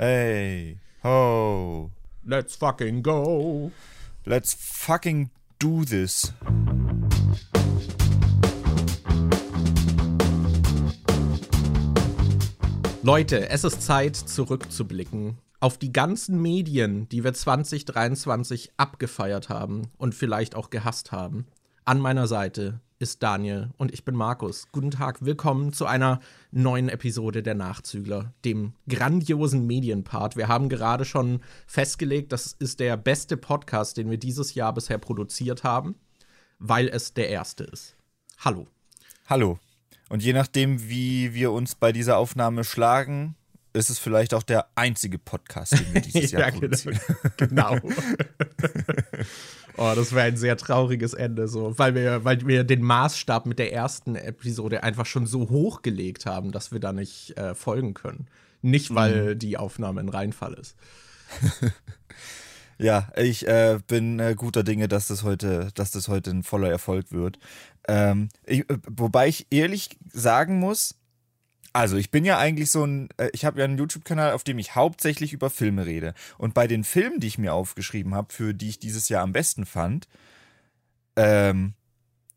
Hey, ho. Let's fucking go. Let's fucking do this. Leute, es ist Zeit, zurückzublicken auf die ganzen Medien, die wir 2023 abgefeiert haben und vielleicht auch gehasst haben. An meiner Seite ist Daniel und ich bin Markus. Guten Tag, willkommen zu einer neuen Episode der Nachzügler, dem grandiosen Medienpart. Wir haben gerade schon festgelegt, das ist der beste Podcast, den wir dieses Jahr bisher produziert haben, weil es der erste ist. Hallo. Hallo. Und je nachdem, wie wir uns bei dieser Aufnahme schlagen, ist es vielleicht auch der einzige Podcast, den wir dieses Jahr ja, genau. produzieren. Genau. genau. oh, das wäre ein sehr trauriges Ende, so, weil wir, weil wir den Maßstab mit der ersten Episode einfach schon so hochgelegt haben, dass wir da nicht äh, folgen können. Nicht, weil mhm. die Aufnahme ein Reinfall ist. Ja, ich äh, bin äh, guter Dinge, dass das heute, dass das heute ein voller Erfolg wird. Ähm, ich, äh, wobei ich ehrlich sagen muss, also ich bin ja eigentlich so ein, äh, ich habe ja einen YouTube-Kanal, auf dem ich hauptsächlich über Filme rede. Und bei den Filmen, die ich mir aufgeschrieben habe, für die ich dieses Jahr am besten fand, ähm,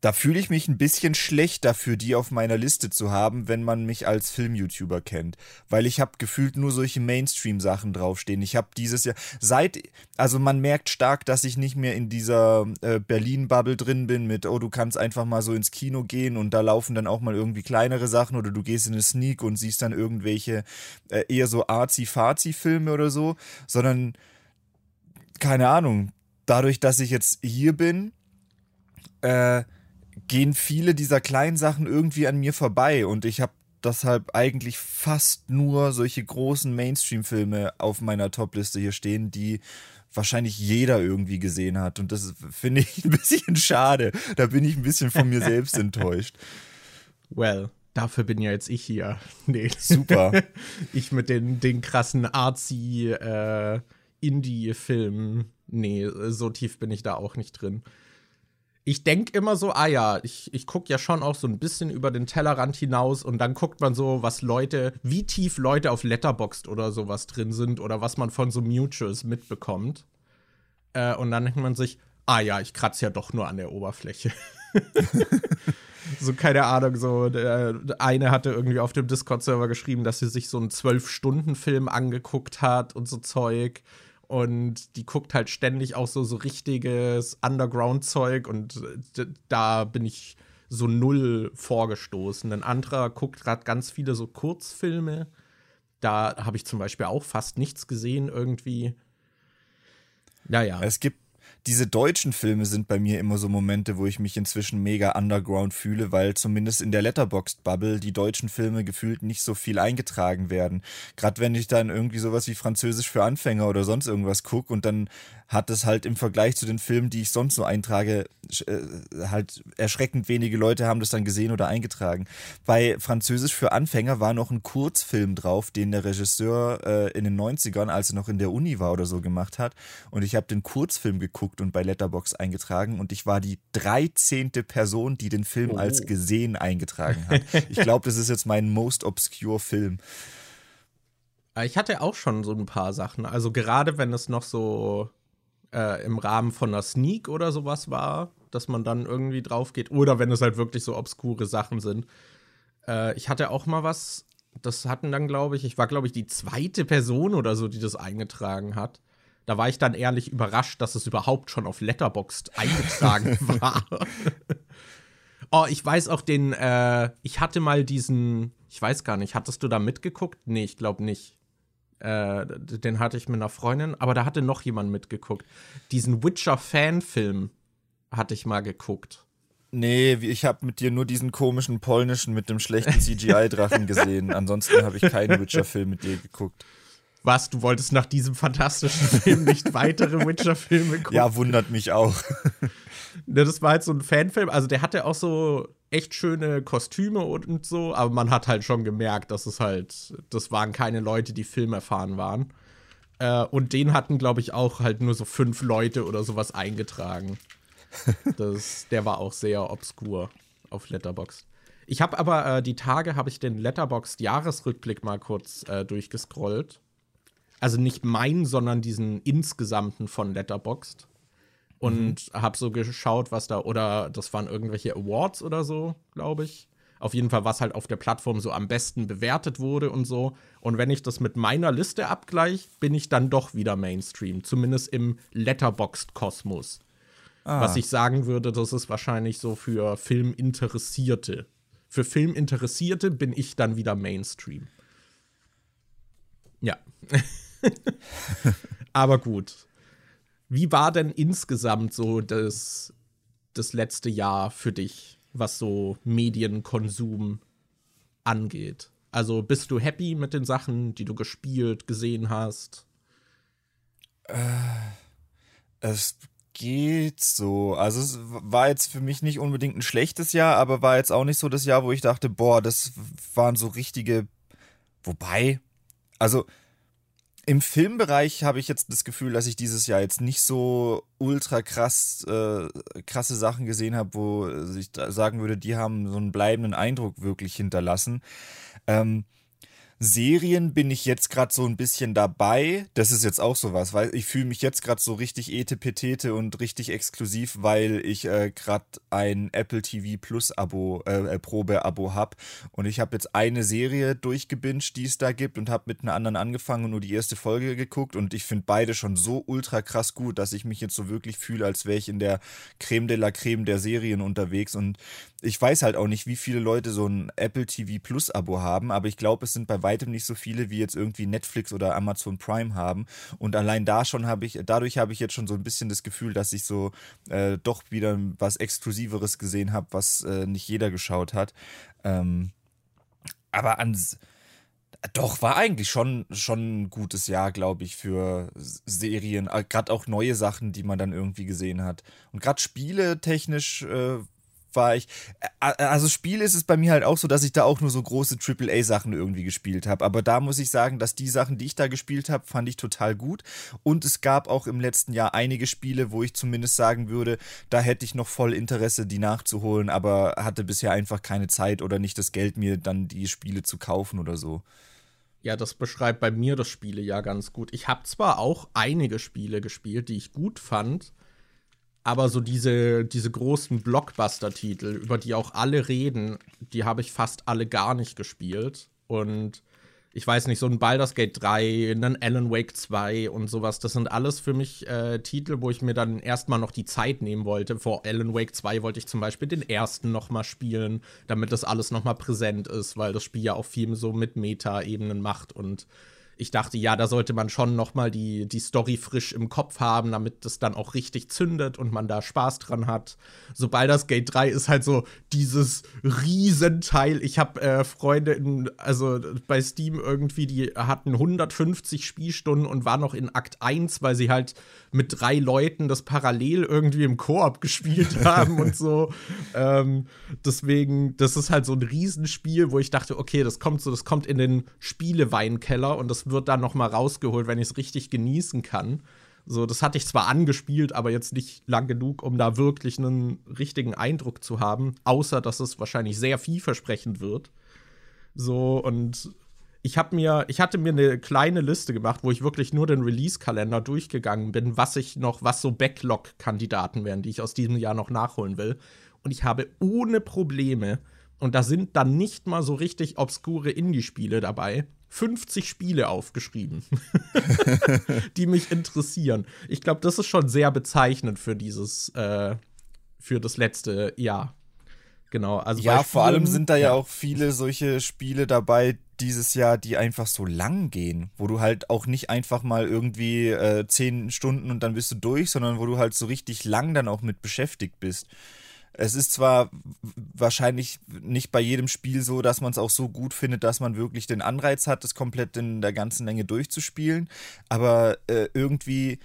da fühle ich mich ein bisschen schlecht dafür, die auf meiner Liste zu haben, wenn man mich als Film-YouTuber kennt. Weil ich habe gefühlt nur solche Mainstream-Sachen draufstehen. Ich habe dieses Jahr, seit, also man merkt stark, dass ich nicht mehr in dieser äh, Berlin-Bubble drin bin mit, oh, du kannst einfach mal so ins Kino gehen und da laufen dann auch mal irgendwie kleinere Sachen oder du gehst in eine Sneak und siehst dann irgendwelche äh, eher so arzi-fazi-Filme oder so, sondern, keine Ahnung, dadurch, dass ich jetzt hier bin, äh, gehen viele dieser kleinen Sachen irgendwie an mir vorbei und ich habe deshalb eigentlich fast nur solche großen Mainstream-Filme auf meiner Top-Liste hier stehen, die wahrscheinlich jeder irgendwie gesehen hat. Und das finde ich ein bisschen schade. Da bin ich ein bisschen von mir selbst enttäuscht. Well, dafür bin ja jetzt ich hier. Nee. Super. ich mit den, den krassen artsy äh, Indie-Filmen. Nee, so tief bin ich da auch nicht drin ich denke immer so, ah ja, ich, ich gucke ja schon auch so ein bisschen über den Tellerrand hinaus und dann guckt man so, was Leute, wie tief Leute auf Letterboxd oder sowas drin sind oder was man von so Mutuals mitbekommt. Äh, und dann denkt man sich, ah ja, ich kratze ja doch nur an der Oberfläche. so, keine Ahnung, so, der eine hatte irgendwie auf dem Discord-Server geschrieben, dass sie sich so einen Zwölf-Stunden-Film angeguckt hat und so Zeug und die guckt halt ständig auch so, so richtiges Underground-Zeug und da bin ich so null vorgestoßen. Ein anderer guckt gerade ganz viele so Kurzfilme. Da habe ich zum Beispiel auch fast nichts gesehen irgendwie. Naja. Es gibt diese deutschen Filme sind bei mir immer so Momente, wo ich mich inzwischen mega underground fühle, weil zumindest in der Letterboxd-Bubble die deutschen Filme gefühlt nicht so viel eingetragen werden. Gerade wenn ich dann irgendwie sowas wie Französisch für Anfänger oder sonst irgendwas gucke und dann hat es halt im Vergleich zu den Filmen, die ich sonst so eintrage, äh, halt erschreckend wenige Leute haben das dann gesehen oder eingetragen. Bei Französisch für Anfänger war noch ein Kurzfilm drauf, den der Regisseur äh, in den 90ern, als er noch in der Uni war oder so gemacht hat. Und ich habe den Kurzfilm geguckt und bei Letterbox eingetragen und ich war die 13. Person, die den Film oh. als gesehen eingetragen hat. ich glaube, das ist jetzt mein most obscure Film. Ich hatte auch schon so ein paar Sachen. Also gerade wenn es noch so äh, im Rahmen von einer Sneak oder sowas war, dass man dann irgendwie drauf geht. Oder wenn es halt wirklich so obskure Sachen sind. Äh, ich hatte auch mal was, das hatten dann, glaube ich, ich war, glaube ich, die zweite Person oder so, die das eingetragen hat. Da war ich dann ehrlich überrascht, dass es überhaupt schon auf Letterboxd eingetragen war. oh, ich weiß auch den, äh, ich hatte mal diesen, ich weiß gar nicht, hattest du da mitgeguckt? Nee, ich glaube nicht. Äh, den hatte ich mit einer Freundin, aber da hatte noch jemand mitgeguckt. Diesen Witcher-Fan-Film hatte ich mal geguckt. Nee, ich habe mit dir nur diesen komischen polnischen mit dem schlechten CGI-Drachen gesehen. Ansonsten habe ich keinen Witcher-Film mit dir geguckt. Was, du wolltest nach diesem fantastischen Film nicht weitere Witcher-Filme gucken? Ja, wundert mich auch. das war halt so ein Fanfilm. Also der hatte auch so echt schöne Kostüme und so, aber man hat halt schon gemerkt, dass es halt, das waren keine Leute, die filmerfahren waren. Äh, und den hatten, glaube ich, auch halt nur so fünf Leute oder sowas eingetragen. Das, der war auch sehr obskur auf Letterboxd. Ich habe aber äh, die Tage habe ich den Letterboxd Jahresrückblick mal kurz äh, durchgescrollt Also nicht mein, sondern diesen insgesamten von Letterboxd. Und mhm. habe so geschaut, was da, oder das waren irgendwelche Awards oder so, glaube ich. Auf jeden Fall, was halt auf der Plattform so am besten bewertet wurde und so. Und wenn ich das mit meiner Liste abgleiche, bin ich dann doch wieder Mainstream. Zumindest im Letterboxd-Kosmos. Ah. Was ich sagen würde, das ist wahrscheinlich so für Filminteressierte. Für Filminteressierte bin ich dann wieder Mainstream. Ja. Aber gut. Wie war denn insgesamt so das, das letzte Jahr für dich, was so Medienkonsum angeht? Also bist du happy mit den Sachen, die du gespielt, gesehen hast? Äh, es geht so. Also es war jetzt für mich nicht unbedingt ein schlechtes Jahr, aber war jetzt auch nicht so das Jahr, wo ich dachte, boah, das waren so richtige. Wobei, also im Filmbereich habe ich jetzt das Gefühl, dass ich dieses Jahr jetzt nicht so ultra krass äh, krasse Sachen gesehen habe, wo ich sagen würde, die haben so einen bleibenden Eindruck wirklich hinterlassen. Ähm, Serien bin ich jetzt gerade so ein bisschen dabei. Das ist jetzt auch sowas, weil ich fühle mich jetzt gerade so richtig etepetete und richtig exklusiv, weil ich äh, gerade ein Apple TV Plus Abo, äh, äh Probe-Abo habe. Und ich habe jetzt eine Serie durchgebinged, die es da gibt und habe mit einer anderen angefangen und nur die erste Folge geguckt. Und ich finde beide schon so ultra krass gut, dass ich mich jetzt so wirklich fühle, als wäre ich in der Creme de la Creme der Serien unterwegs. Und ich weiß halt auch nicht, wie viele Leute so ein Apple TV Plus Abo haben, aber ich glaube, es sind bei weitem nicht so viele, wie jetzt irgendwie Netflix oder Amazon Prime haben. Und allein da schon habe ich, dadurch habe ich jetzt schon so ein bisschen das Gefühl, dass ich so äh, doch wieder was Exklusiveres gesehen habe, was äh, nicht jeder geschaut hat. Ähm, aber ans doch, war eigentlich schon, schon ein gutes Jahr, glaube ich, für Serien. Äh, gerade auch neue Sachen, die man dann irgendwie gesehen hat. Und gerade Spiele technisch äh, war ich. Also Spiel ist es bei mir halt auch so, dass ich da auch nur so große AAA-Sachen irgendwie gespielt habe. Aber da muss ich sagen, dass die Sachen, die ich da gespielt habe, fand ich total gut. Und es gab auch im letzten Jahr einige Spiele, wo ich zumindest sagen würde, da hätte ich noch voll Interesse, die nachzuholen, aber hatte bisher einfach keine Zeit oder nicht das Geld, mir dann die Spiele zu kaufen oder so. Ja, das beschreibt bei mir das Spiele ja ganz gut. Ich habe zwar auch einige Spiele gespielt, die ich gut fand, aber so diese, diese großen Blockbuster-Titel, über die auch alle reden, die habe ich fast alle gar nicht gespielt. Und ich weiß nicht, so ein Baldur's Gate 3, ein Alan Wake 2 und sowas, das sind alles für mich äh, Titel, wo ich mir dann erstmal noch die Zeit nehmen wollte. Vor Alan Wake 2 wollte ich zum Beispiel den ersten nochmal spielen, damit das alles nochmal präsent ist, weil das Spiel ja auch viel so mit Meta-Ebenen macht und ich dachte, ja, da sollte man schon noch mal die, die Story frisch im Kopf haben, damit das dann auch richtig zündet und man da Spaß dran hat. Sobald das Gate 3 ist halt so dieses Riesenteil. Ich habe äh, Freunde in, also bei Steam irgendwie, die hatten 150 Spielstunden und waren noch in Akt 1, weil sie halt mit drei Leuten das parallel irgendwie im Koop gespielt haben und so. Ähm, deswegen, das ist halt so ein Riesenspiel, wo ich dachte, okay, das kommt so, das kommt in den Spieleweinkeller und das wird dann noch mal rausgeholt, wenn ich es richtig genießen kann. So, das hatte ich zwar angespielt, aber jetzt nicht lang genug, um da wirklich einen richtigen Eindruck zu haben, außer dass es wahrscheinlich sehr vielversprechend wird. So, und ich habe mir, ich hatte mir eine kleine Liste gemacht, wo ich wirklich nur den Release-Kalender durchgegangen bin, was ich noch, was so Backlog-Kandidaten wären, die ich aus diesem Jahr noch nachholen will. Und ich habe ohne Probleme, und da sind dann nicht mal so richtig obskure Indie-Spiele dabei, 50 Spiele aufgeschrieben, die mich interessieren. Ich glaube, das ist schon sehr bezeichnend für dieses, äh, für das letzte Jahr. Genau. Also ja, vor allem sind da ja, ja auch viele solche Spiele dabei dieses Jahr, die einfach so lang gehen, wo du halt auch nicht einfach mal irgendwie äh, zehn Stunden und dann bist du durch, sondern wo du halt so richtig lang dann auch mit beschäftigt bist. Es ist zwar wahrscheinlich nicht bei jedem Spiel so, dass man es auch so gut findet, dass man wirklich den Anreiz hat, es komplett in der ganzen Länge durchzuspielen, aber äh, irgendwie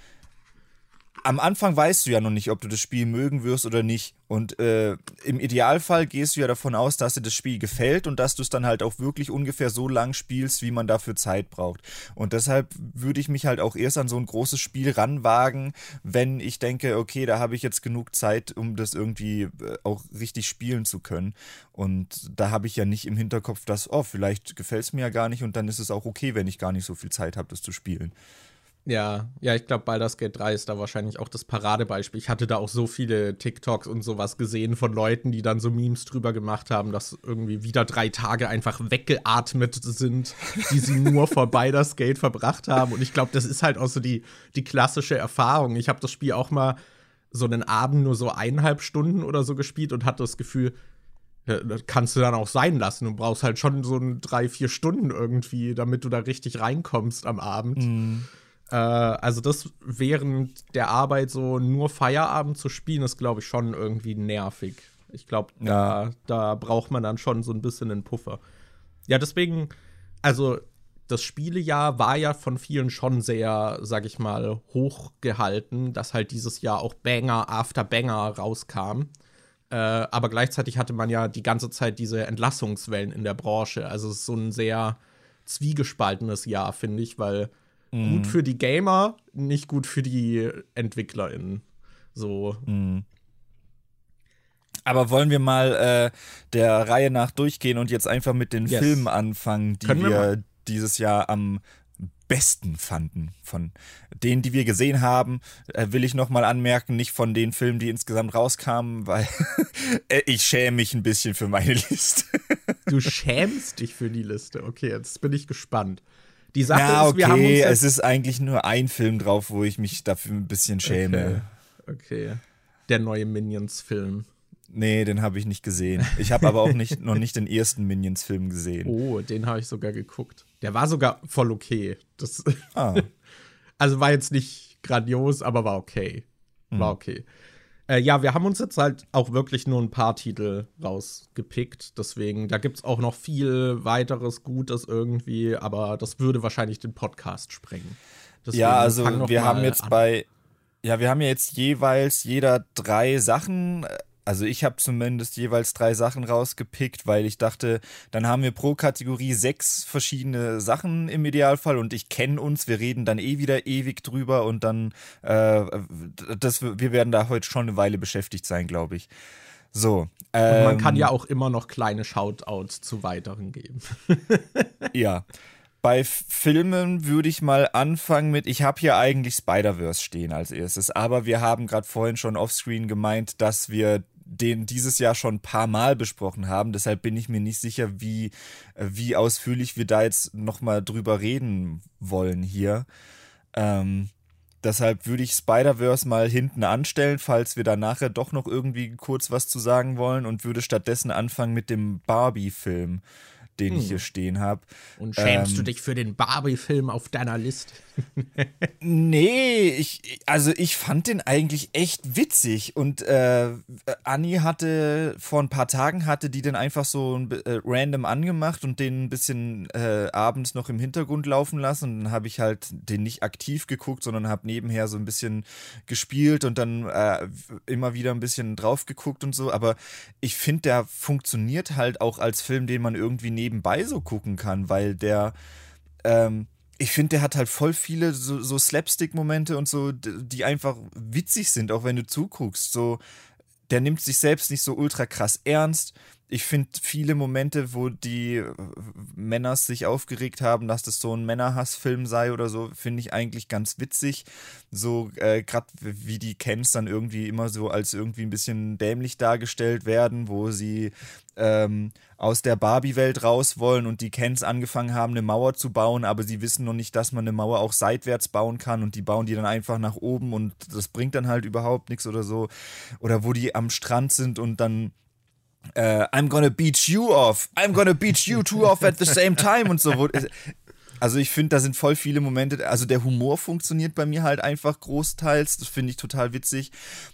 am Anfang weißt du ja noch nicht, ob du das Spiel mögen wirst oder nicht. Und äh, im Idealfall gehst du ja davon aus, dass dir das Spiel gefällt und dass du es dann halt auch wirklich ungefähr so lang spielst, wie man dafür Zeit braucht. Und deshalb würde ich mich halt auch erst an so ein großes Spiel ranwagen, wenn ich denke, okay, da habe ich jetzt genug Zeit, um das irgendwie äh, auch richtig spielen zu können. Und da habe ich ja nicht im Hinterkopf, dass, oh, vielleicht gefällt es mir ja gar nicht und dann ist es auch okay, wenn ich gar nicht so viel Zeit habe, das zu spielen. Ja, ja, ich glaube, Baldur's Gate 3 ist da wahrscheinlich auch das Paradebeispiel. Ich hatte da auch so viele TikToks und sowas gesehen von Leuten, die dann so Memes drüber gemacht haben, dass irgendwie wieder drei Tage einfach weggeatmet sind, die sie nur vor Baldur's Gate verbracht haben. Und ich glaube, das ist halt auch so die, die klassische Erfahrung. Ich habe das Spiel auch mal so einen Abend nur so eineinhalb Stunden oder so gespielt und hatte das Gefühl, das kannst du dann auch sein lassen. Du brauchst halt schon so ein drei, vier Stunden irgendwie, damit du da richtig reinkommst am Abend. Mhm. Äh, also das während der Arbeit so nur Feierabend zu spielen, ist, glaube ich, schon irgendwie nervig. Ich glaube, ja. da, da braucht man dann schon so ein bisschen einen Puffer. Ja, deswegen, also das Spielejahr war ja von vielen schon sehr, sag ich mal, hochgehalten, dass halt dieses Jahr auch Banger after Banger rauskam. Äh, aber gleichzeitig hatte man ja die ganze Zeit diese Entlassungswellen in der Branche. Also es ist so ein sehr zwiegespaltenes Jahr, finde ich, weil Mhm. Gut für die Gamer, nicht gut für die EntwicklerInnen. So. Mhm. Aber wollen wir mal äh, der Reihe nach durchgehen und jetzt einfach mit den yes. Filmen anfangen, die Können wir, wir dieses Jahr am besten fanden. Von denen, die wir gesehen haben, äh, will ich nochmal anmerken, nicht von den Filmen, die insgesamt rauskamen, weil äh, ich schäme mich ein bisschen für meine Liste. du schämst dich für die Liste. Okay, jetzt bin ich gespannt. Die Sache ja, ist, wir haben uns. Es ist eigentlich nur ein Film drauf, wo ich mich dafür ein bisschen schäme. Okay. okay. Der neue Minions-Film. Nee, den habe ich nicht gesehen. Ich habe aber auch nicht, noch nicht den ersten Minions-Film gesehen. Oh, den habe ich sogar geguckt. Der war sogar voll okay. Das ah. also war jetzt nicht grandios, aber war okay. War mhm. okay. Äh, ja, wir haben uns jetzt halt auch wirklich nur ein paar Titel rausgepickt. Deswegen, da gibt es auch noch viel weiteres Gutes irgendwie, aber das würde wahrscheinlich den Podcast sprengen. Deswegen ja, also wir haben jetzt an. bei, ja, wir haben ja jetzt jeweils jeder drei Sachen also ich habe zumindest jeweils drei Sachen rausgepickt, weil ich dachte, dann haben wir pro Kategorie sechs verschiedene Sachen im Idealfall und ich kenne uns, wir reden dann eh wieder ewig drüber und dann, äh, das, wir werden da heute schon eine Weile beschäftigt sein, glaube ich. So. Ähm, und man kann ähm, ja auch immer noch kleine Shoutouts zu weiteren geben. ja. Bei Filmen würde ich mal anfangen mit, ich habe hier eigentlich Spider-Verse stehen als erstes, aber wir haben gerade vorhin schon offscreen gemeint, dass wir den dieses Jahr schon ein paar Mal besprochen haben. Deshalb bin ich mir nicht sicher, wie, äh, wie ausführlich wir da jetzt nochmal drüber reden wollen hier. Ähm, deshalb würde ich Spider-Verse mal hinten anstellen, falls wir da nachher doch noch irgendwie kurz was zu sagen wollen und würde stattdessen anfangen mit dem Barbie-Film den hm. ich hier stehen habe. Und schämst ähm, du dich für den Barbie-Film auf deiner Liste? nee, ich, also ich fand den eigentlich echt witzig. Und äh, Anni hatte vor ein paar Tagen hatte die den einfach so äh, random angemacht und den ein bisschen äh, abends noch im Hintergrund laufen lassen. Und dann habe ich halt den nicht aktiv geguckt, sondern habe nebenher so ein bisschen gespielt und dann äh, immer wieder ein bisschen drauf geguckt und so. Aber ich finde, der funktioniert halt auch als Film, den man irgendwie neben nebenbei so gucken kann, weil der, ähm, ich finde, der hat halt voll viele so, so Slapstick-Momente und so, die einfach witzig sind, auch wenn du zuguckst. So, der nimmt sich selbst nicht so ultra krass ernst ich finde viele Momente, wo die äh, Männer sich aufgeregt haben, dass das so ein Männerhassfilm sei oder so, finde ich eigentlich ganz witzig. So, äh, gerade wie die Kens dann irgendwie immer so als irgendwie ein bisschen dämlich dargestellt werden, wo sie ähm, aus der Barbie-Welt raus wollen und die Kens angefangen haben, eine Mauer zu bauen, aber sie wissen noch nicht, dass man eine Mauer auch seitwärts bauen kann und die bauen die dann einfach nach oben und das bringt dann halt überhaupt nichts oder so. Oder wo die am Strand sind und dann äh, I'm gonna beat you off, I'm gonna beat you two off at the same time und so. Also ich finde, da sind voll viele Momente, also der Humor funktioniert bei mir halt einfach großteils, das finde ich total witzig.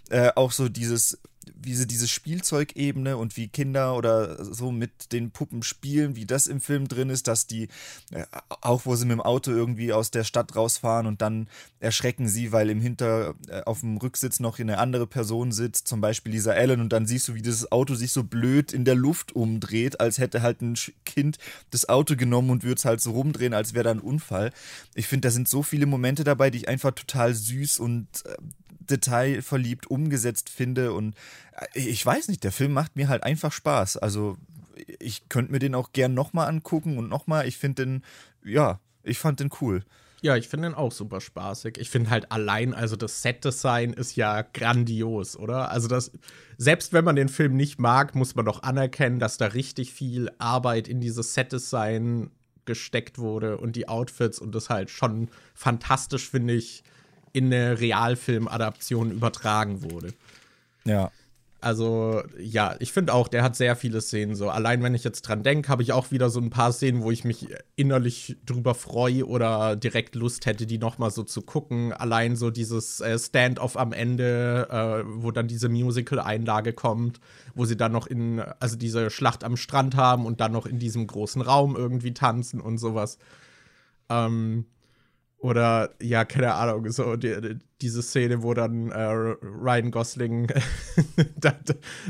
Äh, auch so dieses, wie sie diese Spielzeugebene und wie Kinder oder so mit den Puppen spielen, wie das im Film drin ist, dass die, äh, auch wo sie mit dem Auto irgendwie aus der Stadt rausfahren und dann erschrecken sie, weil im Hinter, äh, auf dem Rücksitz noch eine andere Person sitzt, zum Beispiel Lisa Allen, und dann siehst du, wie dieses Auto sich so blöd in der Luft umdreht, als hätte halt ein Kind das Auto genommen und würde es halt so rumdrehen, als wäre da ein Unfall. Ich finde, da sind so viele Momente dabei, die ich einfach total süß und äh, detailverliebt umgesetzt finde und äh, ich weiß nicht, der Film macht mir halt einfach Spaß. Also ich könnte mir den auch gern nochmal angucken und nochmal. Ich finde den, ja, ich fand den cool. Ja, ich finde den auch super spaßig. Ich finde halt allein, also das Set-Design ist ja grandios, oder? Also das, selbst wenn man den Film nicht mag, muss man doch anerkennen, dass da richtig viel Arbeit in dieses Set-Design gesteckt wurde und die Outfits und das halt schon fantastisch, finde ich, in eine Realfilm-Adaption übertragen wurde. Ja. Also, ja, ich finde auch, der hat sehr viele Szenen. So, allein wenn ich jetzt dran denke, habe ich auch wieder so ein paar Szenen, wo ich mich innerlich drüber freue oder direkt Lust hätte, die nochmal so zu gucken. Allein so dieses äh, Stand-off am Ende, äh, wo dann diese Musical-Einlage kommt, wo sie dann noch in, also diese Schlacht am Strand haben und dann noch in diesem großen Raum irgendwie tanzen und sowas. Ähm, oder, ja, keine Ahnung, so die, diese Szene, wo dann äh, Ryan Gosling da,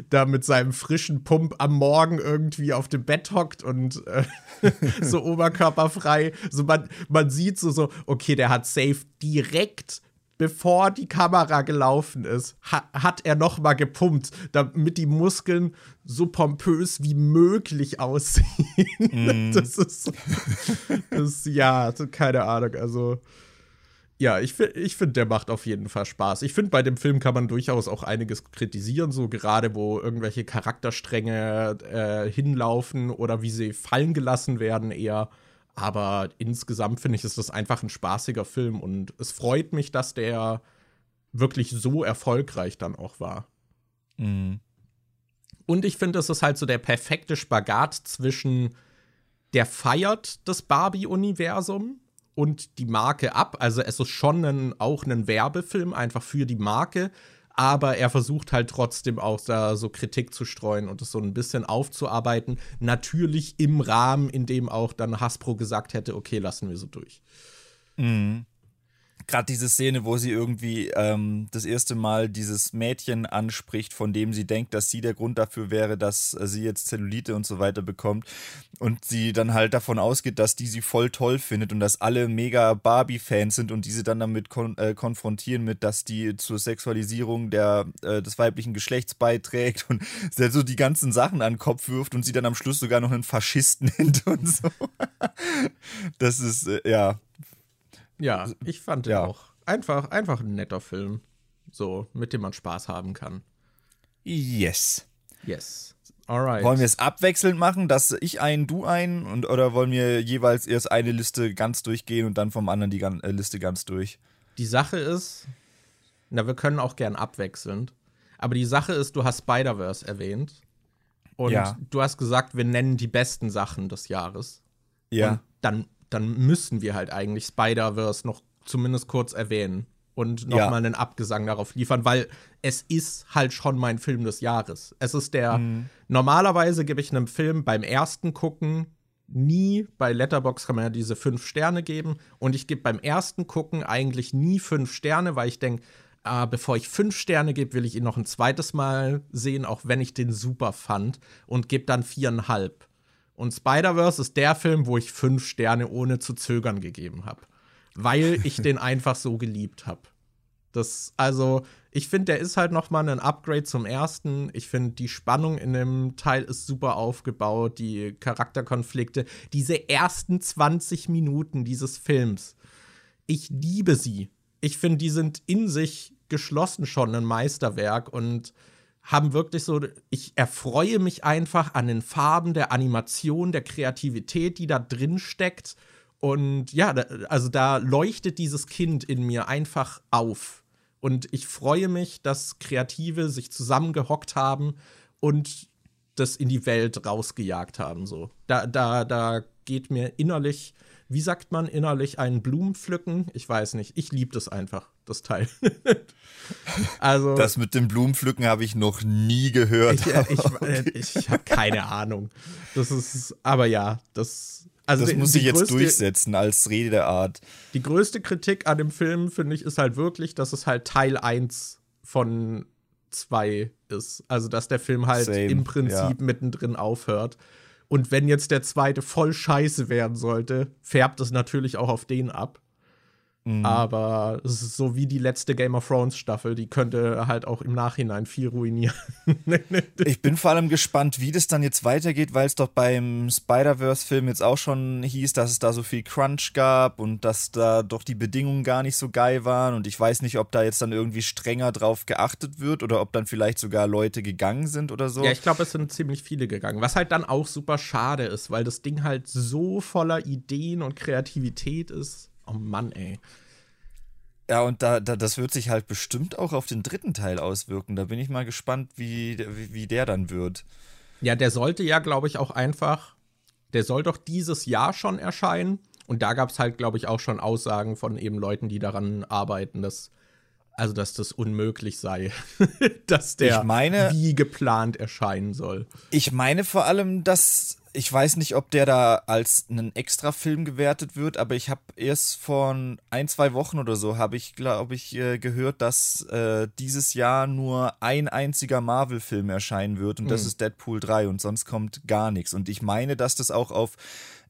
da, mit seinem frischen Pump am Morgen irgendwie auf dem Bett hockt und äh, so oberkörperfrei. So man, man sieht so, so, okay, der hat safe direkt bevor die Kamera gelaufen ist, ha hat er noch mal gepumpt, damit die Muskeln so pompös wie möglich aussehen. Mm. Das ist, das, ja, keine Ahnung, also ja, ich, ich finde, der macht auf jeden Fall Spaß. Ich finde, bei dem Film kann man durchaus auch einiges kritisieren, so gerade wo irgendwelche Charakterstränge äh, hinlaufen oder wie sie fallen gelassen werden eher. Aber insgesamt finde ich, ist das einfach ein spaßiger Film und es freut mich, dass der wirklich so erfolgreich dann auch war. Mhm. Und ich finde, es ist halt so der perfekte Spagat zwischen der feiert das Barbie-Universum und die Marke ab. Also es ist schon ein, auch ein Werbefilm einfach für die Marke, aber er versucht halt trotzdem auch da so Kritik zu streuen und es so ein bisschen aufzuarbeiten. Natürlich im Rahmen, in dem auch dann Hasbro gesagt hätte, okay, lassen wir so durch. Mhm gerade diese Szene, wo sie irgendwie ähm, das erste Mal dieses Mädchen anspricht, von dem sie denkt, dass sie der Grund dafür wäre, dass äh, sie jetzt Zellulite und so weiter bekommt. Und sie dann halt davon ausgeht, dass die sie voll toll findet und dass alle mega Barbie-Fans sind und diese dann damit kon äh, konfrontieren mit, dass die zur Sexualisierung der, äh, des weiblichen Geschlechts beiträgt und sie so die ganzen Sachen an den Kopf wirft und sie dann am Schluss sogar noch einen Faschisten nennt und so. das ist, äh, ja, ja, ich fand den ja. auch. Einfach, einfach ein netter Film. So, mit dem man Spaß haben kann. Yes. Yes. Alright. Wollen wir es abwechselnd machen, dass ich einen, du einen und oder wollen wir jeweils erst eine Liste ganz durchgehen und dann vom anderen die äh, Liste ganz durch? Die Sache ist, na, wir können auch gern abwechselnd. Aber die Sache ist, du hast Spider-Verse erwähnt. Und ja. du hast gesagt, wir nennen die besten Sachen des Jahres. Ja. Und dann dann müssen wir halt eigentlich Spider-Verse noch zumindest kurz erwähnen und nochmal ja. einen Abgesang darauf liefern, weil es ist halt schon mein Film des Jahres. Es ist der, mhm. normalerweise gebe ich einem Film beim ersten Gucken nie, bei Letterbox kann man ja diese fünf Sterne geben und ich gebe beim ersten Gucken eigentlich nie fünf Sterne, weil ich denke, äh, bevor ich fünf Sterne gebe, will ich ihn noch ein zweites Mal sehen, auch wenn ich den super fand und gebe dann viereinhalb. Und Spider-Verse ist der Film, wo ich fünf Sterne ohne zu zögern gegeben habe. Weil ich den einfach so geliebt habe. Das, also, ich finde, der ist halt noch mal ein Upgrade zum ersten. Ich finde, die Spannung in dem Teil ist super aufgebaut, die Charakterkonflikte, diese ersten 20 Minuten dieses Films. Ich liebe sie. Ich finde, die sind in sich geschlossen schon ein Meisterwerk und haben wirklich so, ich erfreue mich einfach an den Farben der Animation, der Kreativität, die da drin steckt. Und ja, also da leuchtet dieses Kind in mir einfach auf. Und ich freue mich, dass Kreative sich zusammengehockt haben und das in die Welt rausgejagt haben. So. Da, da, da geht mir innerlich wie sagt man innerlich, einen Blumen pflücken? Ich weiß nicht. Ich liebe das einfach, das Teil. also. Das mit dem Blumenpflücken habe ich noch nie gehört. Ich, äh, ich, äh, ich habe keine Ahnung. Das ist, aber ja, das. Also das muss ich jetzt größte, durchsetzen als Redeart. Die größte Kritik an dem Film, finde ich, ist halt wirklich, dass es halt Teil 1 von 2 ist. Also, dass der Film halt Same, im Prinzip ja. mittendrin aufhört. Und wenn jetzt der zweite voll scheiße werden sollte, färbt es natürlich auch auf den ab. Mhm. Aber es ist so wie die letzte Game of Thrones Staffel, die könnte halt auch im Nachhinein viel ruinieren. ich bin vor allem gespannt, wie das dann jetzt weitergeht, weil es doch beim Spider-Verse-Film jetzt auch schon hieß, dass es da so viel Crunch gab und dass da doch die Bedingungen gar nicht so geil waren. Und ich weiß nicht, ob da jetzt dann irgendwie strenger drauf geachtet wird oder ob dann vielleicht sogar Leute gegangen sind oder so. Ja, ich glaube, es sind ziemlich viele gegangen. Was halt dann auch super schade ist, weil das Ding halt so voller Ideen und Kreativität ist. Oh Mann, ey. Ja, und da, da, das wird sich halt bestimmt auch auf den dritten Teil auswirken. Da bin ich mal gespannt, wie, wie, wie der dann wird. Ja, der sollte ja, glaube ich, auch einfach, der soll doch dieses Jahr schon erscheinen. Und da gab es halt, glaube ich, auch schon Aussagen von eben Leuten, die daran arbeiten, dass, also dass das unmöglich sei, dass der meine, wie geplant erscheinen soll. Ich meine vor allem, dass ich weiß nicht, ob der da als einen extra Film gewertet wird, aber ich habe erst vor ein, zwei Wochen oder so, habe ich, glaube ich, äh, gehört, dass äh, dieses Jahr nur ein einziger Marvel-Film erscheinen wird und mhm. das ist Deadpool 3 und sonst kommt gar nichts. Und ich meine, dass das auch auf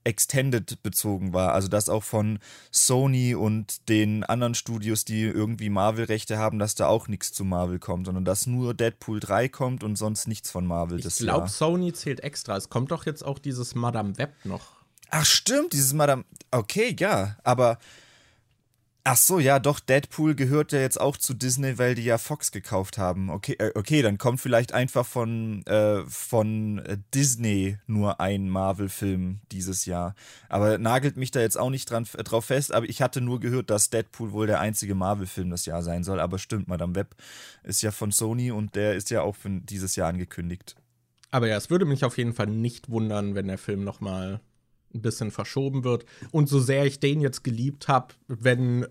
Extended bezogen war. Also dass auch von Sony und den anderen Studios, die irgendwie Marvel-Rechte haben, dass da auch nichts zu Marvel kommt, sondern dass nur Deadpool 3 kommt und sonst nichts von Marvel. Ich glaube, Sony zählt extra. Es kommt doch jetzt auch dieses Madame Web noch. Ach stimmt, dieses Madame. Okay, ja, aber Ach so, ja, doch, Deadpool gehört ja jetzt auch zu Disney, weil die ja Fox gekauft haben. Okay, äh, okay dann kommt vielleicht einfach von, äh, von Disney nur ein Marvel-Film dieses Jahr. Aber nagelt mich da jetzt auch nicht dran, äh, drauf fest, aber ich hatte nur gehört, dass Deadpool wohl der einzige Marvel-Film das Jahr sein soll. Aber stimmt, Madame Web ist ja von Sony und der ist ja auch für dieses Jahr angekündigt. Aber ja, es würde mich auf jeden Fall nicht wundern, wenn der Film noch mal ein bisschen verschoben wird. Und so sehr ich den jetzt geliebt habe, wenn,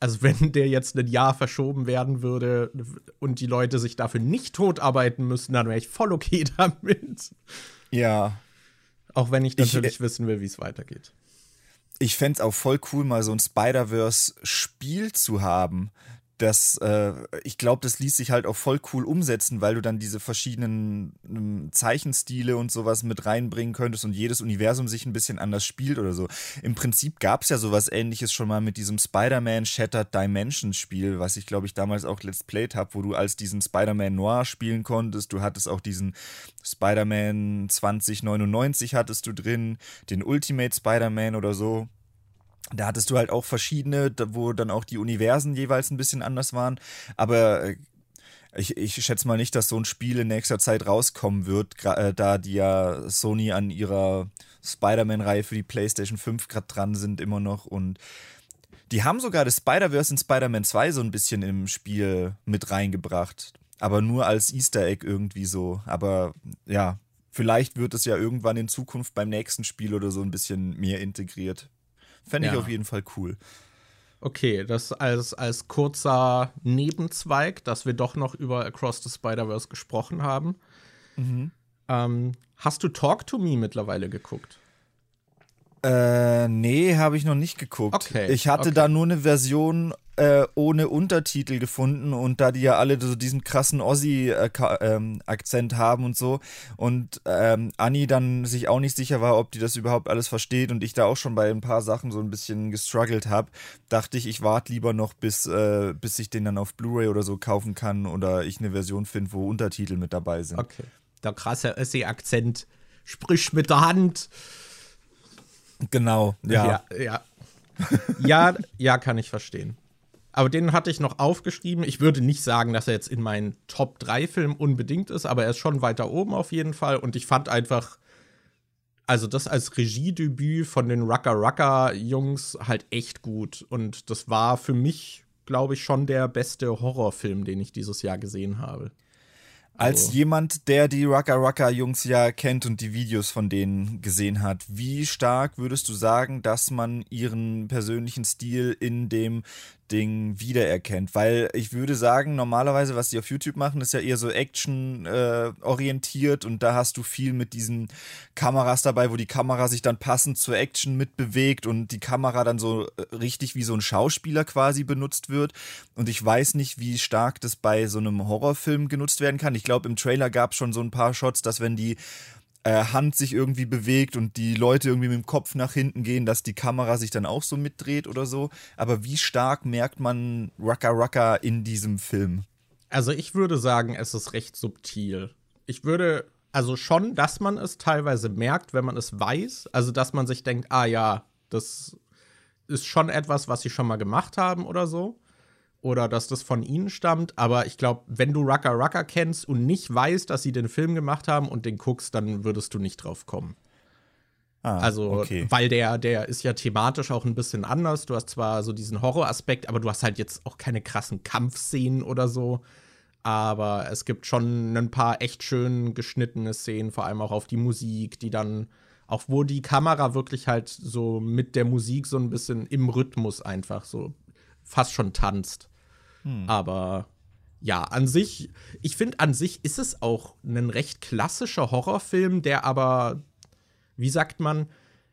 also wenn der jetzt ein Jahr verschoben werden würde und die Leute sich dafür nicht totarbeiten müssen, dann wäre ich voll okay damit. Ja. Auch wenn ich natürlich ich, äh, wissen will, wie es weitergeht. Ich fände es auch voll cool, mal so ein Spider-Verse-Spiel zu haben das, äh, ich glaube, das ließ sich halt auch voll cool umsetzen, weil du dann diese verschiedenen ähm, Zeichenstile und sowas mit reinbringen könntest und jedes Universum sich ein bisschen anders spielt oder so. Im Prinzip gab es ja sowas ähnliches schon mal mit diesem Spider-Man Shattered Dimensions Spiel, was ich glaube ich damals auch Let's Played habe, wo du als diesen Spider-Man Noir spielen konntest. Du hattest auch diesen Spider-Man 2099 hattest du drin, den Ultimate Spider-Man oder so da hattest du halt auch verschiedene, wo dann auch die Universen jeweils ein bisschen anders waren. Aber äh, ich, ich schätze mal nicht, dass so ein Spiel in nächster Zeit rauskommen wird, äh, da die ja Sony an ihrer Spider-Man-Reihe für die PlayStation 5 gerade dran sind immer noch und die haben sogar das Spider-Verse in Spider-Man 2 so ein bisschen im Spiel mit reingebracht. Aber nur als Easter Egg irgendwie so. Aber ja, vielleicht wird es ja irgendwann in Zukunft beim nächsten Spiel oder so ein bisschen mehr integriert. Fände ich ja. auf jeden Fall cool. Okay, das als, als kurzer Nebenzweig, dass wir doch noch über Across the Spider-Verse gesprochen haben. Mhm. Ähm, hast du Talk to Me mittlerweile geguckt? Äh, nee, habe ich noch nicht geguckt. Okay, ich hatte okay. da nur eine Version äh, ohne Untertitel gefunden und da die ja alle so diesen krassen Ossi-Akzent ähm, haben und so und ähm, Anni dann sich auch nicht sicher war, ob die das überhaupt alles versteht und ich da auch schon bei ein paar Sachen so ein bisschen gestruggelt habe, dachte ich, ich warte lieber noch, bis, äh, bis ich den dann auf Blu-ray oder so kaufen kann oder ich eine Version finde, wo Untertitel mit dabei sind. Okay. Der krasse Ossi-Akzent, sprich mit der Hand. Genau, ja. Ja, ja. ja, ja, kann ich verstehen. Aber den hatte ich noch aufgeschrieben. Ich würde nicht sagen, dass er jetzt in meinen Top 3 Filmen unbedingt ist, aber er ist schon weiter oben auf jeden Fall. Und ich fand einfach, also das als Regiedebüt von den Rucker Rucker Jungs halt echt gut. Und das war für mich, glaube ich, schon der beste Horrorfilm, den ich dieses Jahr gesehen habe. Als Also- jemand, der die Rucka Rucka Jungs ja kennt und die Videos von denen gesehen hat, wie stark würdest du sagen, dass man ihren persönlichen Stil in dem Ding wiedererkennt? Weil ich würde sagen, normalerweise, was die auf YouTube machen, ist ja eher so Action äh, und da hast du viel mit diesen Kameras dabei, wo die Kamera sich dann passend zur Action mitbewegt und die Kamera dann so äh, richtig wie so ein Schauspieler quasi benutzt wird. Und ich weiß nicht, wie stark das bei so einem Horrorfilm genutzt werden kann. Ich glaube, im Trailer gab es schon so ein paar Shots, dass wenn die äh, Hand sich irgendwie bewegt und die Leute irgendwie mit dem Kopf nach hinten gehen, dass die Kamera sich dann auch so mitdreht oder so. Aber wie stark merkt man Rucka Rucka in diesem Film? Also ich würde sagen, es ist recht subtil. Ich würde, also schon, dass man es teilweise merkt, wenn man es weiß. Also dass man sich denkt, ah ja, das ist schon etwas, was sie schon mal gemacht haben oder so. Oder dass das von ihnen stammt. Aber ich glaube, wenn du Rucka Rucka kennst und nicht weißt, dass sie den Film gemacht haben und den guckst, dann würdest du nicht drauf kommen. Ah, Also, okay. weil der, der ist ja thematisch auch ein bisschen anders. Du hast zwar so diesen Horroraspekt, aber du hast halt jetzt auch keine krassen Kampfszenen oder so. Aber es gibt schon ein paar echt schön geschnittene Szenen, vor allem auch auf die Musik, die dann, auch wo die Kamera wirklich halt so mit der Musik so ein bisschen im Rhythmus einfach so fast schon tanzt. Aber ja, an sich, ich finde, an sich ist es auch ein recht klassischer Horrorfilm, der aber wie sagt man,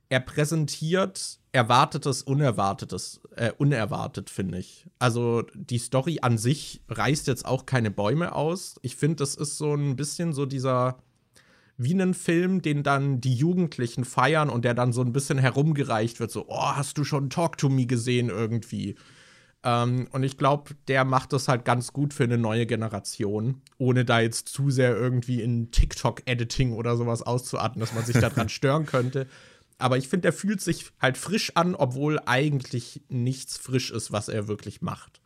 er präsentiert Erwartetes, Unerwartetes, äh, unerwartet, finde ich. Also die Story an sich reißt jetzt auch keine Bäume aus. Ich finde, das ist so ein bisschen so dieser, wie ein Film, den dann die Jugendlichen feiern und der dann so ein bisschen herumgereicht wird, so, oh, hast du schon Talk to Me gesehen irgendwie? Ähm, und ich glaube, der macht das halt ganz gut für eine neue Generation, ohne da jetzt zu sehr irgendwie in TikTok-Editing oder sowas auszuarten, dass man sich daran stören könnte. Aber ich finde, der fühlt sich halt frisch an, obwohl eigentlich nichts frisch ist, was er wirklich macht.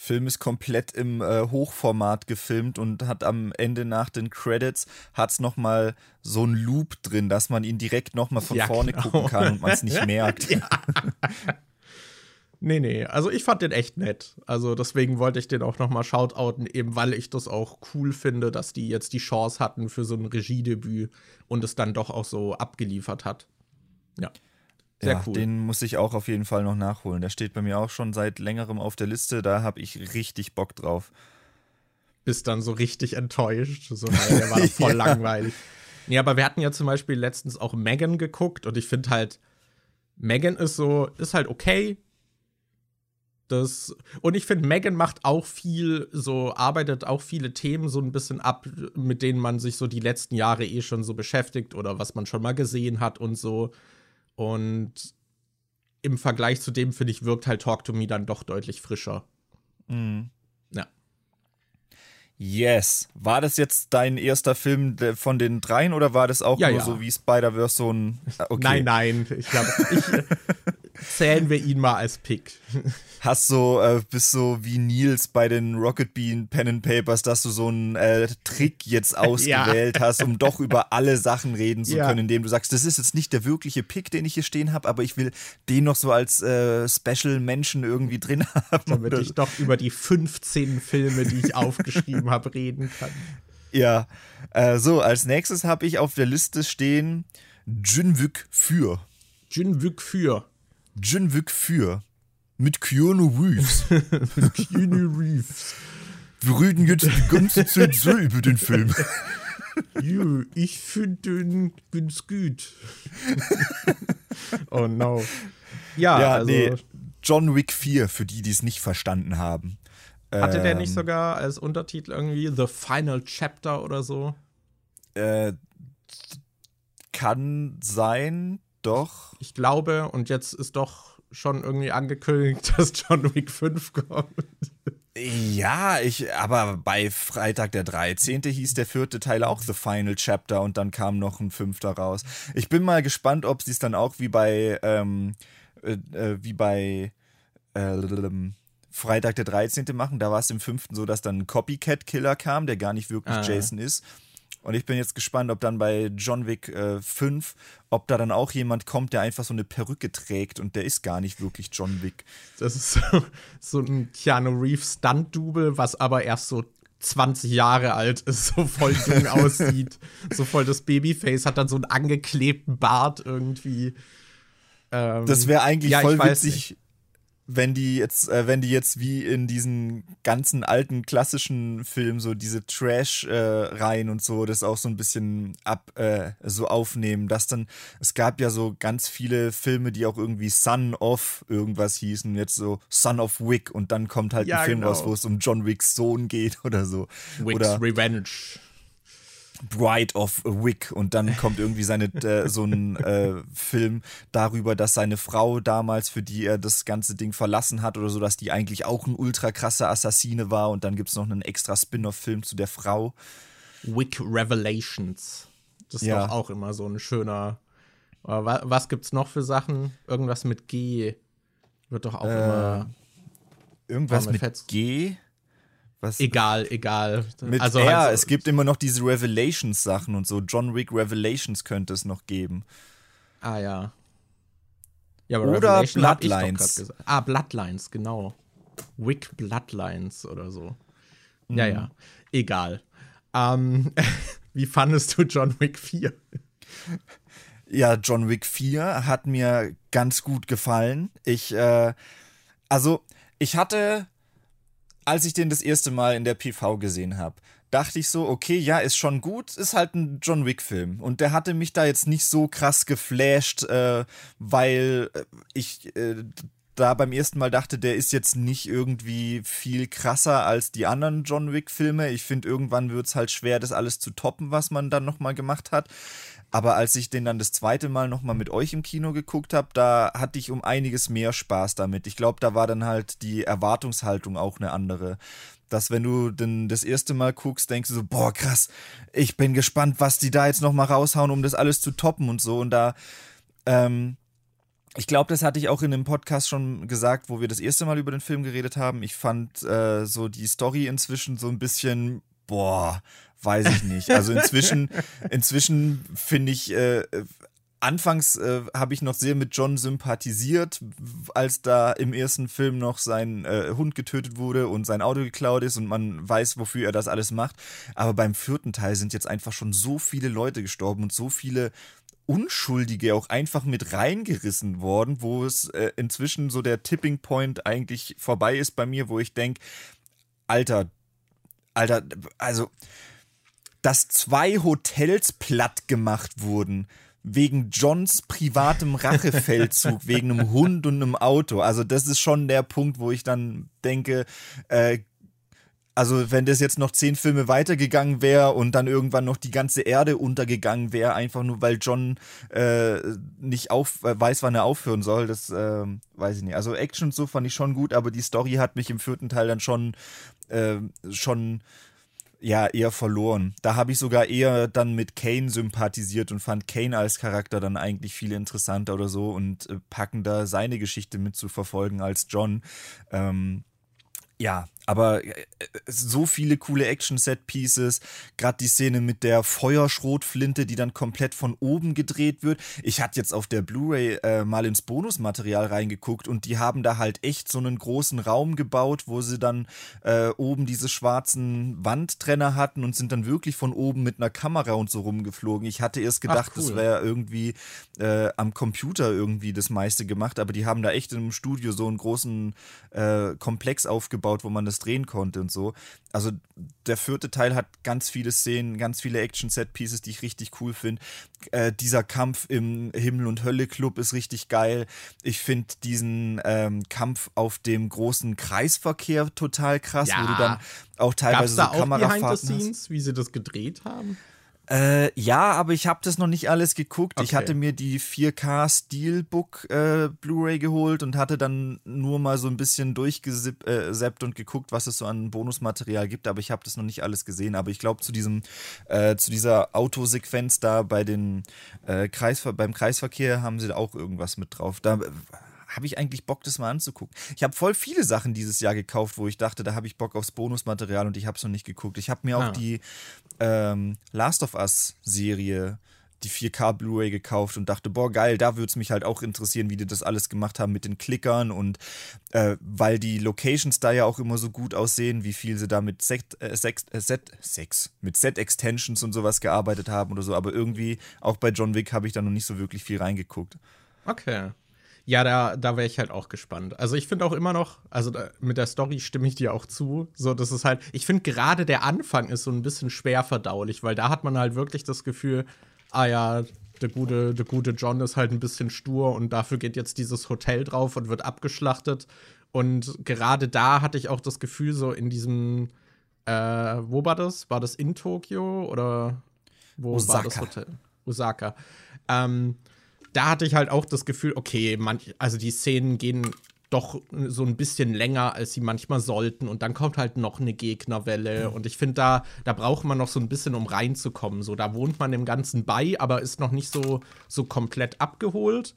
Film ist komplett im äh, Hochformat gefilmt und hat am Ende nach den Credits hat's noch mal so ein Loop drin, dass man ihn direkt noch mal von Ja, vorne genau. gucken kann und man es nicht merkt. Nee, nee, also ich fand den echt nett. Also deswegen wollte ich den auch noch mal shoutouten, eben weil ich das auch cool finde, dass die jetzt die Chance hatten für so ein Regiedebüt und es dann doch auch so abgeliefert hat. Ja. Sehr ja, cool. den muss ich auch auf jeden Fall noch nachholen. Der steht bei mir auch schon seit längerem auf der Liste. Da habe ich richtig Bock drauf. Bist dann so richtig enttäuscht. So, weil der war voll Ja. langweilig. Nee, aber wir hatten ja zum Beispiel letztens auch Megan geguckt und ich finde halt, Megan ist so, ist halt okay. Das, und ich finde, Megan macht auch viel, so arbeitet auch viele Themen so ein bisschen ab, mit denen man sich so die letzten Jahre eh schon so beschäftigt oder was man schon mal gesehen hat und so. Und im Vergleich zu dem, finde ich, wirkt halt Talk to Me dann doch deutlich frischer. Mhm. Ja. Yes. War das jetzt dein erster Film von den dreien oder war das auch Ja, nur ja. so wie Spider-Verse so ein. Ah, Okay. Nein, nein, ich glaube, ich, äh, zählen wir ihn mal als Pick. Hast so, äh, bist so wie Nils bei den Rocket Bean Pen and Papers, dass du so einen äh, Trick jetzt ausgewählt hast, um doch über alle Sachen reden zu Ja. können, indem du sagst, das ist jetzt nicht der wirkliche Pick, den ich hier stehen habe, aber ich will den noch so als äh, Special Menschen irgendwie drin haben. Damit ich doch über die 15 Filme, die ich aufgeschrieben habe, reden kann. Ja, äh, so, als nächstes habe ich auf der Liste stehen Junvik für. Jinvik für Junvik für. Mit Keanu Reeves. Keanu Reeves. Wir reden jetzt die ganze Zeit so über den Film. Jö, ich finde den ganz gut. oh no. Ja, Ja, also nee. John Wick 4, für die, die es nicht verstanden haben. hatte der nicht Ähm, sogar als Untertitel irgendwie The Final Chapter oder so? Äh, kann sein, doch. Ich glaube, und jetzt ist doch schon irgendwie angekündigt, dass John Wick 5 kommt. Ja, ich, aber bei Freitag der 13. hieß der vierte Teil auch The Final Chapter und dann kam noch ein fünfter raus. Ich bin mal gespannt, ob sie es dann auch wie bei, ähm, äh, äh, wie bei äh, Freitag der 13. machen. Da war es im fünften so, dass dann ein Copycat-Killer kam, der gar nicht wirklich Ah. Jason ist. Und ich bin jetzt gespannt, ob dann bei John Wick äh, 5, ob da dann auch jemand kommt, der einfach so eine Perücke trägt und der ist gar nicht wirklich John Wick. Das ist so, so ein Keanu Reeves Stunt-Double, was aber erst so 20 Jahre alt ist, so voll jung aussieht, so voll das Babyface, hat dann so einen angeklebten Bart irgendwie. Ähm, das wäre eigentlich ja, voll witzig, wenn die jetzt, äh, wenn die jetzt wie in diesen ganzen alten klassischen Filmen so diese Trash-Reihen äh, und so, das auch so ein bisschen ab, äh, so aufnehmen, dass dann, es gab ja so ganz viele Filme, die auch irgendwie Son of irgendwas hießen, jetzt so Son of Wick und dann kommt halt ja, ein Film genau. raus, wo es um John Wicks Sohn geht oder so. Wick's oder Revenge. Bride of Wick und dann kommt irgendwie seine äh, so ein äh, Film darüber, dass seine Frau damals, für die er das ganze Ding verlassen hat oder so, dass die eigentlich auch ein ultra krasser Assassine war und dann gibt es noch einen extra Spin-off-Film zu der Frau. Wick Revelations. Das ist ja. doch auch immer so ein schöner. Was, was gibt's noch für Sachen? Irgendwas mit G wird doch auch äh, immer. Irgendwas mit G? Was? Egal, egal. Mit also R, halt so es gibt immer noch diese Revelations-Sachen und so. John Wick Revelations könnte es noch geben. Ah ja. ja oder Bloodlines. Ah, Bloodlines, genau. Wick Bloodlines oder so. Mhm. Ja, ja. Egal. Ähm, wie fandest du John Wick 4? Ja, John Wick 4 hat mir ganz gut gefallen. Ich, äh, also, ich hatte als ich den das erste Mal in der PV gesehen habe, dachte ich so, okay, ja, ist schon gut, ist halt ein John Wick-Film. Und der hatte mich da jetzt nicht so krass geflasht, äh, weil äh, ich äh, da beim ersten Mal dachte, der ist jetzt nicht irgendwie viel krasser als die anderen John Wick-Filme. Ich finde, irgendwann wird es halt schwer, das alles zu toppen, was man dann nochmal gemacht hat. Aber als ich den dann das zweite Mal nochmal mit euch im Kino geguckt habe, da hatte ich um einiges mehr Spaß damit. Ich glaube, da war dann halt die Erwartungshaltung auch eine andere. Dass wenn du denn das erste Mal guckst, denkst du so, boah, krass, ich bin gespannt, was die da jetzt nochmal raushauen, um das alles zu toppen und so. Und da, ähm, ich glaube, das hatte ich auch in dem Podcast schon gesagt, wo wir das erste Mal über den Film geredet haben. Ich fand äh, so die Story inzwischen so ein bisschen, boah, weiß ich nicht. Also inzwischen, inzwischen finde ich, äh, anfangs äh, habe ich noch sehr mit John sympathisiert, als da im ersten Film noch sein äh, Hund getötet wurde und sein Auto geklaut ist und man weiß, wofür er das alles macht. Aber beim vierten Teil sind jetzt einfach schon so viele Leute gestorben und so viele Unschuldige auch einfach mit reingerissen worden, wo es äh, inzwischen so der Tipping Point eigentlich vorbei ist bei mir, wo ich denke, Alter, Alter, also dass zwei Hotels platt gemacht wurden wegen Johns privatem Rachefeldzug, wegen einem Hund und einem Auto. Also das ist schon der Punkt, wo ich dann denke, äh, also wenn das jetzt noch zehn Filme weitergegangen wäre und dann irgendwann noch die ganze Erde untergegangen wäre, einfach nur weil John äh, nicht auf, äh, weiß, wann er aufhören soll, das äh, weiß ich nicht. Also Action so fand ich schon gut, aber die Story hat mich im vierten Teil dann schon äh, schon ja eher verloren. Da habe ich sogar eher dann mit Kane sympathisiert und fand Kane als Charakter dann eigentlich viel interessanter oder so und äh, packender seine Geschichte mit zu verfolgen als John. Ähm, ja, aber äh, so viele coole Action-Set-Pieces, gerade die Szene mit der Feuerschrotflinte, die dann komplett von oben gedreht wird. Ich hatte jetzt auf der Blu-ray äh, mal ins Bonusmaterial reingeguckt und die haben da halt echt so einen großen Raum gebaut, wo sie dann äh, oben diese schwarzen Wandtrenner hatten und sind dann wirklich von oben mit einer Kamera und so rumgeflogen. Ich hatte erst gedacht, Ach, cool. das wäre irgendwie äh, am Computer irgendwie das meiste gemacht, aber die haben da echt in einem Studio so einen großen äh, Komplex aufgebaut, wo man das drehen konnte und so. Also der vierte Teil hat ganz viele Szenen, ganz viele Action-Set-Pieces, die ich richtig cool finde. Äh, dieser Kampf im Himmel- und Hölle-Club ist richtig geil. Ich finde diesen ähm, Kampf auf dem großen Kreisverkehr total krass, ja. wo du dann auch teilweise Gab's so da Kamerafahrten auch behind the scenes, wie sie das gedreht haben? Äh, ja, aber ich habe das noch nicht alles geguckt. Okay. Ich hatte mir die 4K Steelbook äh, Blu-ray geholt und hatte dann nur mal so ein bisschen durchgeseppt äh, und geguckt, was es so an Bonusmaterial gibt. Aber ich habe das noch nicht alles gesehen. Aber ich glaube, zu diesem, äh, zu dieser Autosequenz da bei den äh, Kreisver beim Kreisverkehr haben sie da auch irgendwas mit drauf. Da habe ich eigentlich Bock, das mal anzugucken. Ich habe voll viele Sachen dieses Jahr gekauft, wo ich dachte, da habe ich Bock aufs Bonusmaterial und ich habe es noch nicht geguckt. Ich habe mir ah. auch die ähm, Last of Us Serie die 4K Blu-ray gekauft und dachte, boah, geil, da würde es mich halt auch interessieren, wie die das alles gemacht haben mit den Klickern und äh, weil die Locations da ja auch immer so gut aussehen, wie viel sie da mit Set, äh, Sex, äh, Set, Sex, mit Set-Extensions und sowas gearbeitet haben oder so. Aber irgendwie, auch bei John Wick habe ich da noch nicht so wirklich viel reingeguckt. Okay. Ja, da, da wäre ich halt auch gespannt. Also ich finde auch immer noch, also da, mit der Story stimme ich dir auch zu. So, das ist halt, ich finde gerade der Anfang ist so ein bisschen schwer verdaulich, weil da hat man halt wirklich das Gefühl, ah ja, der gute, der gute John ist halt ein bisschen stur und dafür geht jetzt dieses Hotel drauf und wird abgeschlachtet. Und gerade da hatte ich auch das Gefühl, so in diesem, äh, wo war das? War das in Tokio oder wo Osaka. war das Hotel? Osaka. Ähm, da hatte ich halt auch das Gefühl, okay, manch, also die Szenen gehen doch so ein bisschen länger, als sie manchmal sollten. Und dann kommt halt noch eine Gegnerwelle. Und ich finde, da, da braucht man noch so ein bisschen, um reinzukommen. So, da wohnt man dem Ganzen bei, aber ist noch nicht so, so komplett abgeholt.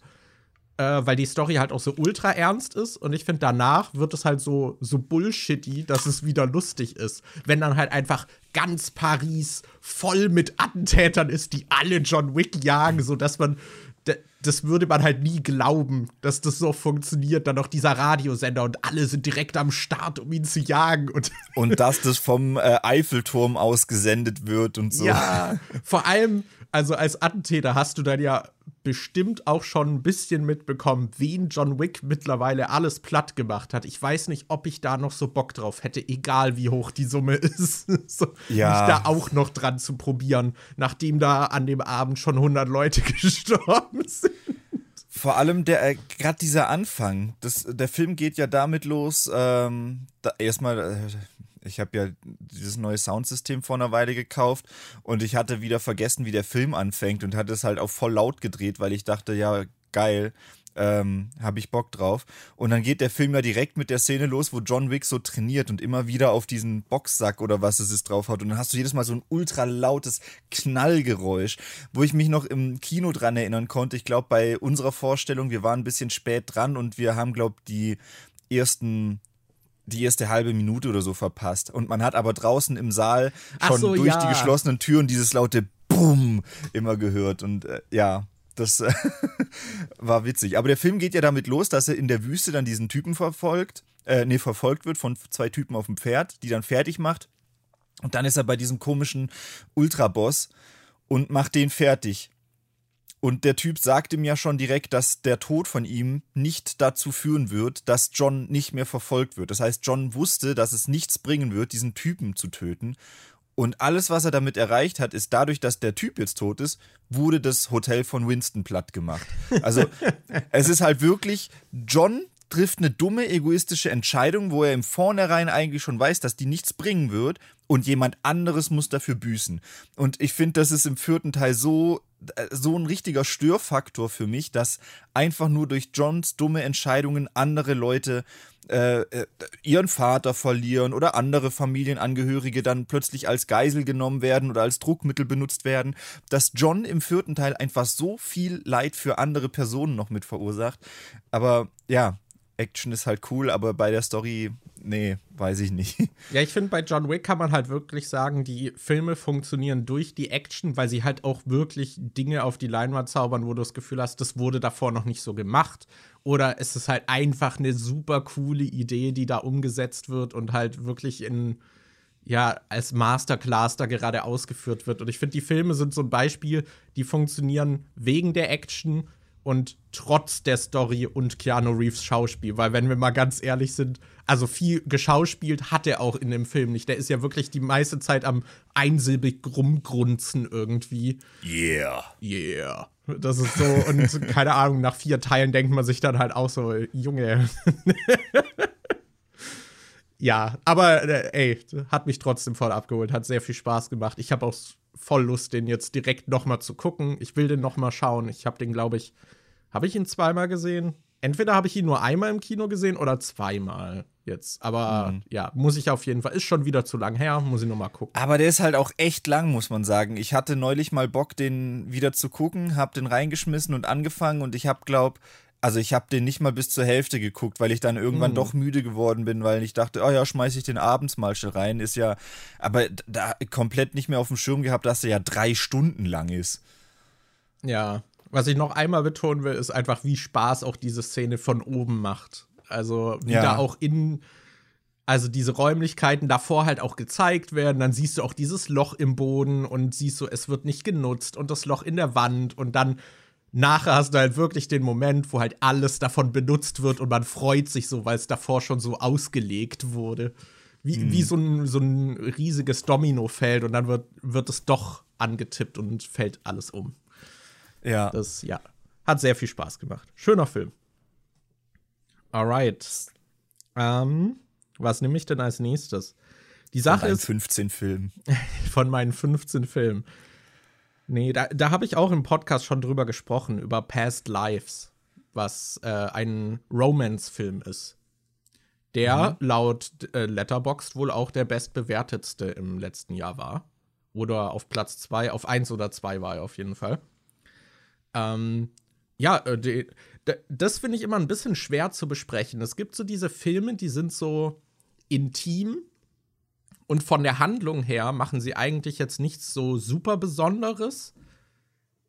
Äh, weil die Story halt auch so ultra ernst ist. Und ich finde, danach wird es halt so, so bullshitty, dass es wieder lustig ist. Wenn dann halt einfach ganz Paris voll mit Attentätern ist, die alle John Wick jagen, sodass man das würde man halt nie glauben, dass das so funktioniert. Dann noch dieser Radiosender und alle sind direkt am Start, um ihn zu jagen. Und, und dass das vom äh, Eiffelturm aus gesendet wird und so. Ja, vor allem, also als Attentäter hast du dann ja bestimmt auch schon ein bisschen mitbekommen, wen John Wick mittlerweile alles platt gemacht hat. Ich weiß nicht, ob ich da noch so Bock drauf hätte, egal wie hoch die Summe ist, so, Ja. mich da auch noch dran zu probieren, nachdem da an dem Abend schon 100 Leute gestorben sind. Vor allem der äh, gerade dieser Anfang. Das, der Film geht ja damit los. Ähm, da, erstmal, äh, ich habe ja dieses neue Soundsystem vor einer Weile gekauft und ich hatte wieder vergessen, wie der Film anfängt und hatte es halt auf voll laut gedreht, weil ich dachte, ja geil. Ähm, habe ich Bock drauf. Und dann geht der Film ja direkt mit der Szene los, wo John Wick so trainiert und immer wieder auf diesen Boxsack oder was es ist draufhaut. Und dann hast du jedes Mal so ein ultra lautes Knallgeräusch, wo ich mich noch im Kino dran erinnern konnte. Ich glaube, bei unserer Vorstellung, wir waren ein bisschen spät dran und wir haben, glaube die ersten die erste halbe Minute oder so verpasst. Und man hat aber draußen im Saal schon so, durch ja. die geschlossenen Türen dieses laute Bumm immer gehört. Und äh, ja, das war witzig. Aber der Film geht ja damit los, dass er in der Wüste dann diesen Typen verfolgt, äh, nee, verfolgt wird von zwei Typen auf dem Pferd, die dann fertig macht. Und dann ist er bei diesem komischen Ultraboss und macht den fertig. Und der Typ sagt ihm ja schon direkt, dass der Tod von ihm nicht dazu führen wird, dass John nicht mehr verfolgt wird. Das heißt, John wusste, dass es nichts bringen wird, diesen Typen zu töten. Und alles, was er damit erreicht hat, ist dadurch, dass der Typ jetzt tot ist, wurde das Hotel von Winston platt gemacht. Also es ist halt wirklich, John trifft eine dumme, egoistische Entscheidung, wo er im Vornherein eigentlich schon weiß, dass die nichts bringen wird und jemand anderes muss dafür büßen. Und ich finde, das ist im vierten Teil so, so ein richtiger Störfaktor für mich, dass einfach nur durch Johns dumme Entscheidungen andere Leute äh, äh, ihren Vater verlieren oder andere Familienangehörige dann plötzlich als Geisel genommen werden oder als Druckmittel benutzt werden, dass John im vierten Teil einfach so viel Leid für andere Personen noch mit verursacht. Aber ja, Action ist halt cool, aber bei der Story, nee, weiß ich nicht. Ja, ich finde, bei John Wick kann man halt wirklich sagen, die Filme funktionieren durch die Action, weil sie halt auch wirklich Dinge auf die Leinwand zaubern, wo du das Gefühl hast, das wurde davor noch nicht so gemacht. Oder es ist halt einfach eine super coole Idee, die da umgesetzt wird und halt wirklich in, ja, als Masterclass da gerade ausgeführt wird. Und ich finde, die Filme sind so ein Beispiel, die funktionieren wegen der Action und trotz der Story und Keanu Reeves Schauspiel. Weil, wenn wir mal ganz ehrlich sind, also viel geschauspielt hat er auch in dem Film nicht. Der ist ja wirklich die meiste Zeit am einsilbig rumgrunzen irgendwie. Yeah. Yeah. Das ist so, und keine Ahnung, nach vier Teilen denkt man sich dann halt auch so, Junge. ja, aber äh, ey, hat mich trotzdem voll abgeholt, hat sehr viel Spaß gemacht. Ich habe auch voll Lust, den jetzt direkt noch mal zu gucken. Ich will den noch mal schauen. Ich habe den, glaube ich, habe ich ihn zweimal gesehen? Entweder habe ich ihn nur einmal im Kino gesehen oder zweimal jetzt. Aber Mhm. ja, muss ich auf jeden Fall. Ist schon wieder zu lang her, muss ich noch mal gucken. Aber der ist halt auch echt lang, muss man sagen. Ich hatte neulich mal Bock, den wieder zu gucken, hab den reingeschmissen und angefangen und ich hab, glaub, also ich hab den nicht mal bis zur Hälfte geguckt, weil ich dann irgendwann Mhm. doch müde geworden bin, weil ich dachte, oh ja, schmeiß ich den abends mal schnell rein. Ist ja, aber da komplett nicht mehr auf dem Schirm gehabt, dass der ja drei Stunden lang ist. Ja. Was ich noch einmal betonen will, ist einfach, wie Spaß auch diese Szene von oben macht. Also, wie Ja. da auch in, also diese Räumlichkeiten davor halt auch gezeigt werden. Dann siehst du auch dieses Loch im Boden und siehst so, es wird nicht genutzt und das Loch in der Wand und dann nachher hast du halt wirklich den Moment, wo halt alles davon benutzt wird und man freut sich so, weil es davor schon so ausgelegt wurde. Wie, wie so, ein, so ein riesiges Domino-Feld und dann wird, wird es doch angetippt und fällt alles um. Ja. Das, ja, hat sehr viel Spaß gemacht. Schöner Film. Alright. Ähm, was nehme ich denn als nächstes? Die Sache Ein ist, 15 Film. von meinen 15 Filmen. Nee, da, da habe ich auch im Podcast schon drüber gesprochen, über Past Lives, was äh, ein Romance-Film ist. Der laut äh, Letterboxd wohl auch der bestbewertetste im letzten Jahr war. Oder auf Platz 2, auf 1 oder 2 war er auf jeden Fall. Ähm, ja, äh, die, das finde ich immer ein bisschen schwer zu besprechen. Es gibt so diese Filme, die sind so intim und von der Handlung her machen sie eigentlich jetzt nichts so super Besonderes,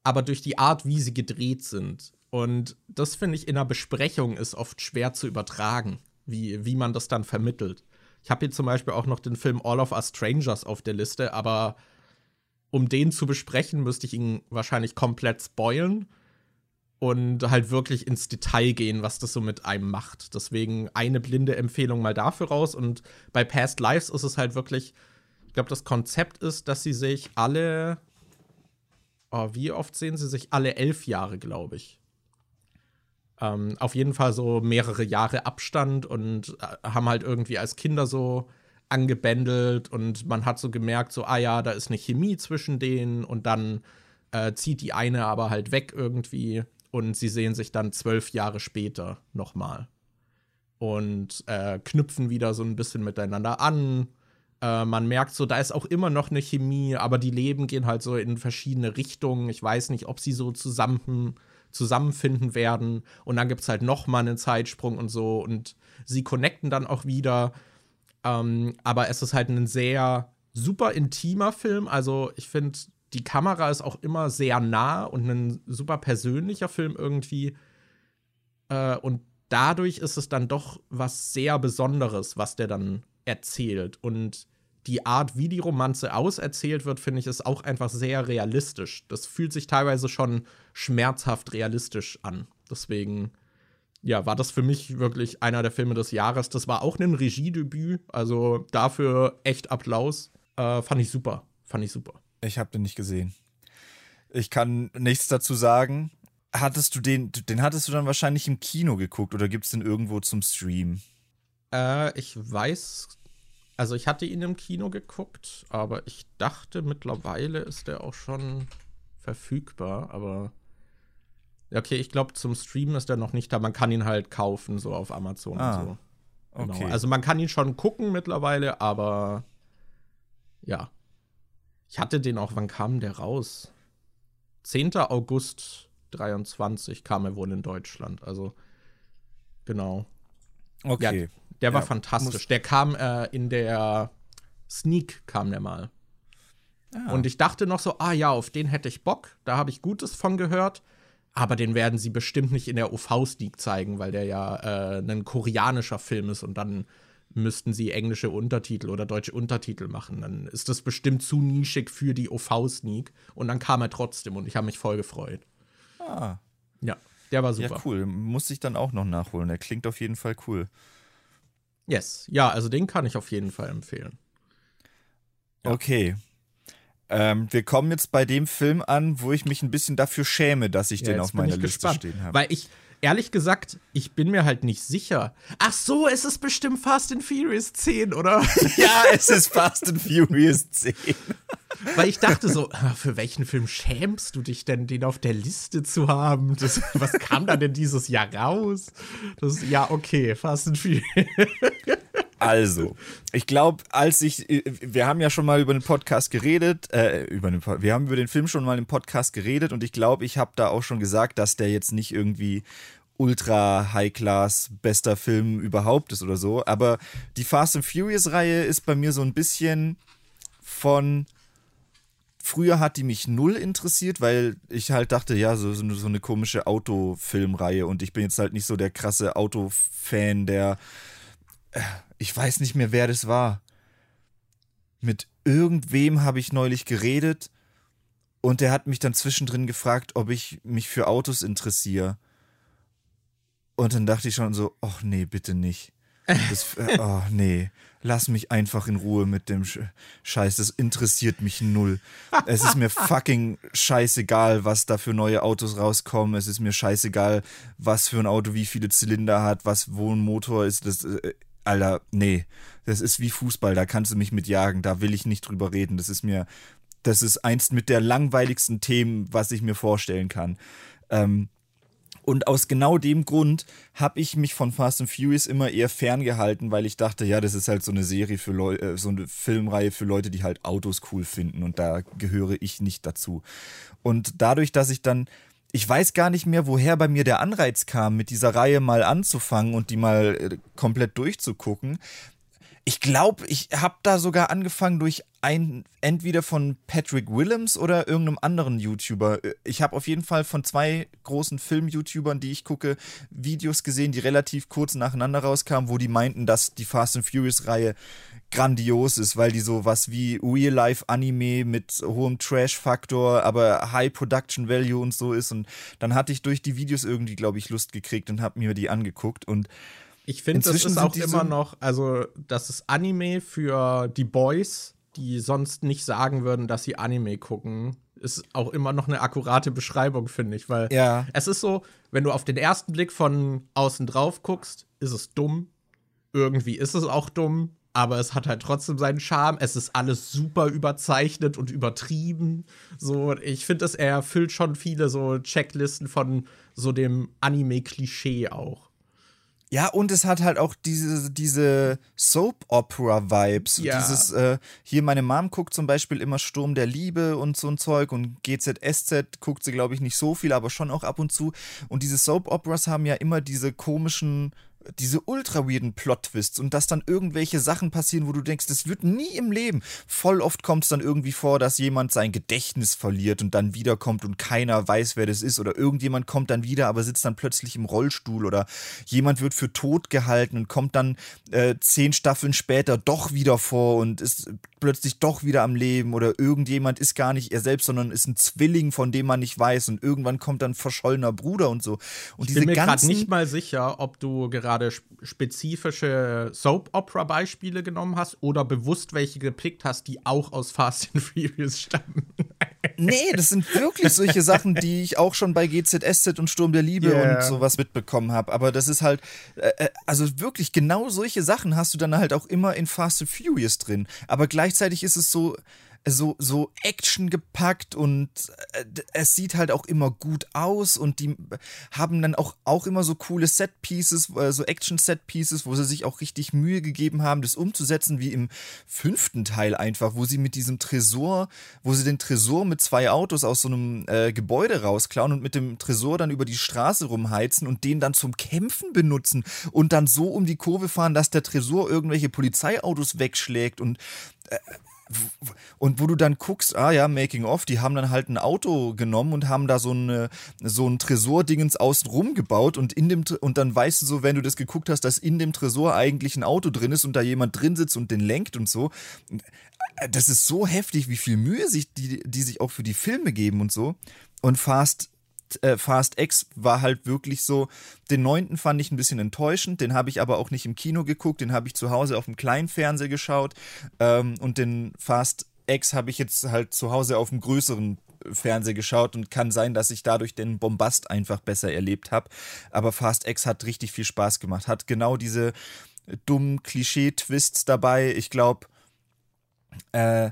aber durch die Art, wie sie gedreht sind. Und das finde ich in einer Besprechung ist oft schwer zu übertragen, wie, wie man das dann vermittelt. Ich habe hier zum Beispiel auch noch den Film All of Us Strangers auf der Liste, aber um den zu besprechen, müsste ich ihn wahrscheinlich komplett spoilen und halt wirklich ins Detail gehen, was das so mit einem macht. Deswegen eine blinde Empfehlung mal dafür raus. Und bei Past Lives ist es halt wirklich, ich glaube, das Konzept ist, dass sie sich alle, oh, wie oft sehen sie sich? Alle elf Jahre, glaube ich. Ähm, auf jeden Fall so mehrere Jahre Abstand und äh, haben halt irgendwie als Kinder so angebändelt und man hat so gemerkt, so, ah ja, da ist eine Chemie zwischen denen und dann äh, zieht die eine aber halt weg irgendwie und sie sehen sich dann zwölf Jahre später nochmal und äh, knüpfen wieder so ein bisschen miteinander an. Äh, man merkt so, da ist auch immer noch eine Chemie, aber die Leben gehen halt so in verschiedene Richtungen. Ich weiß nicht, ob sie so zusammen, zusammenfinden werden. Und dann gibt es halt noch mal einen Zeitsprung und so. Und sie connecten dann auch wieder. Ähm, aber es ist halt ein sehr super intimer Film. Also ich finde, die Kamera ist auch immer sehr nah und ein super persönlicher Film irgendwie. Äh, und dadurch ist es dann doch was sehr Besonderes, was der dann erzählt. Und die Art, wie die Romanze auserzählt wird, finde ich, ist auch einfach sehr realistisch. Das fühlt sich teilweise schon schmerzhaft realistisch an. Deswegen, ja, war das für mich wirklich einer der Filme des Jahres. Das war auch ein Regiedebüt, also dafür echt Applaus. Äh, fand ich super. Fand ich super. Ich habe den nicht gesehen. Ich kann nichts dazu sagen. Hattest du den, den hattest du dann wahrscheinlich im Kino geguckt oder gibt es den irgendwo zum Stream? Äh, ich weiß, also ich hatte ihn im Kino geguckt, aber ich dachte mittlerweile ist der auch schon verfügbar, aber okay, ich glaube zum Streamen ist der noch nicht da. Man kann ihn halt kaufen, so auf Amazon Ah, und so. Genau. okay. Also man kann ihn schon gucken mittlerweile, aber ja. Ich hatte den auch, wann kam der raus? 10. August 23 kam er wohl in Deutschland. Also, genau. Okay. Der war Ja, fantastisch. Der kam äh, in der Sneak, kam der mal. Ah. Und ich dachte noch so, ah ja, auf den hätte ich Bock. Da habe ich Gutes von gehört. Aber den werden sie bestimmt nicht in der OV-Sneak zeigen, weil der ja äh, ein koreanischer Film ist und dann müssten sie englische Untertitel oder deutsche Untertitel machen. Dann ist das bestimmt zu nischig für die OV-Sneak. Und dann kam er trotzdem und ich habe mich voll gefreut. ah. Ja, der war super. Ja, cool. Muss ich dann auch noch nachholen. Der klingt auf jeden Fall cool. Yes. Ja, also den kann ich auf jeden Fall empfehlen. Ja. Okay. Ähm, wir kommen jetzt bei dem Film an, wo ich mich ein bisschen dafür schäme, dass ich Ja, den auf meiner Liste gespannt, stehen habe. Weil ich, ehrlich gesagt, ich bin mir halt nicht sicher. Ach so, es ist bestimmt Fast and Furious 10, oder? Ja, es ist Fast and Furious 10. Weil ich dachte so, ah, für welchen Film schämst du dich denn, den auf der Liste zu haben? Das, was kam da denn dieses Jahr raus? Das, ja, okay, Fast and Furious. Also, ich glaube, als ich, äh, wir haben ja schon mal über den Podcast geredet, äh, über den, wir haben über den Film schon mal im Podcast geredet und ich glaube, ich habe da auch schon gesagt, dass der jetzt nicht irgendwie ultra High-Class bester Film überhaupt ist oder so, aber die Fast and Furious Reihe ist bei mir so ein bisschen von früher hat die mich null interessiert, weil ich halt dachte, ja, so, so eine komische Autofilmreihe und ich bin jetzt halt nicht so der krasse Autofan, der. Ich weiß nicht mehr, wer das war. Mit irgendwem habe ich neulich geredet und der hat mich dann zwischendrin gefragt, ob ich mich für Autos interessiere. Und dann dachte ich schon so, ach nee, bitte nicht. Das, oh nee, lass mich einfach in Ruhe mit dem Scheiß. Das interessiert mich null. Es ist mir fucking scheißegal, was da für neue Autos rauskommen. Es ist mir scheißegal, was für ein Auto wie viele Zylinder hat, was wo ein Motor ist. Das, äh, Alter, nee. Das ist wie Fußball, da kannst du mich mit jagen, da will ich nicht drüber reden. Das ist mir, das ist eins mit der langweiligsten Themen, was ich mir vorstellen kann. Ähm, und aus genau dem Grund habe ich mich von Fast and Furious immer eher ferngehalten, weil ich dachte, ja, das ist halt so eine Serie für Leute, äh, so eine Filmreihe für Leute, die halt Autos cool finden und da gehöre ich nicht dazu. Und dadurch, dass ich dann ich weiß gar nicht mehr, woher bei mir der Anreiz kam, mit dieser Reihe mal anzufangen und die mal äh, komplett durchzugucken, ich glaube, ich habe da sogar angefangen durch ein, entweder von Patrick Willems oder irgendeinem anderen YouTuber. Ich habe auf jeden Fall von zwei großen Film-YouTubern, die ich gucke, Videos gesehen, die relativ kurz nacheinander rauskamen, wo die meinten, dass die Fast and Furious-Reihe grandios ist, weil die so was wie Real-Life-Anime mit hohem Trash-Faktor, aber High Production Value und so ist. Und dann hatte ich durch die Videos irgendwie, glaube ich, Lust gekriegt und habe mir die angeguckt und ich finde, das ist auch immer noch, also das ist Anime für die Boys, die sonst nicht sagen würden, dass sie Anime gucken. Ist auch immer noch eine akkurate Beschreibung, finde ich, weil ja. es ist so, wenn du auf den ersten Blick von außen drauf guckst, ist es dumm. Irgendwie ist es auch dumm, aber es hat halt trotzdem seinen Charme. Es ist alles super überzeichnet und übertrieben. So, ich finde, es erfüllt schon viele so Checklisten von so dem Anime-Klischee auch. Ja, und es hat halt auch diese, diese Soap-Opera-Vibes. Ja. Dieses, äh, hier meine Mom guckt zum Beispiel immer Sturm der Liebe und so ein Zeug und GZSZ guckt sie, glaube ich, nicht so viel, aber schon auch ab und zu. Und diese Soap-Operas haben ja immer diese komischen diese ultra weirden Plot-Twists und dass dann irgendwelche Sachen passieren, wo du denkst, das wird nie im Leben. Voll oft kommt es dann irgendwie vor, dass jemand sein Gedächtnis verliert und dann wiederkommt und keiner weiß, wer das ist oder irgendjemand kommt dann wieder, aber sitzt dann plötzlich im Rollstuhl oder jemand wird für tot gehalten und kommt dann äh, zehn Staffeln später doch wieder vor und ist plötzlich doch wieder am Leben oder irgendjemand ist gar nicht er selbst, sondern ist ein Zwilling, von dem man nicht weiß und irgendwann kommt dann verschollener Bruder und so. Und ich bin mir gerade nicht mal sicher, ob du gerade spezifische Soap-Opera-Beispiele genommen hast oder bewusst welche gepickt hast, die auch aus Fast and Furious stammen. nee, das sind wirklich solche Sachen, die ich auch schon bei GZSZ und Sturm der Liebe yeah. und sowas mitbekommen habe. Aber das ist halt, äh, äh, also wirklich genau solche Sachen hast du dann halt auch immer in Fast and Furious drin. Aber gleich gleichzeitig ist es so, so, so Action gepackt und äh, es sieht halt auch immer gut aus und die haben dann auch, auch immer so coole Set-Pieces, äh, so Action-Set-Pieces, wo sie sich auch richtig Mühe gegeben haben, das umzusetzen, wie im fünften Teil einfach, wo sie mit diesem Tresor, wo sie den Tresor mit zwei Autos aus so einem äh, Gebäude rausklauen und mit dem Tresor dann über die Straße rumheizen und den dann zum Kämpfen benutzen und dann so um die Kurve fahren, dass der Tresor irgendwelche Polizeiautos wegschlägt und äh, und wo du dann guckst, ah ja, Making of, die haben dann halt ein Auto genommen und haben da so, eine, so ein Tresor-Dingens außen rum gebaut und in dem und dann weißt du so, wenn du das geguckt hast, dass in dem Tresor eigentlich ein Auto drin ist und da jemand drin sitzt und den lenkt und so. Das ist so heftig, wie viel Mühe sich die, die sich auch für die Filme geben und so. Und Fast äh, Fast X war halt wirklich so, den neunten fand ich ein bisschen enttäuschend, den habe ich aber auch nicht im Kino geguckt, den habe ich zu Hause auf dem kleinen Fernseher geschaut ähm, und den Fast X habe ich jetzt halt zu Hause auf dem größeren Fernseher geschaut und kann sein, dass ich dadurch den Bombast einfach besser erlebt habe. Aber Fast X hat richtig viel Spaß gemacht, hat genau diese dummen Klischee-Twists dabei. Ich glaube, äh,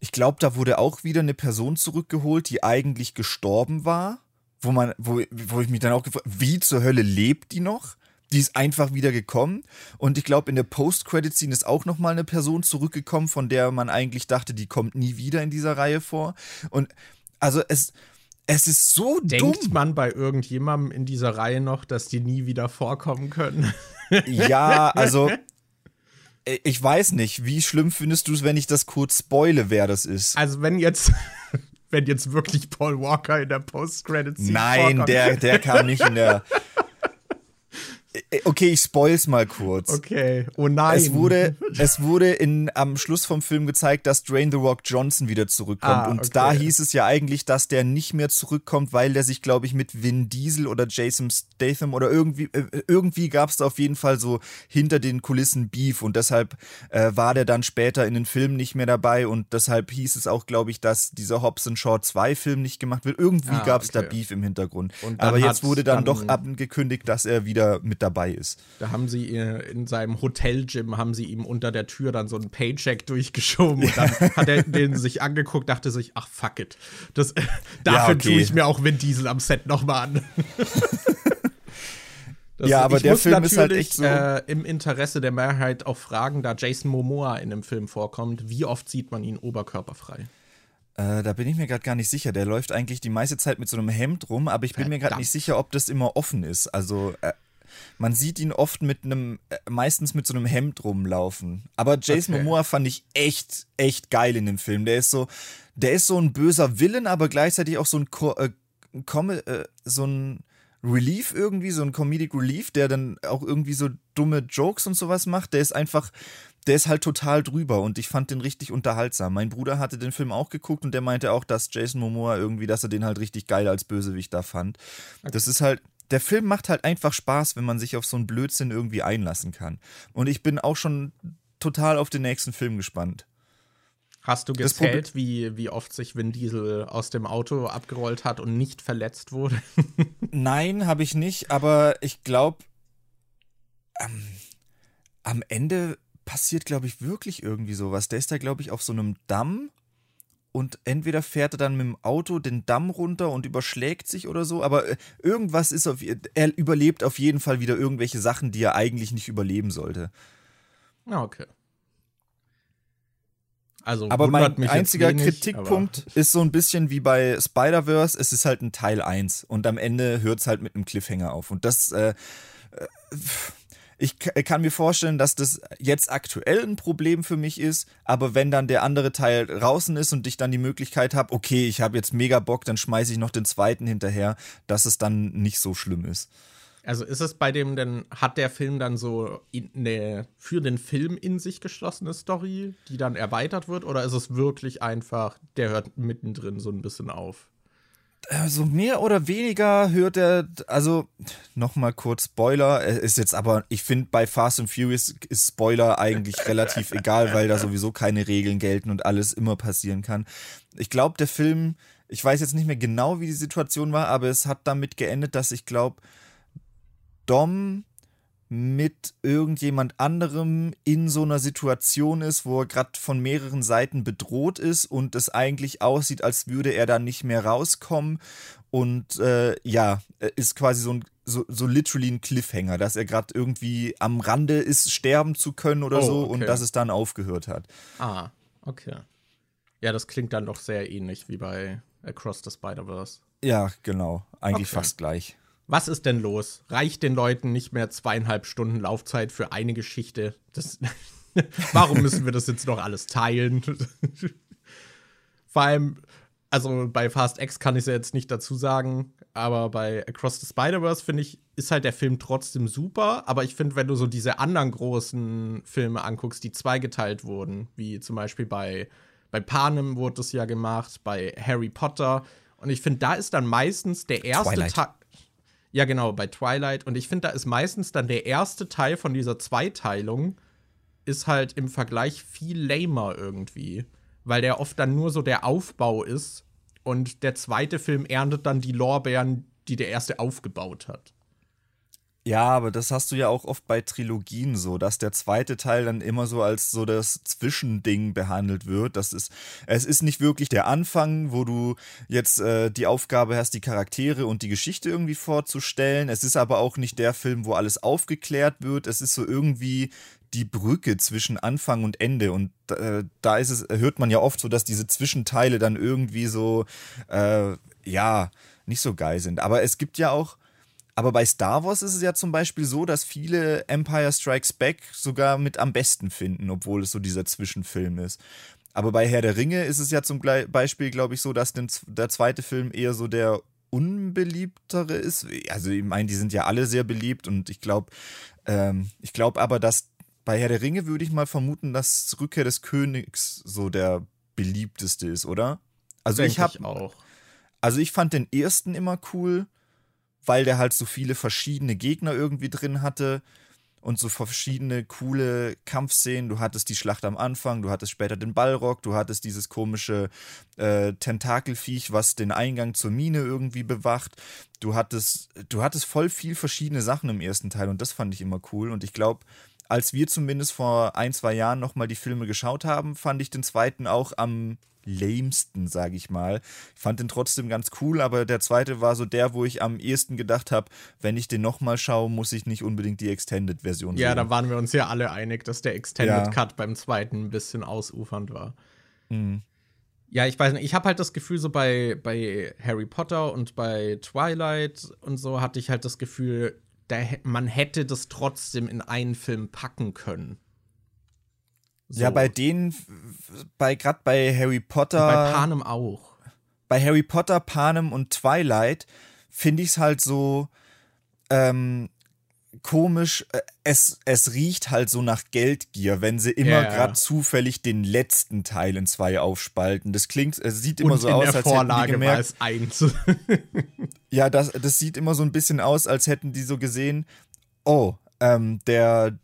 ich glaube, da wurde auch wieder eine Person zurückgeholt, die eigentlich gestorben war wo man, wo, wo ich mich dann auch gefragt, wie zur Hölle lebt die noch? Die ist einfach wieder gekommen. Und ich glaube, in der Post-Credit-Scene ist auch nochmal eine Person zurückgekommen, von der man eigentlich dachte, die kommt nie wieder in dieser Reihe vor. Und also es, es ist so Denkt dumm. man bei irgendjemandem in dieser Reihe noch, dass die nie wieder vorkommen können? Ja, also Ich weiß nicht, wie schlimm findest du es, wenn ich das kurz spoile, wer das ist? Also, wenn jetzt, wenn jetzt wirklich Paul Walker in der Post-Credit-Scene Nein, vorkommt. der, der kam nicht in der. Äh, Okay, ich spoil's mal kurz. Okay, oh nein. Es wurde, es wurde in, am Schluss vom Film gezeigt, dass Dwayne The Rock Johnson wieder zurückkommt. Ah, Und okay. da hieß es ja eigentlich, dass der nicht mehr zurückkommt, weil der sich, glaube ich, mit Vin Diesel oder Jason Statham oder irgendwie, äh, irgendwie gab es da auf jeden Fall so hinter den Kulissen Beef. Und deshalb äh, war der dann später in den Filmen nicht mehr dabei. Und deshalb hieß es auch, glaube ich, dass dieser Hobbs Shaw 2 Film nicht gemacht wird. Irgendwie Ah, gab es da okay. Beef im Hintergrund. Und Aber jetzt wurde dann, dann- doch angekündigt, dass er wieder mit dabei ist. Da haben sie in seinem Hotel-Gym haben sie ihm unter der Tür dann so einen Paycheck durchgeschoben und dann hat er den sich angeguckt, dachte sich, ach fuck it. Das, äh, dafür okay. tue ich mir auch Vin Diesel am Set nochmal an. Das- Ja, aber der Film ist halt echt so- Äh, Im Interesse der Mehrheit auch fragen, da Jason Momoa in dem Film vorkommt, wie oft sieht man ihn oberkörperfrei? Äh, da bin ich mir gerade gar nicht sicher. Der läuft eigentlich die meiste Zeit mit so einem Hemd rum, aber ich bin mir gerade Verdammt. nicht sicher, ob das immer offen ist. Also äh, man sieht ihn oft mit einem, äh, meistens mit so einem Hemd rumlaufen. Aber Jason Okay. Momoa fand ich echt, echt geil in dem Film. Der ist so, der ist so ein böser Villain, aber gleichzeitig auch so ein, Ko äh, äh, so ein Relief irgendwie, so ein Comedic Relief, der dann auch irgendwie so dumme Jokes und sowas macht. Der ist einfach, der ist halt total drüber und ich fand den richtig unterhaltsam. Mein Bruder hatte den Film auch geguckt und der meinte auch, dass Jason Momoa irgendwie, dass er den halt richtig geil als Bösewicht da fand. Das ist halt, der Film macht halt einfach Spaß, wenn man sich auf so einen Blödsinn irgendwie einlassen kann. Und ich bin auch schon total auf den nächsten Film gespannt. Hast du gezählt, wie, wie oft sich Vin Diesel aus dem Auto abgerollt hat und nicht verletzt wurde? Nein, habe ich nicht, aber ich glaube, ähm, am Ende passiert, glaube ich, wirklich irgendwie sowas. Der ist da, glaube ich, auf so einem Damm und entweder fährt er dann mit dem Auto den Damm runter und überschlägt sich oder so, aber äh, irgendwas ist auf, er überlebt auf jeden Fall wieder irgendwelche Sachen, die er eigentlich nicht überleben sollte. Ah, okay. Also Aber mein einziger wenig, Kritikpunkt ist so ein bisschen wie bei Spider-Verse, es ist halt ein Teil 1 und am Ende hört es halt mit einem Cliffhanger auf. Und das, äh, äh, ich k- kann mir vorstellen, dass das jetzt aktuell ein Problem für mich ist, aber wenn dann der andere Teil draußen ist und ich dann die Möglichkeit habe, okay, ich habe jetzt mega Bock, dann schmeiße ich noch den zweiten hinterher, dass es dann nicht so schlimm ist. Also ist es bei dem denn, hat der Film dann so in, eine für den Film in sich geschlossene Story, die dann erweitert wird, oder ist es wirklich einfach, der hört mittendrin so ein bisschen auf? Also mehr oder weniger hört er, also nochmal kurz Spoiler, es ist jetzt aber, ich finde bei Fast and Furious ist Spoiler eigentlich relativ egal, weil da sowieso keine Regeln gelten und alles immer passieren kann. Ich glaube, der Film, ich weiß jetzt nicht mehr genau, wie die Situation war, aber es hat damit geendet, dass ich glaube, Dom mit irgendjemand anderem in so einer Situation ist, wo er gerade von mehreren Seiten bedroht ist und es eigentlich aussieht, als würde er da nicht mehr rauskommen. Und äh, ja, ist quasi so ein so, so literally ein Cliffhanger, dass er gerade irgendwie am Rande ist, sterben zu können oder Oh, so okay. und dass es dann aufgehört hat. Ah, okay. Ja, das klingt dann doch sehr ähnlich wie bei Across the Spider-Verse. Ja, genau. Eigentlich Okay. fast gleich. Was ist denn los? Reicht den Leuten nicht mehr zweieinhalb Stunden Laufzeit für eine Geschichte? Das, warum müssen wir das jetzt noch alles teilen? Vor allem, also bei Fast X kann ich es ja jetzt nicht dazu sagen, aber bei Across the Spider-Verse finde ich, ist halt der Film trotzdem super. Aber ich finde, wenn du so diese anderen großen Filme anguckst, die zweigeteilt wurden, wie zum Beispiel bei, bei Panem wurde es ja gemacht, bei Harry Potter. Und ich finde, da ist dann meistens der erste. Teil. Ja, genau, bei Twilight. Und ich finde, da ist meistens dann der erste Teil von dieser Zweiteilung ist halt im Vergleich viel lamer irgendwie. Weil der oft dann nur so der Aufbau ist und der zweite Film erntet dann die Lorbeeren, die der erste aufgebaut hat. Ja, aber das hast du ja auch oft bei Trilogien so, dass der zweite Teil dann immer so als so das Zwischending behandelt wird. Das ist, es ist nicht wirklich der Anfang, wo du jetzt äh, die Aufgabe hast, die Charaktere und die Geschichte irgendwie vorzustellen. Es ist aber auch nicht der Film, wo alles aufgeklärt wird. Es ist so irgendwie die Brücke zwischen Anfang und Ende. Und äh, da ist es, hört man ja oft so, dass diese Zwischenteile dann irgendwie so, äh, ja, nicht so geil sind. Aber es gibt ja auch Aber bei Star Wars ist es ja zum Beispiel so, dass viele Empire Strikes Back sogar mit am besten finden, obwohl es so dieser Zwischenfilm ist. Aber bei Herr der Ringe ist es ja zum Beispiel, glaube ich, so, dass der zweite Film eher so der unbeliebtere ist. Also ich meine, die sind ja alle sehr beliebt und ich glaube, ähm, ich glaube aber, dass bei Herr der Ringe würde ich mal vermuten, dass Rückkehr des Königs so der beliebteste ist, oder? Also Denk ich habe auch. Also ich fand den ersten immer cool, weil der halt so viele verschiedene Gegner irgendwie drin hatte und so verschiedene coole Kampfszenen. Du hattest die Schlacht am Anfang, du hattest später den Ballrock, du hattest dieses komische äh, Tentakelviech, was den Eingang zur Mine irgendwie bewacht. Du hattest, du hattest voll viel verschiedene Sachen im ersten Teil und das fand ich immer cool. Und ich glaube, als wir zumindest vor ein, zwei Jahren nochmal die Filme geschaut haben, fand ich den zweiten auch am lamesten, sage ich mal. Ich fand den trotzdem ganz cool, aber der zweite war so der, wo ich am ehesten gedacht habe, wenn ich den nochmal schaue, muss ich nicht unbedingt die Extended-Version sehen. Ja, da waren wir uns ja alle einig, dass der Extended ja. Beim zweiten ein bisschen ausufernd war. Mhm. Ja, ich weiß nicht, ich habe halt das Gefühl, so bei, bei Harry Potter und bei Twilight und so hatte ich halt das Gefühl, man hätte das trotzdem in einen Film packen können. So. Ja, bei denen, bei gerade bei Harry Potter. Und bei Panem auch. Bei Harry Potter, Panem und Twilight finde ich es halt so ähm, komisch. Äh, es, es riecht halt so nach Geldgier, wenn sie immer yeah. gerade zufällig den letzten Teil in zwei aufspalten. Das klingt, es sieht immer und so in aus, der als Vorlage hätten die gemerkt. War es eins. ja, das, das sieht immer so ein bisschen aus, als hätten die so gesehen, oh, ähm, der,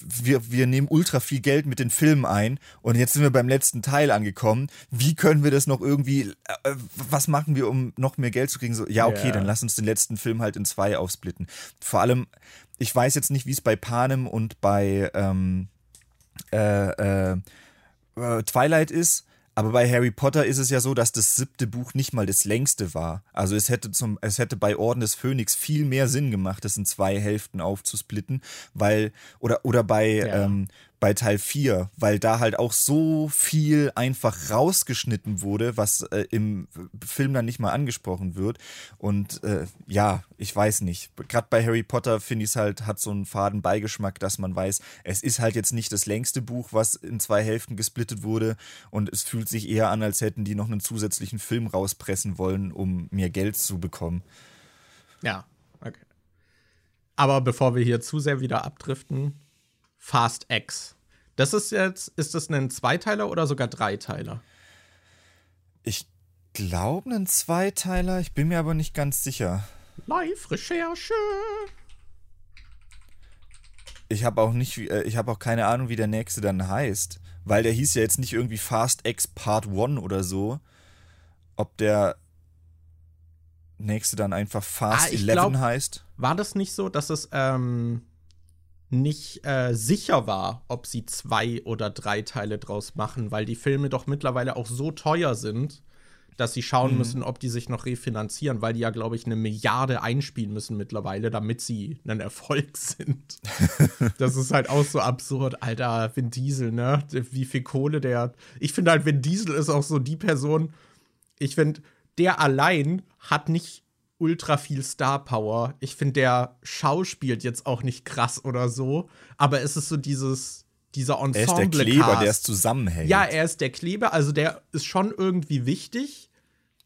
wir, wir nehmen ultra viel Geld mit den Filmen ein und jetzt sind wir beim letzten Teil angekommen. Wie können wir das noch irgendwie, äh, was machen wir, um noch mehr Geld zu kriegen? So, ja, okay, yeah. dann lass uns den letzten Film halt in zwei aufsplitten. Vor allem, ich weiß jetzt nicht, wie es bei Panem und bei ähm, äh, äh, Twilight ist, aber bei Harry Potter ist es ja so, dass das siebte Buch nicht mal das längste war. Also es hätte zum, es hätte bei Orden des Phönix viel mehr Sinn gemacht, das in zwei Hälften aufzusplitten, weil, oder, oder bei, ja. ähm, bei Teil 4, weil da halt auch so viel einfach rausgeschnitten wurde, was äh, im Film dann nicht mal angesprochen wird. Und äh, ja, ich weiß nicht. Gerade bei Harry Potter finde ich es halt, hat so einen faden Beigeschmack, dass man weiß, es ist halt jetzt nicht das längste Buch, was in zwei Hälften gesplittet wurde. Und es fühlt sich eher an, als hätten die noch einen zusätzlichen Film rauspressen wollen, um mehr Geld zu bekommen. Ja, okay. Aber bevor wir hier zu sehr wieder abdriften, Fast X. Das ist jetzt, ist das ein Zweiteiler oder sogar Dreiteiler? Ich glaube ein Zweiteiler, ich bin mir aber nicht ganz sicher. Live-Recherche. Ich habe auch nicht, äh, ich habe auch keine Ahnung, wie der nächste dann heißt, weil der hieß ja jetzt nicht irgendwie Fast X Part 1 oder so. Ob der nächste dann einfach Fast ah, 11 glaub, heißt. War das nicht so, dass es ähm, nicht äh, sicher war, ob sie zwei oder drei Teile draus machen, weil die Filme doch mittlerweile auch so teuer sind, dass sie schauen mhm. müssen, ob die sich noch refinanzieren, weil die ja, glaube ich, eine Milliarde einspielen müssen mittlerweile, damit sie ein Erfolg sind. das ist halt auch so absurd, Alter, Vin Diesel, ne? Wie viel Kohle der. Ich finde halt, Vin Diesel ist auch so die Person, ich finde, der allein hat nicht ultra viel Star Power. Ich finde, der schauspielt jetzt auch nicht krass oder so, aber es ist so dieses dieser Ensemble Er ist der Kleber, der es zusammenhält. Ja, er ist der Kleber, also der ist schon irgendwie wichtig,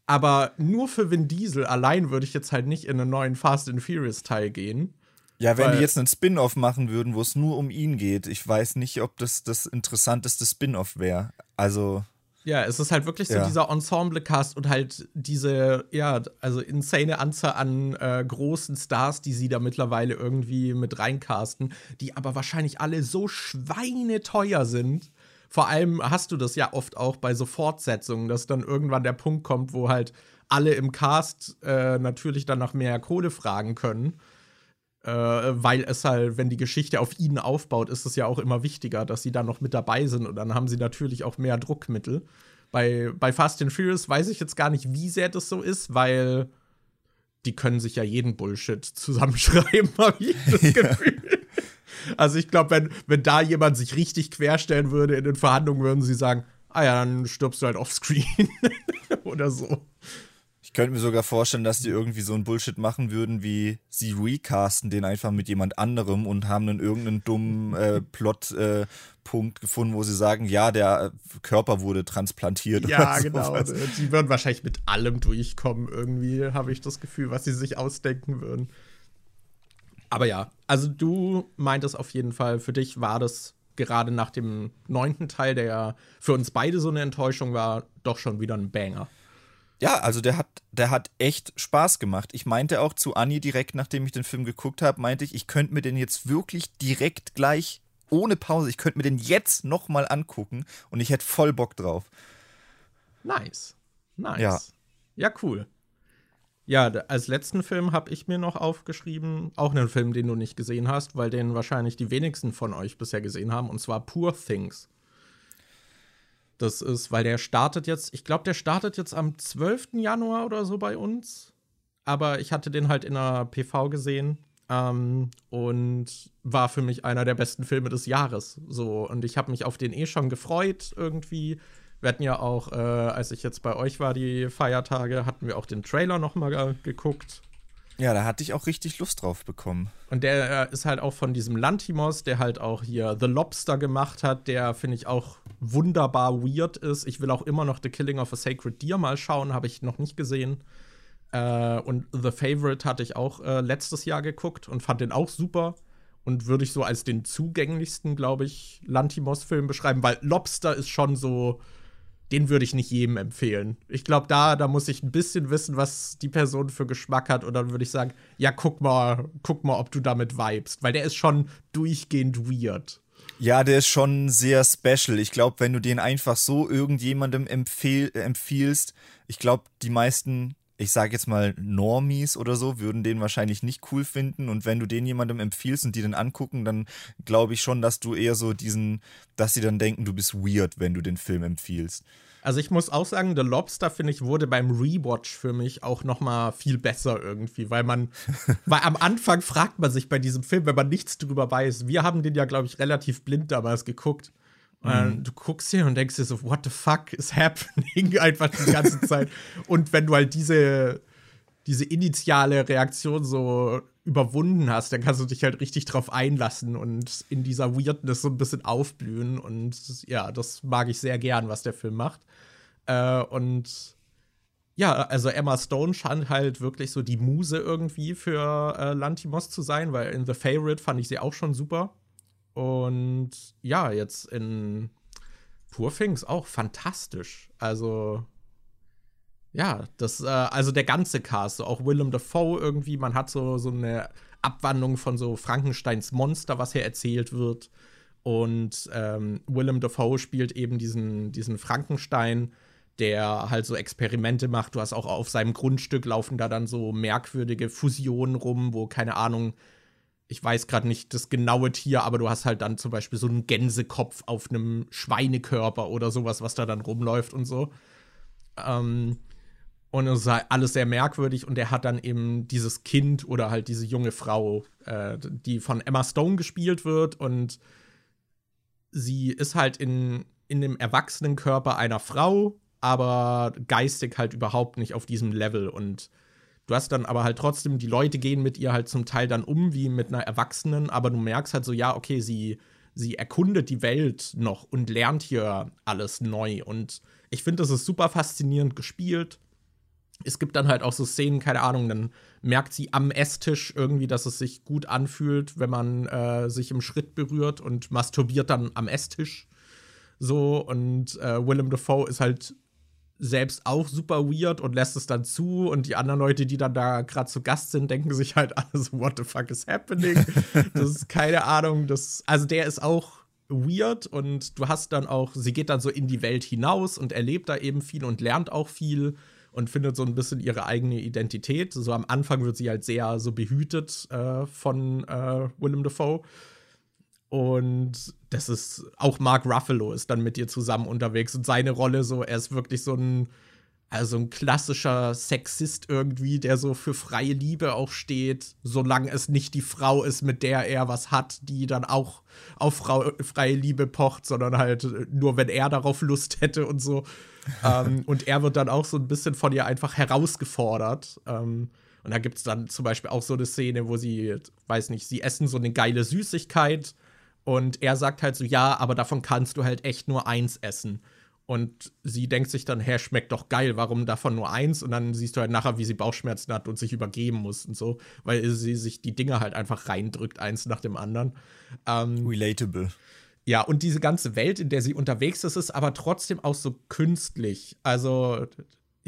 aber nur für Vin Diesel allein würde ich jetzt halt nicht in einen neuen Fast and Furious Teil gehen. Ja, wenn die jetzt einen Spin-off machen würden, wo es nur um ihn geht, ich weiß nicht, ob das das interessanteste Spin-off wäre. Also ja, es ist halt wirklich so ja. dieser Ensemble-Cast und halt diese, ja, also insane Anzahl an äh, großen Stars, die sie da mittlerweile irgendwie mit reincasten, die aber wahrscheinlich alle so schweineteuer sind. Vor allem hast du das ja oft auch bei so Fortsetzungen, dass dann irgendwann der Punkt kommt, wo halt alle im Cast äh, natürlich dann nach mehr Kohle fragen können. Äh, weil es halt, wenn die Geschichte auf ihnen aufbaut, ist es ja auch immer wichtiger, dass sie da noch mit dabei sind und dann haben sie natürlich auch mehr Druckmittel. Bei, bei Fast and Furious weiß ich jetzt gar nicht, wie sehr das so ist, weil die können sich ja jeden Bullshit zusammenschreiben, habe ich das Gefühl. Also ich glaube, wenn, wenn da jemand sich richtig querstellen würde in den Verhandlungen, würden sie sagen, ah ja, dann stirbst du halt offscreen oder so. Ich könnte mir sogar vorstellen, dass die irgendwie so ein Bullshit machen würden, wie sie recasten den einfach mit jemand anderem und haben dann irgendeinen dummen äh, Plot-Punkt äh, gefunden, wo sie sagen, ja, der Körper wurde transplantiert. Ja, genau. Die würden wahrscheinlich mit allem durchkommen, irgendwie, habe ich das Gefühl, was sie sich ausdenken würden. Aber ja, also du meintest auf jeden Fall, für dich war das gerade nach dem neunten Teil, der ja für uns beide so eine Enttäuschung war, doch schon wieder ein Banger. Ja, also der hat, der hat echt Spaß gemacht. Ich meinte auch zu Anni direkt, nachdem ich den Film geguckt habe, meinte ich, ich könnte mir den jetzt wirklich direkt gleich ohne Pause, ich könnte mir den jetzt nochmal angucken und ich hätte voll Bock drauf. Nice. Nice. Ja, ja cool. Ja, als letzten Film habe ich mir noch aufgeschrieben, auch einen Film, den du nicht gesehen hast, weil den wahrscheinlich die wenigsten von euch bisher gesehen haben, und zwar Poor Things. Das ist, weil der startet jetzt, ich glaube, der startet jetzt am 12. Januar oder so bei uns. Aber ich hatte den halt in einer PV gesehen ähm, und war für mich einer der besten Filme des Jahres. So, und ich habe mich auf den eh schon gefreut irgendwie. Wir hatten ja auch, äh, als ich jetzt bei euch war, die Feiertage, hatten wir auch den Trailer noch mal geguckt. Ja, da hatte ich auch richtig Lust drauf bekommen. Und der äh, ist halt auch von diesem Lantimos, der halt auch hier The Lobster gemacht hat, der finde ich auch wunderbar weird ist. Ich will auch immer noch The Killing of a Sacred Deer mal schauen, habe ich noch nicht gesehen. Äh, und The Favorite hatte ich auch äh, letztes Jahr geguckt und fand den auch super. Und würde ich so als den zugänglichsten, glaube ich, Lantimos-Film beschreiben, weil Lobster ist schon so den würde ich nicht jedem empfehlen. Ich glaube, da, da muss ich ein bisschen wissen, was die Person für Geschmack hat. Und dann würde ich sagen, ja, guck mal, guck mal, ob du damit vibest. Weil der ist schon durchgehend weird. Ja, der ist schon sehr special. Ich glaube, wenn du den einfach so irgendjemandem empfehl, empfiehlst, ich glaube, die meisten ich sage jetzt mal, Normies oder so würden den wahrscheinlich nicht cool finden. Und wenn du den jemandem empfiehlst und die den angucken, dann glaube ich schon, dass du eher so diesen, dass sie dann denken, du bist weird, wenn du den Film empfiehlst. Also ich muss auch sagen, The Lobster, finde ich, wurde beim Rewatch für mich auch noch mal viel besser irgendwie, weil man, weil am Anfang fragt man sich bei diesem Film, wenn man nichts drüber weiß. Wir haben den ja, glaube ich, relativ blind damals geguckt. Mhm. Du guckst hier und denkst dir so, what the fuck is happening einfach die ganze Zeit. und wenn du halt diese, diese initiale Reaktion so überwunden hast, dann kannst du dich halt richtig drauf einlassen und in dieser Weirdness so ein bisschen aufblühen. Und ja, das mag ich sehr gern, was der Film macht. Äh, und ja, also Emma Stone scheint halt wirklich so die Muse irgendwie für äh, Lantimos zu sein, weil in The Favorite fand ich sie auch schon super. Und ja, jetzt in Poor Things auch fantastisch. Also, ja, das, äh, also der ganze Cast, so auch Willem Dafoe irgendwie, man hat so, so eine Abwandlung von so Frankensteins Monster, was hier erzählt wird. Und ähm, Willem Dafoe spielt eben diesen, diesen Frankenstein, der halt so Experimente macht. Du hast auch auf seinem Grundstück laufen da dann so merkwürdige Fusionen rum, wo, keine Ahnung, ich weiß gerade nicht das genaue Tier, aber du hast halt dann zum Beispiel so einen Gänsekopf auf einem Schweinekörper oder sowas, was da dann rumläuft und so. Ähm, und es ist alles sehr merkwürdig und er hat dann eben dieses Kind oder halt diese junge Frau, äh, die von Emma Stone gespielt wird und sie ist halt in, in dem Erwachsenenkörper einer Frau, aber geistig halt überhaupt nicht auf diesem Level und Du hast dann aber halt trotzdem, die Leute gehen mit ihr halt zum Teil dann um wie mit einer Erwachsenen, aber du merkst halt so, ja, okay, sie, sie erkundet die Welt noch und lernt hier alles neu. Und ich finde, das ist super faszinierend gespielt. Es gibt dann halt auch so Szenen, keine Ahnung, dann merkt sie am Esstisch irgendwie, dass es sich gut anfühlt, wenn man äh, sich im Schritt berührt und masturbiert dann am Esstisch. So, und äh, Willem Dafoe ist halt selbst auch super weird und lässt es dann zu und die anderen Leute, die dann da gerade zu Gast sind, denken sich halt alles, what the fuck is happening? das ist keine Ahnung, das also der ist auch weird und du hast dann auch, sie geht dann so in die Welt hinaus und erlebt da eben viel und lernt auch viel und findet so ein bisschen ihre eigene Identität. So am Anfang wird sie halt sehr so behütet äh, von äh, Willem Dafoe und das ist auch Mark Ruffalo ist dann mit ihr zusammen unterwegs und seine Rolle so, er ist wirklich so ein Also ein klassischer Sexist irgendwie, der so für freie Liebe auch steht, solange es nicht die Frau ist, mit der er was hat, die dann auch auf Frau, freie Liebe pocht, sondern halt nur, wenn er darauf Lust hätte und so. ähm, und er wird dann auch so ein bisschen von ihr einfach herausgefordert. Ähm, und da gibt es dann zum Beispiel auch so eine Szene, wo sie, weiß nicht, sie essen so eine geile Süßigkeit und er sagt halt so, ja, aber davon kannst du halt echt nur eins essen. Und sie denkt sich dann, hä, schmeckt doch geil, warum davon nur eins? Und dann siehst du halt nachher, wie sie Bauchschmerzen hat und sich übergeben muss und so, weil sie sich die Dinge halt einfach reindrückt, eins nach dem anderen. Ähm, Relatable. Ja, und diese ganze Welt, in der sie unterwegs ist, ist aber trotzdem auch so künstlich. Also,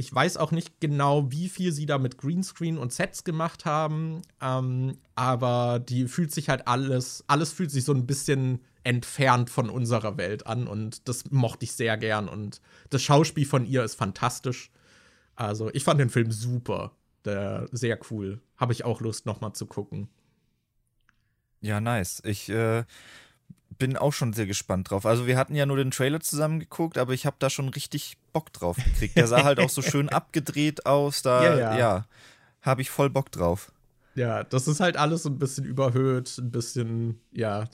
ich weiß auch nicht genau, wie viel sie da mit Greenscreen und Sets gemacht haben, ähm, aber die fühlt sich halt alles, alles fühlt sich so ein bisschen entfernt von unserer Welt an und das mochte ich sehr gern und das Schauspiel von ihr ist fantastisch. Also ich fand den Film super, der, sehr cool. Habe ich auch Lust nochmal zu gucken. Ja, nice. Ich äh, bin auch schon sehr gespannt drauf. Also wir hatten ja nur den Trailer zusammen geguckt, aber ich habe da schon richtig Bock drauf gekriegt. Der sah halt auch so schön abgedreht aus. Da, ja, ja. ja habe ich voll Bock drauf. Ja, das ist halt alles so ein bisschen überhöht, ein bisschen, ja,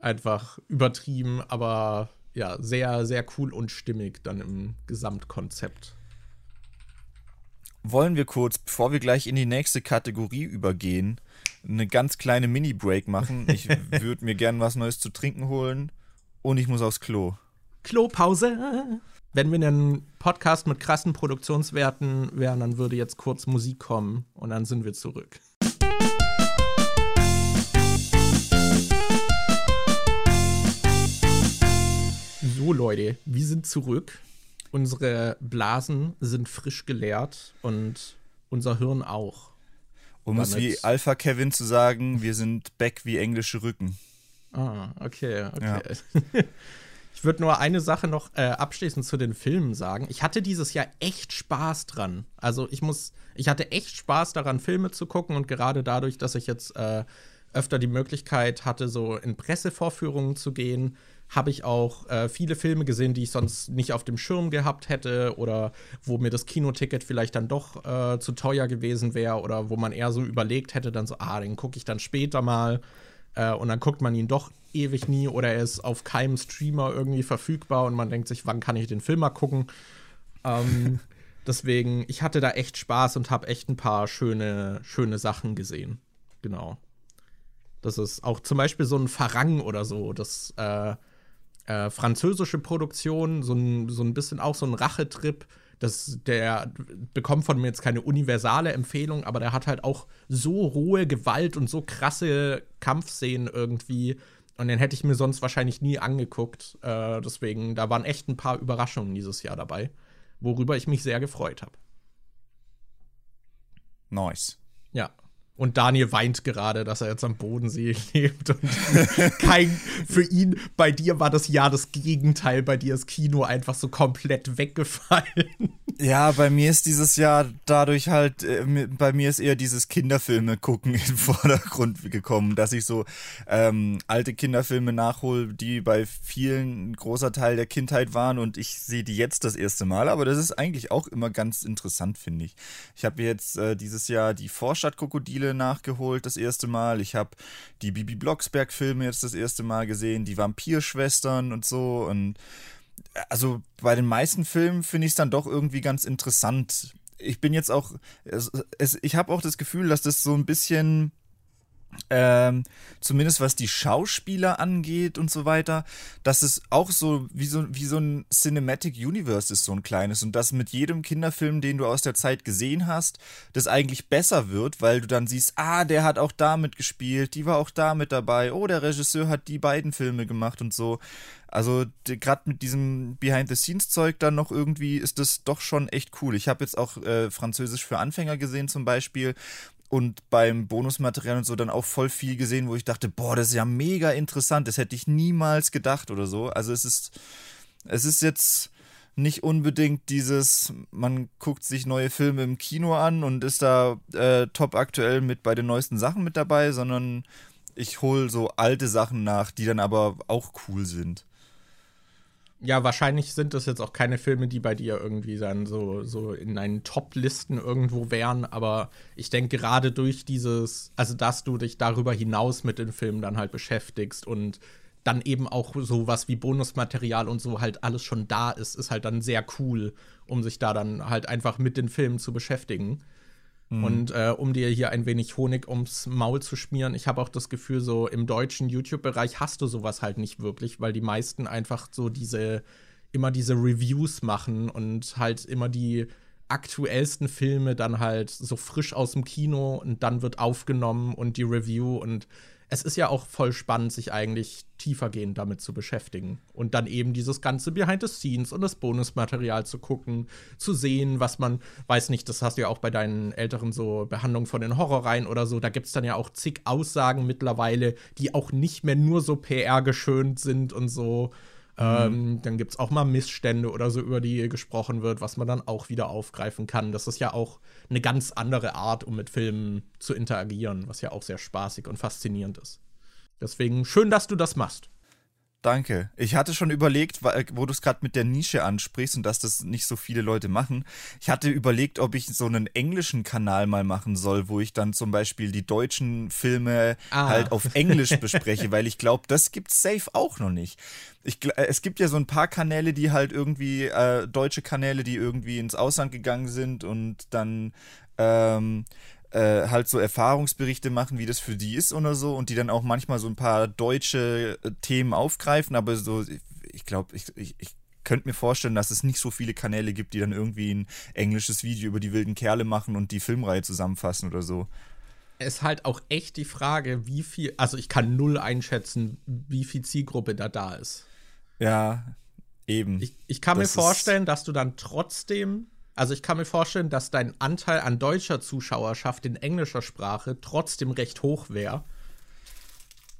einfach übertrieben, aber ja, sehr, sehr cool und stimmig dann im Gesamtkonzept. Wollen wir kurz, bevor wir gleich in die nächste Kategorie übergehen, eine ganz kleine Mini-Break machen? Ich würde mir gerne was Neues zu trinken holen und ich muss aufs Klo. Klopause. Wenn wir einen Podcast mit krassen Produktionswerten wären, dann würde jetzt kurz Musik kommen und dann sind wir zurück. So, Leute, wir sind zurück. Unsere Blasen sind frisch geleert und unser Hirn auch. Um es wie Alpha Kevin zu sagen, wir sind back wie englische Rücken. Ah, okay, okay. Ja. Ich würde nur eine Sache noch äh, abschließend zu den Filmen sagen. Ich hatte dieses Jahr echt Spaß dran. Also ich muss, ich hatte echt Spaß daran, Filme zu gucken und gerade dadurch, dass ich jetzt äh, öfter die Möglichkeit hatte, so in Pressevorführungen zu gehen, habe ich auch äh, viele Filme gesehen, die ich sonst nicht auf dem Schirm gehabt hätte oder wo mir das Kinoticket vielleicht dann doch äh, zu teuer gewesen wäre oder wo man eher so überlegt hätte, dann so, ah, den gucke ich dann später mal. Äh, und dann guckt man ihn doch ewig nie oder er ist auf keinem Streamer irgendwie verfügbar und man denkt sich, wann kann ich den Film mal gucken? Ähm, deswegen, ich hatte da echt Spaß und habe echt ein paar schöne, schöne Sachen gesehen. Genau. Das ist auch zum Beispiel so ein Farang oder so. Das äh, äh, französische Produktion, so ein, so ein bisschen auch so ein Rachetrip. Das, der bekommt von mir jetzt keine universale Empfehlung, aber der hat halt auch so rohe Gewalt und so krasse Kampfszenen irgendwie. Und den hätte ich mir sonst wahrscheinlich nie angeguckt. Äh, deswegen, da waren echt ein paar Überraschungen dieses Jahr dabei, worüber ich mich sehr gefreut habe. Nice. Ja. Und Daniel weint gerade, dass er jetzt am Bodensee lebt. Und kein, für ihn, bei dir war das Jahr das Gegenteil. Bei dir ist Kino einfach so komplett weggefallen. Ja, bei mir ist dieses Jahr dadurch halt, äh, bei mir ist eher dieses Kinderfilme gucken in den Vordergrund gekommen, dass ich so ähm, alte Kinderfilme nachhole, die bei vielen ein großer Teil der Kindheit waren und ich sehe die jetzt das erste Mal. Aber das ist eigentlich auch immer ganz interessant, finde ich. Ich habe jetzt äh, dieses Jahr die Vorstadtkrokodile Spiele nachgeholt das erste Mal. Ich habe die Bibi Blocksberg-Filme jetzt das erste Mal gesehen, die Vampirschwestern und so. Und also bei den meisten Filmen finde ich es dann doch irgendwie ganz interessant. Ich bin jetzt auch, es, es, ich habe auch das Gefühl, dass das so ein bisschen ähm, zumindest was die Schauspieler angeht und so weiter, dass es auch so wie so wie so ein Cinematic Universe ist, so ein kleines und dass mit jedem Kinderfilm, den du aus der Zeit gesehen hast, das eigentlich besser wird, weil du dann siehst, ah, der hat auch da mitgespielt, die war auch da mit dabei, oh, der Regisseur hat die beiden Filme gemacht und so. Also gerade mit diesem Behind-the-Scenes-Zeug dann noch irgendwie ist das doch schon echt cool. Ich habe jetzt auch äh, Französisch für Anfänger gesehen zum Beispiel und beim Bonusmaterial und so dann auch voll viel gesehen, wo ich dachte, boah, das ist ja mega interessant, das hätte ich niemals gedacht oder so. Also es ist, es ist jetzt nicht unbedingt dieses, man guckt sich neue Filme im Kino an und ist da äh, top aktuell mit bei den neuesten Sachen mit dabei, sondern ich hole so alte Sachen nach, die dann aber auch cool sind. Ja, wahrscheinlich sind das jetzt auch keine Filme, die bei dir irgendwie dann so, so in deinen Top-Listen irgendwo wären, aber ich denke gerade durch dieses, also dass du dich darüber hinaus mit den Filmen dann halt beschäftigst und dann eben auch sowas wie Bonusmaterial und so halt alles schon da ist, ist halt dann sehr cool, um sich da dann halt einfach mit den Filmen zu beschäftigen. Mhm. Und äh, um dir hier ein wenig Honig ums Maul zu schmieren, ich habe auch das Gefühl, so im deutschen YouTube-Bereich hast du sowas halt nicht wirklich, weil die meisten einfach so diese, immer diese Reviews machen und halt immer die aktuellsten Filme dann halt so frisch aus dem Kino und dann wird aufgenommen und die Review und es ist ja auch voll spannend, sich eigentlich tiefergehend damit zu beschäftigen. Und dann eben dieses ganze Behind the Scenes und das Bonusmaterial zu gucken, zu sehen, was man, weiß nicht, das hast du ja auch bei deinen älteren so Behandlungen von den Horrorreihen oder so, da gibt es dann ja auch zig Aussagen mittlerweile, die auch nicht mehr nur so PR geschönt sind und so. Mhm. Ähm, dann gibt es auch mal Missstände oder so, über die gesprochen wird, was man dann auch wieder aufgreifen kann. Das ist ja auch eine ganz andere Art, um mit Filmen zu interagieren, was ja auch sehr spaßig und faszinierend ist. Deswegen schön, dass du das machst. Danke. Ich hatte schon überlegt, wo du es gerade mit der Nische ansprichst und dass das nicht so viele Leute machen. Ich hatte überlegt, ob ich so einen englischen Kanal mal machen soll, wo ich dann zum Beispiel die deutschen Filme ah. halt auf Englisch bespreche, weil ich glaube, das gibt's safe auch noch nicht. Ich, äh, es gibt ja so ein paar Kanäle, die halt irgendwie, äh, deutsche Kanäle, die irgendwie ins Ausland gegangen sind und dann ähm, äh, halt so Erfahrungsberichte machen, wie das für die ist oder so und die dann auch manchmal so ein paar deutsche äh, Themen aufgreifen, aber so, ich glaube, ich, ich, ich könnte mir vorstellen, dass es nicht so viele Kanäle gibt, die dann irgendwie ein englisches Video über die wilden Kerle machen und die Filmreihe zusammenfassen oder so. Es ist halt auch echt die Frage, wie viel, also ich kann null einschätzen, wie viel Zielgruppe da da ist. Ja, eben. Ich, ich kann das mir vorstellen, dass du dann trotzdem also ich kann mir vorstellen, dass dein Anteil an deutscher Zuschauerschaft in englischer Sprache trotzdem recht hoch wäre.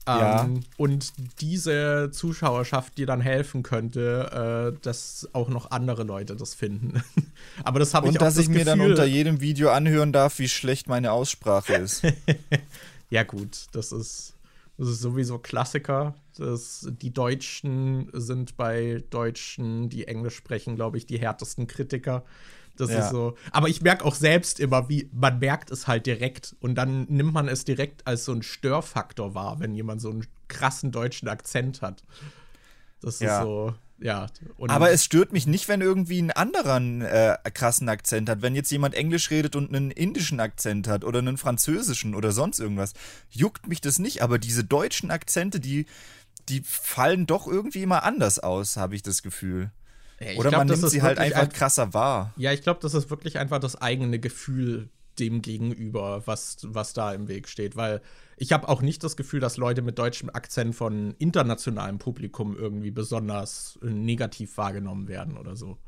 Ja. Ähm, und diese Zuschauerschaft dir dann helfen könnte, äh, dass auch noch andere Leute das finden. Aber das habe ich Und dass das ich mir Gefühl, dann unter jedem Video anhören darf, wie schlecht meine Aussprache ist. ja, gut, das ist, das ist sowieso Klassiker. Das, die Deutschen sind bei Deutschen, die Englisch sprechen, glaube ich, die härtesten Kritiker. Das ja. ist so. Aber ich merke auch selbst immer, wie man merkt es halt direkt und dann nimmt man es direkt als so ein Störfaktor wahr, wenn jemand so einen krassen deutschen Akzent hat. Das ja. ist so, ja. Aber es stört mich nicht, wenn irgendwie ein anderer äh, krassen Akzent hat. Wenn jetzt jemand Englisch redet und einen indischen Akzent hat oder einen französischen oder sonst irgendwas, juckt mich das nicht. Aber diese deutschen Akzente, die, die fallen doch irgendwie immer anders aus, habe ich das Gefühl. Ja, Oder glaub, man nimmt sie halt einfach ein, krasser wahr. Ja, ich glaube, das ist wirklich einfach das eigene Gefühl dem gegenüber, was, was da im Weg steht. Weil ich habe auch nicht das Gefühl, dass Leute mit deutschem Akzent von internationalem Publikum irgendwie besonders negativ wahrgenommen werden oder so.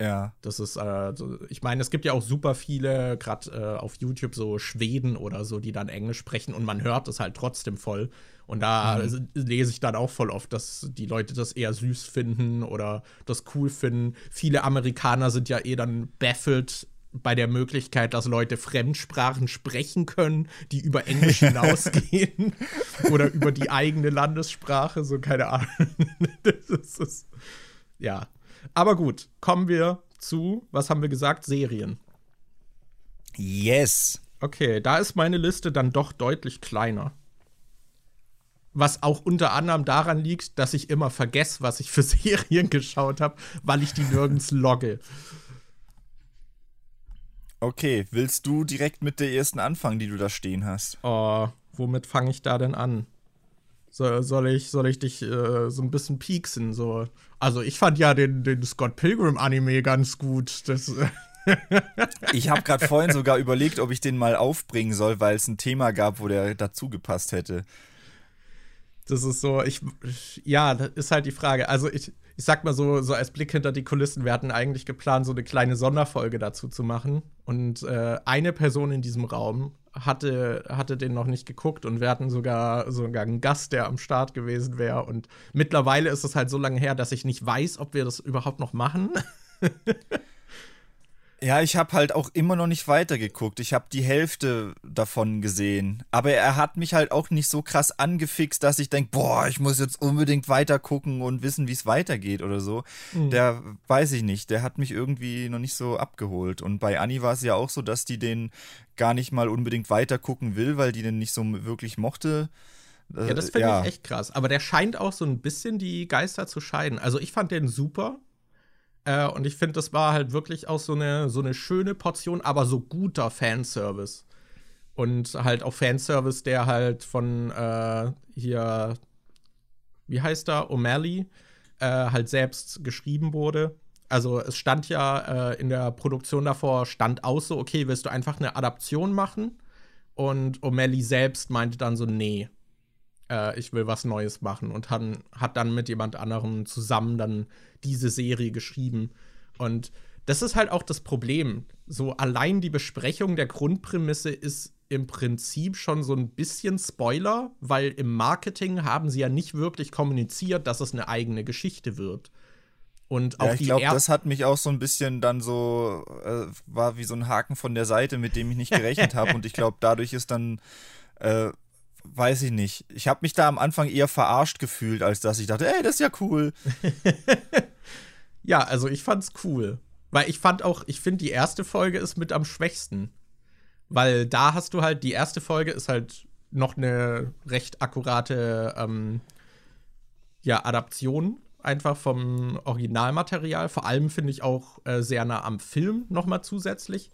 Ja. Das ist, äh, ich meine, es gibt ja auch super viele, gerade äh, auf YouTube, so Schweden oder so, die dann Englisch sprechen und man hört es halt trotzdem voll. Und da mhm. lese ich dann auch voll oft, dass die Leute das eher süß finden oder das cool finden. Viele Amerikaner sind ja eh dann baffled bei der Möglichkeit, dass Leute Fremdsprachen sprechen können, die über Englisch hinausgehen oder über die eigene Landessprache, so keine Ahnung. das ist, ja, aber gut, kommen wir zu, was haben wir gesagt? Serien. Yes. Okay, da ist meine Liste dann doch deutlich kleiner. Was auch unter anderem daran liegt, dass ich immer vergesse, was ich für Serien geschaut habe, weil ich die nirgends logge. Okay, willst du direkt mit der ersten anfangen, die du da stehen hast? Oh, womit fange ich da denn an? So, soll, ich, soll ich dich äh, so ein bisschen pieksen? So? Also, ich fand ja den, den Scott Pilgrim-Anime ganz gut. Das. ich habe gerade vorhin sogar überlegt, ob ich den mal aufbringen soll, weil es ein Thema gab, wo der dazu gepasst hätte. Das ist so, ich, ja, das ist halt die Frage. Also ich, ich sag mal so, so als Blick hinter die Kulissen, wir hatten eigentlich geplant, so eine kleine Sonderfolge dazu zu machen. Und äh, eine Person in diesem Raum hatte, hatte den noch nicht geguckt und wir hatten sogar, sogar einen Gast, der am Start gewesen wäre. Und mittlerweile ist es halt so lange her, dass ich nicht weiß, ob wir das überhaupt noch machen. Ja, ich habe halt auch immer noch nicht weitergeguckt. Ich habe die Hälfte davon gesehen. Aber er hat mich halt auch nicht so krass angefixt, dass ich denke, boah, ich muss jetzt unbedingt weitergucken und wissen, wie es weitergeht oder so. Mhm. Der weiß ich nicht. Der hat mich irgendwie noch nicht so abgeholt. Und bei Annie war es ja auch so, dass die den gar nicht mal unbedingt weitergucken will, weil die den nicht so wirklich mochte. Ja, das finde ja. ich echt krass. Aber der scheint auch so ein bisschen die Geister zu scheiden. Also ich fand den super. Äh, und ich finde, das war halt wirklich auch so eine, so eine schöne Portion, aber so guter Fanservice. Und halt auch Fanservice, der halt von äh, hier, wie heißt er, O'Malley, äh, halt selbst geschrieben wurde. Also es stand ja äh, in der Produktion davor, stand aus so, okay, willst du einfach eine Adaption machen? Und O'Malley selbst meinte dann so, nee, äh, ich will was Neues machen und hat, hat dann mit jemand anderem zusammen dann diese Serie geschrieben. Und das ist halt auch das Problem. So allein die Besprechung der Grundprämisse ist im Prinzip schon so ein bisschen Spoiler, weil im Marketing haben sie ja nicht wirklich kommuniziert, dass es eine eigene Geschichte wird. Und auch ja, ich glaube, das hat mich auch so ein bisschen dann so, äh, war wie so ein Haken von der Seite, mit dem ich nicht gerechnet habe. Und ich glaube, dadurch ist dann äh, weiß ich nicht. Ich habe mich da am Anfang eher verarscht gefühlt, als dass ich dachte, ey, das ist ja cool. ja, also ich fand's cool. Weil ich fand auch, ich finde, die erste Folge ist mit am schwächsten. Weil da hast du halt, die erste Folge ist halt noch eine recht akkurate ähm, ja, Adaption einfach vom Originalmaterial. Vor allem finde ich auch äh, sehr nah am Film nochmal zusätzlich.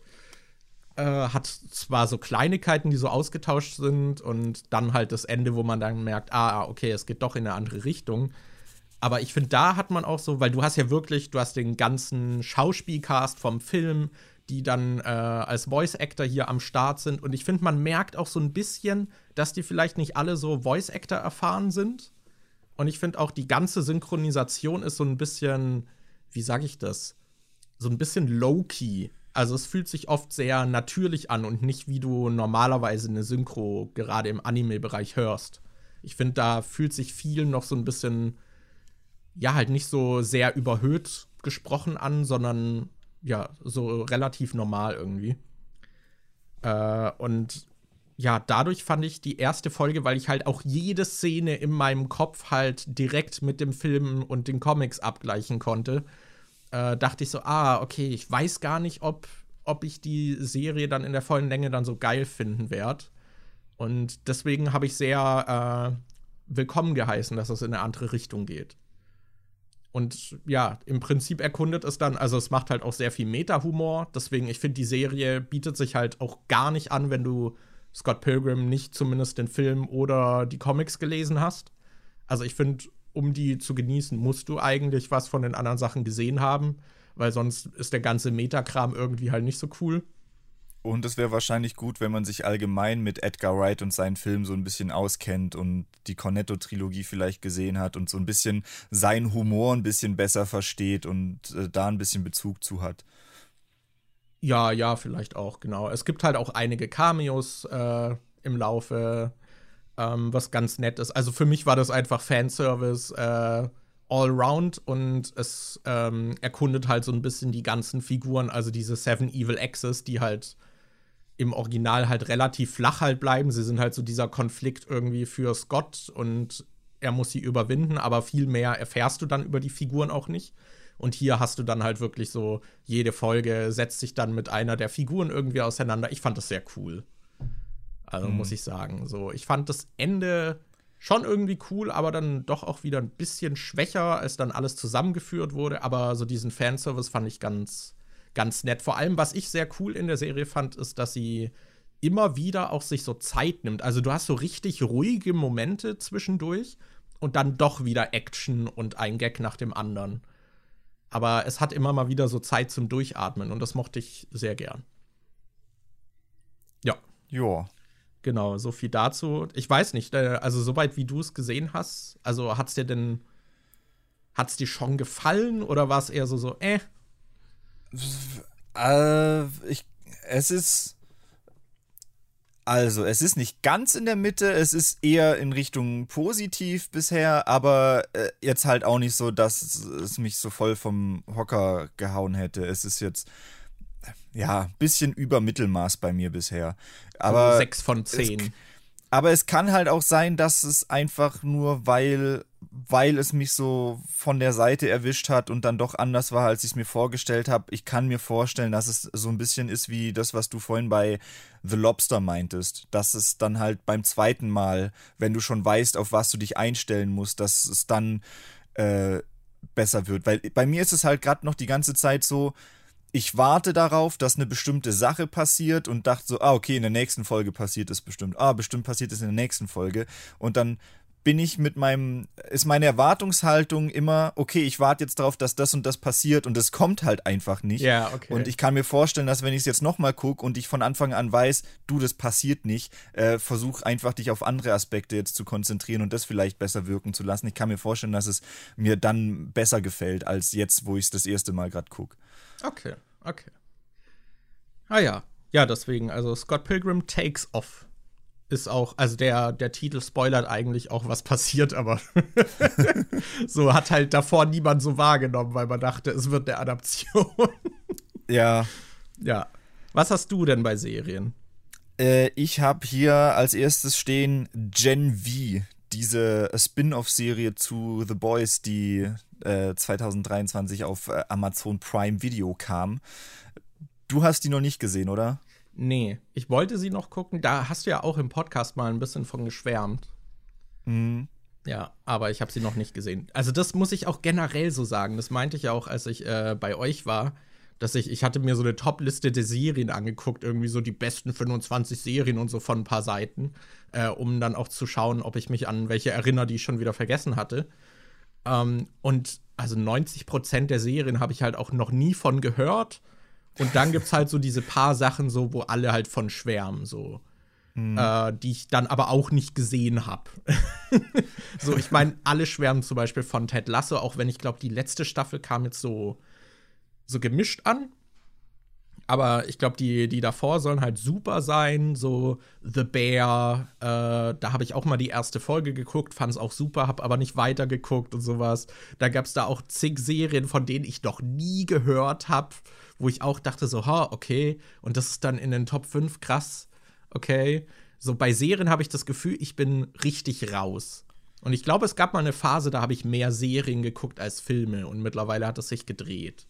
Äh, hat zwar so Kleinigkeiten, die so ausgetauscht sind und dann halt das Ende, wo man dann merkt, ah, okay, es geht doch in eine andere Richtung. Aber ich finde, da hat man auch so, weil du hast ja wirklich, du hast den ganzen Schauspielcast vom Film, die dann äh, als Voice Actor hier am Start sind. Und ich finde, man merkt auch so ein bisschen, dass die vielleicht nicht alle so Voice Actor erfahren sind. Und ich finde auch, die ganze Synchronisation ist so ein bisschen, wie sage ich das? So ein bisschen low-key. Also es fühlt sich oft sehr natürlich an und nicht wie du normalerweise eine Synchro gerade im Anime-Bereich hörst. Ich finde, da fühlt sich viel noch so ein bisschen, ja, halt nicht so sehr überhöht gesprochen an, sondern ja, so relativ normal irgendwie. Äh, und ja, dadurch fand ich die erste Folge, weil ich halt auch jede Szene in meinem Kopf halt direkt mit dem Film und den Comics abgleichen konnte äh, dachte ich so, ah, okay, ich weiß gar nicht, ob, ob ich die Serie dann in der vollen Länge dann so geil finden werde. Und deswegen habe ich sehr äh, willkommen geheißen, dass es in eine andere Richtung geht. Und ja, im Prinzip erkundet es dann, also es macht halt auch sehr viel Meta-Humor. Deswegen, ich finde, die Serie bietet sich halt auch gar nicht an, wenn du Scott Pilgrim nicht zumindest den Film oder die Comics gelesen hast. Also ich finde, um die zu genießen, musst du eigentlich was von den anderen Sachen gesehen haben, weil sonst ist der ganze Metakram irgendwie halt nicht so cool. Und es wäre wahrscheinlich gut, wenn man sich allgemein mit Edgar Wright und seinen Filmen so ein bisschen auskennt und die Cornetto-Trilogie vielleicht gesehen hat und so ein bisschen seinen Humor ein bisschen besser versteht und äh, da ein bisschen Bezug zu hat. Ja, ja, vielleicht auch, genau. Es gibt halt auch einige Cameos äh, im Laufe ähm, was ganz nett ist. Also für mich war das einfach Fanservice äh, all round und es ähm, erkundet halt so ein bisschen die ganzen Figuren, also diese Seven Evil Exes, die halt im Original halt relativ flach halt bleiben. Sie sind halt so dieser Konflikt irgendwie für Scott und er muss sie überwinden, aber viel mehr erfährst du dann über die Figuren auch nicht. Und hier hast du dann halt wirklich so, jede Folge setzt sich dann mit einer der Figuren irgendwie auseinander. Ich fand das sehr cool. Also mhm. muss ich sagen. So, ich fand das Ende schon irgendwie cool, aber dann doch auch wieder ein bisschen schwächer, als dann alles zusammengeführt wurde. Aber so diesen Fanservice fand ich ganz, ganz nett. Vor allem, was ich sehr cool in der Serie fand, ist, dass sie immer wieder auch sich so Zeit nimmt. Also du hast so richtig ruhige Momente zwischendurch und dann doch wieder Action und ein Gag nach dem anderen. Aber es hat immer mal wieder so Zeit zum Durchatmen und das mochte ich sehr gern. Ja. Ja. Genau, so viel dazu. Ich weiß nicht, äh, also soweit wie du es gesehen hast, also hat es dir denn, hat es dir schon gefallen oder war es eher so, so, äh? äh ich, es ist, also, es ist nicht ganz in der Mitte, es ist eher in Richtung positiv bisher, aber äh, jetzt halt auch nicht so, dass es mich so voll vom Hocker gehauen hätte. Es ist jetzt, ja, bisschen über Mittelmaß bei mir bisher. Aber also sechs von zehn. Es, aber es kann halt auch sein, dass es einfach nur, weil, weil es mich so von der Seite erwischt hat und dann doch anders war, als ich es mir vorgestellt habe. Ich kann mir vorstellen, dass es so ein bisschen ist wie das, was du vorhin bei The Lobster meintest. Dass es dann halt beim zweiten Mal, wenn du schon weißt, auf was du dich einstellen musst, dass es dann äh, besser wird. Weil bei mir ist es halt gerade noch die ganze Zeit so, ich warte darauf, dass eine bestimmte Sache passiert und dachte so, ah, okay, in der nächsten Folge passiert es bestimmt. Ah, bestimmt passiert es in der nächsten Folge. Und dann bin ich mit meinem, ist meine Erwartungshaltung immer, okay, ich warte jetzt darauf, dass das und das passiert und es kommt halt einfach nicht. Ja, okay. Und ich kann mir vorstellen, dass wenn ich es jetzt nochmal gucke und ich von Anfang an weiß, du, das passiert nicht, äh, versuch einfach dich auf andere Aspekte jetzt zu konzentrieren und das vielleicht besser wirken zu lassen. Ich kann mir vorstellen, dass es mir dann besser gefällt, als jetzt, wo ich es das erste Mal gerade gucke. Okay, okay. Ah ja, ja, deswegen, also Scott Pilgrim Takes Off ist auch, also der, der Titel spoilert eigentlich auch, was passiert, aber so hat halt davor niemand so wahrgenommen, weil man dachte, es wird eine Adaption. ja. Ja. Was hast du denn bei Serien? Äh, ich habe hier als erstes stehen Gen V, diese Spin-off-Serie zu The Boys, die äh, 2023 auf äh, Amazon Prime Video kam. Du hast die noch nicht gesehen, oder? Nee, ich wollte sie noch gucken. Da hast du ja auch im Podcast mal ein bisschen von geschwärmt. Mhm. Ja, aber ich habe sie noch nicht gesehen. Also das muss ich auch generell so sagen. Das meinte ich auch, als ich äh, bei euch war, dass ich, ich hatte mir so eine Top-Liste der Serien angeguckt, irgendwie so die besten 25 Serien und so von ein paar Seiten, äh, um dann auch zu schauen, ob ich mich an welche erinnere, die ich schon wieder vergessen hatte. Ähm, und also 90 Prozent der Serien habe ich halt auch noch nie von gehört und dann gibt es halt so diese paar Sachen, so, wo alle halt von schwärmen, so. Mhm. Äh, die ich dann aber auch nicht gesehen habe. so, ich meine, alle schwärmen zum Beispiel von Ted Lasso, auch wenn ich glaube, die letzte Staffel kam jetzt so, so gemischt an. Aber ich glaube, die, die davor sollen halt super sein. So The Bear, äh, da habe ich auch mal die erste Folge geguckt, fand es auch super, habe aber nicht weitergeguckt und sowas. Da gab es da auch zig Serien, von denen ich noch nie gehört habe wo ich auch dachte so, ha, okay, und das ist dann in den Top 5 krass, okay. So bei Serien habe ich das Gefühl, ich bin richtig raus. Und ich glaube, es gab mal eine Phase, da habe ich mehr Serien geguckt als Filme und mittlerweile hat es sich gedreht.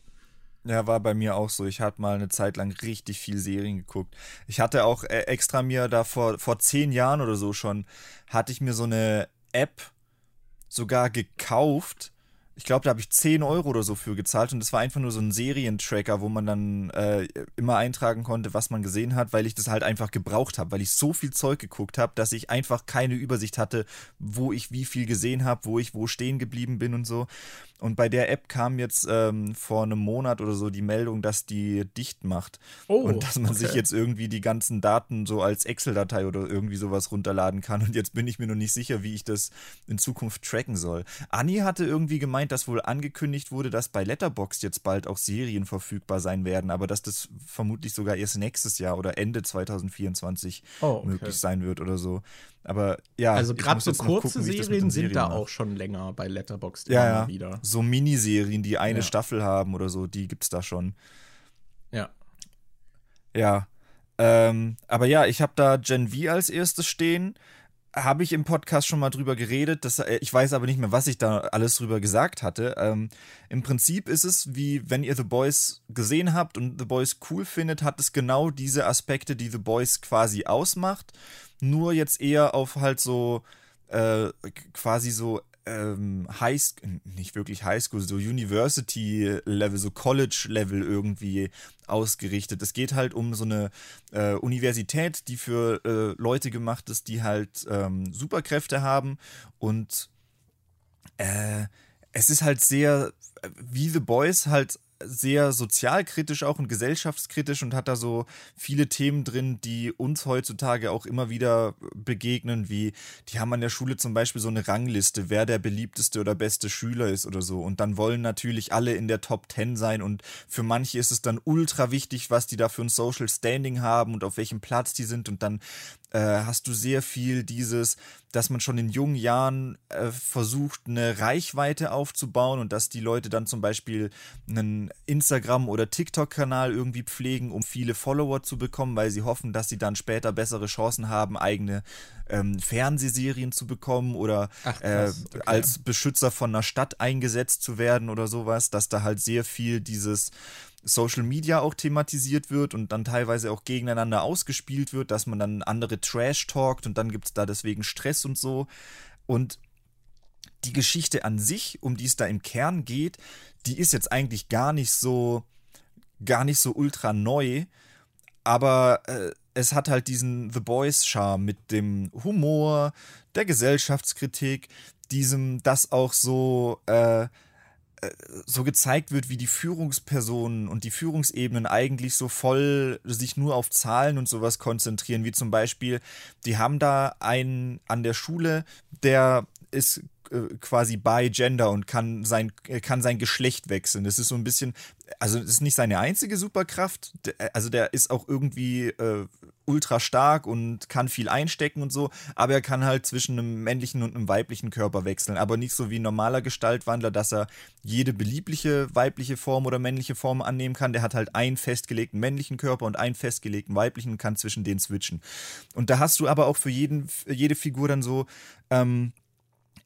Ja, war bei mir auch so. Ich hatte mal eine Zeit lang richtig viel Serien geguckt. Ich hatte auch äh, extra mir da vor, vor zehn Jahren oder so schon, hatte ich mir so eine App sogar gekauft, ich glaube, da habe ich 10 Euro oder so für gezahlt und das war einfach nur so ein Serientracker, wo man dann äh, immer eintragen konnte, was man gesehen hat, weil ich das halt einfach gebraucht habe, weil ich so viel Zeug geguckt habe, dass ich einfach keine Übersicht hatte, wo ich wie viel gesehen habe, wo ich wo stehen geblieben bin und so. Und bei der App kam jetzt ähm, vor einem Monat oder so die Meldung, dass die dicht macht. Oh, und dass man okay. sich jetzt irgendwie die ganzen Daten so als Excel-Datei oder irgendwie sowas runterladen kann. Und jetzt bin ich mir noch nicht sicher, wie ich das in Zukunft tracken soll. Anni hatte irgendwie gemeint, dass wohl angekündigt wurde, dass bei Letterboxd jetzt bald auch Serien verfügbar sein werden, aber dass das vermutlich sogar erst nächstes Jahr oder Ende 2024 oh, okay. möglich sein wird oder so. Aber ja. Also gerade so kurze gucken, Serien sind da auch schon länger bei Letterboxd ja, ja. wieder. So Miniserien, die eine ja. Staffel haben oder so, die gibt's da schon. Ja. Ja. Ähm, aber ja, ich habe da Gen V als erstes stehen. Habe ich im Podcast schon mal drüber geredet. Das, äh, ich weiß aber nicht mehr, was ich da alles drüber gesagt hatte. Ähm, Im Prinzip ist es wie, wenn ihr The Boys gesehen habt und The Boys cool findet, hat es genau diese Aspekte, die The Boys quasi ausmacht nur jetzt eher auf halt so äh, quasi so ähm, High, nicht wirklich Highschool, so University-Level, so College-Level irgendwie ausgerichtet. Es geht halt um so eine äh, Universität, die für äh, Leute gemacht ist, die halt ähm, Superkräfte haben und äh, es ist halt sehr, wie The Boys halt sehr sozialkritisch auch und gesellschaftskritisch und hat da so viele Themen drin, die uns heutzutage auch immer wieder begegnen, wie die haben an der Schule zum Beispiel so eine Rangliste, wer der beliebteste oder beste Schüler ist oder so. Und dann wollen natürlich alle in der Top 10 sein und für manche ist es dann ultra wichtig, was die da für ein Social Standing haben und auf welchem Platz die sind und dann äh, hast du sehr viel dieses, dass man schon in jungen Jahren äh, versucht, eine Reichweite aufzubauen und dass die Leute dann zum Beispiel einen Instagram- oder TikTok-Kanal irgendwie pflegen, um viele Follower zu bekommen, weil sie hoffen, dass sie dann später bessere Chancen haben, eigene ähm, Fernsehserien zu bekommen oder Ach, äh, okay. als Beschützer von einer Stadt eingesetzt zu werden oder sowas, dass da halt sehr viel dieses Social Media auch thematisiert wird und dann teilweise auch gegeneinander ausgespielt wird, dass man dann andere Trash talkt und dann gibt es da deswegen Stress und so. Und die Geschichte an sich, um die es da im Kern geht, die ist jetzt eigentlich gar nicht so, gar nicht so ultra neu, aber äh, es hat halt diesen The Boys-Charme mit dem Humor, der Gesellschaftskritik, diesem, das auch so, äh, so gezeigt wird, wie die Führungspersonen und die Führungsebenen eigentlich so voll sich nur auf Zahlen und sowas konzentrieren, wie zum Beispiel, die haben da einen an der Schule, der ist äh, quasi bei Gender und kann sein, äh, kann sein Geschlecht wechseln. Das ist so ein bisschen, also das ist nicht seine einzige Superkraft, also der ist auch irgendwie äh, ultra stark und kann viel einstecken und so, aber er kann halt zwischen einem männlichen und einem weiblichen Körper wechseln, aber nicht so wie ein normaler Gestaltwandler, dass er jede beliebliche weibliche Form oder männliche Form annehmen kann. Der hat halt einen festgelegten männlichen Körper und einen festgelegten weiblichen und kann zwischen denen switchen. Und da hast du aber auch für jeden, jede Figur dann so ähm,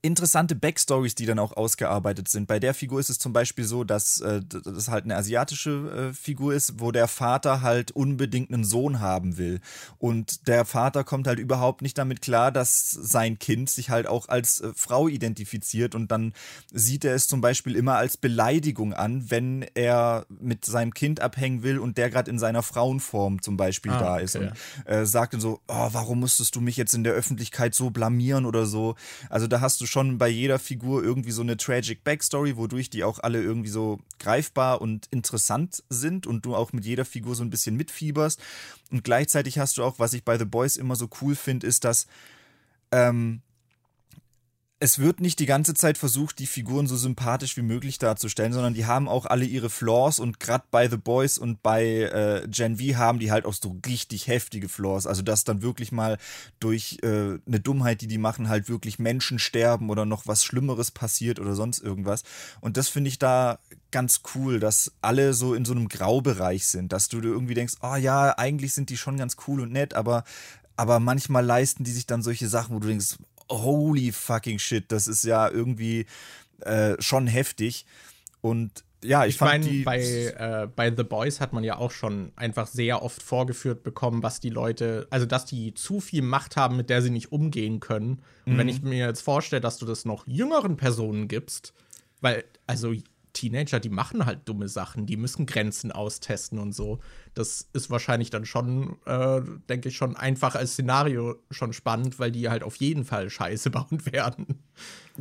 interessante Backstories, die dann auch ausgearbeitet sind. Bei der Figur ist es zum Beispiel so, dass äh, das halt eine asiatische äh, Figur ist, wo der Vater halt unbedingt einen Sohn haben will. Und der Vater kommt halt überhaupt nicht damit klar, dass sein Kind sich halt auch als äh, Frau identifiziert. Und dann sieht er es zum Beispiel immer als Beleidigung an, wenn er mit seinem Kind abhängen will und der gerade in seiner Frauenform zum Beispiel ah, da ist. Okay. Und äh, sagt dann so, oh, warum musstest du mich jetzt in der Öffentlichkeit so blamieren oder so. Also da hast du schon bei jeder Figur irgendwie so eine tragic Backstory, wodurch die auch alle irgendwie so greifbar und interessant sind und du auch mit jeder Figur so ein bisschen mitfieberst. Und gleichzeitig hast du auch, was ich bei The Boys immer so cool finde, ist, dass ähm, es wird nicht die ganze Zeit versucht, die Figuren so sympathisch wie möglich darzustellen, sondern die haben auch alle ihre Flaws und gerade bei The Boys und bei äh, Gen V haben die halt auch so richtig heftige Flaws. Also dass dann wirklich mal durch äh, eine Dummheit, die die machen, halt wirklich Menschen sterben oder noch was Schlimmeres passiert oder sonst irgendwas. Und das finde ich da ganz cool, dass alle so in so einem Graubereich sind, dass du dir irgendwie denkst, oh ja, eigentlich sind die schon ganz cool und nett, aber aber manchmal leisten die sich dann solche Sachen, wo du denkst, holy fucking shit, das ist ja irgendwie äh, schon heftig. Und ja, ich, ich fand meine, bei, äh, bei The Boys hat man ja auch schon einfach sehr oft vorgeführt bekommen, was die Leute, also dass die zu viel Macht haben, mit der sie nicht umgehen können. Und mhm. wenn ich mir jetzt vorstelle, dass du das noch jüngeren Personen gibst, weil, also Teenager, die machen halt dumme Sachen, die müssen Grenzen austesten und so. Das ist wahrscheinlich dann schon, äh, denke ich, schon einfach als Szenario schon spannend, weil die halt auf jeden Fall Scheiße bauen werden.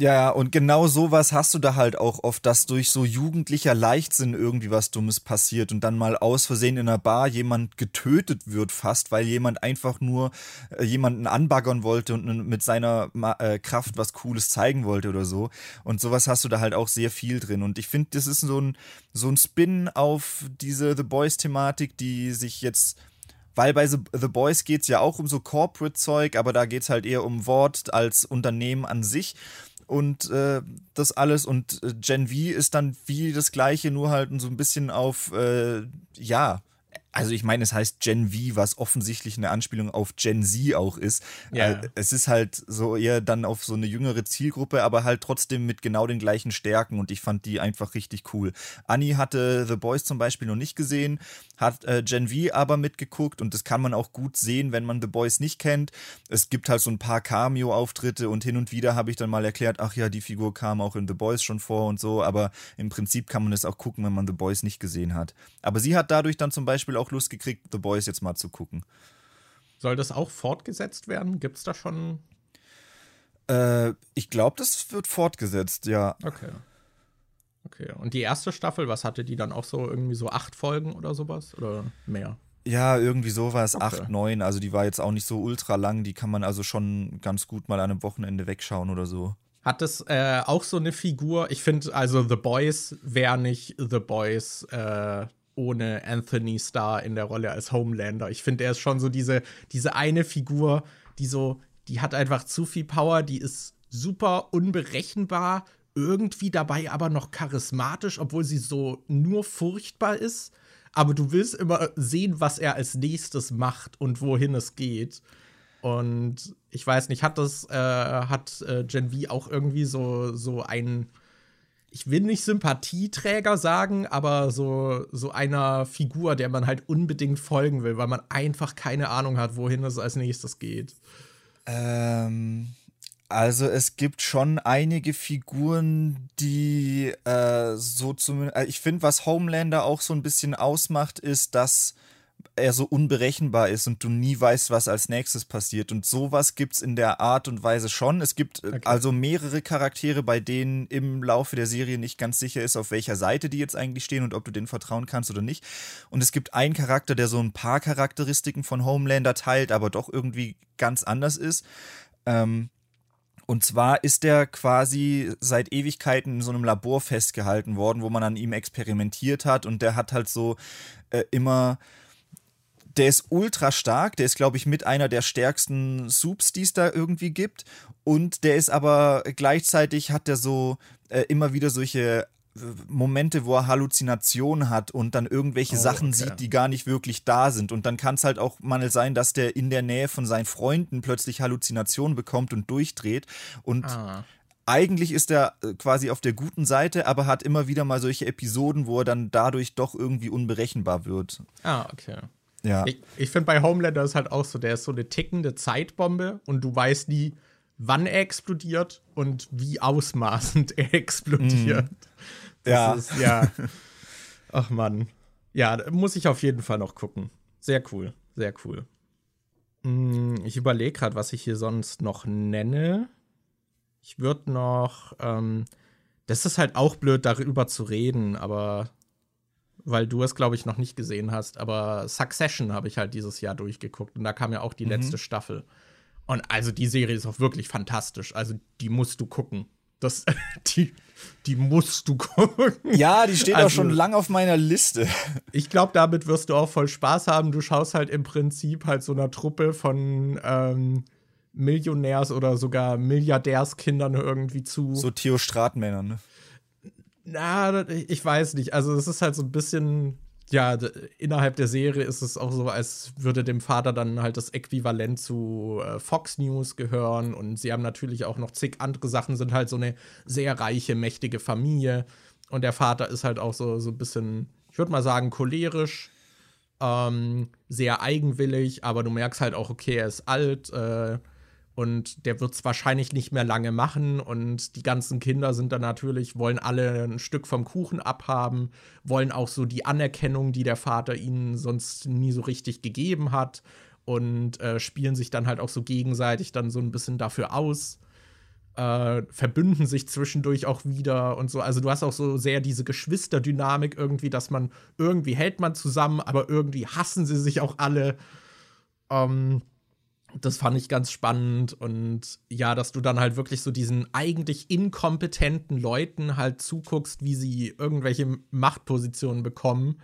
Ja, und genau sowas hast du da halt auch oft, dass durch so jugendlicher Leichtsinn irgendwie was Dummes passiert und dann mal aus Versehen in einer Bar jemand getötet wird fast, weil jemand einfach nur äh, jemanden anbaggern wollte und mit seiner äh, Kraft was Cooles zeigen wollte oder so. Und sowas hast du da halt auch sehr viel drin. Und ich finde, das ist so ein, so ein Spin auf diese The Boys-Thematik, die sich jetzt weil bei The, The Boys geht es ja auch um so Corporate-Zeug, aber da geht es halt eher um Wort als Unternehmen an sich und äh, das alles. Und äh, Gen V ist dann wie das gleiche, nur halt so ein bisschen auf, äh, ja, also ich meine, es heißt Gen V, was offensichtlich eine Anspielung auf Gen Z auch ist. Ja. Äh, es ist halt so eher dann auf so eine jüngere Zielgruppe, aber halt trotzdem mit genau den gleichen Stärken und ich fand die einfach richtig cool. Annie hatte The Boys zum Beispiel noch nicht gesehen, hat äh, Gen V aber mitgeguckt und das kann man auch gut sehen, wenn man The Boys nicht kennt. Es gibt halt so ein paar Cameo-Auftritte und hin und wieder habe ich dann mal erklärt, ach ja, die Figur kam auch in The Boys schon vor und so, aber im Prinzip kann man es auch gucken, wenn man The Boys nicht gesehen hat. Aber sie hat dadurch dann zum Beispiel auch Lust gekriegt, The Boys jetzt mal zu gucken. Soll das auch fortgesetzt werden? Gibt es da schon. Äh, ich glaube, das wird fortgesetzt, ja. Okay. Okay. Und die erste Staffel, was hatte die dann auch so irgendwie so acht Folgen oder sowas? Oder mehr? Ja, irgendwie sowas, okay. acht, neun. Also die war jetzt auch nicht so ultra lang. Die kann man also schon ganz gut mal an einem Wochenende wegschauen oder so. Hat es äh, auch so eine Figur? Ich finde, also The Boys wäre nicht The Boys äh, ohne Anthony Starr in der Rolle als Homelander. Ich finde, er ist schon so diese, diese eine Figur, die so, die hat einfach zu viel Power, die ist super unberechenbar, irgendwie dabei aber noch charismatisch, obwohl sie so nur furchtbar ist. Aber du willst immer sehen, was er als nächstes macht und wohin es geht. Und ich weiß nicht, hat das, äh, hat äh, Gen V auch irgendwie so, so ein, ich will nicht Sympathieträger sagen, aber so, so einer Figur, der man halt unbedingt folgen will, weil man einfach keine Ahnung hat, wohin es als nächstes geht. Ähm, also es gibt schon einige Figuren, die äh, so zumindest. Äh, ich finde, was Homelander auch so ein bisschen ausmacht, ist, dass er so unberechenbar ist und du nie weißt, was als nächstes passiert. Und sowas gibt es in der Art und Weise schon. Es gibt äh, okay. also mehrere Charaktere, bei denen im Laufe der Serie nicht ganz sicher ist, auf welcher Seite die jetzt eigentlich stehen und ob du denen vertrauen kannst oder nicht. Und es gibt einen Charakter, der so ein paar Charakteristiken von Homelander teilt, aber doch irgendwie ganz anders ist. Ähm, und zwar ist er quasi seit Ewigkeiten in so einem Labor festgehalten worden, wo man an ihm experimentiert hat. Und der hat halt so äh, immer der ist ultra stark, der ist, glaube ich, mit einer der stärksten Soups, die es da irgendwie gibt. Und der ist aber gleichzeitig hat er so äh, immer wieder solche Momente, wo er Halluzinationen hat und dann irgendwelche oh, Sachen okay. sieht, die gar nicht wirklich da sind. Und dann kann es halt auch mal sein, dass der in der Nähe von seinen Freunden plötzlich Halluzinationen bekommt und durchdreht. Und ah. eigentlich ist er äh, quasi auf der guten Seite, aber hat immer wieder mal solche Episoden, wo er dann dadurch doch irgendwie unberechenbar wird. Ah, okay. Ja. Ich, ich finde bei Homelander ist halt auch so, der ist so eine tickende Zeitbombe und du weißt nie, wann er explodiert und wie ausmaßend er explodiert. Mm. ja. Ist, ja. Ach Mann. Ja, muss ich auf jeden Fall noch gucken. Sehr cool, sehr cool. Mm, ich überlege gerade, was ich hier sonst noch nenne. Ich würde noch, ähm, das ist halt auch blöd, darüber zu reden, aber weil du es, glaube ich, noch nicht gesehen hast, aber Succession habe ich halt dieses Jahr durchgeguckt und da kam ja auch die mhm. letzte Staffel. Und also die Serie ist auch wirklich fantastisch. Also die musst du gucken. Das, die, die musst du gucken. Ja, die steht also, auch schon lang auf meiner Liste. Ich glaube, damit wirst du auch voll Spaß haben. Du schaust halt im Prinzip halt so einer Truppe von ähm, Millionärs oder sogar Milliardärskindern irgendwie zu. So Theo Stratmännern, ne? Na, ich weiß nicht. Also, es ist halt so ein bisschen ja, innerhalb der Serie ist es auch so, als würde dem Vater dann halt das Äquivalent zu äh, Fox News gehören. Und sie haben natürlich auch noch zig andere Sachen, sind halt so eine sehr reiche, mächtige Familie. Und der Vater ist halt auch so, so ein bisschen, ich würde mal sagen, cholerisch, ähm, sehr eigenwillig, aber du merkst halt auch, okay, er ist alt, äh, und der wird es wahrscheinlich nicht mehr lange machen. Und die ganzen Kinder sind dann natürlich, wollen alle ein Stück vom Kuchen abhaben, wollen auch so die Anerkennung, die der Vater ihnen sonst nie so richtig gegeben hat. Und äh, spielen sich dann halt auch so gegenseitig dann so ein bisschen dafür aus. Äh, verbünden sich zwischendurch auch wieder und so. Also du hast auch so sehr diese Geschwisterdynamik irgendwie, dass man irgendwie hält man zusammen, aber irgendwie hassen sie sich auch alle. Ähm, das fand ich ganz spannend und ja, dass du dann halt wirklich so diesen eigentlich inkompetenten Leuten halt zuguckst, wie sie irgendwelche Machtpositionen bekommen,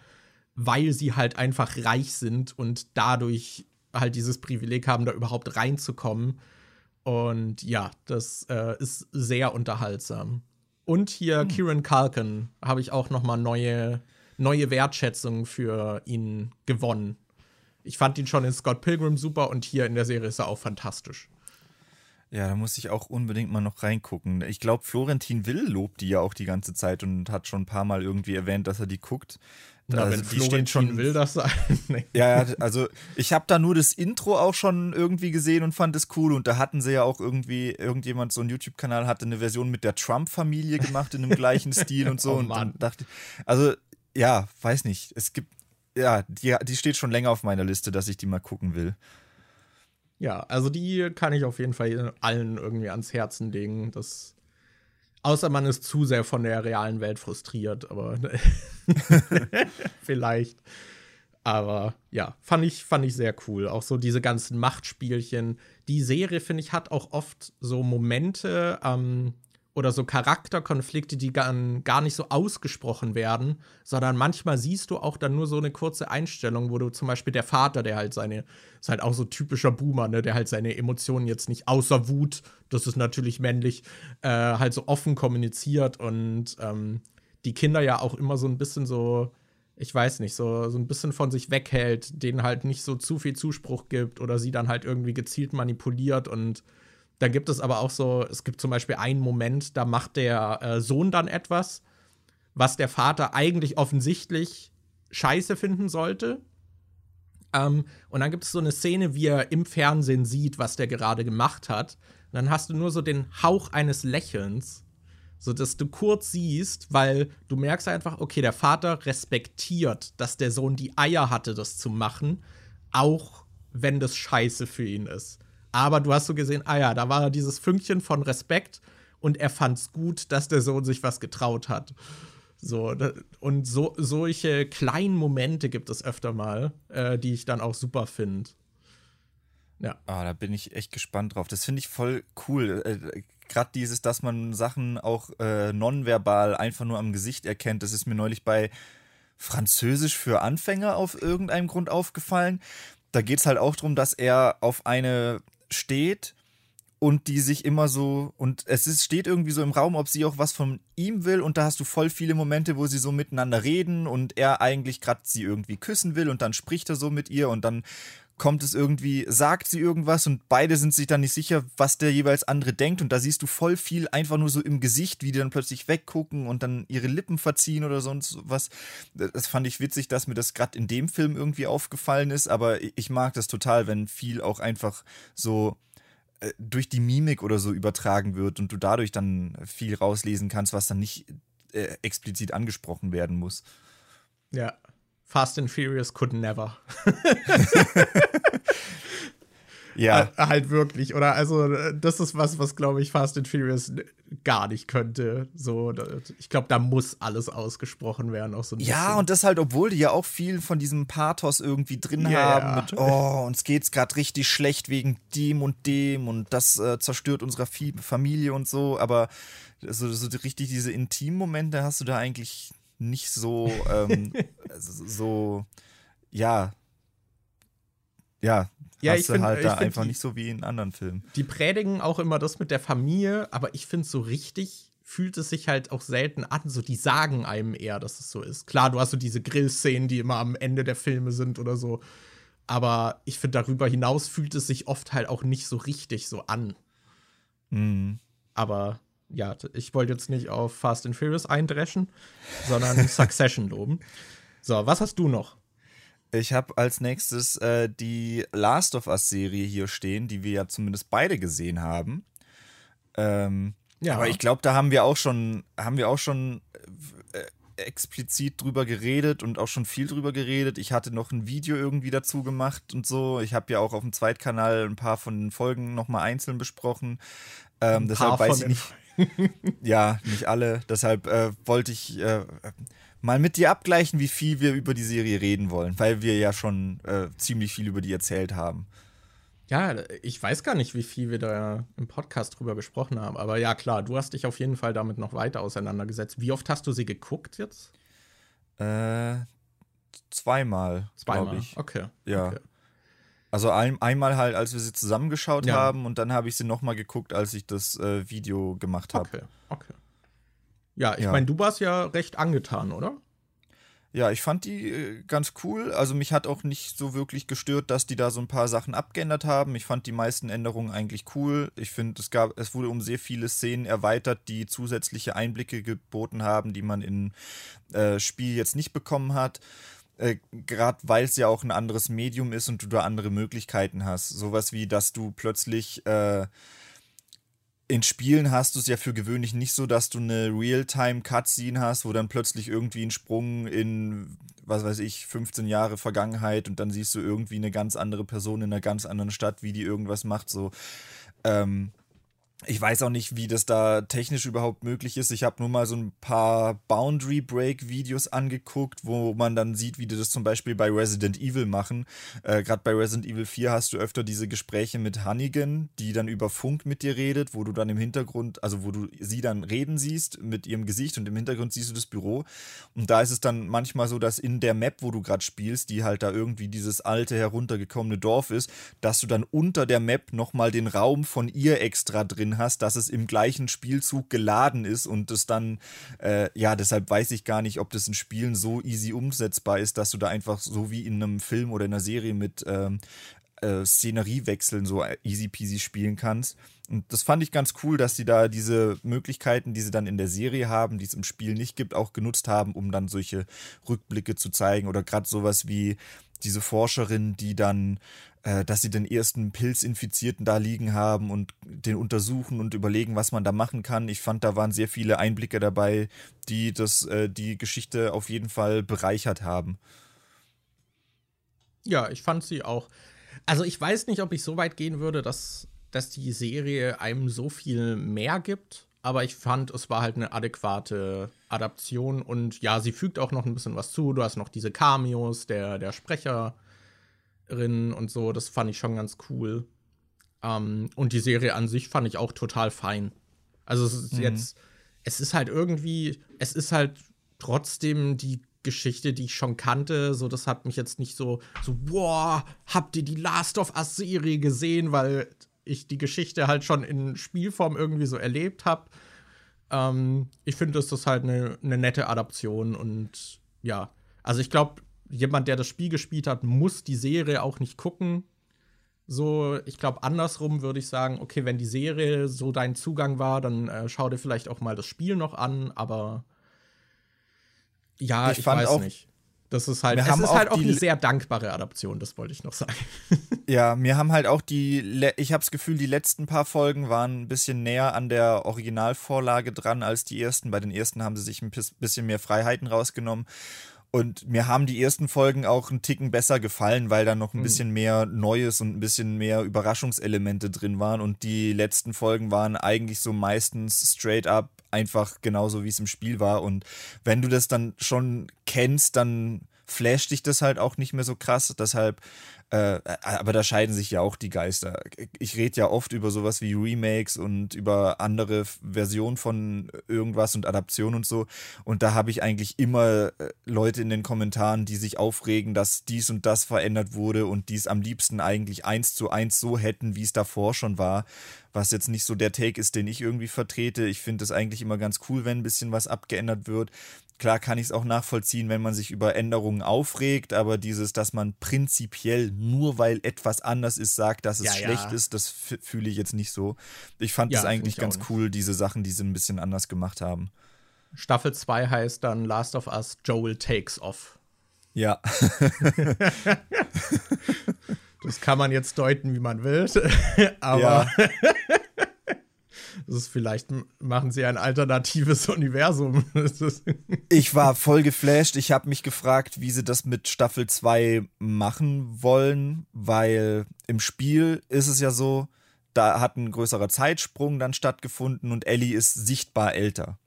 weil sie halt einfach reich sind und dadurch halt dieses Privileg haben, da überhaupt reinzukommen. Und ja, das äh, ist sehr unterhaltsam. Und hier hm. Kieran Culkin habe ich auch noch mal neue, neue Wertschätzung für ihn gewonnen ich fand ihn schon in Scott Pilgrim super und hier in der Serie ist er auch fantastisch. Ja, da muss ich auch unbedingt mal noch reingucken. Ich glaube, Florentin Will lobt die ja auch die ganze Zeit und hat schon ein paar Mal irgendwie erwähnt, dass er die guckt. Na, also, wenn Florentin schon will das sein. nee. Ja, also ich habe da nur das Intro auch schon irgendwie gesehen und fand es cool. Und da hatten sie ja auch irgendwie, irgendjemand, so ein YouTube-Kanal hatte eine Version mit der Trump-Familie gemacht in dem gleichen Stil und so. oh, und dachte also ja, weiß nicht. Es gibt ja, die, die steht schon länger auf meiner Liste, dass ich die mal gucken will. Ja, also die kann ich auf jeden Fall allen irgendwie ans Herzen legen. Das, außer man ist zu sehr von der realen Welt frustriert, aber vielleicht. Aber ja, fand ich, fand ich sehr cool. Auch so diese ganzen Machtspielchen. Die Serie, finde ich, hat auch oft so Momente, ähm, oder so Charakterkonflikte, die gar, gar nicht so ausgesprochen werden, sondern manchmal siehst du auch dann nur so eine kurze Einstellung, wo du zum Beispiel der Vater, der halt seine, ist halt auch so typischer Boomer, ne, der halt seine Emotionen jetzt nicht außer Wut, das ist natürlich männlich, äh, halt so offen kommuniziert und ähm, die Kinder ja auch immer so ein bisschen so, ich weiß nicht, so, so ein bisschen von sich weghält, denen halt nicht so zu viel Zuspruch gibt oder sie dann halt irgendwie gezielt manipuliert und da gibt es aber auch so, es gibt zum Beispiel einen Moment, da macht der äh, Sohn dann etwas, was der Vater eigentlich offensichtlich scheiße finden sollte. Ähm, und dann gibt es so eine Szene, wie er im Fernsehen sieht, was der gerade gemacht hat. Und dann hast du nur so den Hauch eines Lächelns, so dass du kurz siehst, weil du merkst einfach, okay, der Vater respektiert, dass der Sohn die Eier hatte, das zu machen, auch wenn das scheiße für ihn ist. Aber du hast so gesehen, ah ja, da war dieses Fünkchen von Respekt und er fand es gut, dass der Sohn sich was getraut hat. So, und so, solche kleinen Momente gibt es öfter mal, äh, die ich dann auch super finde. Ja. Ah, da bin ich echt gespannt drauf. Das finde ich voll cool. Äh, Gerade dieses, dass man Sachen auch äh, nonverbal einfach nur am Gesicht erkennt, das ist mir neulich bei Französisch für Anfänger auf irgendeinem Grund aufgefallen. Da geht es halt auch darum, dass er auf eine steht und die sich immer so und es ist, steht irgendwie so im Raum, ob sie auch was von ihm will und da hast du voll viele Momente, wo sie so miteinander reden und er eigentlich gerade sie irgendwie küssen will und dann spricht er so mit ihr und dann kommt es irgendwie, sagt sie irgendwas und beide sind sich dann nicht sicher, was der jeweils andere denkt und da siehst du voll viel einfach nur so im Gesicht, wie die dann plötzlich weggucken und dann ihre Lippen verziehen oder sonst was. Das fand ich witzig, dass mir das gerade in dem Film irgendwie aufgefallen ist, aber ich mag das total, wenn viel auch einfach so äh, durch die Mimik oder so übertragen wird und du dadurch dann viel rauslesen kannst, was dann nicht äh, explizit angesprochen werden muss. Ja, Fast and Furious could never. ja. halt wirklich. Oder also, das ist was, was glaube ich Fast and Furious gar nicht könnte. So, ich glaube, da muss alles ausgesprochen werden. Auch so ja, und das halt, obwohl die ja auch viel von diesem Pathos irgendwie drin yeah. haben. Mit, oh, uns geht's gerade richtig schlecht wegen dem und dem und das äh, zerstört unsere Familie und so. Aber so, so richtig diese intimen Momente hast du da eigentlich nicht so, ähm, so, ja, ja, ja, hast ich du halt da einfach die, nicht so wie in anderen Filmen. Die predigen auch immer das mit der Familie, aber ich finde so richtig fühlt es sich halt auch selten an. So, die sagen einem eher, dass es so ist. Klar, du hast so diese Grillszenen, die immer am Ende der Filme sind oder so. Aber ich finde, darüber hinaus fühlt es sich oft halt auch nicht so richtig so an. Mhm. Aber ja, ich wollte jetzt nicht auf Fast and Furious eindreschen, sondern Succession loben. So, was hast du noch? Ich habe als nächstes äh, die Last of Us Serie hier stehen, die wir ja zumindest beide gesehen haben. Ähm, ja. Aber ich glaube, da haben wir auch schon, haben wir auch schon äh, explizit drüber geredet und auch schon viel drüber geredet. Ich hatte noch ein Video irgendwie dazu gemacht und so. Ich habe ja auch auf dem Zweitkanal ein paar von den Folgen nochmal einzeln besprochen. Ähm, deshalb weiß ich nicht ja, nicht alle. Deshalb äh, wollte ich äh, mal mit dir abgleichen, wie viel wir über die Serie reden wollen, weil wir ja schon äh, ziemlich viel über die erzählt haben. Ja, ich weiß gar nicht, wie viel wir da im Podcast drüber gesprochen haben. Aber ja, klar, du hast dich auf jeden Fall damit noch weiter auseinandergesetzt. Wie oft hast du sie geguckt jetzt? Äh, zweimal. Zweimal, ich. okay. Ja. Okay. Also ein, einmal halt, als wir sie zusammengeschaut ja. haben und dann habe ich sie nochmal geguckt, als ich das äh, Video gemacht habe. Okay, okay. Ja, ich ja. meine, du warst ja recht angetan, oder? Ja, ich fand die äh, ganz cool. Also mich hat auch nicht so wirklich gestört, dass die da so ein paar Sachen abgeändert haben. Ich fand die meisten Änderungen eigentlich cool. Ich finde, es gab, es wurde um sehr viele Szenen erweitert, die zusätzliche Einblicke geboten haben, die man im äh, Spiel jetzt nicht bekommen hat. Äh, Gerade weil es ja auch ein anderes Medium ist und du da andere Möglichkeiten hast. Sowas wie, dass du plötzlich äh, in Spielen hast du es ja für gewöhnlich nicht so, dass du eine Realtime-Cutscene hast, wo dann plötzlich irgendwie ein Sprung in, was weiß ich, 15 Jahre Vergangenheit und dann siehst du irgendwie eine ganz andere Person in einer ganz anderen Stadt, wie die irgendwas macht. So. Ähm, ich weiß auch nicht, wie das da technisch überhaupt möglich ist. Ich habe nur mal so ein paar Boundary Break Videos angeguckt, wo man dann sieht, wie die das zum Beispiel bei Resident Evil machen. Äh, Gerade bei Resident Evil 4 hast du öfter diese Gespräche mit Hannigan, die dann über Funk mit dir redet, wo du dann im Hintergrund, also wo du sie dann reden siehst mit ihrem Gesicht und im Hintergrund siehst du das Büro. Und da ist es dann manchmal so, dass in der Map, wo du gerade spielst, die halt da irgendwie dieses alte heruntergekommene Dorf ist, dass du dann unter der Map nochmal den Raum von ihr extra drin hast, dass es im gleichen Spielzug geladen ist und es dann, äh, ja, deshalb weiß ich gar nicht, ob das in Spielen so easy umsetzbar ist, dass du da einfach so wie in einem Film oder in einer Serie mit ähm, äh, Szeneriewechseln so easy peasy spielen kannst. Und das fand ich ganz cool, dass sie da diese Möglichkeiten, die sie dann in der Serie haben, die es im Spiel nicht gibt, auch genutzt haben, um dann solche Rückblicke zu zeigen oder gerade sowas wie diese Forscherin, die dann dass sie den ersten Pilzinfizierten da liegen haben und den untersuchen und überlegen, was man da machen kann. Ich fand, da waren sehr viele Einblicke dabei, die das, äh, die Geschichte auf jeden Fall bereichert haben. Ja, ich fand sie auch. Also ich weiß nicht, ob ich so weit gehen würde, dass, dass die Serie einem so viel mehr gibt. Aber ich fand, es war halt eine adäquate Adaption und ja, sie fügt auch noch ein bisschen was zu. Du hast noch diese Cameos der, der Sprecher und so, das fand ich schon ganz cool. Ähm, und die Serie an sich fand ich auch total fein. Also es ist mhm. jetzt, es ist halt irgendwie, es ist halt trotzdem die Geschichte, die ich schon kannte. So, das hat mich jetzt nicht so, so, boah, habt ihr die Last of Us Serie gesehen, weil ich die Geschichte halt schon in Spielform irgendwie so erlebt habe. Ähm, ich finde, das ist halt eine ne nette Adaption und ja, also ich glaube, jemand, der das Spiel gespielt hat, muss die Serie auch nicht gucken. So, ich glaube, andersrum würde ich sagen, okay, wenn die Serie so dein Zugang war, dann äh, schau dir vielleicht auch mal das Spiel noch an, aber ja, ich, ich weiß nicht. Das ist halt, es ist halt auch eine sehr dankbare Adaption, das wollte ich noch sagen. ja, mir haben halt auch die, ich habe das Gefühl, die letzten paar Folgen waren ein bisschen näher an der Originalvorlage dran als die ersten. Bei den ersten haben sie sich ein bisschen mehr Freiheiten rausgenommen. Und mir haben die ersten Folgen auch einen Ticken besser gefallen, weil da noch ein hm. bisschen mehr Neues und ein bisschen mehr Überraschungselemente drin waren. Und die letzten Folgen waren eigentlich so meistens straight up einfach genauso, wie es im Spiel war. Und wenn du das dann schon kennst, dann flasht dich das halt auch nicht mehr so krass. Deshalb äh, aber da scheiden sich ja auch die Geister. Ich rede ja oft über sowas wie Remakes und über andere Versionen von irgendwas und Adaptionen und so. Und da habe ich eigentlich immer äh, Leute in den Kommentaren, die sich aufregen, dass dies und das verändert wurde und dies am liebsten eigentlich eins zu eins so hätten, wie es davor schon war. Was jetzt nicht so der Take ist, den ich irgendwie vertrete. Ich finde es eigentlich immer ganz cool, wenn ein bisschen was abgeändert wird. Klar kann ich es auch nachvollziehen, wenn man sich über Änderungen aufregt, aber dieses, dass man prinzipiell nur weil etwas anders ist, sagt, dass es ja, schlecht ja. ist, das fühle ich jetzt nicht so. Ich fand es ja, eigentlich ganz cool, diese Sachen, die sie ein bisschen anders gemacht haben. Staffel 2 heißt dann Last of Us Joel Takes Off. Ja. das kann man jetzt deuten, wie man will. aber Das ist vielleicht machen sie ein alternatives Universum. ich war voll geflasht. Ich habe mich gefragt, wie sie das mit Staffel 2 machen wollen, weil im Spiel ist es ja so, da hat ein größerer Zeitsprung dann stattgefunden und Ellie ist sichtbar älter.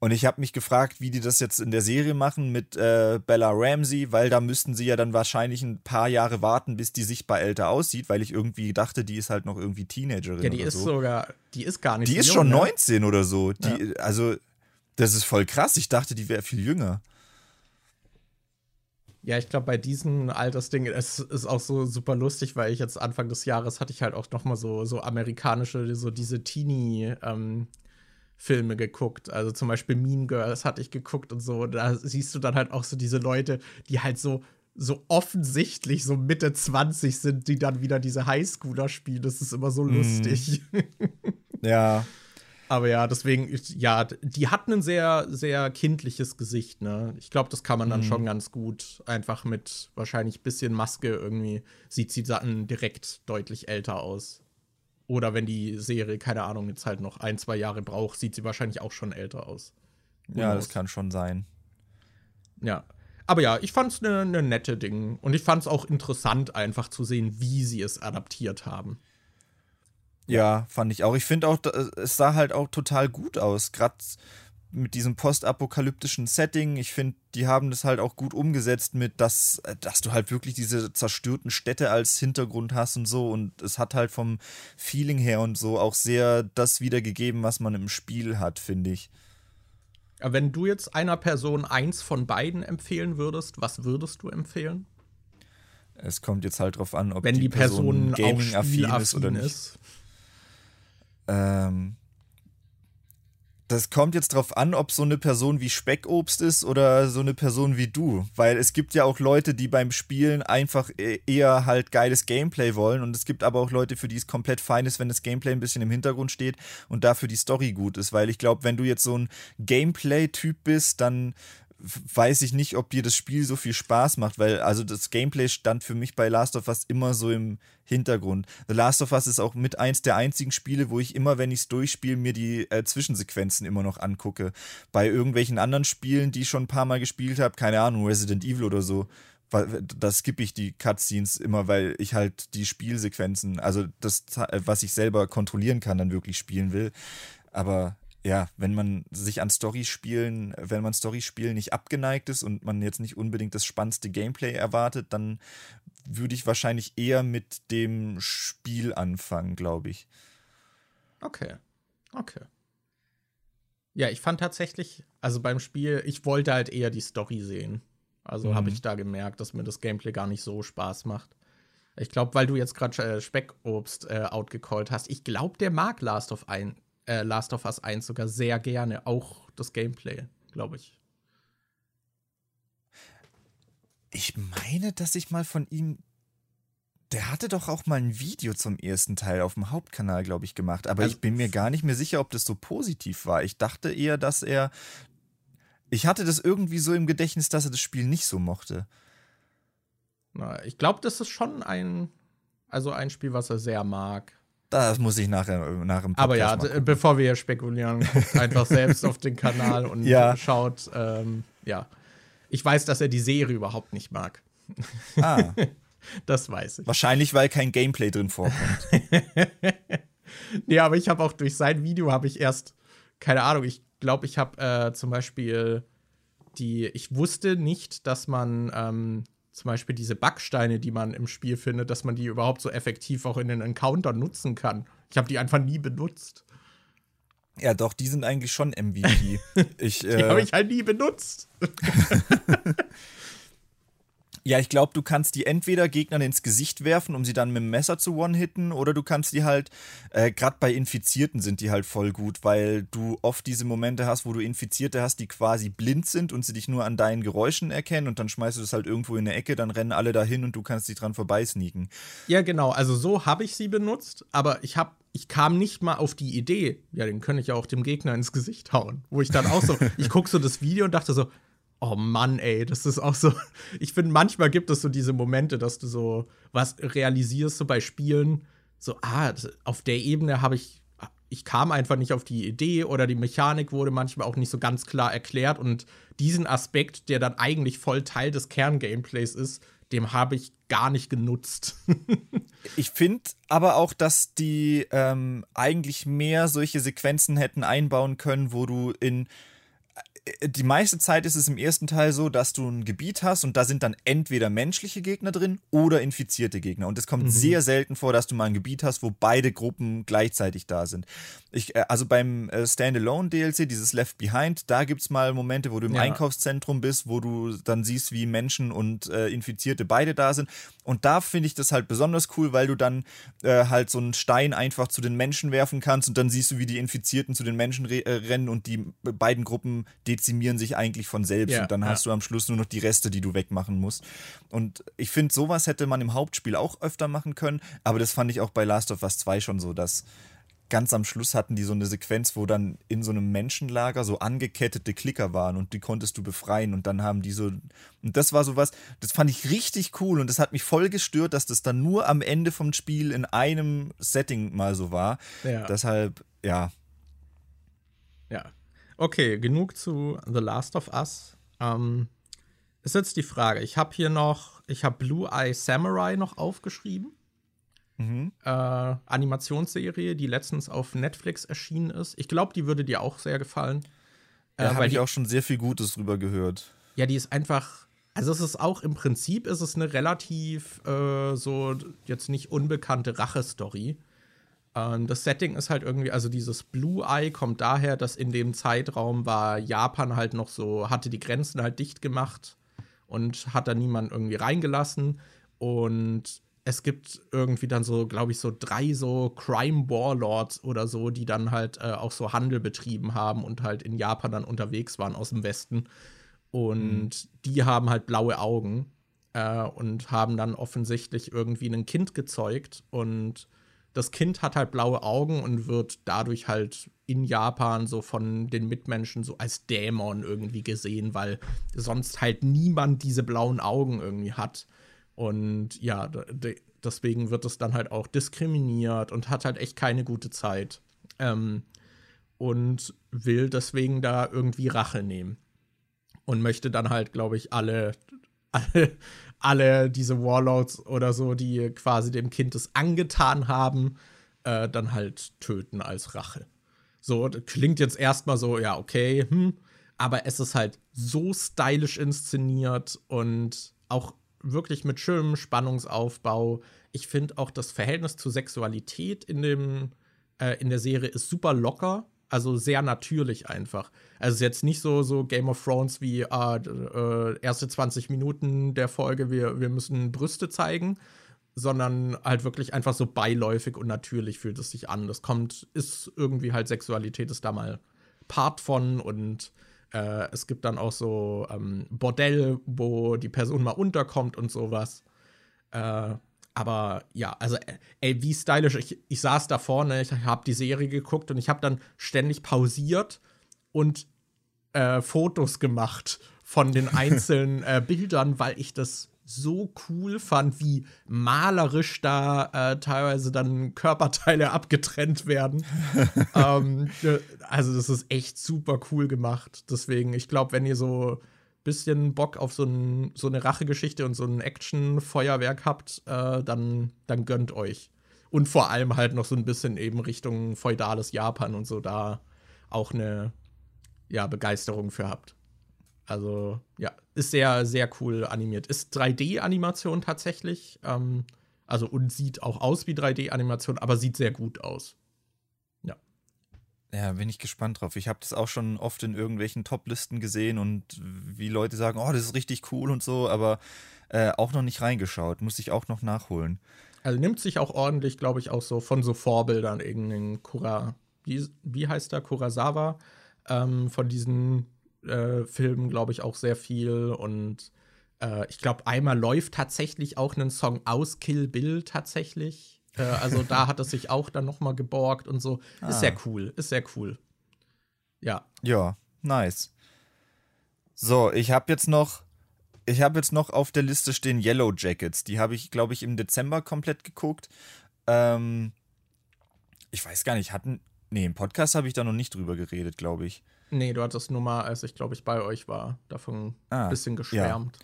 Und ich habe mich gefragt, wie die das jetzt in der Serie machen mit äh, Bella Ramsey, weil da müssten sie ja dann wahrscheinlich ein paar Jahre warten, bis die sichtbar älter aussieht, weil ich irgendwie dachte, die ist halt noch irgendwie Teenagerin. Ja, die ist so. sogar, die ist gar nicht Die so ist jung, schon ne? 19 oder so. Die, ja. Also, das ist voll krass. Ich dachte, die wäre viel jünger. Ja, ich glaube, bei diesen Altersdingen, es ist auch so super lustig, weil ich jetzt Anfang des Jahres hatte ich halt auch noch mal so, so amerikanische, so diese Teenie- ähm, Filme geguckt. Also zum Beispiel Mean Girls hatte ich geguckt und so. Da siehst du dann halt auch so diese Leute, die halt so so offensichtlich so Mitte 20 sind, die dann wieder diese Highschooler spielen. Das ist immer so mhm. lustig. ja. Aber ja, deswegen, ja, die hatten ein sehr, sehr kindliches Gesicht, ne? Ich glaube, das kann man dann mhm. schon ganz gut. Einfach mit wahrscheinlich bisschen Maske irgendwie sieht sie dann direkt deutlich älter aus. Oder wenn die Serie, keine Ahnung, jetzt halt noch ein, zwei Jahre braucht, sieht sie wahrscheinlich auch schon älter aus. Ja, das kann schon sein. Ja. Aber ja, ich fand es eine ne nette Ding. Und ich fand es auch interessant, einfach zu sehen, wie sie es adaptiert haben. Ja, fand ich auch. Ich finde auch, es sah halt auch total gut aus. Gerade mit diesem postapokalyptischen Setting. Ich finde, die haben das halt auch gut umgesetzt mit, dass, dass du halt wirklich diese zerstörten Städte als Hintergrund hast und so. Und es hat halt vom Feeling her und so auch sehr das wiedergegeben, was man im Spiel hat, finde ich. Wenn du jetzt einer Person eins von beiden empfehlen würdest, was würdest du empfehlen? Es kommt jetzt halt drauf an, ob Wenn die, die Person, Person gaming-affin ist oder nicht. Ist. Ähm, das kommt jetzt drauf an, ob so eine Person wie Speckobst ist oder so eine Person wie du. Weil es gibt ja auch Leute, die beim Spielen einfach e-, eher halt geiles Gameplay wollen. Und es gibt aber auch Leute, für die es komplett fein ist, wenn das Gameplay ein bisschen im Hintergrund steht und dafür die Story gut ist. Weil ich glaube, wenn du jetzt so ein Gameplay-Typ bist, dann weiß ich nicht, ob dir das Spiel so viel Spaß macht, weil also das Gameplay stand für mich bei Last of Us immer so im Hintergrund. The Last of Us ist auch mit eins der einzigen Spiele, wo ich immer, wenn ich es durchspiele, mir die äh, Zwischensequenzen immer noch angucke. Bei irgendwelchen anderen Spielen, die ich schon ein paar Mal gespielt habe, keine Ahnung, Resident Evil oder so, da skippe ich die Cutscenes immer, weil ich halt die Spielsequenzen, also das, was ich selber kontrollieren kann, dann wirklich spielen will. Aber ja, wenn man sich an Storyspielen, wenn man Storyspielen nicht abgeneigt ist und man jetzt nicht unbedingt das spannendste Gameplay erwartet, dann würde ich wahrscheinlich eher mit dem Spiel anfangen, glaube ich. Okay. Okay. Ja, ich fand tatsächlich, also beim Spiel, ich wollte halt eher die Story sehen. Also mhm. habe ich da gemerkt, dass mir das Gameplay gar nicht so Spaß macht. Ich glaube, weil du jetzt gerade äh, Speckobst äh, outgecallt hast, ich glaube, der mag Last of ein äh, Last of Us 1 sogar sehr gerne, auch das Gameplay, glaube ich. Ich meine, dass ich mal von ihm. Der hatte doch auch mal ein Video zum ersten Teil auf dem Hauptkanal, glaube ich, gemacht. Aber also, ich bin mir gar nicht mehr sicher, ob das so positiv war. Ich dachte eher, dass er. Ich hatte das irgendwie so im Gedächtnis, dass er das Spiel nicht so mochte. Na, ich glaube, das ist schon ein. Also ein Spiel, was er sehr mag. Das muss ich nachher nach dem Podcast Aber ja, bevor wir hier spekulieren, einfach selbst auf den Kanal und ja. schaut. Ähm, ja, ich weiß, dass er die Serie überhaupt nicht mag. Ah. das weiß ich. Wahrscheinlich, weil kein Gameplay drin vorkommt. ja, aber ich habe auch durch sein Video habe ich erst keine Ahnung. Ich glaube, ich habe äh, zum Beispiel die. Ich wusste nicht, dass man ähm, zum Beispiel diese Backsteine, die man im Spiel findet, dass man die überhaupt so effektiv auch in den Encounter nutzen kann. Ich habe die einfach nie benutzt. Ja, doch, die sind eigentlich schon MVP. Ich, die äh, habe ich halt nie benutzt. Ja, ich glaube, du kannst die entweder Gegnern ins Gesicht werfen, um sie dann mit dem Messer zu one-hitten, oder du kannst die halt, äh, gerade bei Infizierten sind die halt voll gut, weil du oft diese Momente hast, wo du Infizierte hast, die quasi blind sind und sie dich nur an deinen Geräuschen erkennen und dann schmeißt du das halt irgendwo in eine Ecke, dann rennen alle dahin und du kannst dich dran vorbeisneaken. Ja, genau, also so habe ich sie benutzt, aber ich habe ich kam nicht mal auf die Idee, ja, den kann ich ja auch dem Gegner ins Gesicht hauen. Wo ich dann auch so, ich gucke so das Video und dachte so, Oh Mann, ey, das ist auch so. Ich finde, manchmal gibt es so diese Momente, dass du so was realisierst, so bei Spielen, so, ah, auf der Ebene habe ich, ich kam einfach nicht auf die Idee oder die Mechanik wurde manchmal auch nicht so ganz klar erklärt und diesen Aspekt, der dann eigentlich voll Teil des Kerngameplays ist, dem habe ich gar nicht genutzt. ich finde aber auch, dass die ähm, eigentlich mehr solche Sequenzen hätten einbauen können, wo du in die meiste Zeit ist es im ersten Teil so, dass du ein Gebiet hast und da sind dann entweder menschliche Gegner drin oder infizierte Gegner. Und es kommt mhm. sehr selten vor, dass du mal ein Gebiet hast, wo beide Gruppen gleichzeitig da sind. Ich, äh, also beim äh, Standalone DLC, dieses Left Behind, da gibt es mal Momente, wo du im ja. Einkaufszentrum bist, wo du dann siehst, wie Menschen und äh, Infizierte beide da sind. Und da finde ich das halt besonders cool, weil du dann äh, halt so einen Stein einfach zu den Menschen werfen kannst und dann siehst du, wie die Infizierten zu den Menschen äh, rennen und die beiden Gruppen dezimieren sich eigentlich von selbst ja, und dann ja. hast du am Schluss nur noch die Reste, die du wegmachen musst. Und ich finde, sowas hätte man im Hauptspiel auch öfter machen können, aber das fand ich auch bei Last of Us 2 schon so, dass ganz am Schluss hatten die so eine Sequenz, wo dann in so einem Menschenlager so angekettete Klicker waren und die konntest du befreien und dann haben die so und das war sowas, das fand ich richtig cool und das hat mich voll gestört, dass das dann nur am Ende vom Spiel in einem Setting mal so war. Ja. Deshalb, ja. Ja, Okay, genug zu The Last of Us. Ähm, ist jetzt die Frage. Ich habe hier noch, ich habe Blue Eye Samurai noch aufgeschrieben. mhm. äh, Animationsserie, die letztens auf Netflix erschienen ist. Ich glaube, die würde dir auch sehr gefallen. Äh, ja, habe ich auch schon sehr viel Gutes drüber gehört. Ja, die ist einfach. Also es ist auch im Prinzip ist es eine relativ äh, so jetzt nicht unbekannte Rache-Story. Ähm, das Setting ist halt irgendwie, also dieses Blue Eye kommt daher, dass in dem Zeitraum war Japan halt noch so, hatte die Grenzen halt dicht gemacht und hat da niemand irgendwie reingelassen. Und es gibt irgendwie dann so, glaube ich, so drei so Crime Warlords oder so, die dann halt äh, auch so Handel betrieben haben und halt in Japan dann unterwegs waren aus dem Westen. Und mhm. die haben halt blaue Augen äh, und haben dann offensichtlich irgendwie ein Kind gezeugt. Und das Kind hat halt blaue Augen und wird dadurch halt in Japan so von den Mitmenschen so als Dämon irgendwie gesehen, weil sonst halt niemand diese blauen Augen irgendwie hat. Und ja, deswegen wird es dann halt auch diskriminiert und hat halt echt keine gute Zeit. Ähm, und will deswegen da irgendwie Rache nehmen. Und möchte dann halt, glaube ich, alle, alle, alle diese Warlords oder so, die quasi dem Kind es angetan haben, äh, dann halt töten als Rache. So, klingt jetzt erstmal so, ja, okay, hm, aber es ist halt so stylisch inszeniert und auch wirklich mit schönem Spannungsaufbau. Ich finde auch das Verhältnis zur Sexualität in dem äh, in der Serie ist super locker, also sehr natürlich einfach. Also es ist jetzt nicht so so Game of Thrones wie äh, äh, erste 20 Minuten der Folge, wir, wir müssen Brüste zeigen, sondern halt wirklich einfach so beiläufig und natürlich fühlt es sich an. Das kommt, ist irgendwie halt Sexualität ist da mal Part von und äh, es gibt dann auch so ähm, Bordell, wo die Person mal unterkommt und sowas. Äh, aber ja, also ey, wie stylisch. Ich, ich saß da vorne, ich habe die Serie geguckt und ich habe dann ständig pausiert und äh, Fotos gemacht von den einzelnen äh, Bildern, weil ich das so cool fand, wie malerisch da äh, teilweise dann Körperteile abgetrennt werden. ähm, also das ist echt super cool gemacht. Deswegen, ich glaube, wenn ihr so bisschen Bock auf so, ein, so eine Rachegeschichte und so ein Action-Feuerwerk habt, äh, dann, dann gönnt euch. Und vor allem halt noch so ein bisschen eben Richtung feudales Japan und so da auch eine ja, Begeisterung für habt. Also, ja, ist sehr, sehr cool animiert. Ist 3D-Animation tatsächlich. Ähm, also, und sieht auch aus wie 3D-Animation, aber sieht sehr gut aus. Ja. Bin ich gespannt drauf. Ich habe das auch schon oft in irgendwelchen Top-Listen gesehen und wie Leute sagen, oh, das ist richtig cool und so, aber äh, auch noch nicht reingeschaut. Muss ich auch noch nachholen. Also nimmt sich auch ordentlich, glaube ich, auch so von so Vorbildern irgendeinen Kura. Wie, wie heißt der? Kurasawa? Ähm, von diesen äh, Filmen, glaube ich, auch sehr viel. Und äh, ich glaube, einmal läuft tatsächlich auch ein Song aus Kill Bill tatsächlich. Äh, also da hat es sich auch dann noch mal geborgt und so. Ah. Ist sehr cool, ist sehr cool. Ja. Ja, nice. So, ich habe jetzt noch ich habe jetzt noch auf der Liste stehen Yellow Jackets. Die habe ich, glaube ich, im Dezember komplett geguckt. Ähm, ich weiß gar nicht, hatten. Nee, im Podcast habe ich da noch nicht drüber geredet, glaube ich. Nee, du hattest nur mal, als ich glaube ich bei euch war, davon ah, ein bisschen geschwärmt.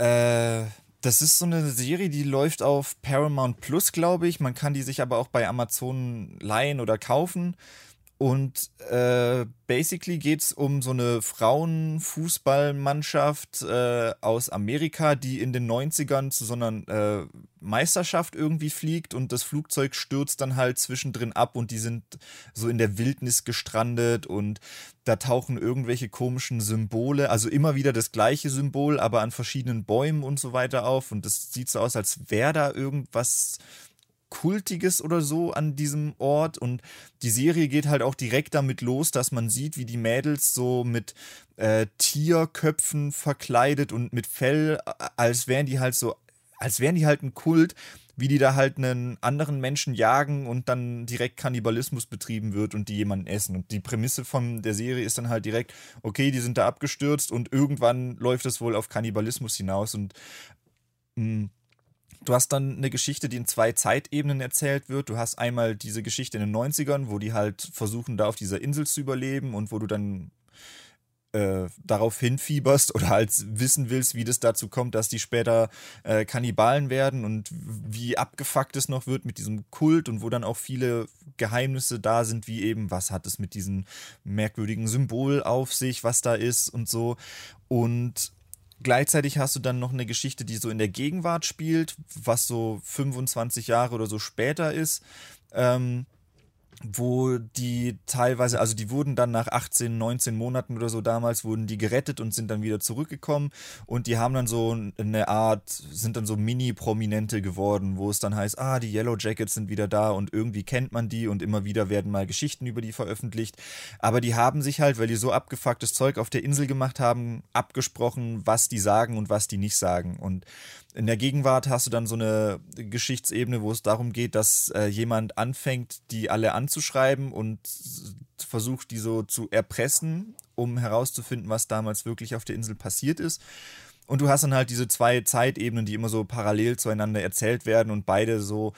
Ja. Äh, das ist so eine Serie, die läuft auf Paramount Plus, glaube ich. Man kann die sich aber auch bei Amazon leihen oder kaufen. Und äh, basically geht es um so eine Frauenfußballmannschaft äh, aus Amerika, die in den 90ern zu so einer äh, Meisterschaft irgendwie fliegt und das Flugzeug stürzt dann halt zwischendrin ab und die sind so in der Wildnis gestrandet und da tauchen irgendwelche komischen Symbole, also immer wieder das gleiche Symbol, aber an verschiedenen Bäumen und so weiter auf. Und das sieht so aus, als wäre da irgendwas Kultiges oder so an diesem Ort und die Serie geht halt auch direkt damit los, dass man sieht, wie die Mädels so mit äh, Tierköpfen verkleidet und mit Fell, als wären die halt so, als wären die halt ein Kult, wie die da halt einen anderen Menschen jagen und dann direkt Kannibalismus betrieben wird und die jemanden essen. Und die Prämisse von der Serie ist dann halt direkt, okay, die sind da abgestürzt und irgendwann läuft es wohl auf Kannibalismus hinaus und mh, mm, Du hast dann eine Geschichte, die in zwei Zeitebenen erzählt wird. Du hast einmal diese Geschichte in den 90ern, wo die halt versuchen, da auf dieser Insel zu überleben und wo du dann äh, darauf hinfieberst oder halt wissen willst, wie das dazu kommt, dass die später äh, Kannibalen werden und wie abgefuckt es noch wird mit diesem Kult und wo dann auch viele Geheimnisse da sind, wie eben, was hat es mit diesem merkwürdigen Symbol auf sich, was da ist und so. Und Gleichzeitig hast du dann noch eine Geschichte, die so in der Gegenwart spielt, was so 25 Jahre oder so später ist. Ähm, wo die teilweise, also die wurden dann nach 18, 19 Monaten oder so damals, wurden die gerettet und sind dann wieder zurückgekommen und die haben dann so eine Art, sind dann so Mini-Prominente geworden, wo es dann heißt, ah, die Yellow Jackets sind wieder da und irgendwie kennt man die und immer wieder werden mal Geschichten über die veröffentlicht. Aber die haben sich halt, weil die so abgefucktes Zeug auf der Insel gemacht haben, abgesprochen, was die sagen und was die nicht sagen. Und in der Gegenwart hast du dann so eine Geschichtsebene, wo es darum geht, dass äh, jemand anfängt, die alle anzuschreiben und versucht, die so zu erpressen, um herauszufinden, was damals wirklich auf der Insel passiert ist. Und du hast dann halt diese zwei Zeitebenen, die immer so parallel zueinander erzählt werden und beide so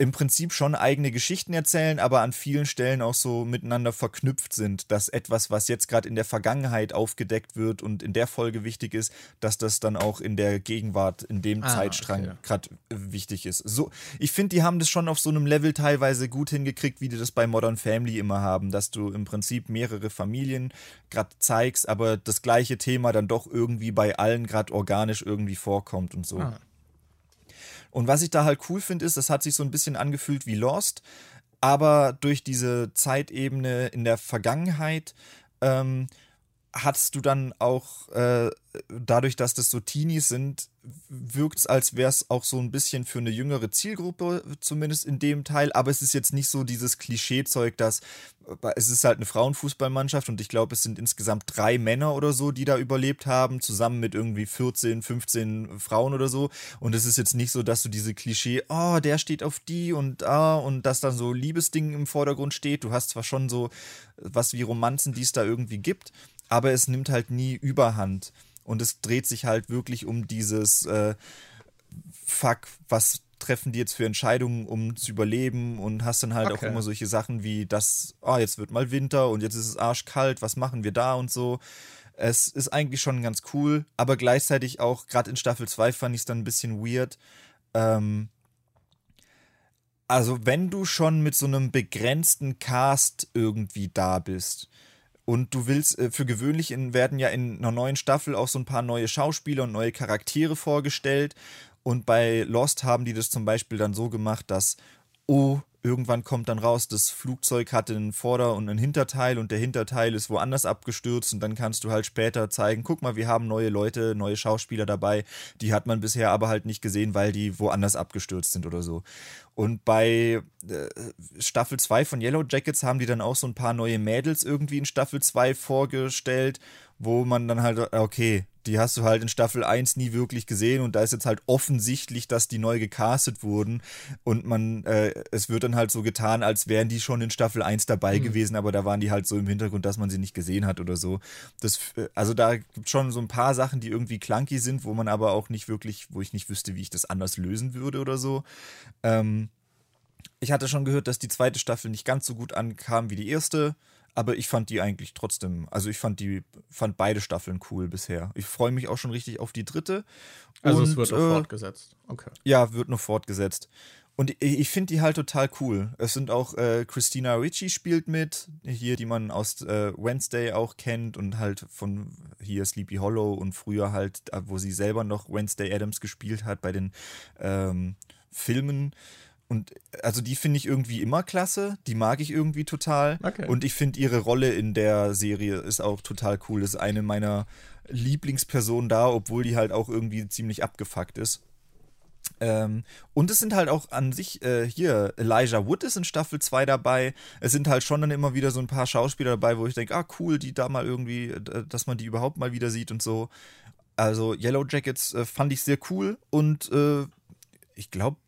im Prinzip schon eigene Geschichten erzählen, aber an vielen Stellen auch so miteinander verknüpft sind, dass etwas, was jetzt gerade in der Vergangenheit aufgedeckt wird und in der Folge wichtig ist, dass das dann auch in der Gegenwart, in dem ah, Zeitstrang okay. gerade wichtig ist. So, ich finde, die haben das schon auf so einem Level teilweise gut hingekriegt, wie die das bei Modern Family immer haben, dass du im Prinzip mehrere Familien gerade zeigst, aber das gleiche Thema dann doch irgendwie bei allen gerade organisch irgendwie vorkommt und so. Ah. Und was ich da halt cool finde, ist, das hat sich so ein bisschen angefühlt wie Lost, aber durch diese Zeitebene in der Vergangenheit ähm, hattest du dann auch, äh, dadurch, dass das so Teenies sind, wirkt es, als wäre es auch so ein bisschen für eine jüngere Zielgruppe, zumindest in dem Teil. Aber es ist jetzt nicht so dieses Klischeezeug, dass äh, es ist halt eine Frauenfußballmannschaft und ich glaube, es sind insgesamt drei Männer oder so, die da überlebt haben, zusammen mit irgendwie 14, 15 Frauen oder so. Und es ist jetzt nicht so, dass du diese Klischee, oh, der steht auf die und ah, und dass dann so Liebesding im Vordergrund steht. Du hast zwar schon so was wie Romanzen, die es da irgendwie gibt, aber es nimmt halt nie Überhand. Und es dreht sich halt wirklich um dieses äh, Fuck, was treffen die jetzt für Entscheidungen, um zu überleben und hast dann halt okay. auch immer solche Sachen wie das, ah, oh, jetzt wird mal Winter und jetzt ist es arschkalt, was machen wir da und so. Es ist eigentlich schon ganz cool, aber gleichzeitig auch, gerade in Staffel 2 fand ich es dann ein bisschen weird. Ähm, also, wenn du schon mit so einem begrenzten Cast irgendwie da bist, und du willst, äh, für gewöhnlich in, werden ja in einer neuen Staffel auch so ein paar neue Schauspieler und neue Charaktere vorgestellt. Und bei Lost haben die das zum Beispiel dann so gemacht, dass, oh, irgendwann kommt dann raus, das Flugzeug hatte einen Vorder- und einen Hinterteil und der Hinterteil ist woanders abgestürzt und dann kannst du halt später zeigen, guck mal, wir haben neue Leute, neue Schauspieler dabei, die hat man bisher aber halt nicht gesehen, weil die woanders abgestürzt sind oder so. Und bei äh, Staffel 2 von Yellow Jackets haben die dann auch so ein paar neue Mädels irgendwie in Staffel 2 vorgestellt, wo man dann halt, okay, die hast du halt in Staffel 1 nie wirklich gesehen und da ist jetzt halt offensichtlich, dass die neu gecastet wurden und man, äh, es wird dann halt so getan, als wären die schon in Staffel 1 dabei mhm. gewesen, aber da waren die halt so im Hintergrund, dass man sie nicht gesehen hat oder so. Das, äh, also da gibt schon so ein paar Sachen, die irgendwie clunky sind, wo man aber auch nicht wirklich, wo ich nicht wüsste, wie ich das anders lösen würde oder so. Ähm, ich hatte schon gehört, dass die zweite Staffel nicht ganz so gut ankam wie die erste aber ich fand die eigentlich trotzdem, also ich fand die, fand beide Staffeln cool bisher. Ich freue mich auch schon richtig auf die dritte. Also und, es wird noch äh, fortgesetzt. Okay. Ja, wird noch fortgesetzt. Und ich, ich finde die halt total cool. Es sind auch äh, Christina Ricci spielt mit, hier, die man aus äh, Wednesday auch kennt und halt von hier Sleepy Hollow und früher halt, wo sie selber noch Wednesday Adams gespielt hat bei den ähm, Filmen. Und also die finde ich irgendwie immer klasse, die mag ich irgendwie total. Okay. Und ich finde ihre Rolle in der Serie ist auch total cool. Das ist eine meiner Lieblingspersonen da, obwohl die halt auch irgendwie ziemlich abgefuckt ist. Ähm, und es sind halt auch an sich, äh, hier, Elijah Wood ist in Staffel 2 dabei. Es sind halt schon dann immer wieder so ein paar Schauspieler dabei, wo ich denke, ah, cool, die da mal irgendwie, dass man die überhaupt mal wieder sieht und so. Also Yellow Jackets äh, fand ich sehr cool und äh, ich glaube,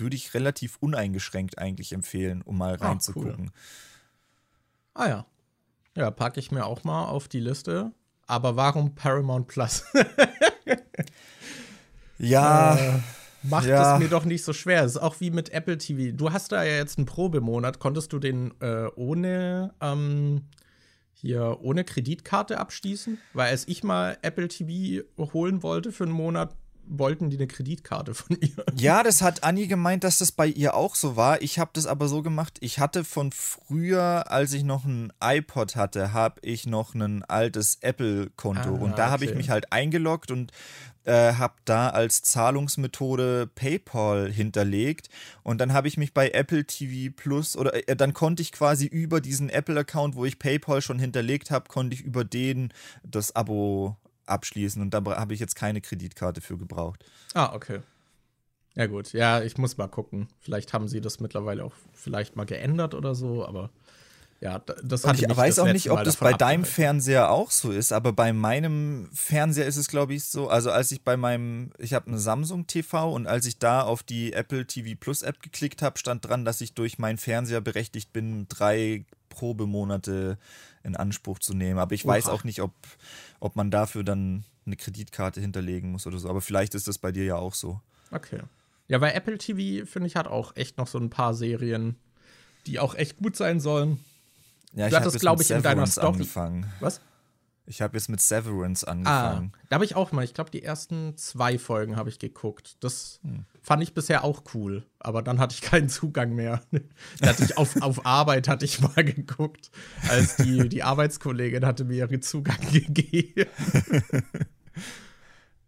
würde ich relativ uneingeschränkt eigentlich empfehlen, um mal ah, reinzugucken. Ah, cool. ah ja. Ja, packe ich mir auch mal auf die Liste. Aber warum Paramount Plus? ja. Äh, macht ja. es mir doch nicht so schwer. Es ist auch wie mit Apple TV. Du hast da ja jetzt einen Probemonat. Konntest du den äh, ohne ähm, hier ohne Kreditkarte abschließen, weil als ich mal Apple TV holen wollte für einen Monat, wollten die eine Kreditkarte von ihr. Ja, das hat Anni gemeint, dass das bei ihr auch so war. Ich habe das aber so gemacht, ich hatte von früher, als ich noch ein iPod hatte, habe ich noch ein altes Apple-Konto. Ah, und da habe ich okay. mich halt eingeloggt und äh, habe da als Zahlungsmethode PayPal hinterlegt. Und dann habe ich mich bei Apple TV Plus oder äh, dann konnte ich quasi über diesen Apple-Account, wo ich PayPal schon hinterlegt habe, konnte ich über den das Abo abschließen. Und da habe ich jetzt keine Kreditkarte für gebraucht. Ah, okay. Ja, gut. Ja, ich muss mal gucken. Vielleicht haben sie das mittlerweile auch vielleicht mal geändert oder so, aber ja, das Und hatte ich mich weiß auch nicht, ob Mal das bei deinem. Fernseher auch so ist, aber bei meinem Fernseher ist es, glaube ich, so. Also als ich bei meinem, ich habe eine Samsung TV und als ich da auf die Apple TV Plus App geklickt habe, stand dran, dass ich durch meinen Fernseher berechtigt bin, drei Probemonate in Anspruch zu nehmen. Aber ich weiß Oha. auch nicht, ob, ob man dafür dann eine Kreditkarte hinterlegen muss oder so. Aber vielleicht ist das bei dir ja auch so. Okay. Ja, weil Apple TV, finde ich, hat auch echt noch so ein paar Serien, die auch echt gut sein sollen. Ja, Du ich habe hattest, jetzt glaub mit ich, in deiner Story- angefangen. Was? Ich habe jetzt mit Severance Ah, angefangen. da habe ich auch mal, ich glaube, die ersten zwei Folgen habe ich geguckt. Das Hm. fand ich bisher auch cool, aber dann hatte ich keinen Zugang mehr. da hatte ich auf, auf Arbeit hatte ich mal geguckt, als die, die Arbeitskollegin hatte mir ihren Zugang gegeben.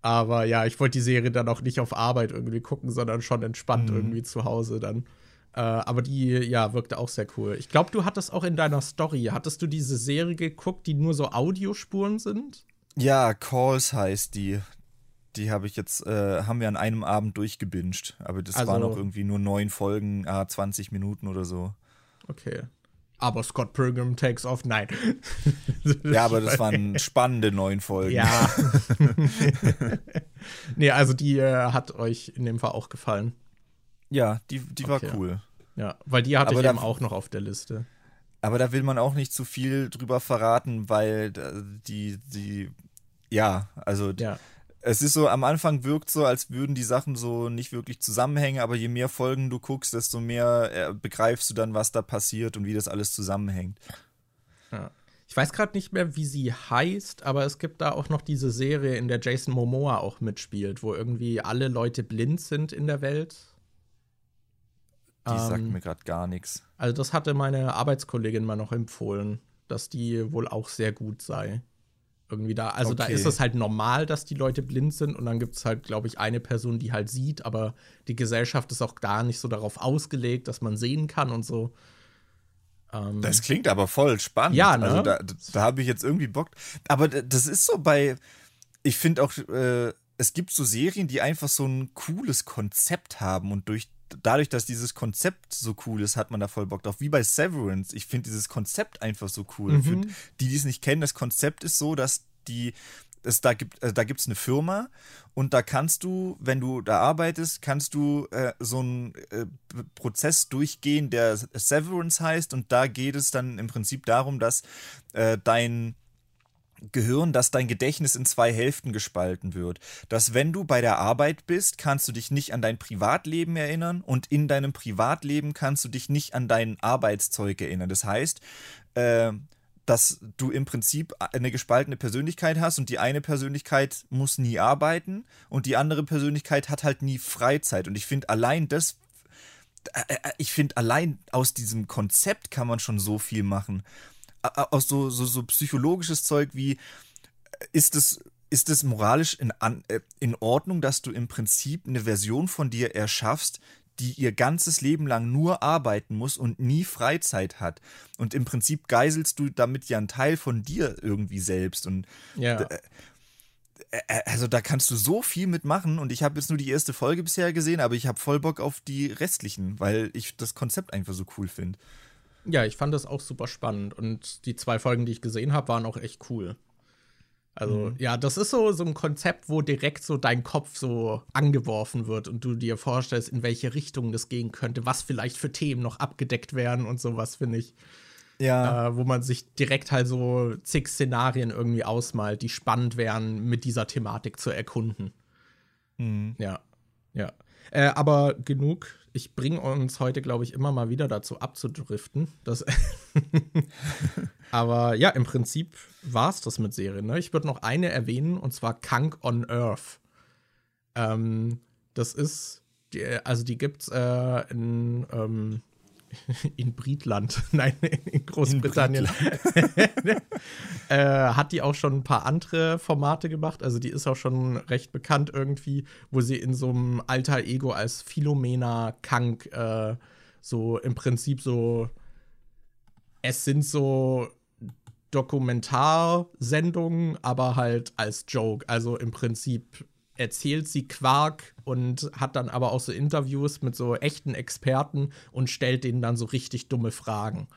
aber ja, ich wollte die Serie dann auch nicht auf Arbeit irgendwie gucken, sondern schon entspannt Mhm. irgendwie zu Hause dann. Äh, aber die, ja, wirkte auch sehr cool. Ich glaube, du hattest auch in deiner Story, hattest du diese Serie geguckt, die nur so Audiospuren sind? Ja, Calls heißt die. Die habe ich jetzt, äh, haben wir an einem Abend durchgebinged. Aber das Also- waren auch irgendwie nur neun Folgen, ah, 20 Minuten oder so. Okay. Aber Scott Pilgrim takes off, nein. Ja, aber das waren spannende neun Folgen. Ja. nee, also die äh, hat euch in dem Fall auch gefallen. Ja, die, die Okay. war cool. Ja, weil die hatte Aber ich da- eben auch noch auf der Liste. Aber da will man auch nicht zu viel drüber verraten, weil äh, die, die, ja, also Ja. es ist so, am Anfang wirkt so, als würden die Sachen so nicht wirklich zusammenhängen, aber je mehr Folgen du guckst, desto mehr äh, begreifst du dann, was da passiert und wie das alles zusammenhängt. ja. Ich weiß gerade nicht mehr, wie sie heißt, aber es gibt da auch noch diese Serie, in der Jason Momoa auch mitspielt, wo irgendwie alle Leute blind sind in der Welt. Die sagt Ähm, mir gerade gar nichts. Also das hatte meine Arbeitskollegin mal noch empfohlen, dass die wohl auch sehr gut sei. Irgendwie da, also da Okay. ist es halt normal, dass die Leute blind sind und dann gibt es halt, glaube ich, eine Person, die halt sieht, aber die Gesellschaft ist auch gar nicht so darauf ausgelegt, dass man sehen kann und so. Ähm, Das klingt aber voll spannend. Ja, ne? Also da, da habe ich jetzt irgendwie Bock. Aber das ist so bei, ich finde auch, äh, es gibt so Serien, die einfach so ein cooles Konzept haben und durch dadurch, dass dieses Konzept so cool ist, hat man da voll Bock drauf. Wie bei Severance. Ich finde dieses Konzept einfach so cool. Mhm. Für die, die es nicht kennen, das Konzept ist so, dass die es da gibt, äh, da gibt es eine Firma und da kannst du, wenn du da arbeitest, kannst du äh, so einen äh, Prozess durchgehen, der Severance heißt und da geht es dann im Prinzip darum, dass äh, dein Gehirn, dass dein Gedächtnis in zwei Hälften gespalten wird. Dass wenn du bei der Arbeit bist, kannst du dich nicht an dein Privatleben erinnern und in deinem Privatleben kannst du dich nicht an dein Arbeitszeug erinnern. Das heißt, äh, dass du im Prinzip eine gespaltene Persönlichkeit hast und die eine Persönlichkeit muss nie arbeiten und die andere Persönlichkeit hat halt nie Freizeit. Und ich finde allein das, äh, äh, ich finde allein aus diesem Konzept kann man schon so viel machen. A- Aus so, so, so psychologisches Zeug wie, äh, ist es, ist es moralisch in, äh, in Ordnung, dass du im Prinzip eine Version von dir erschaffst, die ihr ganzes Leben lang nur arbeiten muss und nie Freizeit hat. Und im Prinzip geiselst du damit ja einen Teil von dir irgendwie selbst. Und ja. äh, also da kannst du so viel mitmachen. Und ich habe jetzt nur die erste Folge bisher gesehen, aber ich habe voll Bock auf die restlichen, weil ich das Konzept einfach so cool finde. Ja, ich fand das auch super spannend und die zwei Folgen, die ich gesehen habe, waren auch echt cool. Also, ja, das ist so, so ein Konzept, wo direkt so dein Kopf so angeworfen wird und du dir vorstellst, in welche Richtung das gehen könnte, was vielleicht für Themen noch abgedeckt werden und sowas, finde ich. Ja. Äh, wo man sich direkt halt so zig Szenarien irgendwie ausmalt, die spannend wären, mit dieser Thematik zu erkunden. Mhm. Ja. Ja. Äh, aber genug. Ich bringe uns heute, glaube ich, immer mal wieder dazu abzudriften. Das aber ja, im Prinzip war es das mit Serien. Ne? Ich würde noch eine erwähnen, und zwar Kunk on Earth. Ähm, das ist, die, also die gibt's äh, in, ähm, in Britland, nein, in Großbritannien. In äh, hat die auch schon ein paar andere Formate gemacht. Also die ist auch schon recht bekannt irgendwie, wo sie in so einem alter Ego als Philomena Kank äh, so im Prinzip so, es sind so Dokumentarsendungen, aber halt als Joke. Also im Prinzip erzählt sie Quark und hat dann aber auch so Interviews mit so echten Experten und stellt denen dann so richtig dumme Fragen.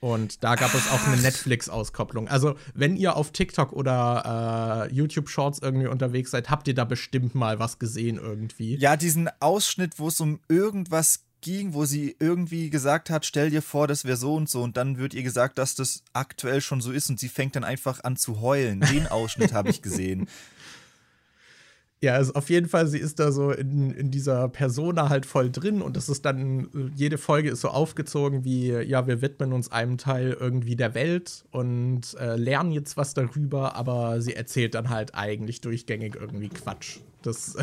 Und da gab es auch eine Netflix-Auskopplung. Also, wenn ihr auf TikTok oder äh, YouTube Shorts irgendwie unterwegs seid, habt ihr da bestimmt mal was gesehen irgendwie. Ja, diesen Ausschnitt, wo es um irgendwas ging, wo sie irgendwie gesagt hat, stell dir vor, das wäre so und so und dann wird ihr gesagt, dass das aktuell schon so ist und sie fängt dann einfach an zu heulen. Den Ausschnitt habe ich gesehen. Ja, also auf jeden Fall, sie ist da so in, in dieser Persona halt voll drin und das ist dann, jede Folge ist so aufgezogen wie, ja, wir widmen uns einem Teil irgendwie der Welt und äh, lernen jetzt was darüber, aber sie erzählt dann halt eigentlich durchgängig irgendwie Quatsch. Das,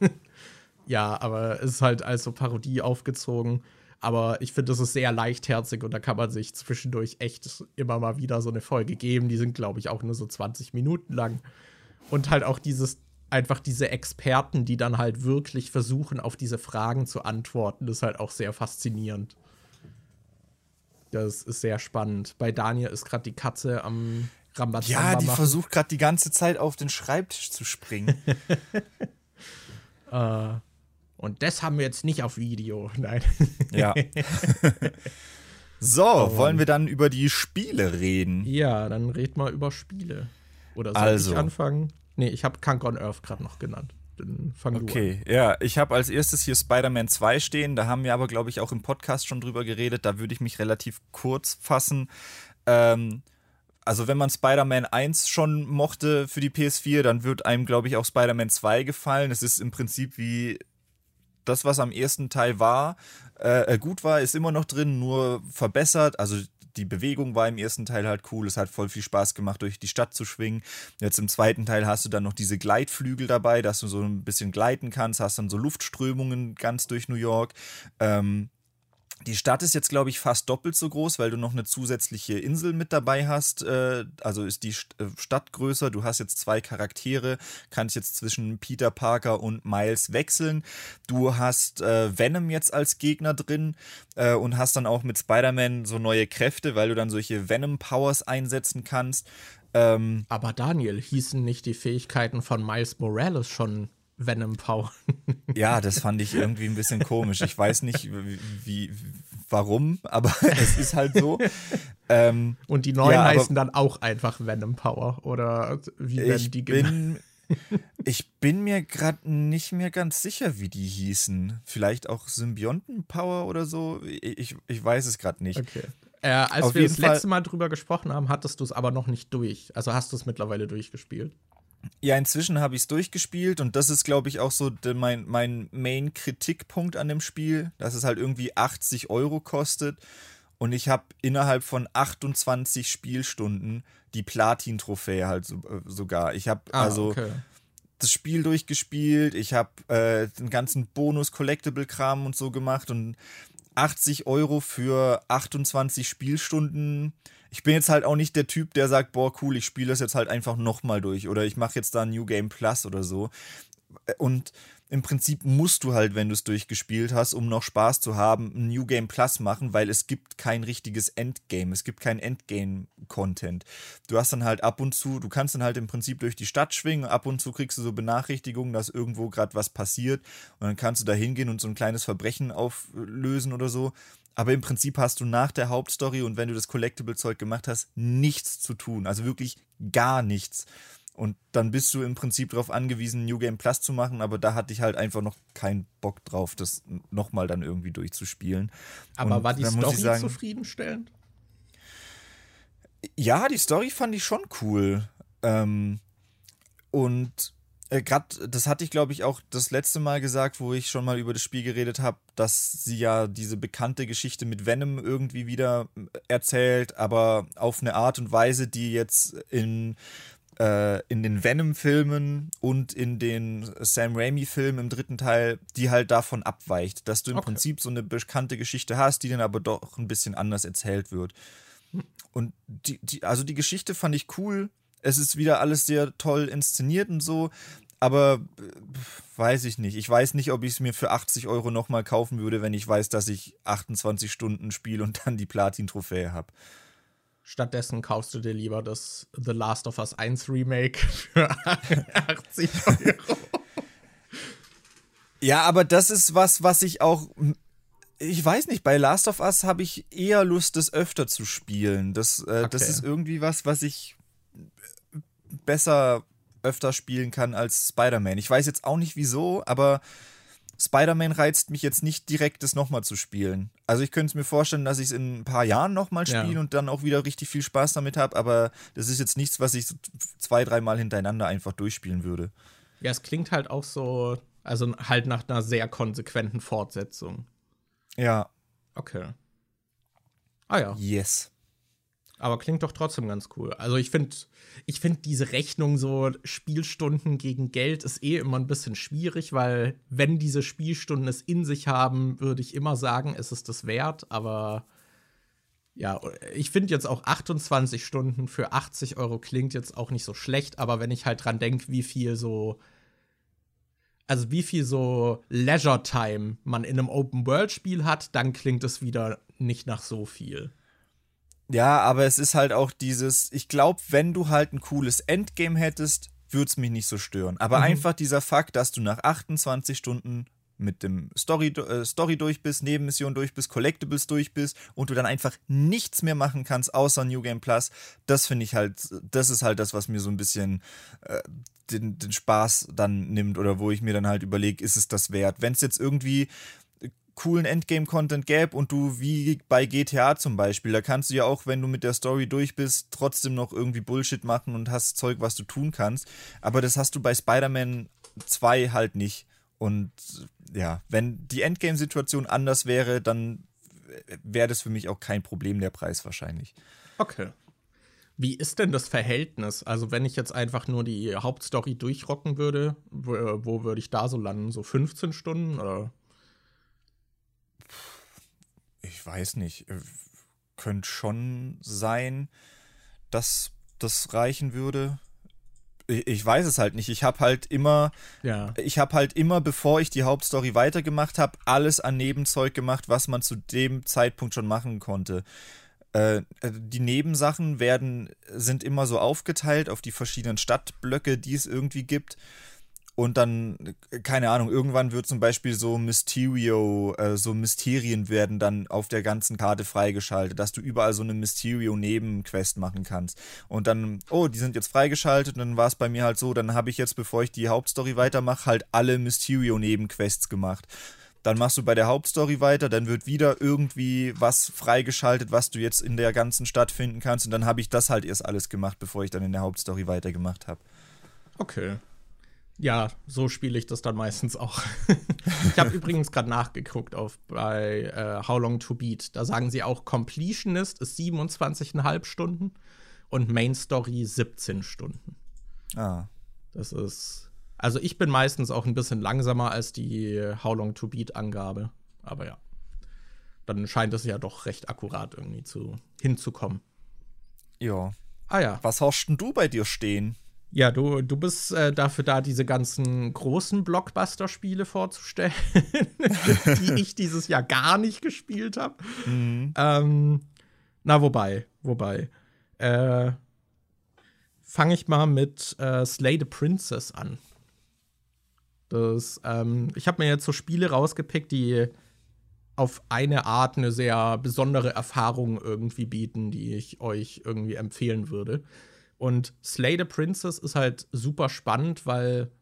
ja, aber ist halt als so Parodie aufgezogen. Aber ich finde, das ist sehr leichtherzig und da kann man sich zwischendurch echt immer mal wieder so eine Folge geben. Die sind, glaube ich, auch nur so 20 Minuten lang. Und halt auch dieses einfach diese Experten, die dann halt wirklich versuchen, auf diese Fragen zu antworten, das ist halt auch sehr faszinierend. Das ist sehr spannend. Bei Daniel ist gerade die Katze am Rambazamba Ja, die machen. versucht gerade die ganze Zeit auf den Schreibtisch zu springen. uh, und das haben wir jetzt nicht auf Video. Nein. Ja. so, oh, wollen wir dann über die Spiele reden? Ja, dann red mal über Spiele. Oder soll also. ich anfangen? Nee, ich habe Kunk on Earth gerade noch genannt. Dann fang okay, ja, ich habe als erstes hier Spider-Man 2 stehen. Da haben wir aber, glaube ich, auch im Podcast schon drüber geredet. Da würde ich mich relativ kurz fassen. Ähm, also, wenn man Spider-Man 1 schon mochte für die PS4, dann wird einem, glaube ich, auch Spider-Man 2 gefallen. Es ist im Prinzip wie das, was am ersten Teil war, äh, gut war, ist immer noch drin, nur verbessert. Also die Bewegung war im ersten Teil halt cool. Es hat voll viel Spaß gemacht, durch die Stadt zu schwingen. Jetzt im zweiten Teil hast du dann noch diese Gleitflügel dabei, dass du so ein bisschen gleiten kannst, hast dann so Luftströmungen ganz durch New York. Ähm, die Stadt ist jetzt, glaube ich, fast doppelt so groß, weil du noch eine zusätzliche Insel mit dabei hast. Äh, also ist die äh, Stadt größer. Du hast jetzt zwei Charaktere, kannst jetzt zwischen Peter Parker und Miles wechseln. Du hast äh, Venom jetzt als Gegner drin und hast dann auch mit Spider-Man so neue Kräfte, weil du dann solche Venom-Powers einsetzen kannst. Ähm, Aber Daniel, hießen nicht die Fähigkeiten von Miles Morales schon Venom Power. ja, das fand ich irgendwie ein bisschen komisch. Ich weiß nicht, wie, wie warum, aber es ist halt so. Ähm, Und die neuen ja, heißen dann auch einfach Venom Power oder wie werden die genannt? ich bin mir gerade nicht mehr ganz sicher, wie die hießen. Vielleicht auch Symbionten Power oder so. Ich, ich weiß es gerade nicht. Okay. Äh, als Auf wir das letzte Mal drüber gesprochen haben, hattest du es aber noch nicht durch. Also hast du es mittlerweile durchgespielt. Ja, inzwischen habe ich es durchgespielt und das ist, glaube ich, auch so mein, mein Main-Kritikpunkt an dem Spiel, dass es halt irgendwie 80 Euro kostet und ich habe innerhalb von 28 Spielstunden die Platin-Trophäe halt so, äh, sogar. Ich habe ah, also okay. das Spiel durchgespielt, ich habe äh, den ganzen Bonus-Collectible-Kram und so gemacht und 80 Euro für 28 Spielstunden ich bin jetzt halt auch nicht der Typ, der sagt, boah, cool, ich spiele das jetzt halt einfach nochmal durch oder ich mache jetzt da New Game Plus oder so. Und im Prinzip musst du halt, wenn du es durchgespielt hast, um noch Spaß zu haben, ein New Game Plus machen, weil es gibt kein richtiges Endgame. Es gibt kein Endgame-Content. Du hast dann halt ab und zu, du kannst dann halt im Prinzip durch die Stadt schwingen, ab und zu kriegst du so Benachrichtigungen, dass irgendwo gerade was passiert und dann kannst du da hingehen und so ein kleines Verbrechen auflösen oder so. Aber im Prinzip hast du nach der Hauptstory und wenn du das Collectible-Zeug gemacht hast, nichts zu tun. Also wirklich gar nichts. Und dann bist du im Prinzip darauf angewiesen, New Game Plus zu machen, aber da hatte ich halt einfach noch keinen Bock drauf, das nochmal dann irgendwie durchzuspielen. Aber und war die Story sagen, zufriedenstellend? Ja, die Story fand ich schon cool. Ähm, und äh, gerade, das hatte ich, glaube ich, auch das letzte Mal gesagt, wo ich schon mal über das Spiel geredet habe, dass sie ja diese bekannte Geschichte mit Venom irgendwie wieder äh, erzählt, aber auf eine Art und Weise, die jetzt in, in den Venom-Filmen und in den Sam Raimi-Filmen im dritten Teil, die halt davon abweicht, dass du im okay. Prinzip so eine bekannte Geschichte hast, die dann aber doch ein bisschen anders erzählt wird. Und die, die, also die Geschichte fand ich cool. Es ist wieder alles sehr toll inszeniert und so, aber äh, weiß ich nicht. Ich weiß nicht, ob ich es mir für 80 Euro nochmal kaufen würde, wenn ich weiß, dass ich 28 Stunden spiele und dann die Platin-Trophäe habe. Stattdessen kaufst du dir lieber das The Last of Us 1 Remake für 80 Euro. Ja, aber das ist was, was ich auch. Ich weiß nicht, bei Last of Us habe ich eher Lust, das öfter zu spielen. Das, äh, okay. das ist irgendwie was, was ich besser öfter spielen kann als Spider-Man. Ich weiß jetzt auch nicht wieso, aber Spider-Man reizt mich jetzt nicht direkt, das nochmal zu spielen. Also ich könnte es mir vorstellen, dass ich es in ein paar Jahren nochmal spiele ja. und dann auch wieder richtig viel Spaß damit habe, aber das ist jetzt nichts, was ich so zwei, dreimal hintereinander einfach durchspielen würde. Ja, es klingt halt auch so, also halt nach einer sehr konsequenten Fortsetzung. Ja. Okay. Ah ja. Yes. Aber klingt doch trotzdem ganz cool. Also ich finde, ich finde diese Rechnung so Spielstunden gegen Geld ist eh immer ein bisschen schwierig, weil wenn diese Spielstunden es in sich haben, würde ich immer sagen, es ist das wert. Aber ja, ich finde jetzt auch 28 Stunden für 80 Euro klingt jetzt auch nicht so schlecht. Aber wenn ich halt dran denke, wie viel so also wie viel so Leisure Time man in einem Open World Spiel hat, dann klingt es wieder nicht nach so viel. Ja, aber es ist halt auch dieses, ich glaube, wenn du halt ein cooles Endgame hättest, würde es mich nicht so stören. Aber mhm. einfach dieser Fakt, dass du nach 28 Stunden mit dem Story, äh, Story durch bist, Nebenmission durch bist, Collectibles durch bist und du dann einfach nichts mehr machen kannst außer New Game Plus, das finde ich halt, das ist halt das, was mir so ein bisschen äh, den, den Spaß dann nimmt oder wo ich mir dann halt überlege, ist es das wert? Wenn es jetzt irgendwie coolen Endgame-Content gäbe und du wie bei GTA zum Beispiel, da kannst du ja auch, wenn du mit der Story durch bist, trotzdem noch irgendwie Bullshit machen und hast Zeug, was du tun kannst. Aber das hast du bei Spider-Man 2 halt nicht. Und ja, wenn die Endgame-Situation anders wäre, dann wäre das für mich auch kein Problem, der Preis wahrscheinlich. Okay. Wie ist denn das Verhältnis? Also, wenn ich jetzt einfach nur die Hauptstory durchrocken würde, wo, wo würde ich da so landen? So 15 Stunden oder? Ich weiß nicht, äh, könnte schon sein, dass das reichen würde. Ich weiß es halt nicht. Ich habe halt immer, ja. ich habe halt immer, bevor ich die Hauptstory weitergemacht habe, alles an Nebenzeug gemacht, was man zu dem Zeitpunkt schon machen konnte. Äh, die Nebensachen werden, sind immer so aufgeteilt auf die verschiedenen Stadtblöcke, die es irgendwie gibt. Und dann, keine Ahnung, irgendwann wird zum Beispiel so Mysterio, äh, so Mysterien werden dann auf der ganzen Karte freigeschaltet, dass du überall so eine Mysterio-Nebenquest machen kannst. Und dann, oh, die sind jetzt freigeschaltet und dann war es bei mir halt so, dann habe ich jetzt, bevor ich die Hauptstory weitermache, halt alle Mysterio-Nebenquests gemacht. Dann machst du bei der Hauptstory weiter, dann wird wieder irgendwie was freigeschaltet, was du jetzt in der ganzen Stadt finden kannst. Und dann habe ich das halt erst alles gemacht, bevor ich dann in der Hauptstory weitergemacht habe. Okay. Ja, so spiele ich das dann meistens auch. ich habe übrigens gerade nachgeguckt auf bei äh, How Long to Beat. Da sagen sie auch, Completionist ist 27,5 Stunden und Main Story 17 Stunden. Ah. Das ist. Also ich bin meistens auch ein bisschen langsamer als die How Long to Beat Angabe. Aber ja. Dann scheint es ja doch recht akkurat irgendwie zu, hinzukommen. Ja. Ah ja. Was hast denn du bei dir stehen? Ja, du, du bist äh, dafür da, diese ganzen großen Blockbuster-Spiele vorzustellen, die ich dieses Jahr gar nicht gespielt habe. Mhm. Ähm, na, wobei, wobei. Äh, Fange ich mal mit äh, Slay the Princess an. Das, ähm, ich habe mir jetzt so Spiele rausgepickt, die auf eine Art eine sehr besondere Erfahrung irgendwie bieten, die ich euch irgendwie empfehlen würde. Und Slay the Princess ist halt super spannend, weil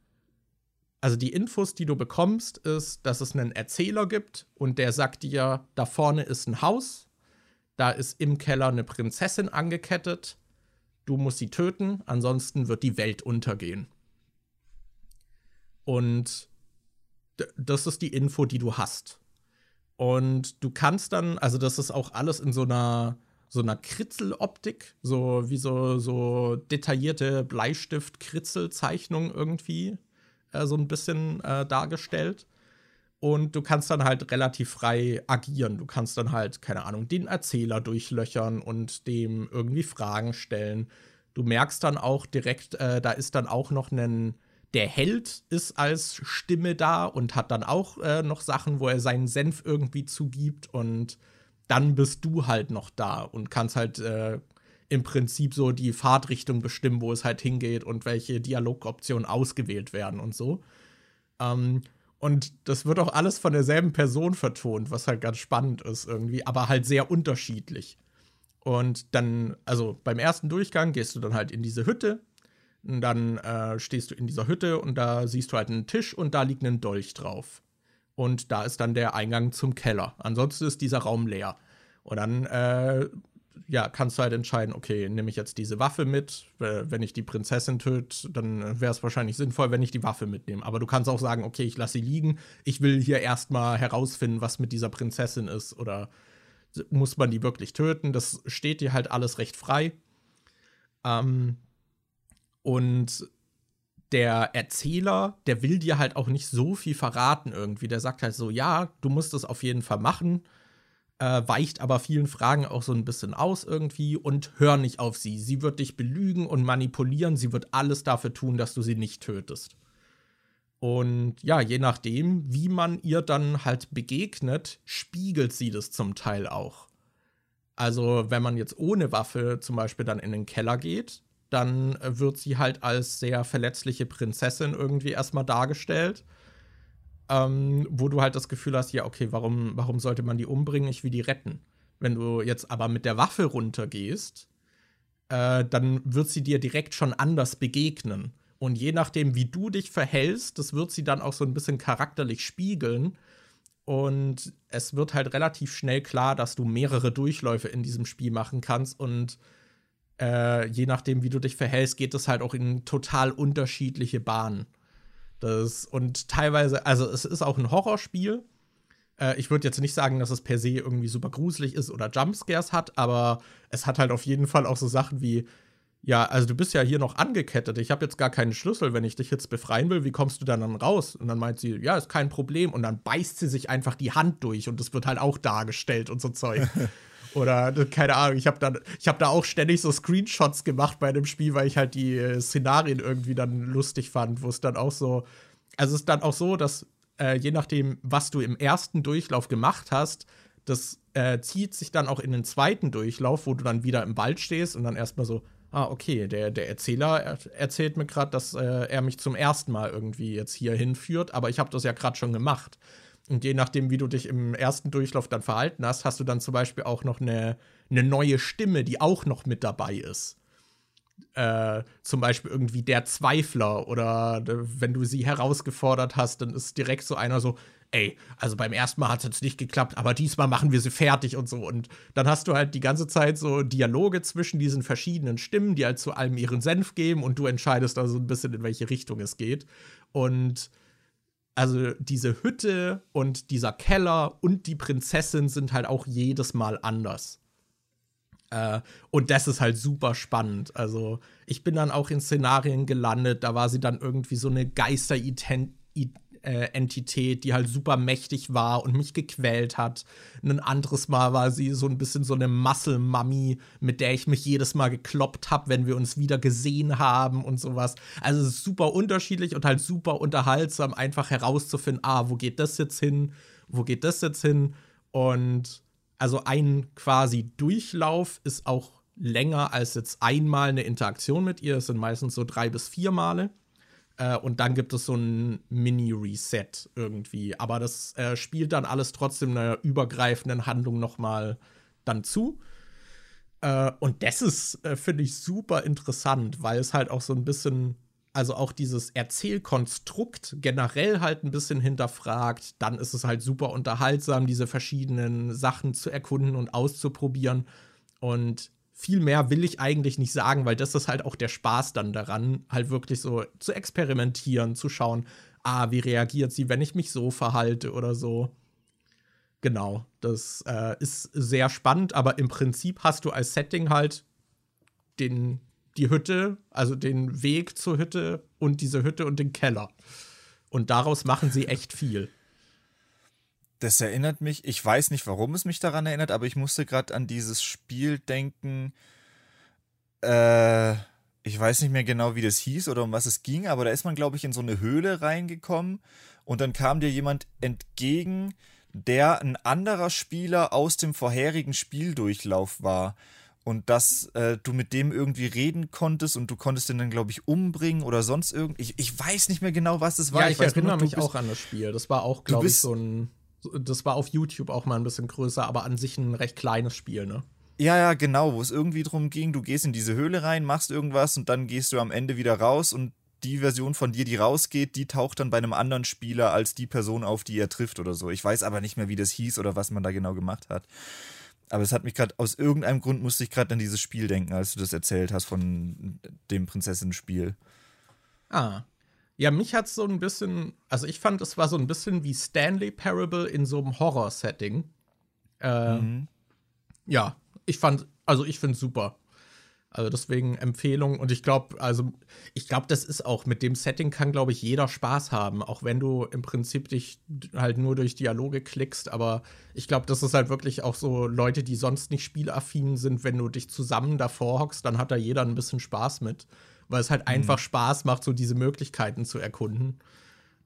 also die Infos, die du bekommst, ist, dass es einen Erzähler gibt und der sagt dir, da vorne ist ein Haus, da ist im Keller eine Prinzessin angekettet, du musst sie töten, ansonsten wird die Welt untergehen. Und das ist die Info, die du hast. Und du kannst dann, also das ist auch alles in so einer so einer Kritzeloptik, so wie so, so detaillierte Bleistift-Kritzelzeichnung irgendwie äh, so ein bisschen äh, dargestellt. Und du kannst dann halt relativ frei agieren. Du kannst dann halt, keine Ahnung, den Erzähler durchlöchern und dem irgendwie Fragen stellen. Du merkst dann auch direkt, äh, da ist dann auch noch ein, der Held ist als Stimme da und hat dann auch äh, noch Sachen, wo er seinen Senf irgendwie zugibt und dann bist du halt noch da und kannst halt äh, im Prinzip so die Fahrtrichtung bestimmen, wo es halt hingeht und welche Dialogoptionen ausgewählt werden und so. Ähm, und das wird auch alles von derselben Person vertont, was halt ganz spannend ist irgendwie, aber halt sehr unterschiedlich. Und dann, also beim ersten Durchgang gehst du dann halt in diese Hütte. Und dann äh, stehst du in dieser Hütte und da siehst du halt einen Tisch und da liegt ein Dolch drauf. Und da ist dann der Eingang zum Keller. Ansonsten ist dieser Raum leer. Und dann äh, ja, kannst du halt entscheiden, okay, nehme ich jetzt diese Waffe mit. Wenn ich die Prinzessin töte, dann wäre es wahrscheinlich sinnvoll, wenn ich die Waffe mitnehme. Aber du kannst auch sagen, okay, ich lasse sie liegen. Ich will hier erstmal herausfinden, was mit dieser Prinzessin ist. Oder muss man die wirklich töten? Das steht dir halt alles recht frei. Ähm, und der Erzähler, der will dir halt auch nicht so viel verraten irgendwie. Der sagt halt so, ja, du musst es auf jeden Fall machen, äh, weicht aber vielen Fragen auch so ein bisschen aus irgendwie und hör nicht auf sie. Sie wird dich belügen und manipulieren, sie wird alles dafür tun, dass du sie nicht tötest. Und ja, je nachdem, wie man ihr dann halt begegnet, spiegelt sie das zum Teil auch. Also, wenn man jetzt ohne Waffe zum Beispiel dann in den Keller geht, dann äh, wird sie halt als sehr verletzliche Prinzessin irgendwie erstmal dargestellt. Ähm, wo du halt das Gefühl hast, ja, okay, warum, warum sollte man die umbringen? Ich will die retten. Wenn du jetzt aber mit der Waffe runtergehst, äh, dann wird sie dir direkt schon anders begegnen. Und je nachdem, wie du dich verhältst, das wird sie dann auch so ein bisschen charakterlich spiegeln. Und es wird halt relativ schnell klar, dass du mehrere Durchläufe in diesem Spiel machen kannst und äh, je nachdem, wie du dich verhältst, geht es halt auch in total unterschiedliche Bahnen. Das, und teilweise, also es ist auch ein Horrorspiel. Äh, ich würde jetzt nicht sagen, dass es per se irgendwie super gruselig ist oder Jumpscares hat, aber es hat halt auf jeden Fall auch so Sachen wie, ja, also du bist ja hier noch angekettet. Ich habe jetzt gar keinen Schlüssel. Wenn ich dich jetzt befreien will, wie kommst du dann, dann raus? Und dann meint sie, ja, ist kein Problem. Und dann beißt sie sich einfach die Hand durch und das wird halt auch dargestellt und so Zeug. Oder keine Ahnung, ich habe da, hab da auch ständig so Screenshots gemacht bei dem Spiel, weil ich halt die äh, Szenarien irgendwie dann lustig fand, wo es dann auch so. Also es ist dann auch so, dass äh, je nachdem, was du im ersten Durchlauf gemacht hast, das äh, zieht sich dann auch in den zweiten Durchlauf, wo du dann wieder im Wald stehst und dann erstmal so, ah, okay, der, der Erzähler erzählt mir gerade, dass äh, er mich zum ersten Mal irgendwie jetzt hier hinführt, aber ich habe das ja gerade schon gemacht. Und je nachdem, wie du dich im ersten Durchlauf dann verhalten hast, hast du dann zum Beispiel auch noch eine, eine neue Stimme, die auch noch mit dabei ist. Äh, zum Beispiel irgendwie der Zweifler oder wenn du sie herausgefordert hast, dann ist direkt so einer so, ey, also beim ersten Mal hat es nicht geklappt, aber diesmal machen wir sie fertig und so. Und dann hast du halt die ganze Zeit so Dialoge zwischen diesen verschiedenen Stimmen, die halt zu allem ihren Senf geben und du entscheidest also ein bisschen, in welche Richtung es geht. Und also diese Hütte und dieser Keller und die Prinzessin sind halt auch jedes Mal anders. Äh, und das ist halt super spannend. Also ich bin dann auch in Szenarien gelandet, da war sie dann irgendwie so eine Geister-Ident äh, Entität, die halt super mächtig war und mich gequält hat. Ein anderes Mal war sie so ein bisschen so eine Muscle-Mummy, mit der ich mich jedes Mal gekloppt habe, wenn wir uns wieder gesehen haben und sowas. Also es ist super unterschiedlich und halt super unterhaltsam, einfach herauszufinden, ah, wo geht das jetzt hin? Wo geht das jetzt hin? Und also ein quasi Durchlauf ist auch länger als jetzt einmal eine Interaktion mit ihr. Es sind meistens so drei bis vier Male. Äh, und dann gibt es so ein Mini-Reset irgendwie. Aber das äh, spielt dann alles trotzdem einer übergreifenden Handlung nochmal dann zu. Äh, und das ist, äh, finde ich, super interessant, weil es halt auch so ein bisschen, also auch dieses Erzählkonstrukt generell halt ein bisschen hinterfragt. Dann ist es halt super unterhaltsam, diese verschiedenen Sachen zu erkunden und auszuprobieren. Und viel mehr will ich eigentlich nicht sagen, weil das ist halt auch der Spaß dann daran, halt wirklich so zu experimentieren, zu schauen, ah, wie reagiert sie, wenn ich mich so verhalte oder so. Genau, das äh, ist sehr spannend, aber im Prinzip hast du als Setting halt den, die Hütte, also den Weg zur Hütte und diese Hütte und den Keller. Und daraus machen sie echt viel. Das erinnert mich, ich weiß nicht, warum es mich daran erinnert, aber ich musste gerade an dieses Spiel denken. Äh, ich weiß nicht mehr genau, wie das hieß oder um was es ging, aber da ist man, glaube ich, in so eine Höhle reingekommen und dann kam dir jemand entgegen, der ein anderer Spieler aus dem vorherigen Spieldurchlauf war und dass äh, du mit dem irgendwie reden konntest und du konntest den dann, glaube ich, umbringen oder sonst irgendwie. Ich, ich weiß nicht mehr genau, was es war. Ja, ich, ich erinnere mich auch an das Spiel. Das war auch, glaube ich, so ein. Das war auf YouTube auch mal ein bisschen größer, aber an sich ein recht kleines Spiel, ne? Ja, ja, genau, wo es irgendwie drum ging, du gehst in diese Höhle rein, machst irgendwas und dann gehst du am Ende wieder raus und die Version von dir, die rausgeht, die taucht dann bei einem anderen Spieler als die Person auf, die er trifft oder so. Ich weiß aber nicht mehr, wie das hieß oder was man da genau gemacht hat. Aber es hat mich gerade, aus irgendeinem Grund musste ich gerade an dieses Spiel denken, als du das erzählt hast von dem Prinzessinnen-Spiel. Ah. Ja, mich hat es so ein bisschen, also ich fand, es war so ein bisschen wie Stanley Parable in so einem Horror-Setting. Äh, mhm. Ja, ich fand, also ich finde es super. Also deswegen Empfehlung und ich glaube, also ich glaube, das ist auch mit dem Setting kann, glaube ich, jeder Spaß haben, auch wenn du im Prinzip dich halt nur durch Dialoge klickst, aber ich glaube, das ist halt wirklich auch so Leute, die sonst nicht spielaffin sind, wenn du dich zusammen davor hockst, dann hat da jeder ein bisschen Spaß mit, weil es halt mhm. einfach Spaß macht, so diese Möglichkeiten zu erkunden.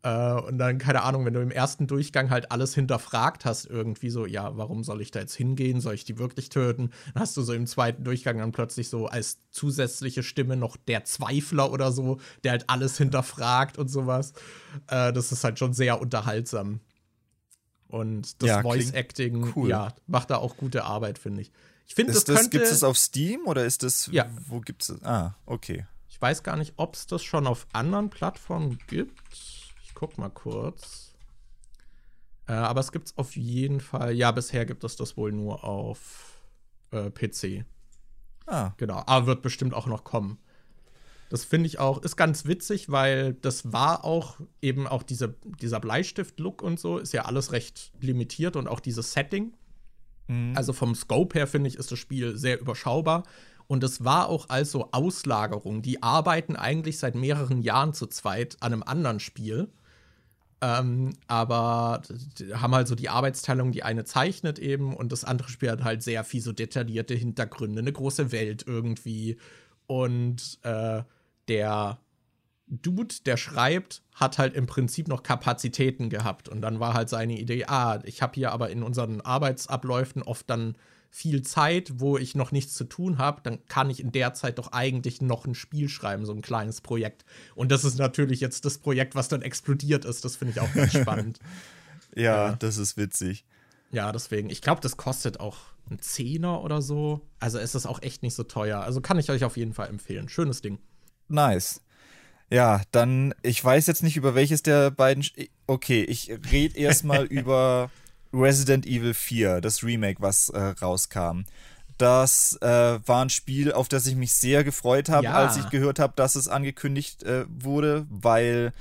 Äh, und dann, keine Ahnung, wenn du im ersten Durchgang halt alles hinterfragt hast, irgendwie so, ja, warum soll ich da jetzt hingehen? Soll ich die wirklich töten? Dann hast du so im zweiten Durchgang dann plötzlich so als zusätzliche Stimme noch der Zweifler oder so, der halt alles hinterfragt und sowas. Äh, das ist halt schon sehr unterhaltsam. Und das ja, Voice Acting, cool. ja, macht da auch gute Arbeit, finde ich. Ich finde, das, das Gibt es das auf Steam oder ist das. Ja. Wo gibt es. Ah, okay. Ich weiß gar nicht, ob es das schon auf anderen Plattformen gibt guck mal kurz. Äh, aber es gibt es auf jeden Fall. Ja, bisher gibt es das wohl nur auf äh, PC. Ah. Genau. Aber wird bestimmt auch noch kommen. Das finde ich auch, ist ganz witzig, weil das war auch eben auch diese, dieser Bleistift-Look und so, ist ja alles recht limitiert und auch dieses Setting. Mhm. Also vom Scope her finde ich, ist das Spiel sehr überschaubar. Und es war auch also Auslagerung. Die arbeiten eigentlich seit mehreren Jahren zu zweit an einem anderen Spiel. Ähm, aber haben halt so die Arbeitsteilung, die eine zeichnet eben und das andere Spiel hat halt sehr viel so detaillierte Hintergründe, eine große Welt irgendwie. Und äh, der Dude, der schreibt, hat halt im Prinzip noch Kapazitäten gehabt. Und dann war halt seine Idee, ah, ich habe hier aber in unseren Arbeitsabläufen oft dann viel Zeit, wo ich noch nichts zu tun habe, dann kann ich in der Zeit doch eigentlich noch ein Spiel schreiben, so ein kleines Projekt. Und das ist natürlich jetzt das Projekt, was dann explodiert ist. Das finde ich auch ganz spannend. ja, äh, das ist witzig. Ja, deswegen. Ich glaube, das kostet auch einen Zehner oder so. Also ist es auch echt nicht so teuer. Also kann ich euch auf jeden Fall empfehlen. Schönes Ding. Nice. Ja, dann, ich weiß jetzt nicht, über welches der beiden. Okay, ich rede erstmal über Resident Evil 4, das Remake, was äh, rauskam. Das äh, war ein Spiel, auf das ich mich sehr gefreut habe, ja. als ich gehört habe, dass es angekündigt äh, wurde, weil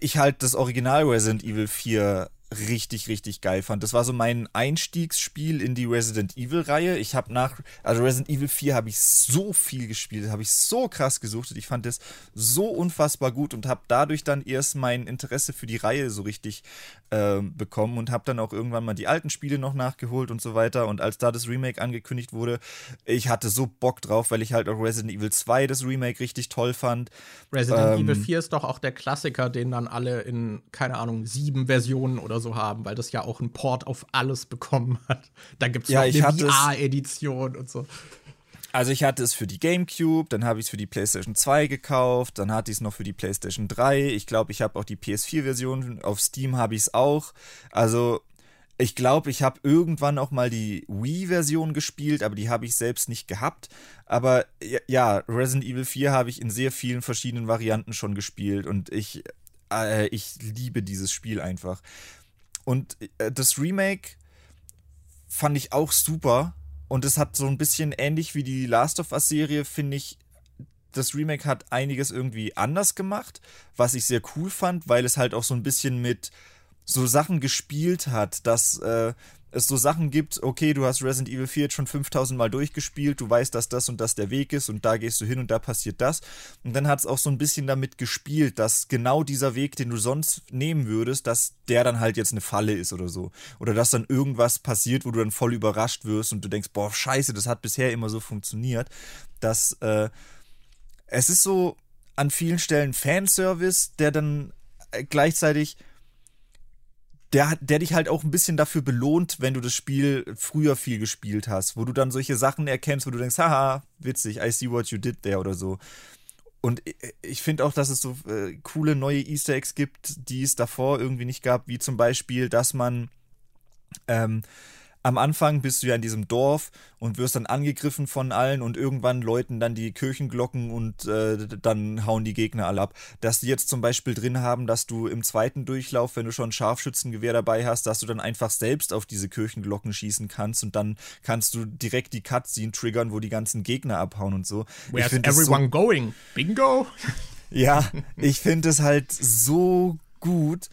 ich halt das Original Resident Evil 4 richtig, richtig geil fand. Das war so mein Einstiegsspiel in die Resident Evil-Reihe. Ich habe nach, also Resident Evil 4 habe ich so viel gespielt, habe ich so krass gesuchtet. Ich fand es so unfassbar gut und habe dadurch dann erst mein Interesse für die Reihe so richtig äh, bekommen und habe dann auch irgendwann mal die alten Spiele noch nachgeholt und so weiter. Und als da das Remake angekündigt wurde, ich hatte so Bock drauf, weil ich halt auch Resident Evil 2 das Remake richtig toll fand. Resident ähm, Evil 4 ist doch auch der Klassiker, den dann alle in, keine Ahnung, sieben Versionen oder so haben, weil das ja auch einen Port auf alles bekommen hat. Da gibt es ja, noch eine VR-Edition und so. Also ich hatte es für die GameCube, dann habe ich es für die PlayStation 2 gekauft, dann hatte ich es noch für die PlayStation 3. Ich glaube, ich habe auch die PS4-Version, auf Steam habe ich es auch. Also ich glaube, ich habe irgendwann auch mal die Wii-Version gespielt, aber die habe ich selbst nicht gehabt. Aber ja, Resident Evil 4 habe ich in sehr vielen verschiedenen Varianten schon gespielt und ich, äh, ich liebe dieses Spiel einfach. Und äh, das Remake fand ich auch super. Und es hat so ein bisschen ähnlich wie die Last of Us Serie, finde ich, das Remake hat einiges irgendwie anders gemacht, was ich sehr cool fand, weil es halt auch so ein bisschen mit so Sachen gespielt hat, dass äh, es so Sachen gibt, okay, du hast Resident Evil 4 jetzt schon 5000 Mal durchgespielt, du weißt, dass das und das der Weg ist und da gehst du hin und da passiert das. Und dann hat es auch so ein bisschen damit gespielt, dass genau dieser Weg, den du sonst nehmen würdest, dass der dann halt jetzt eine Falle ist oder so. Oder dass dann irgendwas passiert, wo du dann voll überrascht wirst und du denkst, boah, scheiße, das hat bisher immer so funktioniert. Dass äh, es ist so an vielen Stellen Fanservice, der dann äh, gleichzeitig der, der dich halt auch ein bisschen dafür belohnt, wenn du das Spiel früher viel gespielt hast, wo du dann solche Sachen erkennst, wo du denkst, haha, witzig, I see what you did there oder so. Und ich finde auch, dass es so äh, coole neue Easter Eggs gibt, die es davor irgendwie nicht gab, wie zum Beispiel, dass man ähm, am Anfang bist du ja in diesem Dorf und wirst dann angegriffen von allen und irgendwann läuten dann die Kirchenglocken und äh, dann hauen die Gegner alle ab. Dass die jetzt zum Beispiel drin haben, dass du im zweiten Durchlauf, wenn du schon ein Scharfschützengewehr dabei hast, dass du dann einfach selbst auf diese Kirchenglocken schießen kannst und dann kannst du direkt die Cutscene triggern, wo die ganzen Gegner abhauen und so. Where's everyone so, going? Bingo? Ja, ich finde es halt so gut.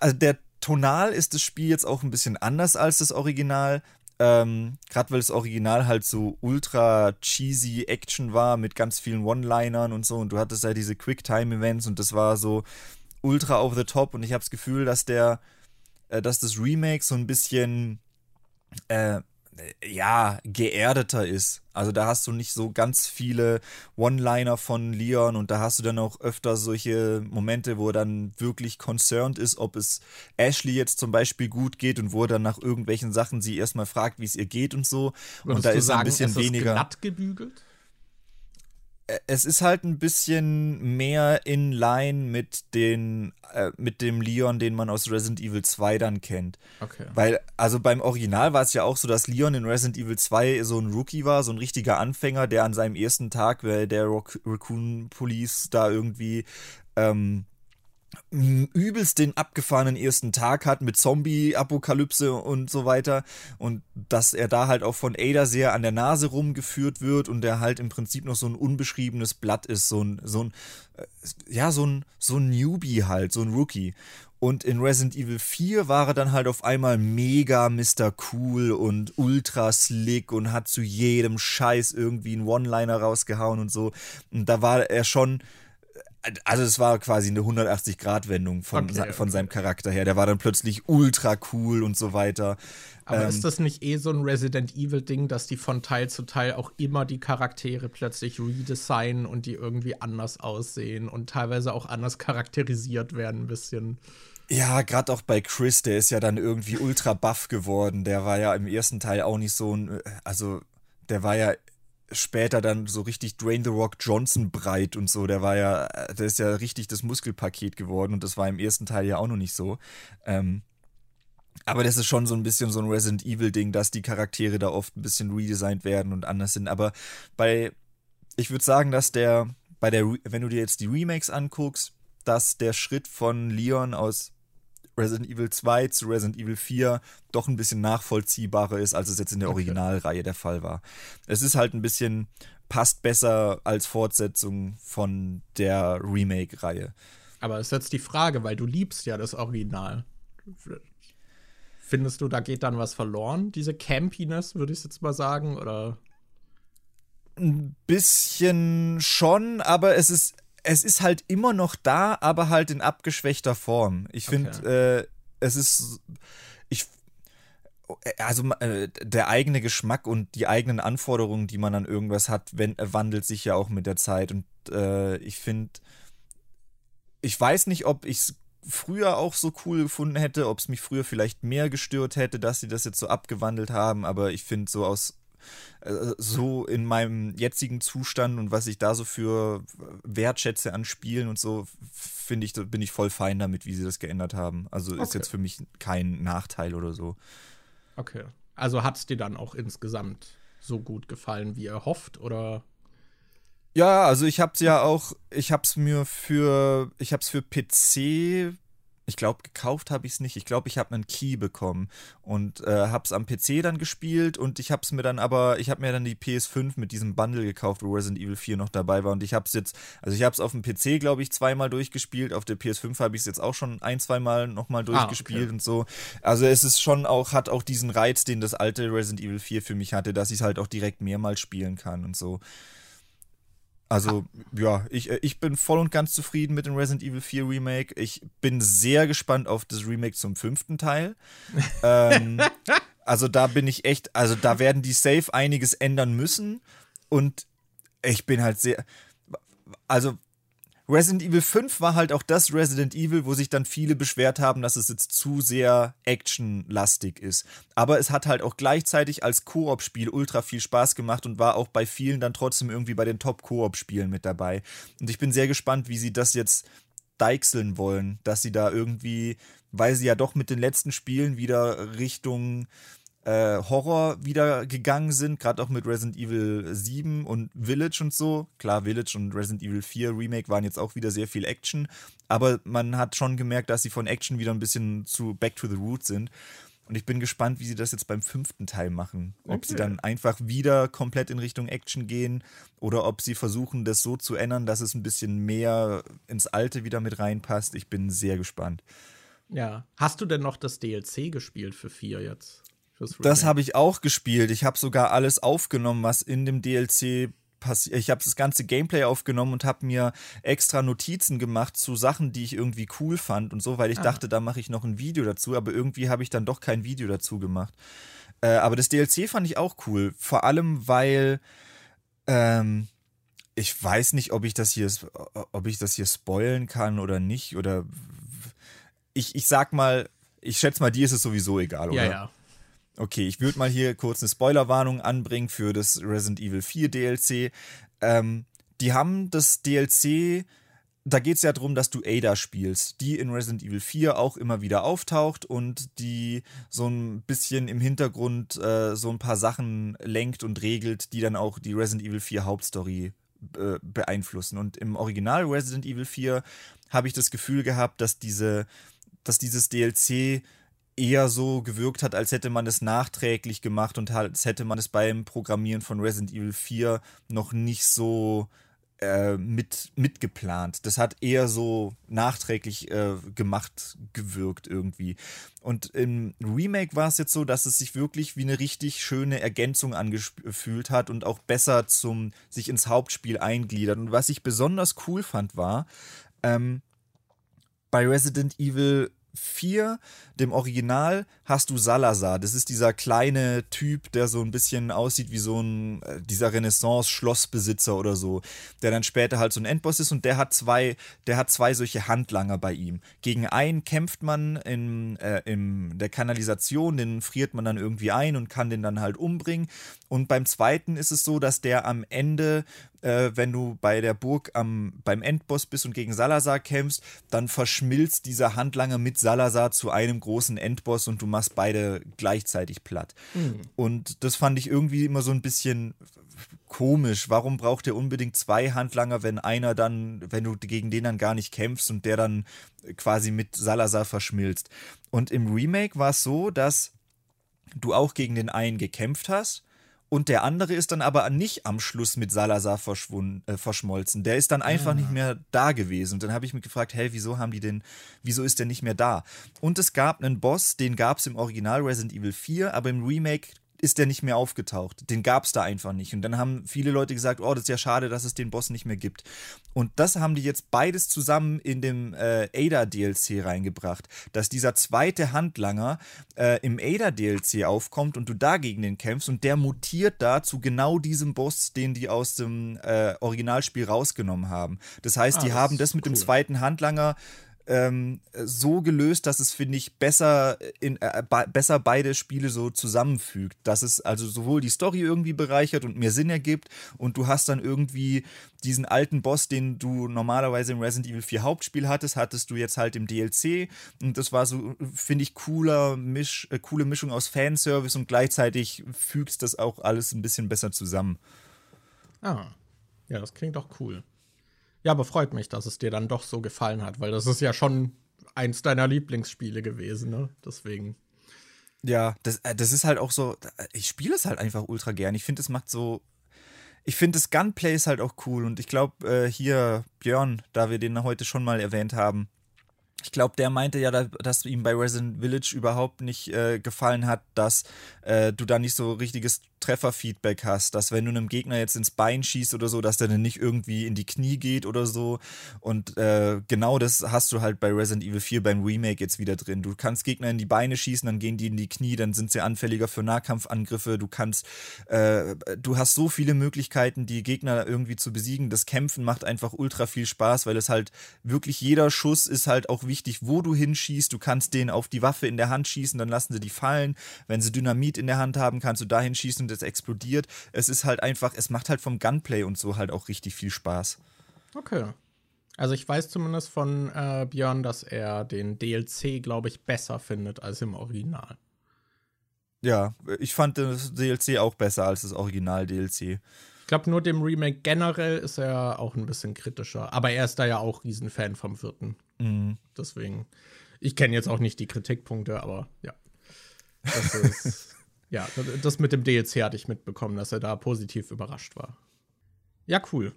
Also der tonal ist das Spiel jetzt auch ein bisschen anders als das Original. Ähm, Gerade weil das Original halt so ultra cheesy Action war mit ganz vielen One-Linern und so. Und du hattest ja diese Quicktime-Events und das war so ultra over the top. Und ich habe das Gefühl, dass der, äh, dass das Remake so ein bisschen äh, ja, geerdeter ist. Also da hast du nicht so ganz viele One-Liner von Leon und da hast du dann auch öfter solche Momente, wo er dann wirklich concerned ist, ob es Ashley jetzt zum Beispiel gut geht und wo er dann nach irgendwelchen Sachen sie erstmal fragt, wie es ihr geht und so. Würdest und da ist sagen, ein bisschen ist weniger. glatt gebügelt? Es ist halt ein bisschen mehr in line mit den äh, mit dem Leon, den man aus Resident Evil 2 dann kennt. Okay. Weil also beim Original war es ja auch so, dass Leon in Resident Evil 2 so ein Rookie war, so ein richtiger Anfänger, der an seinem ersten Tag bei der Raccoon Police da irgendwie ähm, übelst den abgefahrenen ersten Tag hat mit Zombie-Apokalypse und so weiter. Und dass er da halt auch von Ada sehr an der Nase rumgeführt wird und der halt im Prinzip noch so ein unbeschriebenes Blatt ist, so ein, so ein, äh, ja, so ein, so ein Newbie halt, so ein Rookie. Und in Resident Evil 4 war er dann halt auf einmal mega Mr. Cool und ultra slick und hat zu jedem Scheiß irgendwie einen One-Liner rausgehauen und so. Und da war er schon also es war quasi eine 180-Grad-Wendung von, okay, okay. von seinem Charakter her. Der war dann plötzlich ultra cool und so weiter. Aber ähm, ist das nicht eh so ein Resident Evil-Ding, dass die von Teil zu Teil auch immer die Charaktere plötzlich redesignen und die irgendwie anders aussehen und teilweise auch anders charakterisiert werden, ein bisschen? Ja, gerade auch bei Chris, der ist ja dann irgendwie ultra buff geworden. Der war ja im ersten Teil auch nicht so ein, also der war ja später dann so richtig Drain the Rock Johnson breit und so. Der war ja, der ist ja richtig das Muskelpaket geworden und das war im ersten Teil ja auch noch nicht so. Ähm, aber das ist schon so ein bisschen so ein Resident Evil-Ding, dass die Charaktere da oft ein bisschen redesigned werden und anders sind. Aber bei, ich würde sagen, dass der, bei der, wenn du dir jetzt die Remakes anguckst, dass der Schritt von Leon aus Resident Evil 2 zu Resident Evil 4 doch ein bisschen nachvollziehbarer ist, als es jetzt in der Originalreihe der Fall war. Es ist halt ein bisschen, passt besser als Fortsetzung von der Remake-Reihe. Aber es ist jetzt die Frage, weil du liebst ja das Original. Findest du, da geht dann was verloren? Diese Campiness, würde ich jetzt mal sagen, oder? Ein bisschen schon, aber es ist es ist halt immer noch da, aber halt in abgeschwächter Form. Ich finde, okay. äh, es ist. Ich. Also äh, der eigene Geschmack und die eigenen Anforderungen, die man an irgendwas hat, wenn, wandelt sich ja auch mit der Zeit. Und äh, ich finde, ich weiß nicht, ob ich es früher auch so cool gefunden hätte, ob es mich früher vielleicht mehr gestört hätte, dass sie das jetzt so abgewandelt haben, aber ich finde so aus äh, so in meinem jetzigen Zustand und was ich da so für wertschätze an Spielen und so, finde ich, bin ich voll fein damit, wie sie das geändert haben. Also ist okay. jetzt für mich kein Nachteil oder so. Okay. Also hat es dir dann auch insgesamt so gut gefallen, wie er hofft, oder? Ja, also ich hab's ja auch, ich hab's mir für, ich hab's für PC Ich glaube, gekauft habe ich es nicht. Ich glaube, ich habe einen Key bekommen und äh, habe es am PC dann gespielt und ich habe es mir dann aber, ich habe mir dann die PS5 mit diesem Bundle gekauft, wo Resident Evil 4 noch dabei war und ich habe es jetzt, also ich habe es auf dem PC, glaube ich, zweimal durchgespielt. Auf der PS5 habe ich es jetzt auch schon ein, zweimal nochmal durchgespielt ah, okay. und so. Also es ist schon auch, hat auch diesen Reiz, den das alte Resident Evil 4 für mich hatte, dass ich es halt auch direkt mehrmals spielen kann und so. Also, ja, ich, äh, ich bin voll und ganz zufrieden mit dem Resident Evil 4 Remake. Ich bin sehr gespannt auf das Remake zum fünften Teil. ähm, also, da bin ich echt, also da werden die safe einiges ändern müssen. Und ich bin halt sehr. Also, Resident Evil 5 war halt auch das Resident Evil, wo sich dann viele beschwert haben, dass es jetzt zu sehr actionlastig ist. Aber es hat halt auch gleichzeitig als Koop-Spiel ultra viel Spaß gemacht und war auch bei vielen dann trotzdem irgendwie bei den Top-Koop-Spielen mit dabei. Und ich bin sehr gespannt, wie sie das jetzt deichseln wollen, dass sie da irgendwie, weil sie ja doch mit den letzten Spielen wieder Richtung äh, Horror wieder gegangen sind, gerade auch mit Resident Evil 7 und Village und so. Klar, Village und Resident Evil 4 Remake waren jetzt auch wieder sehr viel Action, aber man hat schon gemerkt, dass sie von Action wieder ein bisschen zu Back to the Roots sind. Und ich bin gespannt, wie sie das jetzt beim fünften Teil machen. Ob okay. sie dann einfach wieder komplett in Richtung Action gehen oder ob sie versuchen, das so zu ändern, dass es ein bisschen mehr ins Alte wieder mit reinpasst. Ich bin sehr gespannt. Ja. Hast du denn noch das DLC gespielt für 4 jetzt? Das habe ich auch gespielt. Ich habe sogar alles aufgenommen, was in dem DLC passiert. Ich habe das ganze Gameplay aufgenommen und habe mir extra Notizen gemacht zu Sachen, die ich irgendwie cool fand und so, weil ich ah. dachte, da mache ich noch ein Video dazu, aber irgendwie habe ich dann doch kein Video dazu gemacht. Äh, aber das DLC fand ich auch cool. Vor allem, weil ähm, ich weiß nicht, ob ich das hier, ob ich das hier spoilen kann oder nicht. Oder ich, ich sag mal, ich schätze mal, dir ist es sowieso egal, oder? Ja, ja. Okay, ich würde mal hier kurz eine Spoilerwarnung anbringen für das Resident Evil 4 DLC. Ähm, die haben das DLC, da geht es ja darum, dass du Ada spielst, die in Resident Evil 4 auch immer wieder auftaucht und die so ein bisschen im Hintergrund äh, so ein paar Sachen lenkt und regelt, die dann auch die Resident Evil 4 Hauptstory äh, beeinflussen. Und im Original Resident Evil 4 habe ich das Gefühl gehabt, dass diese, dass dieses DLC eher so gewirkt hat, als hätte man es nachträglich gemacht und als hätte man es beim Programmieren von Resident Evil 4 noch nicht so äh, mit, mitgeplant. Das hat eher so nachträglich äh, gemacht gewirkt irgendwie. Und im Remake war es jetzt so, dass es sich wirklich wie eine richtig schöne Ergänzung angefühlt hat und auch besser zum sich ins Hauptspiel eingliedert. Und was ich besonders cool fand, war, ähm, bei Resident Evil 4, dem Original, hast du Salazar. Das ist dieser kleine Typ, der so ein bisschen aussieht wie so ein, äh, dieser Renaissance-Schlossbesitzer oder so, der dann später halt so ein Endboss ist und der hat zwei, der hat zwei solche Handlanger bei ihm. Gegen einen kämpft man in, äh, in der Kanalisation, den friert man dann irgendwie ein und kann den dann halt umbringen. Und beim zweiten ist es so, dass der am Ende äh, wenn du bei der Burg am, beim Endboss bist und gegen Salazar kämpfst, dann verschmilzt dieser Handlanger mit Salazar zu einem großen Endboss und du machst beide gleichzeitig platt. Mhm. Und das fand ich irgendwie immer so ein bisschen komisch. Warum braucht er unbedingt zwei Handlanger, wenn einer dann, wenn du gegen den dann gar nicht kämpfst und der dann quasi mit Salazar verschmilzt? Und im Remake war es so, dass du auch gegen den einen gekämpft hast und der andere ist dann aber nicht am Schluss mit Salazar äh, verschmolzen. Der ist dann einfach ah. nicht mehr da gewesen. Und dann habe ich mich gefragt, hey, wieso haben die denn, wieso ist der nicht mehr da? Und es gab einen Boss, den gab es im Original Resident Evil 4, aber im Remake ist der nicht mehr aufgetaucht. Den gab es da einfach nicht. Und dann haben viele Leute gesagt, oh, das ist ja schade, dass es den Boss nicht mehr gibt. Und das haben die jetzt beides zusammen in dem äh, Ada-DLC reingebracht. Dass dieser zweite Handlanger äh, im Ada-DLC aufkommt und du dagegen den kämpfst und der mutiert da zu genau diesem Boss, den die aus dem äh, Originalspiel rausgenommen haben. Das heißt, ah, die das haben das mit cool. dem zweiten Handlanger ähm, so gelöst, dass es, finde ich, besser, in, äh, besser beide Spiele so zusammenfügt. Dass es also sowohl die Story irgendwie bereichert und mehr Sinn ergibt und du hast dann irgendwie diesen alten Boss, den du normalerweise im Resident Evil 4 Hauptspiel hattest, hattest du jetzt halt im DLC und das war so, finde ich, cooler Misch, äh, coole Mischung aus Fanservice und gleichzeitig fügst das auch alles ein bisschen besser zusammen. Ah, ja, das klingt doch cool. Ja, aber freut mich, dass es dir dann doch so gefallen hat, weil das ist ja schon eins deiner Lieblingsspiele gewesen, ne? Deswegen. Ja, das, äh, das ist halt auch so, ich spiele es halt einfach ultra gern. Ich finde, es macht so, ich finde das Gunplay ist halt auch cool und ich glaube, äh, hier Björn, da wir den heute schon mal erwähnt haben, ich glaube, der meinte ja, dass ihm bei Resident Village überhaupt nicht äh, gefallen hat, dass äh, du da nicht so richtiges Trefferfeedback hast, dass wenn du einem Gegner jetzt ins Bein schießt oder so, dass der dann nicht irgendwie in die Knie geht oder so. Und äh, genau das hast du halt bei Resident Evil 4 beim Remake jetzt wieder drin. Du kannst Gegner in die Beine schießen, dann gehen die in die Knie, dann sind sie anfälliger für Nahkampfangriffe. Du kannst, äh, du hast so viele Möglichkeiten, die Gegner irgendwie zu besiegen. Das Kämpfen macht einfach ultra viel Spaß, weil es halt wirklich jeder Schuss ist halt auch wichtig, wo du hinschießt. Du kannst den auf die Waffe in der Hand schießen, dann lassen sie die fallen. Wenn sie Dynamit in der Hand haben, kannst du dahin schießen und es explodiert. Es ist halt einfach, es macht halt vom Gunplay und so halt auch richtig viel Spaß. Okay. Also ich weiß zumindest von äh, Björn, dass er den DLC, glaube ich, besser findet als im Original. Ja, ich fand das DLC auch besser als das Original-DLC. Ich glaube, nur dem Remake generell ist er auch ein bisschen kritischer. Aber er ist da ja auch Riesenfan vom vierten. Mhm. Deswegen, ich kenne jetzt auch nicht die Kritikpunkte, aber ja. Das ist. Ja, das mit dem DLC hatte ich mitbekommen, dass er da positiv überrascht war. Ja, cool.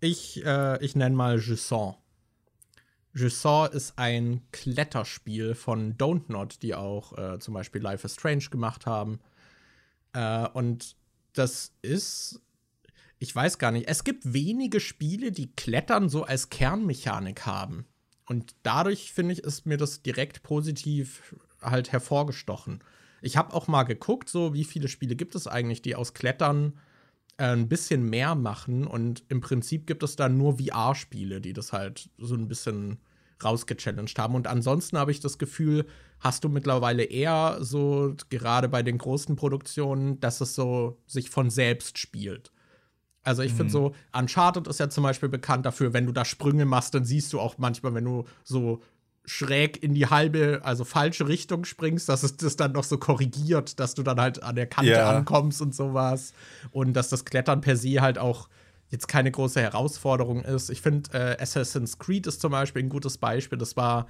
Ich, äh, ich nenne mal Jusson. Jusson ist ein Kletterspiel von Don't Not, die auch äh, zum Beispiel Life is Strange gemacht haben. Äh, und das ist, ich weiß gar nicht, es gibt wenige Spiele, die Klettern so als Kernmechanik haben. Und dadurch finde ich, ist mir das direkt positiv halt hervorgestochen. Ich habe auch mal geguckt, so wie viele Spiele gibt es eigentlich, die aus Klettern äh, ein bisschen mehr machen. Und im Prinzip gibt es da nur VR-Spiele, die das halt so ein bisschen rausgechallenged haben. Und ansonsten habe ich das Gefühl, hast du mittlerweile eher so, gerade bei den großen Produktionen, dass es so sich von selbst spielt. Also ich mhm. finde so, Uncharted ist ja zum Beispiel bekannt dafür, wenn du da Sprünge machst, dann siehst du auch manchmal, wenn du so schräg in die halbe, also falsche Richtung springst, dass es das dann noch so korrigiert, dass du dann halt an der Kante yeah. ankommst und sowas. Und dass das Klettern per se halt auch jetzt keine große Herausforderung ist. Ich finde, äh, Assassin's Creed ist zum Beispiel ein gutes Beispiel. Das war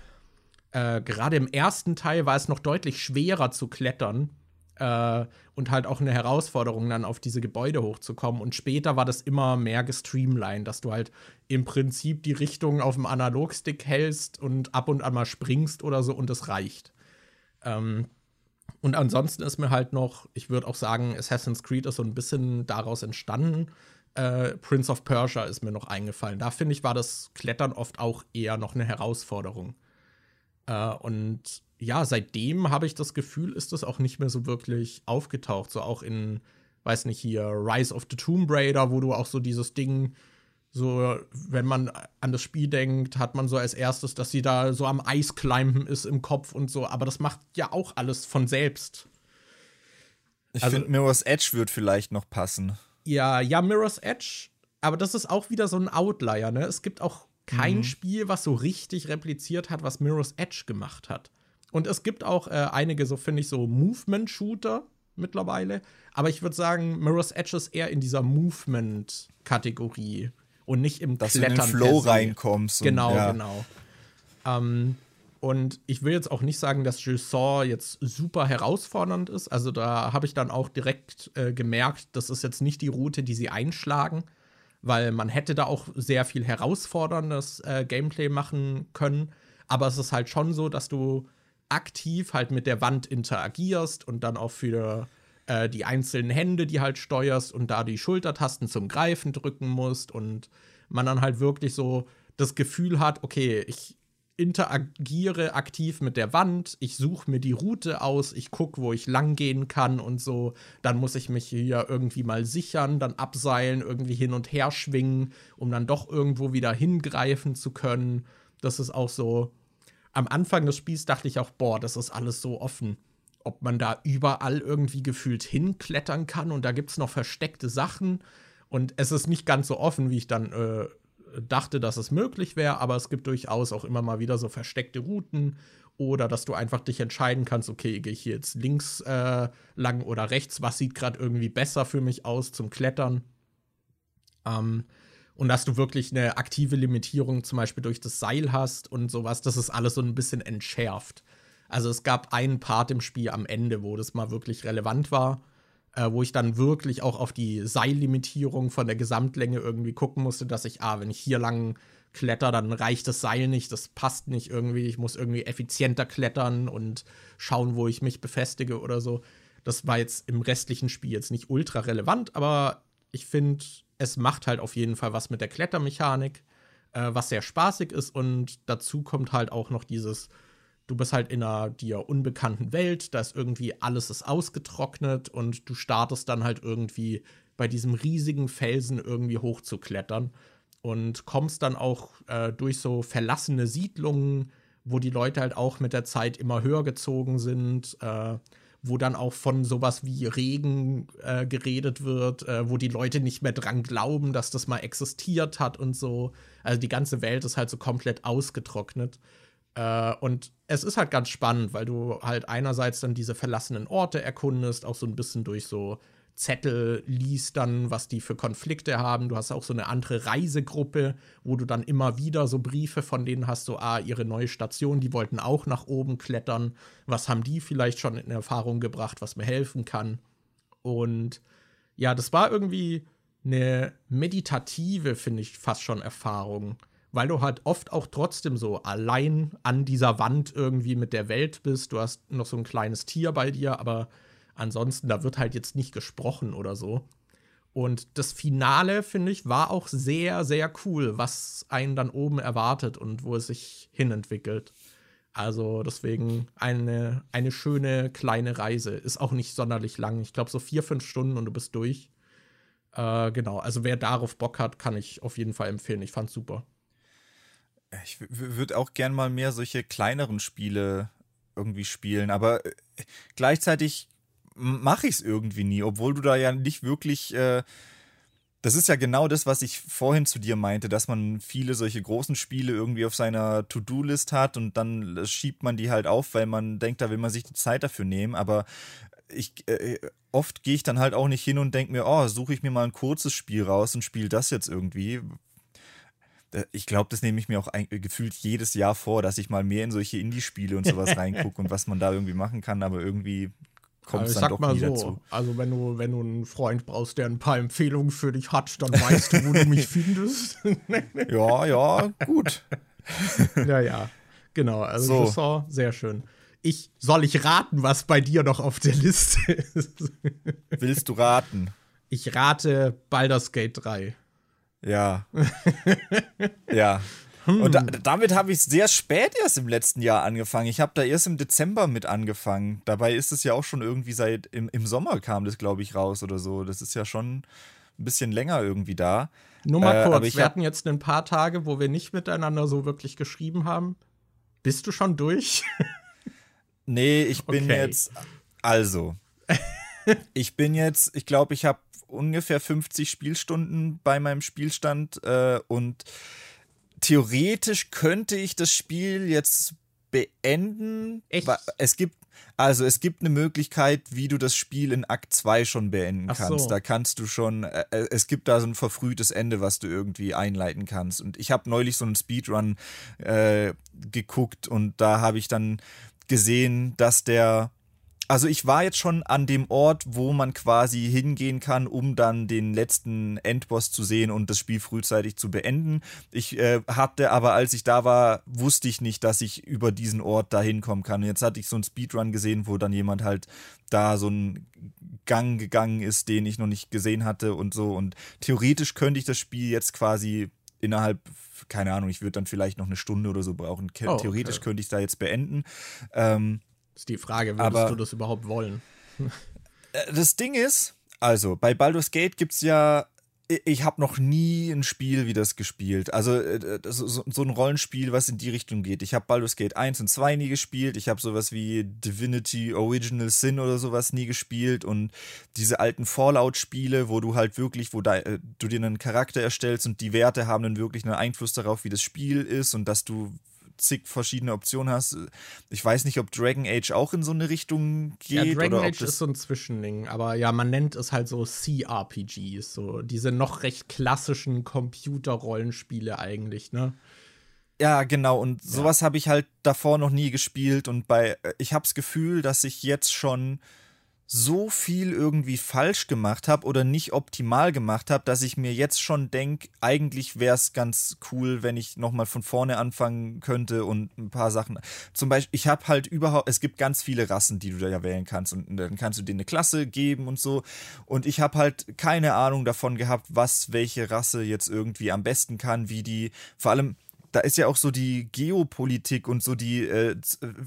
äh, gerade im ersten Teil war es noch deutlich schwerer zu klettern äh, und halt auch eine Herausforderung, dann auf diese Gebäude hochzukommen. Und später war das immer mehr gestreamlined, dass du halt im Prinzip die Richtung auf dem Analogstick hältst und ab und an mal springst oder so und es reicht. Ähm, und ansonsten ist mir halt noch, ich würde auch sagen, Assassin's Creed ist so ein bisschen daraus entstanden. Äh, Prince of Persia ist mir noch eingefallen. Da finde ich, war das Klettern oft auch eher noch eine Herausforderung. Äh, und ja, seitdem habe ich das Gefühl, ist das auch nicht mehr so wirklich aufgetaucht. So auch in, weiß nicht, hier Rise of the Tomb Raider, wo du auch so dieses Ding, so, wenn man an das Spiel denkt, hat man so als erstes, dass sie da so am Eis climben ist im Kopf und so. Aber das macht ja auch alles von selbst. Ich also, finde, Mirror's Edge wird vielleicht noch passen. Ja, ja, Mirror's Edge. Aber das ist auch wieder so ein Outlier, ne? Es gibt auch kein mhm. Spiel, was so richtig repliziert hat, was Mirror's Edge gemacht hat. Und es gibt auch äh, einige, so finde ich, so Movement-Shooter mittlerweile. Aber ich würde sagen, Mirror's Edge ist eher in dieser Movement-Kategorie und nicht im Dass Klettern. Dass du in den Flow reinkommst. Genau, und, ja. genau. Ähm, und ich will jetzt auch nicht sagen, dass Jusson jetzt super herausfordernd ist. Also da habe ich dann auch direkt äh, gemerkt, das ist jetzt nicht die Route, die sie einschlagen weil man hätte da auch sehr viel herausforderndes äh, Gameplay machen können. Aber es ist halt schon so, dass du aktiv halt mit der Wand interagierst und dann auch für äh, die einzelnen Hände, die halt steuerst und da die Schultertasten zum Greifen drücken musst und man dann halt wirklich so das Gefühl hat, okay, ich interagiere aktiv mit der Wand, ich suche mir die Route aus, ich gucke, wo ich lang gehen kann und so. Dann muss ich mich hier irgendwie mal sichern, dann abseilen, irgendwie hin und her schwingen, um dann doch irgendwo wieder hingreifen zu können. Das ist auch so. Am Anfang des Spiels dachte ich auch, boah, das ist alles so offen. Ob man da überall irgendwie gefühlt hinklettern kann und da gibt es noch versteckte Sachen. Und es ist nicht ganz so offen, wie ich dann äh, dachte, dass es möglich wäre, aber es gibt durchaus auch immer mal wieder so versteckte Routen oder dass du einfach dich entscheiden kannst, okay, gehe ich hier jetzt links äh, lang oder rechts, was sieht gerade irgendwie besser für mich aus zum Klettern. Ähm, Und dass du wirklich eine aktive Limitierung zum Beispiel durch das Seil hast und sowas, das ist alles so ein bisschen entschärft. Also es gab einen Part im Spiel am Ende, wo das mal wirklich relevant war, äh, wo ich dann wirklich auch auf die Seillimitierung von der Gesamtlänge irgendwie gucken musste, dass ich, ah, wenn ich hier lang kletter, dann reicht das Seil nicht, das passt nicht irgendwie, ich muss irgendwie effizienter klettern und schauen, wo ich mich befestige oder so. Das war jetzt im restlichen Spiel jetzt nicht ultra relevant, aber ich finde, es macht halt auf jeden Fall was mit der Klettermechanik, äh, was sehr spaßig ist. Und dazu kommt halt auch noch dieses, du bist halt in einer dir unbekannten Welt, da ist irgendwie alles ist ausgetrocknet und du startest dann halt irgendwie bei diesem riesigen Felsen irgendwie hochzuklettern und kommst dann auch äh, durch so verlassene Siedlungen, wo die Leute halt auch mit der Zeit immer höher gezogen sind, äh, wo dann auch von sowas wie Regen äh, geredet wird, äh, wo die Leute nicht mehr dran glauben, dass das mal existiert hat und so. Also die ganze Welt ist halt so komplett ausgetrocknet. Äh, und es ist halt ganz spannend, weil du halt einerseits dann diese verlassenen Orte erkundest, auch so ein bisschen durch so Zettel liest dann, was die für Konflikte haben. Du hast auch so eine andere Reisegruppe, wo du dann immer wieder so Briefe von denen hast, so, ah, ihre neue Station, die wollten auch nach oben klettern. Was haben die vielleicht schon in Erfahrung gebracht, was mir helfen kann? Und ja, das war irgendwie eine meditative, finde ich, fast schon Erfahrung. Weil du halt oft auch trotzdem so allein an dieser Wand irgendwie mit der Welt bist. Du hast noch so ein kleines Tier bei dir, aber Ansonsten, da wird halt jetzt nicht gesprochen oder so. Und das Finale, finde ich, war auch sehr, sehr cool, was einen dann oben erwartet und wo es sich hinentwickelt. Also deswegen eine, eine schöne kleine Reise. Ist auch nicht sonderlich lang. Ich glaube so vier, fünf Stunden und du bist durch. Äh, genau, also wer darauf Bock hat, kann ich auf jeden Fall empfehlen. Ich fand's super. Ich würde auch gern mal mehr solche kleineren Spiele irgendwie spielen, aber äh, gleichzeitig mache ich es irgendwie nie, obwohl du da ja nicht wirklich. Äh, das ist ja genau das, was ich vorhin zu dir meinte, dass man viele solche großen Spiele irgendwie auf seiner To-Do-List hat und dann schiebt man die halt auf, weil man denkt, da will man sich die Zeit dafür nehmen. Aber ich, äh, oft gehe ich dann halt auch nicht hin und denke mir, oh, suche ich mir mal ein kurzes Spiel raus und spiele das jetzt irgendwie. Ich glaube, das nehme ich mir auch ein, gefühlt jedes Jahr vor, dass ich mal mehr in solche Indie-Spiele und sowas reingucke und was man da irgendwie machen kann, aber irgendwie kommt es dann doch mal so, dazu. Also wenn du, wenn du einen Freund brauchst, der ein paar Empfehlungen für dich hat, dann weißt du, wo du mich findest. ja, ja, gut. ja, ja. Genau, also so. war sehr schön. Ich, soll ich raten, was bei dir noch auf der Liste ist? Willst du raten? Ich rate Baldur's Gate 3. Ja. ja. Hm. Und da, damit habe ich sehr spät erst im letzten Jahr angefangen. Ich habe da erst im Dezember mit angefangen. Dabei ist es ja auch schon irgendwie seit im, im Sommer kam das, glaube ich, raus oder so. Das ist ja schon ein bisschen länger irgendwie da. Nur mal äh, kurz, wir hatten jetzt ein paar Tage, wo wir nicht miteinander so wirklich geschrieben haben. Bist du schon durch? nee, ich bin okay. jetzt. Also. ich bin jetzt, ich glaube, ich habe ungefähr 50 Spielstunden bei meinem Spielstand äh, und theoretisch könnte ich das Spiel jetzt beenden. Echt? Es gibt also es gibt eine Möglichkeit, wie du das Spiel in Akt 2 schon beenden Ach kannst. So. Da kannst du schon, äh, äh, es gibt da so ein verfrühtes Ende, was du irgendwie einleiten kannst. Und ich habe neulich so einen Speedrun äh, geguckt und da habe ich dann gesehen, dass der also ich war jetzt schon an dem Ort, wo man quasi hingehen kann, um dann den letzten Endboss zu sehen und das Spiel frühzeitig zu beenden. Ich äh, hatte aber, als ich da war, wusste ich nicht, dass ich über diesen Ort da hinkommen kann. Und jetzt hatte ich so einen Speedrun gesehen, wo dann jemand halt da so einen Gang gegangen ist, den ich noch nicht gesehen hatte und so. Und theoretisch könnte ich das Spiel jetzt quasi innerhalb, keine Ahnung, ich würde dann vielleicht noch eine Stunde oder so brauchen. Oh, theoretisch okay. könnte ich da jetzt beenden. Ähm, ist die Frage, würdest Aber, du das überhaupt wollen? Äh, das Ding ist, also bei Baldur's Gate gibt es ja ich habe noch nie ein Spiel wie das gespielt. Also äh, so, ein Rollenspiel, was in die Richtung geht. Ich habe Baldur's Gate 1 und 2 nie gespielt. Ich habe sowas wie Divinity Original Sin oder sowas nie gespielt. Und diese alten Fallout-Spiele, wo du halt wirklich, wo da, äh, du dir einen Charakter erstellst und die Werte haben dann wirklich einen Einfluss darauf, wie das Spiel ist und dass du zig verschiedene Optionen hast. Ich weiß nicht, ob Dragon Age auch in so eine Richtung geht. Ja, Dragon Age ist so ein Zwischending, aber ja, man nennt es halt so CRPGs, so diese noch recht klassischen Computerrollenspiele eigentlich, ne? Ja, genau. Und sowas ja. habe ich halt davor noch nie gespielt. Und bei, äh, ich habe das Gefühl, dass ich jetzt schon so viel irgendwie falsch gemacht habe oder nicht optimal gemacht habe, dass ich mir jetzt schon denke, eigentlich wäre es ganz cool, wenn ich nochmal von vorne anfangen könnte und ein paar Sachen. Zum Beispiel, ich habe halt überhaupt, es gibt ganz viele Rassen, die du da ja wählen kannst und dann kannst du denen eine Klasse geben und so. Und ich habe halt keine Ahnung davon gehabt, was welche Rasse jetzt irgendwie am besten kann, wie die, vor allem da ist ja auch so die Geopolitik und so die, äh,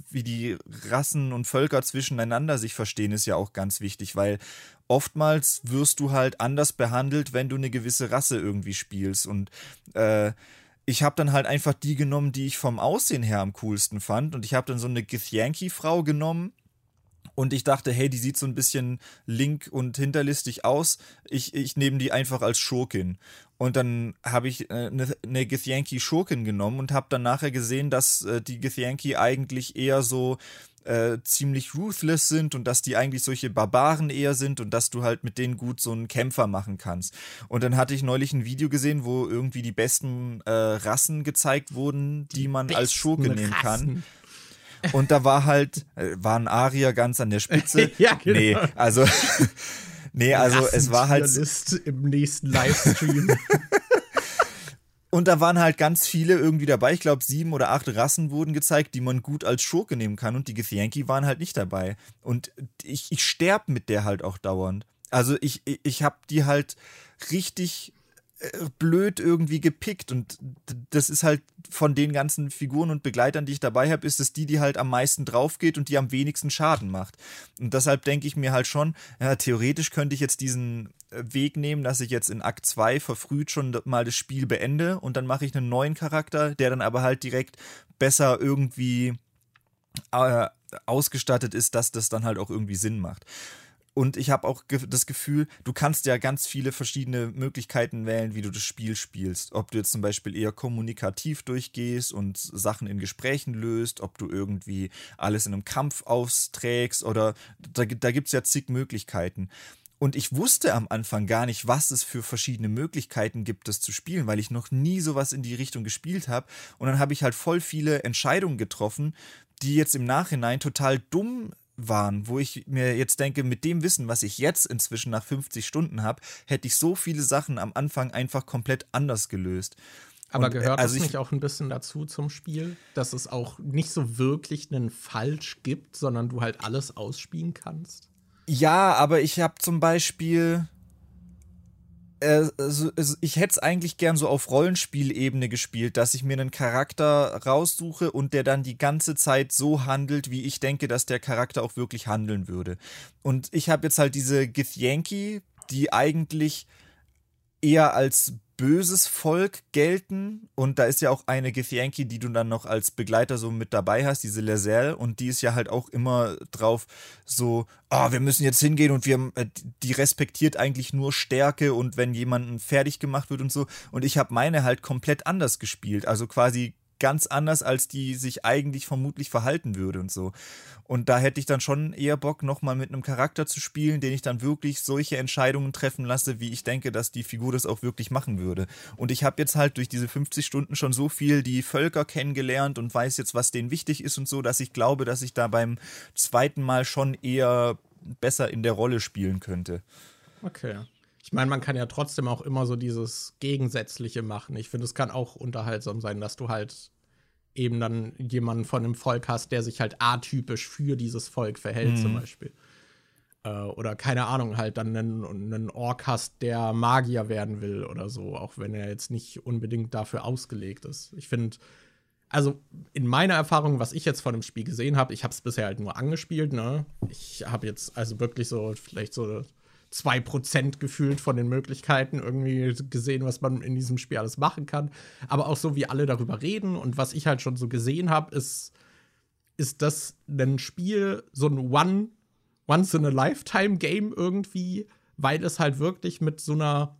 wie die Rassen und Völker zwischeneinander sich verstehen, ist ja auch ganz wichtig, weil oftmals wirst du halt anders behandelt, wenn du eine gewisse Rasse irgendwie spielst. Und äh, ich habe dann halt einfach die genommen, die ich vom Aussehen her am coolsten fand. Und ich habe dann so eine Githyanki-Frau genommen. Und ich dachte, hey, die sieht so ein bisschen link und hinterlistig aus. Ich, ich nehme die einfach als Schurkin. Und dann habe ich eine, äh, eine Githyanki Schurkin genommen und habe dann nachher gesehen, dass äh, die Githyanki eigentlich eher so äh, ziemlich ruthless sind und dass die eigentlich solche Barbaren eher sind und dass du halt mit denen gut so einen Kämpfer machen kannst. Und dann hatte ich neulich ein Video gesehen, wo irgendwie die besten äh, Rassen gezeigt wurden, die, die man als Schurke nehmen kann. Und da war halt, war ein Arier ganz an der Spitze. ja, genau. Nee, also Nee, also es war halt. im nächsten Livestream. Und da waren halt ganz viele irgendwie dabei. Ich glaube, sieben oder acht Rassen wurden gezeigt, die man gut als Schurke nehmen kann. Und die Githyanki waren halt nicht dabei. Und ich, ich sterbe mit der halt auch dauernd. Also ich, ich, habe die halt richtig blöd irgendwie gepickt und das ist halt von den ganzen Figuren und Begleitern, die ich dabei habe, ist es die, die halt am meisten drauf geht und die am wenigsten Schaden macht. Und deshalb denke ich mir halt schon, ja, theoretisch könnte ich jetzt diesen äh, Weg nehmen, dass ich jetzt in Akt 2 verfrüht schon mal das Spiel beende und dann mache ich einen neuen Charakter, der dann aber halt direkt besser irgendwie äh, ausgestattet ist, dass das dann halt auch irgendwie Sinn macht. Und ich habe auch das Gefühl, du kannst ja ganz viele verschiedene Möglichkeiten wählen, wie du das Spiel spielst. Ob du jetzt zum Beispiel eher kommunikativ durchgehst und Sachen in Gesprächen löst, ob du irgendwie alles in einem Kampf austrägst oder da, da gibt es ja zig Möglichkeiten. Und ich wusste am Anfang gar nicht, was es für verschiedene Möglichkeiten gibt, das zu spielen, weil ich noch nie sowas in die Richtung gespielt habe. Und dann habe ich halt voll viele Entscheidungen getroffen, die jetzt im Nachhinein total dumm waren, wo ich mir jetzt denke, mit dem Wissen, was ich jetzt inzwischen nach 50 Stunden habe, hätte ich so viele Sachen am Anfang einfach komplett anders gelöst. Aber Und, äh, gehört also das nicht auch ein bisschen dazu zum Spiel, dass es auch nicht so wirklich einen Falsch gibt, sondern du halt alles ausspielen kannst? Ja, aber ich habe zum Beispiel äh, ich hätte es eigentlich gern so auf Rollenspielebene gespielt, dass ich mir einen Charakter raussuche und der dann die ganze Zeit so handelt, wie ich denke, dass der Charakter auch wirklich handeln würde. Und ich habe jetzt halt diese Githyanki, die eigentlich eher als böses Volk gelten. Und da ist ja auch eine Githyanki, die du dann noch als Begleiter so mit dabei hast, diese Lazelle. Und die ist ja halt auch immer drauf so, ah, oh, wir müssen jetzt hingehen und wir, äh, die respektiert eigentlich nur Stärke und wenn jemanden fertig gemacht wird und so. Und ich habe meine halt komplett anders gespielt. Also quasi ganz anders, als die sich eigentlich vermutlich verhalten würde und so. Und da hätte ich dann schon eher Bock, nochmal mit einem Charakter zu spielen, den ich dann wirklich solche Entscheidungen treffen lasse, wie ich denke, dass die Figur das auch wirklich machen würde. Und ich habe jetzt halt durch diese 50 Stunden schon so viel die Völker kennengelernt und weiß jetzt, was denen wichtig ist und so, dass ich glaube, dass ich da beim zweiten Mal schon eher besser in der Rolle spielen könnte. Okay. Ich meine, man kann ja trotzdem auch immer so dieses Gegensätzliche machen. Ich finde, es kann auch unterhaltsam sein, dass du halt eben dann jemanden von einem Volk hast, der sich halt atypisch für dieses Volk verhält, mhm. zum Beispiel. Äh, oder keine Ahnung, halt dann einen, einen Ork hast, der Magier werden will oder so, auch wenn er jetzt nicht unbedingt dafür ausgelegt ist. Ich finde, also in meiner Erfahrung, was ich jetzt von dem Spiel gesehen habe, ich habe es bisher halt nur angespielt, ne? Ich habe jetzt also wirklich so vielleicht so 2% gefühlt von den Möglichkeiten irgendwie gesehen, was man in diesem Spiel alles machen kann. Aber auch so, wie alle darüber reden und was ich halt schon so gesehen habe, ist, ist das ein Spiel, so ein One, Once-in-a-Lifetime-Game irgendwie, weil es halt wirklich mit so einer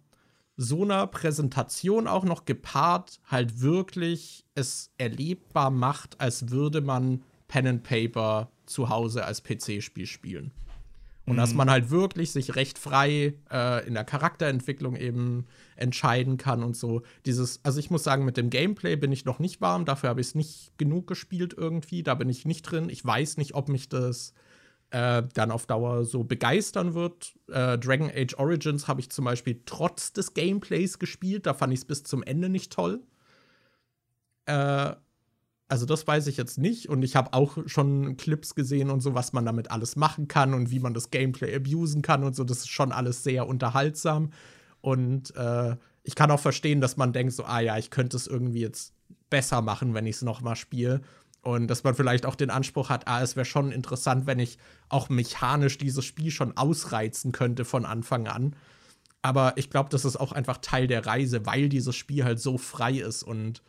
so einer Präsentation auch noch gepaart halt wirklich es erlebbar macht, als würde man Pen and Paper zu Hause als PC-Spiel spielen. Und mhm. dass man halt wirklich sich recht frei äh, in der Charakterentwicklung eben entscheiden kann und so. Dieses, also ich muss sagen, mit dem Gameplay bin ich noch nicht warm, dafür habe ich es nicht genug gespielt irgendwie, da bin ich nicht drin. Ich weiß nicht, ob mich das äh, dann auf Dauer so begeistern wird. Äh, Dragon Age Origins habe ich zum Beispiel trotz des Gameplays gespielt. Da fand ich es bis zum Ende nicht toll. Äh, also das weiß ich jetzt nicht. Und ich habe auch schon Clips gesehen und so, was man damit alles machen kann und wie man das Gameplay abusen kann und so. Das ist schon alles sehr unterhaltsam. Und äh, ich kann auch verstehen, dass man denkt, so, ah ja, ich könnte es irgendwie jetzt besser machen, wenn ich es noch mal spiele. Und dass man vielleicht auch den Anspruch hat, ah, es wäre schon interessant, wenn ich auch mechanisch dieses Spiel schon ausreizen könnte von Anfang an. Aber ich glaube, das ist auch einfach Teil der Reise, weil dieses Spiel halt so frei ist und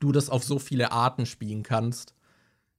du das auf so viele Arten spielen kannst.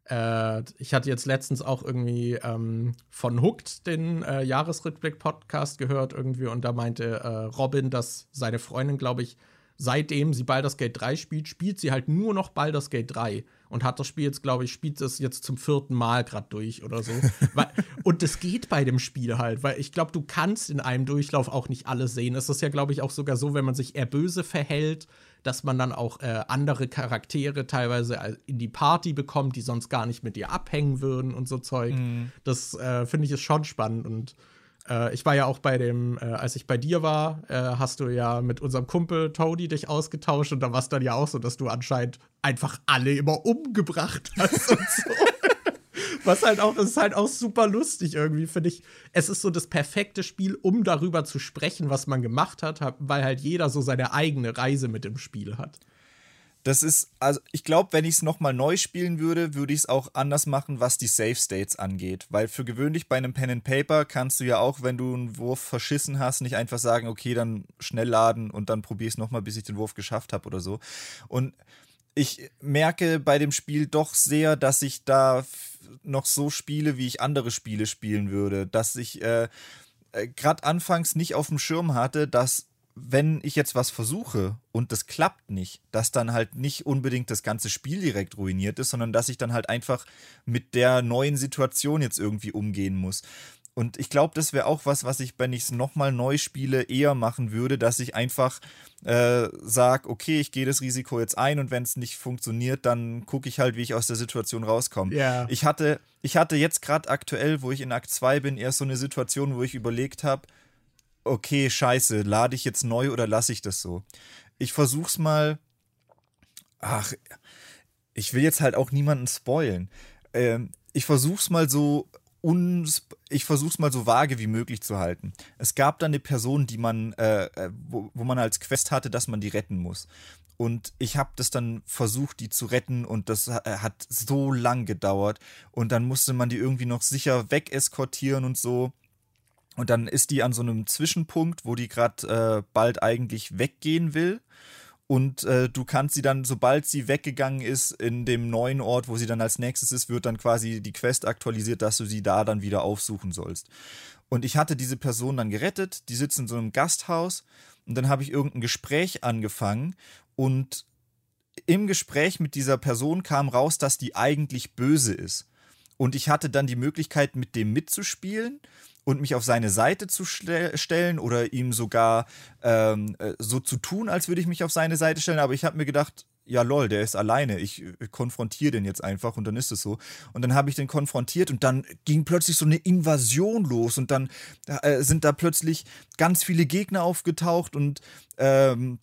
Äh, ich hatte jetzt letztens auch irgendwie ähm, von Hooked den äh, Jahresrückblick-Podcast gehört irgendwie und da meinte äh, Robin, dass seine Freundin, glaube ich, seitdem sie Baldur's Gate 3 spielt, spielt sie halt nur noch Baldur's Gate 3 und hat das Spiel jetzt, glaube ich, spielt es jetzt zum vierten Mal gerade durch oder so. und das geht bei dem Spiel halt, weil ich glaube, du kannst in einem Durchlauf auch nicht alles sehen. Es ist ja, glaube ich, auch sogar so, wenn man sich eher böse verhält, dass man dann auch äh, andere Charaktere teilweise äh, in die Party bekommt, die sonst gar nicht mit dir abhängen würden und so Zeug. Mhm. Das äh, finde ich ist schon spannend und äh, ich war ja auch bei dem, äh, als ich bei dir war, hast du ja mit unserem Kumpel Tony dich ausgetauscht und da war es dann ja auch so, dass du anscheinend einfach alle immer umgebracht hast und so. Was halt auch, das ist halt auch super lustig irgendwie, finde ich. Es ist so das perfekte Spiel, um darüber zu sprechen, was man gemacht hat, weil halt jeder so seine eigene Reise mit dem Spiel hat. Das ist, also ich glaube, wenn ich es nochmal neu spielen würde, würde ich es auch anders machen, was die Save States angeht. Weil für gewöhnlich bei einem Pen and Paper kannst du ja auch, wenn du einen Wurf verschissen hast, nicht einfach sagen, okay, dann schnell laden und dann probier es nochmal, bis ich den Wurf geschafft habe oder so. Und ich merke bei dem Spiel doch sehr, dass ich da noch so spiele, wie ich andere Spiele spielen würde. Dass ich äh, äh, gerade anfangs nicht auf dem Schirm hatte, dass wenn ich jetzt was versuche und das klappt nicht, dass dann halt nicht unbedingt das ganze Spiel direkt ruiniert ist, sondern dass ich dann halt einfach mit der neuen Situation jetzt irgendwie umgehen muss. Und ich glaube, das wäre auch was, was ich, wenn ich es nochmal neu spiele, eher machen würde, dass ich einfach äh, sage, okay, ich gehe das Risiko jetzt ein und wenn es nicht funktioniert, dann gucke ich halt, wie ich aus der Situation rauskomme. Yeah. Ich, hatte, ich hatte jetzt gerade aktuell, wo ich in Akt 2 bin, erst so eine Situation, wo ich überlegt habe, okay, scheiße, lade ich jetzt neu oder lasse ich das so? Ich versuch's mal. Ach, ich will jetzt halt auch niemanden spoilen. Ähm, ich versuch's mal so uns, ich versuch's mal so vage wie möglich zu halten. Es gab dann eine Person, die man, äh, äh wo, wo man als Quest hatte, dass man die retten muss. Und ich habe das dann versucht, die zu retten und das äh, hat so lang gedauert. Und dann musste man die irgendwie noch sicher wegeskortieren und so. Und dann ist die an so einem Zwischenpunkt, wo die gerade äh, bald eigentlich weggehen will. Und äh, du kannst sie dann, sobald sie weggegangen ist, in dem neuen Ort, wo sie dann als nächstes ist, wird dann quasi die Quest aktualisiert, dass du sie da dann wieder aufsuchen sollst. Und ich hatte diese Person dann gerettet, die sitzt in so einem Gasthaus und dann habe ich irgendein Gespräch angefangen und im Gespräch mit dieser Person kam raus, dass die eigentlich böse ist. Und ich hatte dann die Möglichkeit, mit dem mitzuspielen und mich auf seine Seite zu stellen oder ihm sogar ähm, äh, so zu tun, als würde ich mich auf seine Seite stellen. Aber ich habe mir gedacht, ja lol, der ist alleine. Ich äh, konfrontiere den jetzt einfach und dann ist es so. Und dann habe ich den konfrontiert und dann ging plötzlich so eine Invasion los und dann äh, sind da plötzlich ganz viele Gegner aufgetaucht und ähm,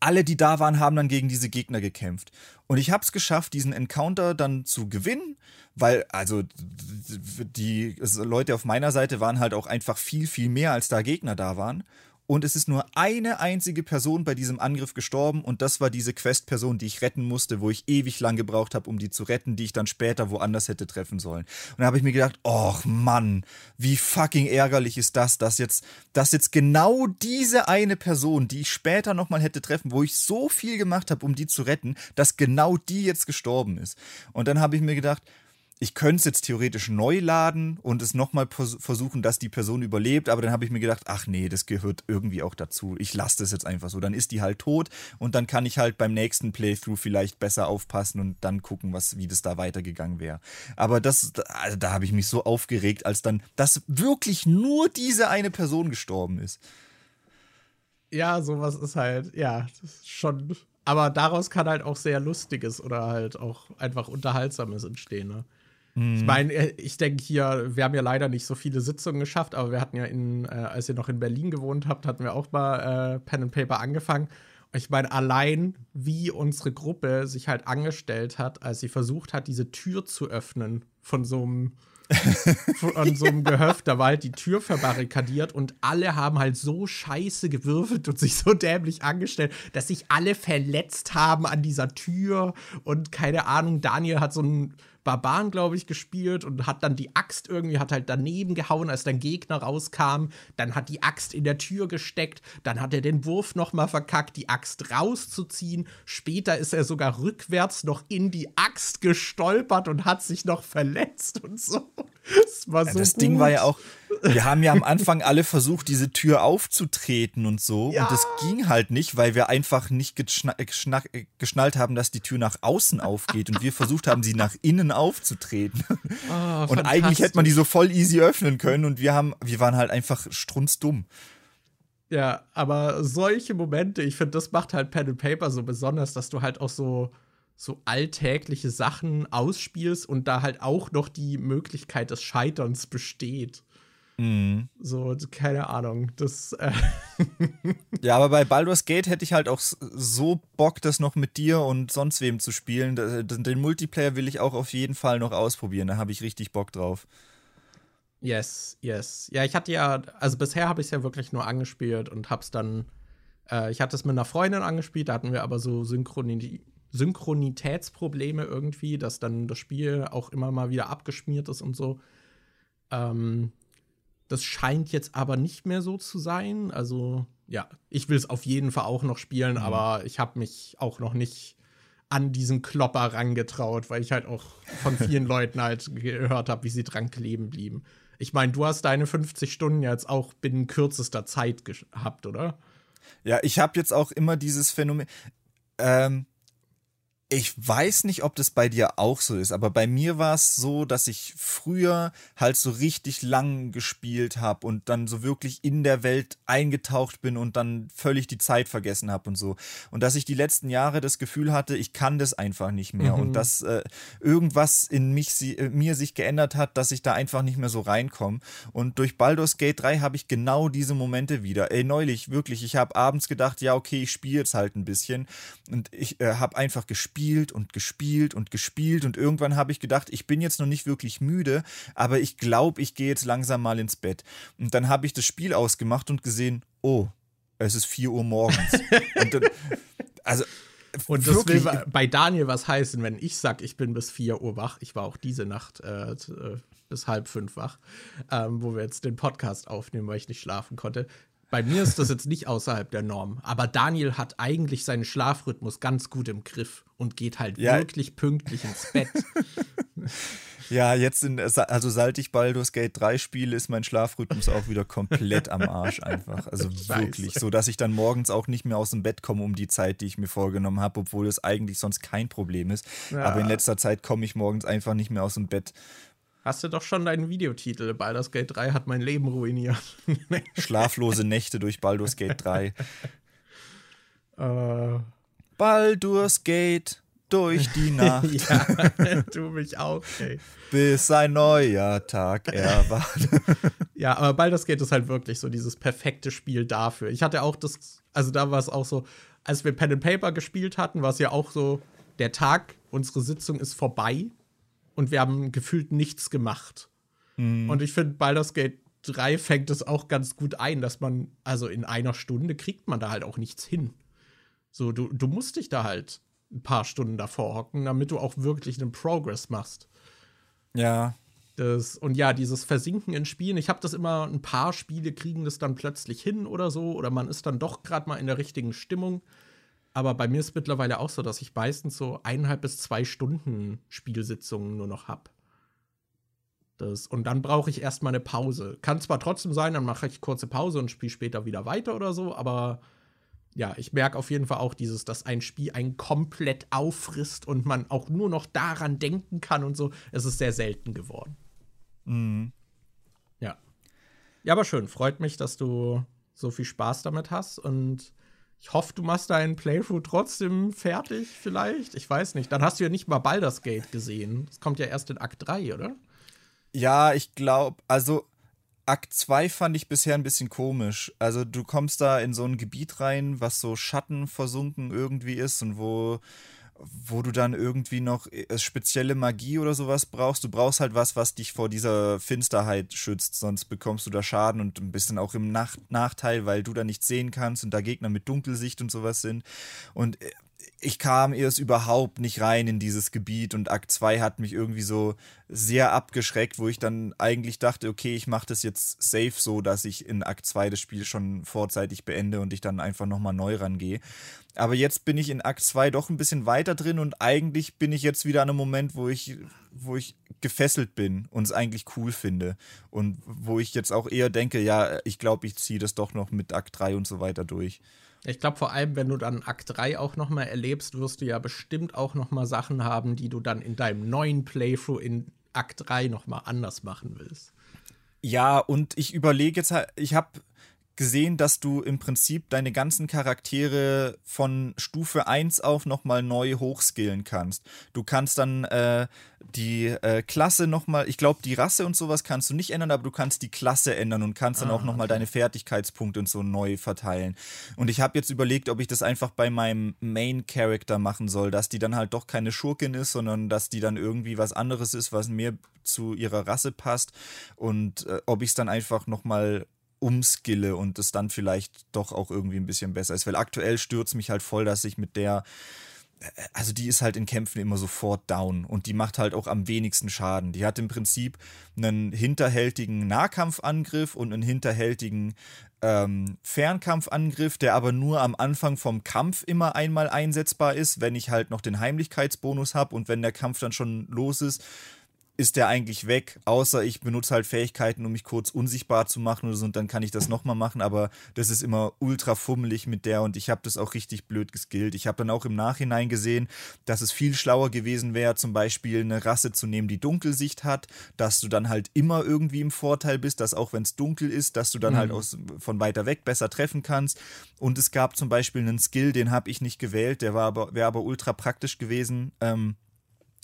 alle, die da waren, haben dann gegen diese Gegner gekämpft. Und ich habe es geschafft, diesen Encounter dann zu gewinnen, weil also die Leute auf meiner Seite waren halt auch einfach viel, viel mehr, als da Gegner da waren und es ist nur eine einzige Person bei diesem Angriff gestorben und das war diese Quest-Person, die ich retten musste, wo ich ewig lang gebraucht habe, um die zu retten, die ich dann später woanders hätte treffen sollen. Und da habe ich mir gedacht, och Mann, wie fucking ärgerlich ist das, dass jetzt, dass jetzt genau diese eine Person, die ich später nochmal hätte treffen, wo ich so viel gemacht habe, um die zu retten, dass genau die jetzt gestorben ist. Und dann habe ich mir gedacht, ich könnte es jetzt theoretisch neu laden und es nochmal versuchen, dass die Person überlebt, aber dann habe ich mir gedacht, ach nee, das gehört irgendwie auch dazu. Ich lasse das jetzt einfach so. Dann ist die halt tot und dann kann ich halt beim nächsten Playthrough vielleicht besser aufpassen und dann gucken, was, wie das da weitergegangen wäre. Aber das, also da habe ich mich so aufgeregt, als dann, dass wirklich nur diese eine Person gestorben ist. Ja, sowas ist halt, ja, ist schon. Aber daraus kann halt auch sehr Lustiges oder halt auch einfach Unterhaltsames entstehen. Ne? Ich mhm. meine, äh, ich denke hier, wir haben ja leider nicht so viele Sitzungen geschafft, aber wir hatten ja in, äh, als ihr noch in Berlin gewohnt habt, hatten wir auch mal äh, Pen and Paper angefangen. Und ich meine, allein wie unsere Gruppe sich halt angestellt hat, als sie versucht hat, diese Tür zu öffnen von so einem von so einem Gehöft, da war halt die Tür verbarrikadiert und alle haben halt so scheiße gewürfelt und sich so dämlich angestellt, dass sich alle verletzt haben an dieser Tür und keine Ahnung, Daniel hat so ein Barbaren, glaube ich, gespielt und hat dann die Axt irgendwie, hat halt daneben gehauen, als dein Gegner rauskam. Dann hat die Axt in der Tür gesteckt. Dann hat er den Wurf noch mal verkackt, die Axt rauszuziehen. Später ist er sogar rückwärts noch in die Axt gestolpert und hat sich noch verletzt und so. Das war so. Ja, das gut. Ding war ja auch, wir haben ja am Anfang alle versucht, diese Tür aufzutreten und so. Ja. Und das ging halt nicht, weil wir einfach nicht geschnallt haben, dass die Tür nach außen aufgeht und wir versucht haben, sie nach innen aufzutreten. Oh, und eigentlich hätte man die so voll easy öffnen können und wir haben, wir waren halt einfach strunzdumm. Ja, aber solche Momente, ich finde, das macht halt Pen and Paper so besonders, dass du halt auch so so alltägliche Sachen ausspielst und da halt auch noch die Möglichkeit des Scheiterns besteht. Mhm. So, keine Ahnung. Das. Äh ja, aber bei Baldur's Gate hätte ich halt auch so Bock, das noch mit dir und sonst wem zu spielen. Den Multiplayer will ich auch auf jeden Fall noch ausprobieren. Da habe ich richtig Bock drauf. Yes, yes. Ja, ich hatte ja, also bisher habe ich es ja wirklich nur angespielt und hab's dann. Äh, ich hatte es mit einer Freundin angespielt, da hatten wir aber so Synchroni Synchronitätsprobleme irgendwie, dass dann das Spiel auch immer mal wieder abgeschmiert ist und so. Ähm, das scheint jetzt aber nicht mehr so zu sein. Also, ja, ich will es auf jeden Fall auch noch spielen, mhm. aber ich habe mich auch noch nicht an diesen Klopper rangetraut, weil ich halt auch von vielen Leuten halt gehört habe, wie sie dran kleben blieben. Ich meine, du hast deine 50 Stunden jetzt auch binnen kürzester Zeit gehabt, oder? Ja, ich habe jetzt auch immer dieses Phänomen. Ähm, ich weiß nicht, ob das bei dir auch so ist, aber bei mir war es so, dass ich früher halt so richtig lang gespielt habe und dann so wirklich in der Welt eingetaucht bin und dann völlig die Zeit vergessen habe und so. Und dass ich die letzten Jahre das Gefühl hatte, ich kann das einfach nicht mehr mhm. und dass äh, irgendwas in mich, sie, äh, mir sich geändert hat, dass ich da einfach nicht mehr so reinkomme. Und durch Baldur's Gate 3 habe ich genau diese Momente wieder. Ey, neulich, wirklich, ich habe abends gedacht, ja, okay, ich spiele jetzt halt ein bisschen und ich äh, habe einfach gespielt gespielt und gespielt und gespielt und irgendwann habe ich gedacht, ich bin jetzt noch nicht wirklich müde, aber ich glaube, ich gehe jetzt langsam mal ins Bett. Und dann habe ich das Spiel ausgemacht und gesehen, oh, es ist 4 Uhr morgens. und dann, also und das Wirklich? will bei Daniel was heißen, wenn ich sage, ich bin bis 4 Uhr wach. Ich war auch diese Nacht äh, äh, bis halb fünf wach, ähm, wo wir jetzt den Podcast aufnehmen, weil ich nicht schlafen konnte. Bei mir ist das jetzt nicht außerhalb der Norm, aber Daniel hat eigentlich seinen Schlafrhythmus ganz gut im Griff und geht halt ja. wirklich pünktlich ins Bett. ja, jetzt in, also seit ich Baldur's Gate 3 spiele, ist mein Schlafrhythmus auch wieder komplett am Arsch einfach. Also wirklich, so dass ich dann morgens auch nicht mehr aus dem Bett komme um die Zeit, die ich mir vorgenommen habe, obwohl es eigentlich sonst kein Problem ist. Ja. Aber in letzter Zeit komme ich morgens einfach nicht mehr aus dem Bett Hast du doch schon deinen Videotitel. Baldur's Gate 3 hat mein Leben ruiniert. Schlaflose Nächte durch Baldur's Gate 3. Uh. Baldur's Gate durch die Nacht. ja, du mich auch, ey. Bis ein neuer Tag erwacht. ja, aber Baldur's Gate ist halt wirklich so dieses perfekte Spiel dafür. Ich hatte auch das, also da war es auch so, als wir Pen and Paper gespielt hatten, war es ja auch so, der Tag, unsere Sitzung ist vorbei und wir haben gefühlt nichts gemacht. Mhm. Und ich finde, Baldur's Gate 3 fängt es auch ganz gut ein, dass man, also in einer Stunde kriegt man da halt auch nichts hin. So, du, du musst dich da halt ein paar Stunden davor hocken, damit du auch wirklich einen Progress machst. Ja. Das, und ja, dieses Versinken in Spielen, ich habe das immer, ein paar Spiele kriegen das dann plötzlich hin oder so, oder man ist dann doch gerade mal in der richtigen Stimmung. Aber bei mir ist mittlerweile auch so, dass ich meistens so eineinhalb bis zwei Stunden Spielsitzungen nur noch habe. Das, und dann brauche ich erstmal eine Pause. Kann zwar trotzdem sein, dann mache ich kurze Pause und spiele später wieder weiter oder so, aber ja, ich merke auf jeden Fall auch dieses, dass ein Spiel einen komplett auffrisst und man auch nur noch daran denken kann und so. Es ist sehr selten geworden. Mhm. Ja. Ja, aber schön. Freut mich, dass du so viel Spaß damit hast und ich hoffe, du machst deinen Playthrough trotzdem fertig, vielleicht. Ich weiß nicht. Dann hast du ja nicht mal Baldur's Gate gesehen. Das kommt ja erst in Akt 3, oder? Ja, ich glaube, also Akt 2 fand ich bisher ein bisschen komisch. Also du kommst da in so ein Gebiet rein, was so schattenversunken irgendwie ist und wo wo du dann irgendwie noch äh, spezielle Magie oder sowas brauchst. Du brauchst halt was, was dich vor dieser Finsterheit schützt, sonst bekommst du da Schaden und ein bisschen auch im Nach Nachteil, weil du da nichts sehen kannst und da Gegner mit Dunkelsicht und sowas sind. Und äh, ich kam erst überhaupt nicht rein in dieses Gebiet und Akt 2 hat mich irgendwie so sehr abgeschreckt, wo ich dann eigentlich dachte, okay, ich mache das jetzt safe so, dass ich in Akt 2 das Spiel schon vorzeitig beende und ich dann einfach nochmal neu rangehe. Aber jetzt bin ich in Akt 2 doch ein bisschen weiter drin und eigentlich bin ich jetzt wieder an einem Moment, wo ich, wo ich gefesselt bin und es eigentlich cool finde. Und wo ich jetzt auch eher denke, ja, ich glaube, ich ziehe das doch noch mit Akt 3 und so weiter durch. Ich glaube vor allem, wenn du dann Akt 3 auch noch mal erlebst, wirst du ja bestimmt auch noch mal Sachen haben, die du dann in deinem neuen Playthrough in Akt 3 noch mal anders machen willst. Ja, und ich überlege jetzt halt, ich habe gesehen, dass du im Prinzip deine ganzen Charaktere von Stufe 1 auf nochmal neu hochskillen kannst. Du kannst dann äh, die äh, Klasse nochmal, ich glaube, die Rasse und sowas kannst du nicht ändern, aber du kannst die Klasse ändern und kannst dann ah, auch nochmal okay. deine Fertigkeitspunkte und so neu verteilen. Und ich habe jetzt überlegt, ob ich das einfach bei meinem Main Character machen soll, dass die dann halt doch keine Schurkin ist, sondern dass die dann irgendwie was anderes ist, was mehr zu ihrer Rasse passt und äh, ob ich es dann einfach nochmal umskille und es dann vielleicht doch auch irgendwie ein bisschen besser ist. Weil aktuell stürzt mich halt voll, dass ich mit der äh, also die ist halt in Kämpfen immer sofort down und die macht halt auch am wenigsten Schaden. Die hat im Prinzip einen hinterhältigen Nahkampfangriff und einen hinterhältigen ähm, Fernkampfangriff, der aber nur am Anfang vom Kampf immer einmal einsetzbar ist, wenn ich halt noch den Heimlichkeitsbonus habe und wenn der Kampf dann schon los ist, ist der eigentlich weg, außer ich benutze halt Fähigkeiten, um mich kurz unsichtbar zu machen oder so und dann kann ich das nochmal machen, aber das ist immer ultra fummelig mit der und ich habe das auch richtig blöd geskillt. Ich habe dann auch im Nachhinein gesehen, dass es viel schlauer gewesen wäre, zum Beispiel eine Rasse zu nehmen, die Dunkelsicht hat, dass du dann halt immer irgendwie im Vorteil bist, dass auch wenn es dunkel ist, dass du dann halt mhm. halt aus, von weiter weg besser treffen kannst. Und es gab zum Beispiel einen Skill, den habe ich nicht gewählt, der war aber, wäre aber ultra praktisch gewesen. Ähm,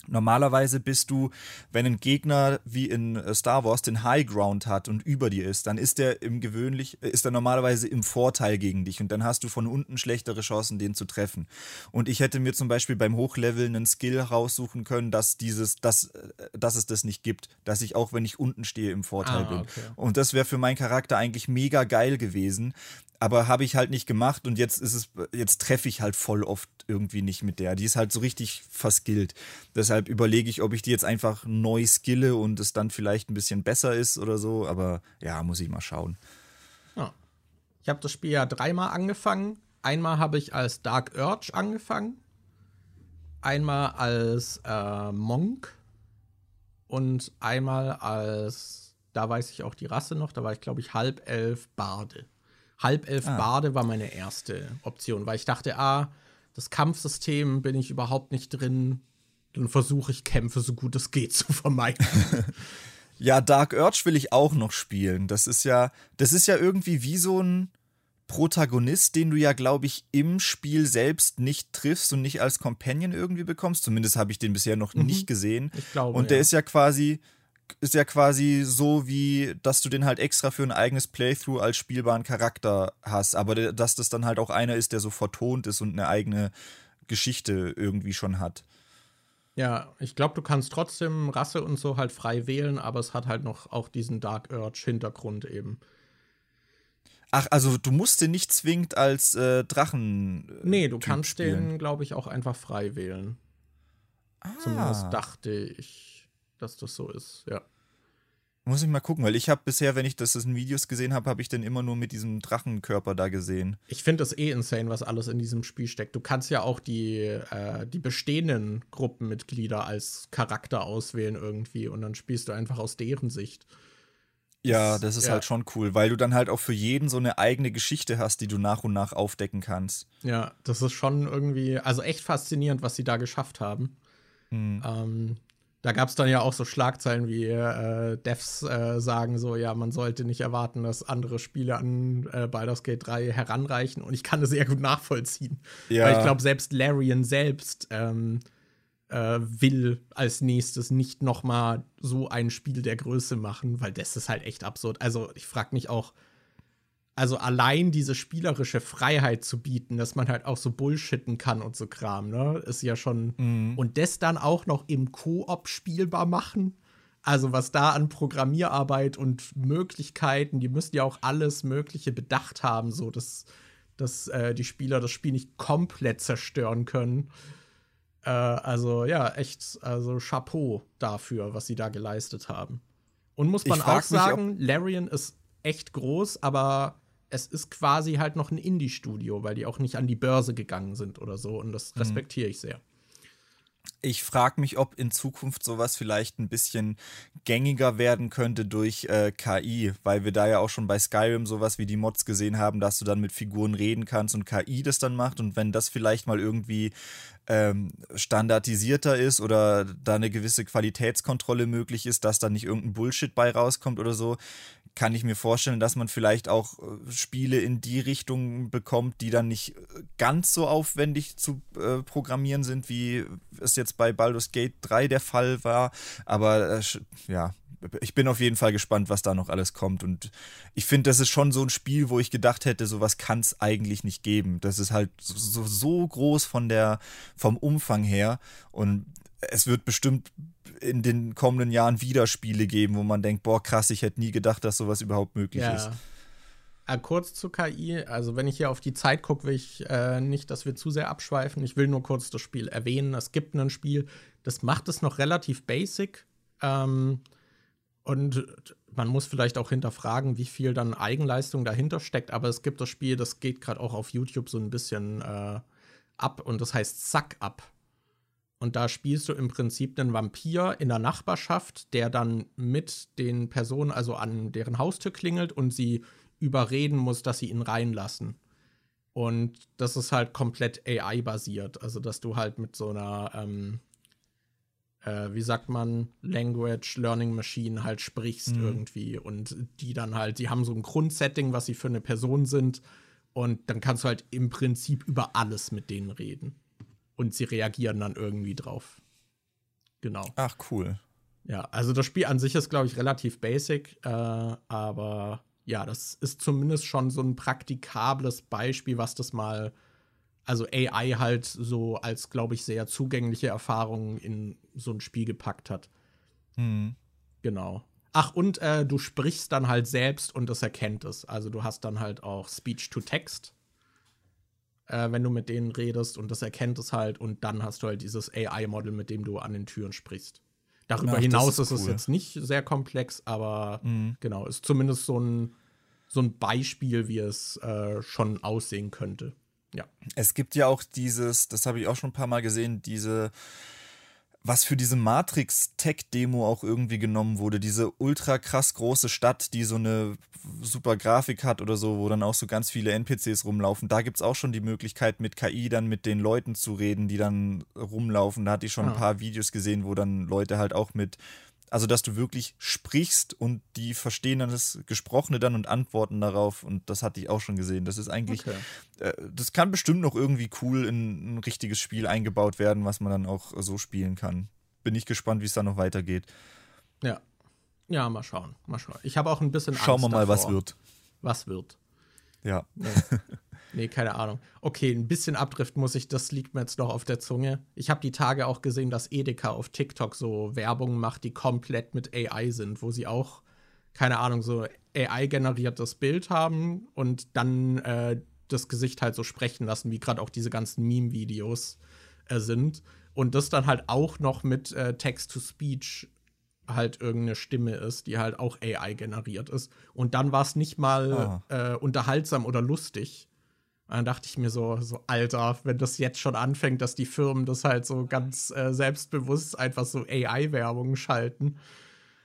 Normalerweise bist du, wenn ein Gegner wie in äh, Star Wars den High Ground hat und über dir ist, dann ist er im gewöhnlich, äh, ist er normalerweise im Vorteil gegen dich und dann hast du von unten schlechtere Chancen, den zu treffen. Und ich hätte mir zum Beispiel beim Hochleveln einen Skill raussuchen können, dass dieses, dass, äh, dass es das nicht gibt, dass ich auch, wenn ich unten stehe, im Vorteil ah, bin. Okay. Und das wäre für meinen Charakter eigentlich mega geil gewesen aber habe ich halt nicht gemacht und jetzt ist es, jetzt treffe ich halt voll oft irgendwie nicht mit der. Die ist halt so richtig verskillt. Deshalb überlege ich, ob ich die jetzt einfach neu skille und es dann vielleicht ein bisschen besser ist oder so, aber ja, muss ich mal schauen. Ja. Ich habe das Spiel ja dreimal angefangen. Einmal habe ich als Dark Urge angefangen, einmal als äh, Monk und einmal als, da weiß ich auch die Rasse noch, da war ich glaube ich halb elf Barde. Halbelf ah. Bade war meine erste Option, weil ich dachte, ah, das Kampfsystem bin ich überhaupt nicht drin. Dann versuche ich Kämpfe so gut es geht zu vermeiden. ja, Dark Urge will ich auch noch spielen. Das ist ja, das ist ja irgendwie wie so ein Protagonist, den du ja, glaube ich, im Spiel selbst nicht triffst und nicht als Companion irgendwie bekommst. Zumindest habe ich den bisher noch mhm. nicht gesehen. Ich glaube. Und der ja. ist ja quasi ist ja quasi so wie, dass du den halt extra für ein eigenes Playthrough als spielbaren Charakter hast, aber dass das dann halt auch einer ist, der so vertont ist und eine eigene Geschichte irgendwie schon hat. Ja, ich glaube, du kannst trotzdem Rasse und so halt frei wählen, aber es hat halt noch auch diesen Dark Urge-Hintergrund eben. Ach, also du musst den nicht zwingend als äh, Drachen. Äh, nee, du kannst spielen. den, glaube ich, auch einfach frei wählen. Ah. Zumindest dachte ich dass das so ist, ja. Muss ich mal gucken, weil ich habe bisher, wenn ich das in Videos gesehen habe, habe ich den immer nur mit diesem Drachenkörper da gesehen. Ich finde das eh insane, was alles in diesem Spiel steckt. Du kannst ja auch die, äh, die bestehenden Gruppenmitglieder als Charakter auswählen irgendwie und dann spielst du einfach aus deren Sicht. Ja, das ist ja. halt schon cool, weil du dann halt auch für jeden so eine eigene Geschichte hast, die du nach und nach aufdecken kannst. Ja, das ist schon irgendwie, also echt faszinierend, was sie da geschafft haben. Mhm. Ähm, da gab es dann ja auch so Schlagzeilen wie äh, Devs äh, sagen so, ja, man sollte nicht erwarten, dass andere Spiele an äh, Baldur's Gate 3 heranreichen. Und ich kann das sehr gut nachvollziehen. Ja. Weil ich glaube, selbst Larian selbst ähm, äh, will als nächstes nicht noch mal so ein Spiel der Größe machen, weil das ist halt echt absurd. Also ich frage mich auch, also allein diese spielerische Freiheit zu bieten, dass man halt auch so bullshitten kann und so Kram, ne, ist ja schon. Mhm. Und das dann auch noch im Koop spielbar machen. Also was da an Programmierarbeit und Möglichkeiten, die müssen ja auch alles Mögliche bedacht haben, so dass, dass äh, die Spieler das Spiel nicht komplett zerstören können. Äh, also ja, echt, also Chapeau dafür, was sie da geleistet haben. Und muss man auch sagen, Larian ist echt groß, aber es ist quasi halt noch ein Indie-Studio, weil die auch nicht an die Börse gegangen sind oder so. Und das mhm. respektiere ich sehr. Ich frage mich, ob in Zukunft sowas vielleicht ein bisschen gängiger werden könnte durch äh, KI, weil wir da ja auch schon bei Skyrim sowas wie die Mods gesehen haben, dass du dann mit Figuren reden kannst und KI das dann macht. Und wenn das vielleicht mal irgendwie ähm, standardisierter ist oder da eine gewisse Qualitätskontrolle möglich ist, dass da nicht irgendein Bullshit bei rauskommt oder so, kann ich mir vorstellen, dass man vielleicht auch äh, Spiele in die Richtung bekommt, die dann nicht äh, ganz so aufwendig zu äh, programmieren sind, wie es jetzt bei Baldur's Gate 3 der Fall war. Aber äh, ja, ich bin auf jeden Fall gespannt, was da noch alles kommt. Und ich finde, das ist schon so ein Spiel, wo ich gedacht hätte, sowas kann es eigentlich nicht geben. Das ist halt so, so groß von der, vom Umfang her. Und es wird bestimmt in den kommenden Jahren wieder Spiele geben, wo man denkt, boah, krass, ich hätte nie gedacht, dass sowas überhaupt möglich ja. ist. Äh, kurz zu KI, also wenn ich hier auf die Zeit gucke, will ich äh, nicht, dass wir zu sehr abschweifen. Ich will nur kurz das Spiel erwähnen. Es gibt ein Spiel, das macht es noch relativ basic. Ähm, und man muss vielleicht auch hinterfragen, wie viel dann Eigenleistung dahinter steckt. Aber es gibt das Spiel, das geht gerade auch auf YouTube so ein bisschen äh, ab und das heißt Suck Up. Und da spielst du im Prinzip einen Vampir in der Nachbarschaft, der dann mit den Personen, also an deren Haustür klingelt und sie überreden muss, dass sie ihn reinlassen. Und das ist halt komplett AI-basiert. Also, dass du halt mit so einer, ähm, äh, wie sagt man, Language Learning Machine halt sprichst mhm. irgendwie. Und die dann halt, die haben so ein Grundsetting, was sie für eine Person sind. Und dann kannst du halt im Prinzip über alles mit denen reden und sie reagieren dann irgendwie drauf. Genau. Ach, cool. Ja, also das Spiel an sich ist, glaube ich, relativ basic, äh, aber ja, das ist zumindest schon so ein praktikables Beispiel, was das mal, also AI halt so als, glaube ich, sehr zugängliche Erfahrung in so ein Spiel gepackt hat. Mhm. Genau. Ach, und äh, du sprichst dann halt selbst und das erkennt es. Also du hast dann halt auch Speech to Text äh, wenn du mit denen redest und das erkennt es halt und dann hast du halt dieses AI-Model, mit dem du an den Türen sprichst. Darüber Ach, hinaus ist, cool. es jetzt nicht sehr komplex, aber mhm. genau, ist zumindest so ein, so ein Beispiel, wie es äh, schon aussehen könnte. Ja. Es gibt ja auch dieses, das habe ich auch schon ein paar Mal gesehen, diese was für diese Matrix-Tech-Demo auch irgendwie genommen wurde. Diese ultra krass große Stadt, die so eine super Grafik hat oder so, wo dann auch so ganz viele NPCs rumlaufen. Da gibt es auch schon die Möglichkeit, mit KI dann mit den Leuten zu reden, die dann rumlaufen. Da hatte ich schon ein paar Videos gesehen, wo dann Leute halt auch mit also, dass du wirklich sprichst und die verstehen dann das Gesprochene dann und antworten darauf. Und das hatte ich auch schon gesehen. Das ist eigentlich, okay. äh, das kann bestimmt noch irgendwie cool in ein richtiges Spiel eingebaut werden, was man dann auch so spielen kann. Bin ich gespannt, wie es da noch weitergeht. Ja. Ja, mal schauen. Mal schauen. Ich habe auch ein bisschen Angst Schauen wir mal, davor. was wird. Was wird. Ja. Nee. Nee, keine Ahnung. Okay, ein bisschen Abdrift muss ich, das liegt mir jetzt noch auf der Zunge. Ich habe die Tage auch gesehen, dass Edeka auf TikTok so Werbung macht, die komplett mit AI sind, wo sie auch, keine Ahnung, so AI-generiertes Bild haben und dann äh, das Gesicht halt so sprechen lassen, wie gerade auch diese ganzen Meme-Videos äh, sind. Und das dann halt auch noch mit äh, Text-to-Speech halt irgendeine Stimme ist, die halt auch AI generiert ist. Und dann war es nicht mal ah. äh, unterhaltsam oder lustig. Und dann dachte ich mir so, so, Alter, wenn das jetzt schon anfängt, dass die Firmen das halt so ganz äh, selbstbewusst einfach so AI-Werbung schalten,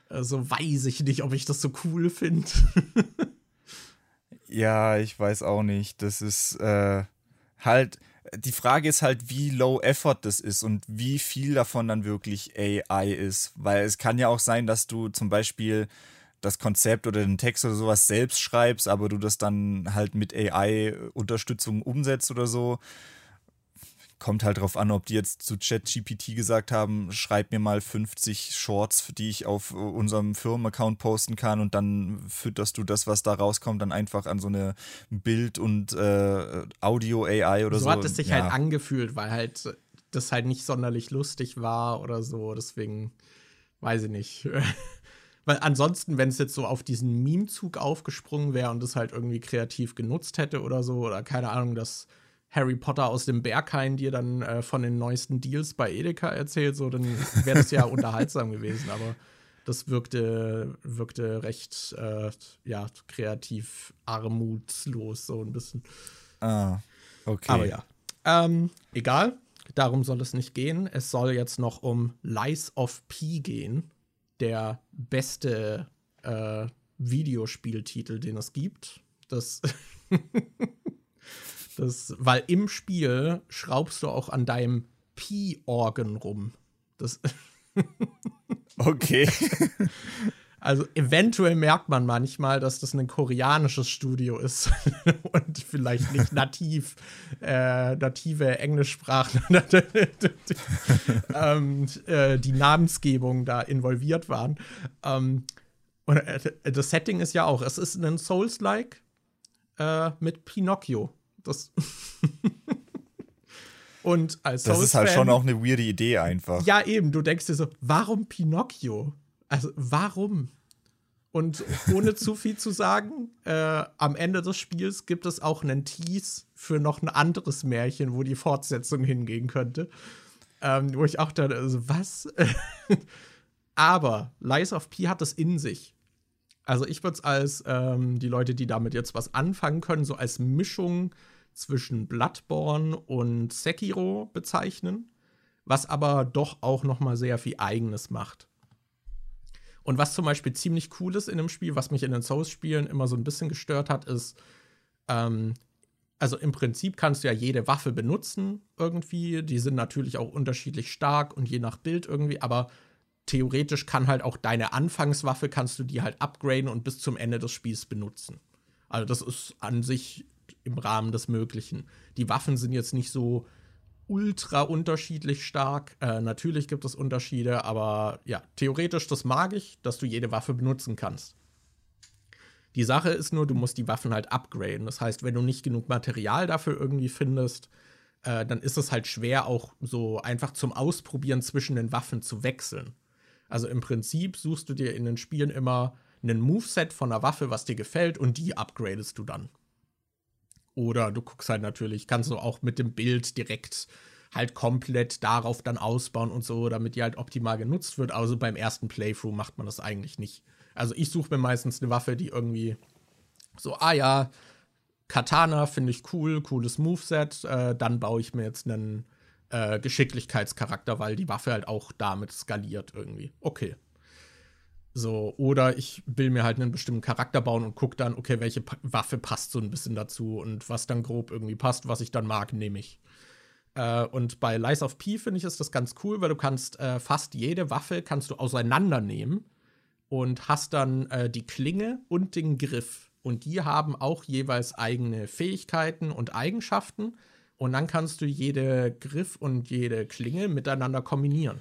äh, so weiß ich nicht, ob ich das so cool finde. ja, ich weiß auch nicht. Das ist äh, halt, die Frage ist halt, wie low effort das ist und wie viel davon dann wirklich AI ist. Weil es kann ja auch sein, dass du zum Beispiel das Konzept oder den Text oder sowas selbst schreibst, aber du das dann halt mit AI-Unterstützung umsetzt oder so. Kommt halt drauf an, ob die jetzt zu ChatGPT gesagt haben, schreib mir mal 50 Shorts, die ich auf unserem Firmenaccount posten kann und dann fütterst du das, was da rauskommt, dann einfach an so eine Bild- und äh, Audio-AI oder so. So hat es sich ja. halt angefühlt, weil halt das halt nicht sonderlich lustig war oder so. Deswegen weiß ich nicht. Weil ansonsten, wenn es jetzt so auf diesen Meme-Zug aufgesprungen wäre und das halt irgendwie kreativ genutzt hätte oder so, oder keine Ahnung, dass Harry Potter aus dem Berghain dir dann äh, von den neuesten Deals bei Edeka erzählt, so, dann wäre das ja unterhaltsam gewesen. Aber das wirkte, wirkte recht, äh, ja, kreativ armutslos, so ein bisschen. Ah, okay. Aber ja. Ähm, egal, darum soll es nicht gehen. Es soll jetzt noch um Lies of P gehen der beste äh, Videospieltitel, den es gibt. Das, das, weil im Spiel schraubst du auch an deinem Pi-Organ rum. Das okay. Also eventuell merkt man manchmal, dass das ein koreanisches Studio ist und vielleicht nicht nativ, äh, native Englischsprachler ähm, äh, die Namensgebung da involviert waren. Ähm, und äh, das Setting ist ja auch, es ist ein Souls-like äh, mit Pinocchio. Das Und als Das ist halt schon auch eine weirde Idee einfach. Ja, eben. Du denkst dir so, warum Pinocchio? Also warum? Und ohne zu viel zu sagen, äh, am Ende des Spiels gibt es auch einen Tease für noch ein anderes Märchen, wo die Fortsetzung hingehen könnte. Ähm, wo ich auch dachte, also was? Aber Lies of P hat es in sich. Also ich würde es als ähm, die Leute, die damit jetzt was anfangen können, so als Mischung zwischen Bloodborne und Sekiro bezeichnen, was aber doch auch noch mal sehr viel Eigenes macht. Und was zum Beispiel ziemlich cool ist in dem Spiel, was mich in den Souls-Spielen immer so ein bisschen gestört hat, ist, ähm, also im Prinzip kannst du ja jede Waffe benutzen irgendwie. Die sind natürlich auch unterschiedlich stark und je nach Bild irgendwie, aber theoretisch kann halt auch deine Anfangswaffe, kannst du die halt upgraden und bis zum Ende des Spiels benutzen. Also das ist an sich im Rahmen des Möglichen. Die Waffen sind jetzt nicht so ultra unterschiedlich stark. Äh, natürlich gibt es Unterschiede, aber ja, theoretisch, das mag ich, dass du jede Waffe benutzen kannst. Die Sache ist nur, du musst die Waffen halt upgraden. Das heißt, wenn du nicht genug Material dafür irgendwie findest, äh, dann ist es halt schwer, auch so einfach zum Ausprobieren zwischen den Waffen zu wechseln. Also im Prinzip suchst du dir in den Spielen immer einen Moveset von einer Waffe, was dir gefällt, und die upgradest du dann. Oder du guckst halt natürlich, kannst du auch mit dem Bild direkt halt komplett darauf dann ausbauen und so, damit die halt optimal genutzt wird. Also beim ersten Playthrough macht man das eigentlich nicht. Also ich suche mir meistens eine Waffe, die irgendwie so, ah ja, Katana finde ich cool, cooles Moveset. Äh, dann baue ich mir jetzt einen äh, Geschicklichkeitscharakter, weil die Waffe halt auch damit skaliert irgendwie. Okay, so, oder ich will mir halt einen bestimmten Charakter bauen und gucke dann, okay, welche pa Waffe passt so ein bisschen dazu und was dann grob irgendwie passt, was ich dann mag, nehme ich. Äh, und bei Lies of P finde ich ist das ganz cool, weil du kannst äh, fast jede Waffe kannst du auseinandernehmen und hast dann äh, die Klinge und den Griff. Und die haben auch jeweils eigene Fähigkeiten und Eigenschaften. Und dann kannst du jede Griff und jede Klinge miteinander kombinieren.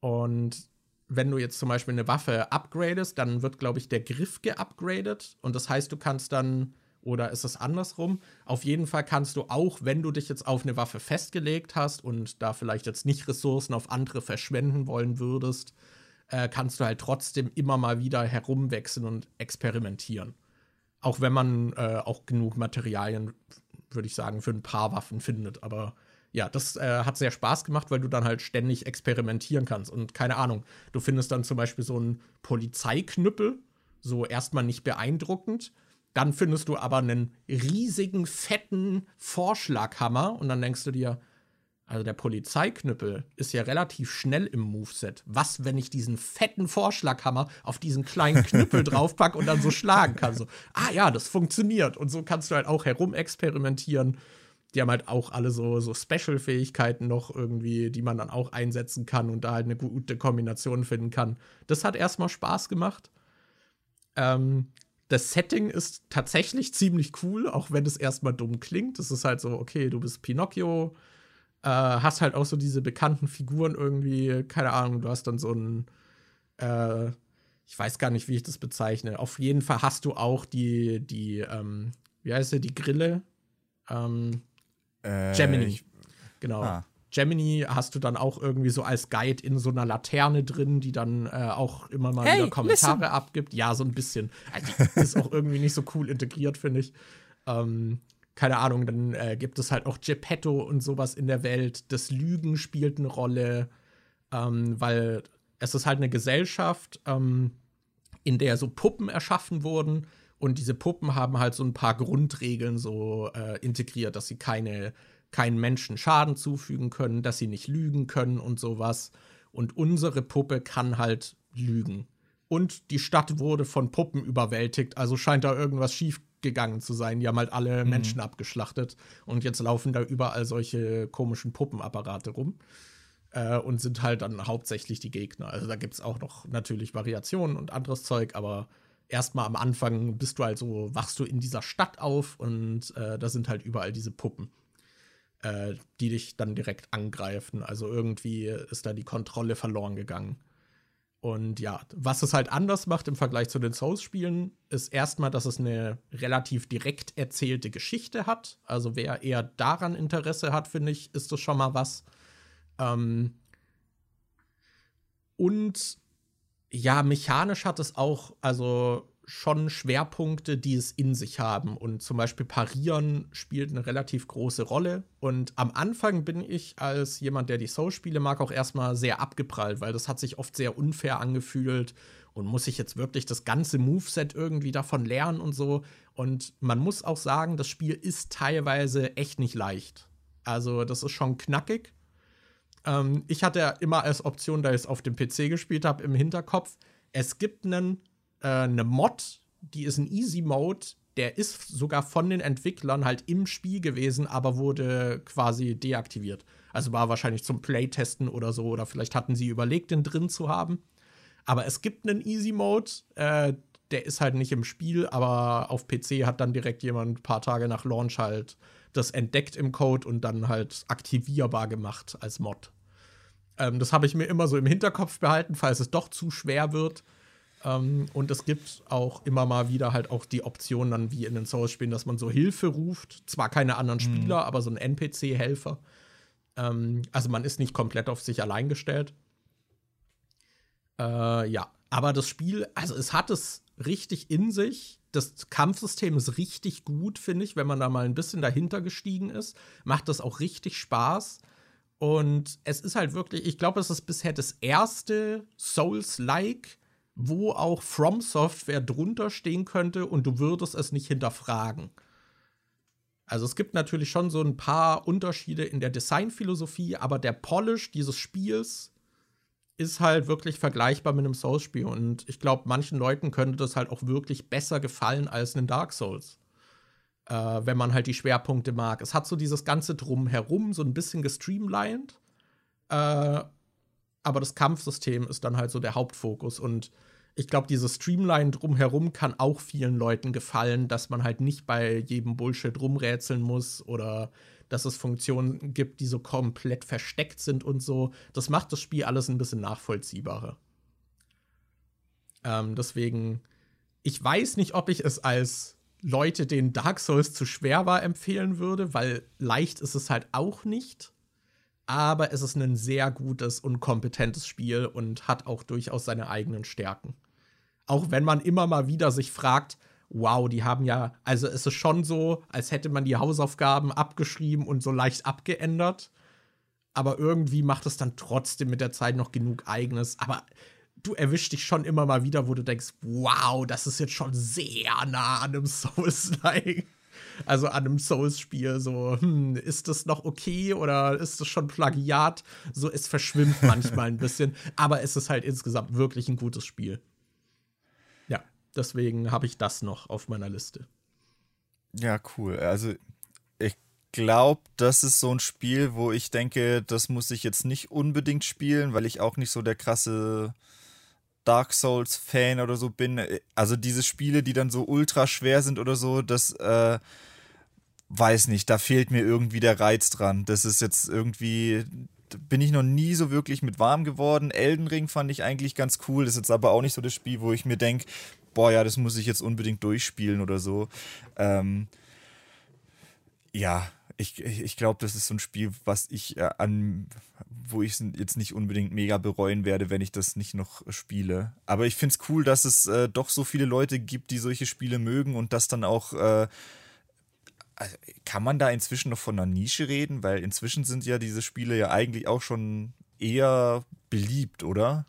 Und wenn du jetzt zum Beispiel eine Waffe upgradest, dann wird, glaube ich, der Griff geupgradet. Und das heißt, du kannst dann, oder ist es andersrum? Auf jeden Fall kannst du auch, wenn du dich jetzt auf eine Waffe festgelegt hast und da vielleicht jetzt nicht Ressourcen auf andere verschwenden wollen würdest, äh, kannst du halt trotzdem immer mal wieder herumwechseln und experimentieren. Auch wenn man äh, auch genug Materialien, würde ich sagen, für ein paar Waffen findet. Aber ja, das äh, hat sehr Spaß gemacht, weil du dann halt ständig experimentieren kannst. Und keine Ahnung, du findest dann zum Beispiel so einen Polizeiknüppel, so erstmal nicht beeindruckend. Dann findest du aber einen riesigen, fetten Vorschlaghammer und dann denkst du dir, also der Polizeiknüppel ist ja relativ schnell im Moveset. Was, wenn ich diesen fetten Vorschlaghammer auf diesen kleinen Knüppel draufpacke und dann so schlagen kann? So, ah ja, das funktioniert. Und so kannst du halt auch herumexperimentieren. Die haben halt auch alle so, so Special-Fähigkeiten noch irgendwie, die man dann auch einsetzen kann und da halt eine gute Kombination finden kann. Das hat erstmal Spaß gemacht. Ähm, das Setting ist tatsächlich ziemlich cool, auch wenn es erstmal dumm klingt. Es ist halt so, okay, du bist Pinocchio, äh, hast halt auch so diese bekannten Figuren irgendwie, keine Ahnung, du hast dann so ein, äh, ich weiß gar nicht, wie ich das bezeichne. Auf jeden Fall hast du auch die, die, ähm, wie heißt sie, die Grille? Ähm, äh, Gemini. genau. Ah. Gemini hast du dann auch irgendwie so als Guide in so einer Laterne drin, die dann äh, auch immer mal hey, wieder Kommentare listen. abgibt. Ja, so ein bisschen. Also, ist auch irgendwie nicht so cool integriert, finde ich. Ähm, keine Ahnung, dann äh, gibt es halt auch Geppetto und sowas in der Welt. Das Lügen spielt eine Rolle, ähm, weil es ist halt eine Gesellschaft, ähm, in der so Puppen erschaffen wurden. Und diese Puppen haben halt so ein paar Grundregeln so äh, integriert, dass sie keine, keinen Menschen Schaden zufügen können, dass sie nicht lügen können und sowas. Und unsere Puppe kann halt lügen. Und die Stadt wurde von Puppen überwältigt, also scheint da irgendwas schief gegangen zu sein. Die haben halt alle mhm. Menschen abgeschlachtet und jetzt laufen da überall solche komischen Puppenapparate rum äh, und sind halt dann hauptsächlich die Gegner. Also da gibt es auch noch natürlich Variationen und anderes Zeug, aber erstmal am Anfang bist du halt so, wachst du in dieser Stadt auf und äh, da sind halt überall diese Puppen, äh, die dich dann direkt angreifen. Also irgendwie ist da die Kontrolle verloren gegangen. Und ja, was es halt anders macht im Vergleich zu den Souls-Spielen, ist erstmal, dass es eine relativ direkt erzählte Geschichte hat. Also wer eher daran Interesse hat, finde ich, ist das schon mal was. Ähm und ja, mechanisch hat es auch, also schon Schwerpunkte, die es in sich haben. Und zum Beispiel Parieren spielt eine relativ große Rolle. Und am Anfang bin ich als jemand, der die Soul-Spiele mag, auch erstmal sehr abgeprallt, weil das hat sich oft sehr unfair angefühlt. Und muss ich jetzt wirklich das ganze Moveset irgendwie davon lernen und so. Und man muss auch sagen, das Spiel ist teilweise echt nicht leicht. Also, das ist schon knackig. Ähm, ich hatte ja immer als Option, da ich es auf dem PC gespielt habe, im Hinterkopf, es gibt einen äh, eine Mod, die ist ein Easy Mode, der ist sogar von den Entwicklern halt im Spiel gewesen, aber wurde quasi deaktiviert. Also war wahrscheinlich zum Playtesten oder so, oder vielleicht hatten sie überlegt, den drin zu haben. Aber es gibt einen Easy Mode, äh, der ist halt nicht im Spiel, aber auf PC hat dann direkt jemand ein paar Tage nach Launch halt das entdeckt im Code und dann halt aktivierbar gemacht als Mod. Ähm, das habe ich mir immer so im Hinterkopf behalten, falls es doch zu schwer wird. Ähm, und es gibt auch immer mal wieder halt auch die Option dann wie in den Souls-Spielen, dass man so Hilfe ruft. Zwar keine anderen mhm. Spieler, mhm. aber so ein NPC-Helfer. Ähm, also man ist nicht komplett auf sich allein gestellt. Äh, ja, aber das Spiel, also es hat es richtig in sich. Das Kampfsystem ist richtig gut, finde ich, wenn man da mal ein bisschen dahinter gestiegen ist. Macht das auch richtig Spaß. Und es ist halt wirklich, ich glaube, es ist bisher das erste Souls-like, wo auch From Software drunter stehen könnte und du würdest es nicht hinterfragen. Also es gibt natürlich schon so ein paar Unterschiede in der Designphilosophie, aber der Polish dieses Spiels ist halt wirklich vergleichbar mit einem Souls-Spiel und ich glaube, manchen Leuten könnte das halt auch wirklich besser gefallen als ein Dark Souls. Äh, wenn man halt die Schwerpunkte mag. Es hat so dieses ganze Drumherum so ein bisschen gestreamlined. Äh, aber das Kampfsystem ist dann halt so der Hauptfokus. Und ich glaube, dieses Streamline drumherum kann auch vielen Leuten gefallen, dass man halt nicht bei jedem Bullshit rumrätseln muss oder dass es Funktionen gibt, die so komplett versteckt sind und so. Das macht das Spiel alles ein bisschen nachvollziehbarer. Ähm, deswegen, ich weiß nicht, ob ich es als Leute, denen Dark Souls zu schwer war, empfehlen würde, weil leicht ist es halt auch nicht aber es ist ein sehr gutes und kompetentes Spiel und hat auch durchaus seine eigenen Stärken. Auch wenn man immer mal wieder sich fragt, wow, die haben ja, also es ist schon so, als hätte man die Hausaufgaben abgeschrieben und so leicht abgeändert. aber irgendwie macht es dann trotzdem mit der Zeit noch genug eigenes. Aber du erwischst dich schon immer mal wieder, wo du denkst, wow, das ist jetzt schon sehr nah an einem Souls-like. Also an einem Souls-Spiel, so, hm, ist das noch okay oder ist das schon Plagiat? So, es verschwimmt manchmal ein bisschen, aber es ist halt insgesamt wirklich ein gutes Spiel. Deswegen habe ich das noch auf meiner Liste. Ja, cool. Also, ich glaube, das ist so ein Spiel, wo ich denke, das muss ich jetzt nicht unbedingt spielen, weil ich auch nicht so der krasse Dark Souls-Fan oder so bin. Also diese Spiele, die dann so ultra schwer sind oder so, das äh, weiß nicht, da fehlt mir irgendwie der Reiz dran. Das ist jetzt irgendwie, bin ich noch nie so wirklich mit warm geworden. Elden Ring fand ich eigentlich ganz cool. Das ist jetzt aber auch nicht so das Spiel, wo ich mir denke, boah, ja, das muss ich jetzt unbedingt durchspielen oder so. Ähm, ja, ich, ich glaube, das ist so ein Spiel, was ich äh, an, wo ich jetzt nicht unbedingt mega bereuen werde, wenn ich das nicht noch spiele. Aber ich finde es cool, dass es äh, doch so viele Leute gibt, die solche Spiele mögen und das dann auch. Äh, also kann man da inzwischen noch von einer Nische reden? Weil inzwischen sind ja diese Spiele ja eigentlich auch schon eher beliebt, oder?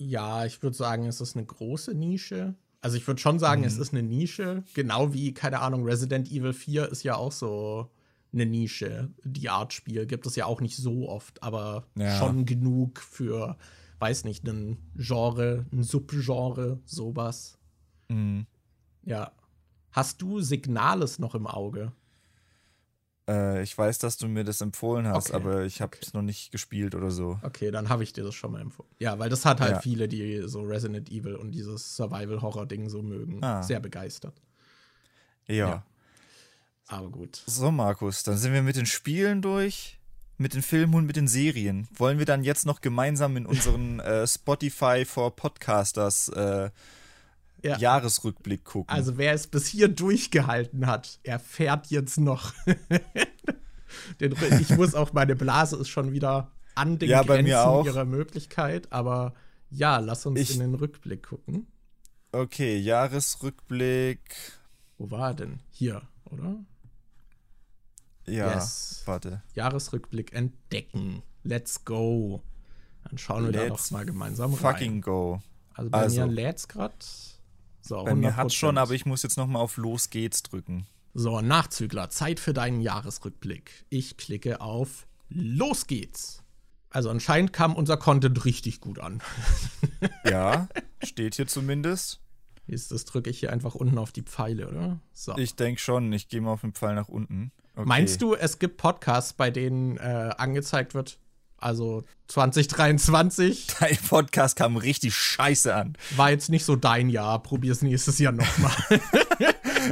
Ja, ich würde sagen, es ist eine große Nische. Also ich würde schon sagen, mhm. es ist eine Nische, genau wie, keine Ahnung, Resident Evil 4 ist ja auch so eine Nische. Die Art Spiel gibt es ja auch nicht so oft, aber ja. schon genug für, weiß nicht, ein Genre, ein Subgenre, sowas. Mhm. Ja. Hast du Signales noch im Auge? Äh, ich weiß, dass du mir das empfohlen hast, okay. aber ich habe es okay. noch nicht gespielt oder so. Okay, dann habe ich dir das schon mal empfohlen. Ja, weil das hat halt ja. viele, die so Resident Evil und dieses Survival-Horror-Ding so mögen, ah. sehr begeistert. Ja. ja. Aber gut. So, Markus, dann sind wir mit den Spielen durch mit den Filmen und mit den Serien. Wollen wir dann jetzt noch gemeinsam in unseren äh, Spotify for Podcasters äh, ja. Jahresrückblick gucken. Also wer es bis hier durchgehalten hat, erfährt jetzt noch. den, ich muss auch, meine Blase ist schon wieder an den ja, Grenzen ihrer Möglichkeit, aber ja, lass uns ich, in den Rückblick gucken. Okay, Jahresrückblick. Wo war er denn? Hier, oder? Ja, yes. warte. Jahresrückblick entdecken. Let's go. Dann schauen wir Let's da doch mal gemeinsam fucking rein. Fucking go. Also bei also. mir lädt's gerade so, Bei mir hat schon, aber ich muss jetzt noch mal auf Los geht's drücken. So, Nachzügler, Zeit für deinen Jahresrückblick. Ich klicke auf Los geht's. Also anscheinend kam unser Content richtig gut an. ja, steht hier zumindest. Ist das drücke ich hier einfach unten auf die Pfeile, oder? So. Ich denke schon. Ich gehe mal auf den Pfeil nach unten. Okay. Meinst du, es gibt Podcasts, bei denen äh, angezeigt wird, also 2023. Dein Podcast kam richtig scheiße an. War jetzt nicht so dein Jahr. Probier's nächstes Jahr nochmal.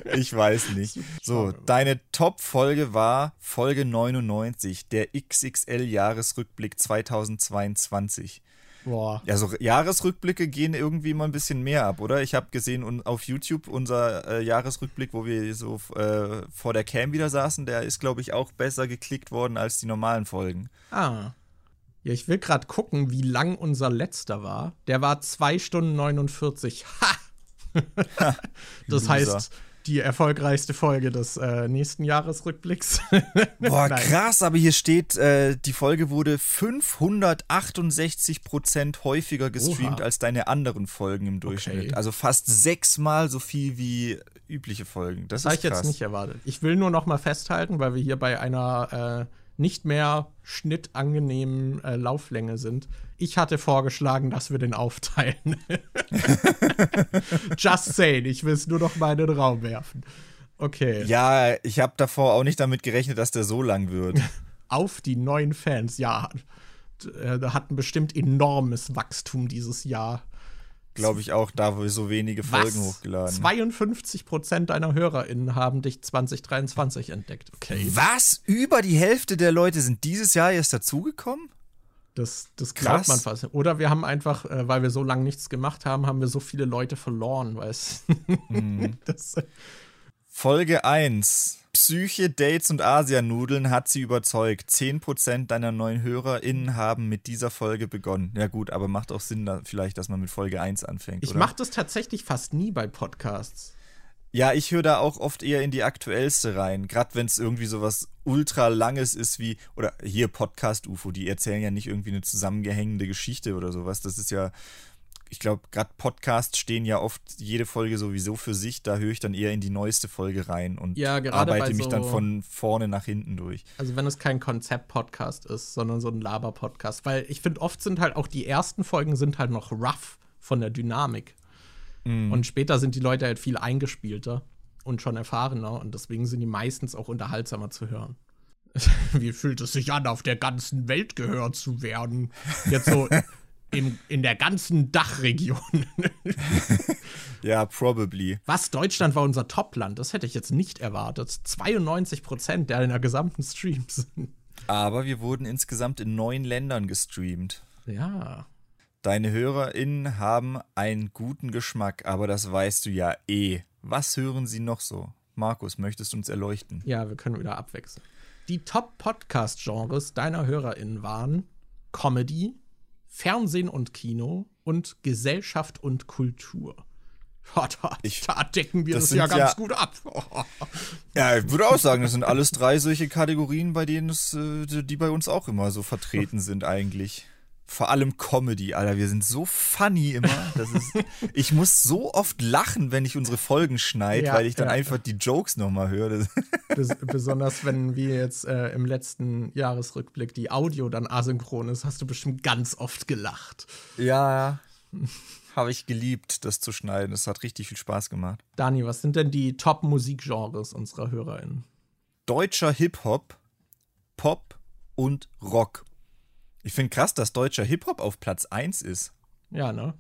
ich weiß nicht. So, deine Top-Folge war Folge 99, der XXL-Jahresrückblick 2022. Boah. Ja, so Jahresrückblicke gehen irgendwie mal ein bisschen mehr ab, oder? Ich habe gesehen auf YouTube unser äh, Jahresrückblick, wo wir so äh, vor der Cam wieder saßen, der ist, glaube ich, auch besser geklickt worden als die normalen Folgen. Ah. Ja, ich will gerade gucken, wie lang unser letzter war. Der war 2 Stunden 49. Ha! das heißt, die erfolgreichste Folge des äh, nächsten Jahresrückblicks. Boah, krass, aber hier steht, äh, die Folge wurde 568 Prozent häufiger gestreamt Oha. als deine anderen Folgen im Durchschnitt. Okay. Also fast sechsmal so viel wie übliche Folgen. Das, das habe ich jetzt nicht erwartet. Ich will nur noch mal festhalten, weil wir hier bei einer äh, nicht mehr schnittangenehmen äh, Lauflänge sind. Ich hatte vorgeschlagen, dass wir den aufteilen. Just saying, ich will es nur noch mal in den Raum werfen. Okay. Ja, ich habe davor auch nicht damit gerechnet, dass der so lang wird. Auf die neuen Fans, ja. Äh, hatten bestimmt enormes Wachstum dieses Jahr glaube ich, auch da, wo wir so wenige Folgen Was? hochgeladen 52 Prozent deiner HörerInnen haben dich 2023 entdeckt. Okay. Was? Über die Hälfte der Leute sind dieses Jahr erst dazugekommen? Das, das glaubt man fast. Oder wir haben einfach, äh, weil wir so lange nichts gemacht haben, haben wir so viele Leute verloren, weißt mhm. Folge 1. Psyche, Dates und Asianudeln hat sie überzeugt. 10% deiner neuen HörerInnen haben mit dieser Folge begonnen. Ja, gut, aber macht auch Sinn, da vielleicht, dass man mit Folge 1 anfängt. Ich mache das tatsächlich fast nie bei Podcasts. Ja, ich höre da auch oft eher in die aktuellste rein. Gerade wenn es irgendwie so was ultra langes ist wie, oder hier Podcast UFO, die erzählen ja nicht irgendwie eine zusammengehängende Geschichte oder sowas. Das ist ja, ich glaube, gerade Podcasts stehen ja oft jede Folge sowieso für sich. Da höre ich dann eher in die neueste Folge rein und Ja, arbeite bei mich so- dann von vorne nach hinten durch. Also wenn es kein Konzept-Podcast ist, sondern so ein Laber-Podcast. Weil ich finde, oft sind halt auch die ersten Folgen sind halt noch rough von der Dynamik. Und später sind die Leute halt viel eingespielter und schon erfahrener und deswegen sind die meistens auch unterhaltsamer zu hören. Wie fühlt es sich an, auf der ganzen Welt gehört zu werden? Jetzt so in, in der ganzen Dachregion. Ja, probably. Was? Deutschland war unser Topland. Das hätte ich jetzt nicht erwartet. 92 Prozent der in der gesamten Streams. Aber wir wurden insgesamt in neun Ländern gestreamt. Ja. Deine HörerInnen haben einen guten Geschmack, aber das weißt du ja eh. Was hören sie noch so? Markus, möchtest du uns erleuchten? Ja, wir können wieder abwechseln. Die Top-Podcast-Genres deiner HörerInnen waren Comedy, Fernsehen und Kino und Gesellschaft und Kultur. Ja, da, Ich- da decken wir das das, ja ganz ja- gut ab. Ja, ich würde auch sagen, das sind alles drei solche Kategorien, bei denen es, äh, die bei uns auch immer so vertreten sind eigentlich. Vor allem Comedy, Alter. Wir sind so funny immer. Das ist, ich muss so oft lachen, wenn ich unsere Folgen schneide, Ja, weil ich dann ja. einfach die Jokes nochmal höre. Bes besonders wenn wir jetzt äh, im letzten Jahresrückblick die Audio dann asynchron ist, hast du bestimmt ganz oft gelacht. ja, habe ich geliebt, das zu schneiden. Das hat richtig viel Spaß gemacht. Dani, was sind denn die Top-Musikgenres unserer HörerInnen? Deutscher Hip-Hop, Pop und Rock. Ich finde krass, dass deutscher Hip-Hop auf Platz 1 ist. Ja, ne?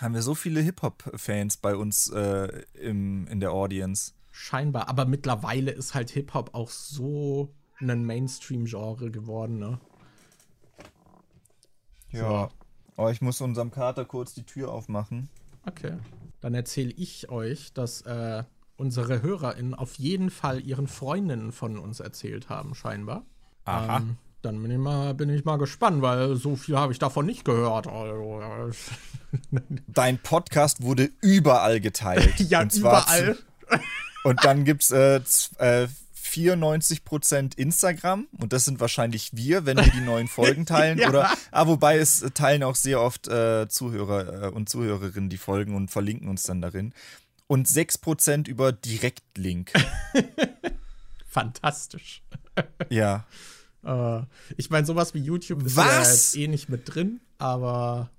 Haben wir so viele Hip-Hop-Fans bei uns äh, im, in der Audience. Scheinbar. Aber mittlerweile ist halt Hip-Hop auch so ein Mainstream-Genre geworden, ne? Ja. Oh, ich muss unserem Kater kurz die Tür aufmachen. Okay. Dann erzähle ich euch, dass äh, unsere HörerInnen auf jeden Fall ihren Freundinnen von uns erzählt haben, scheinbar. Aha. Ähm, dann bin ich, mal, bin ich mal gespannt, weil so viel habe ich davon nicht gehört. Also, Dein Podcast wurde überall geteilt. ja, Und zwar überall. Zu, und dann gibt es äh, z- äh, 94% Instagram und das sind wahrscheinlich wir, wenn wir die neuen Folgen teilen. Ja. Oder, ah, wobei es teilen auch sehr oft äh, Zuhörer äh, und Zuhörerinnen die Folgen und verlinken uns dann darin. Und 6% über Direktlink. Fantastisch. ja. Äh, ich meine, sowas wie YouTube ist Was? ja jetzt eh nicht mit drin, aber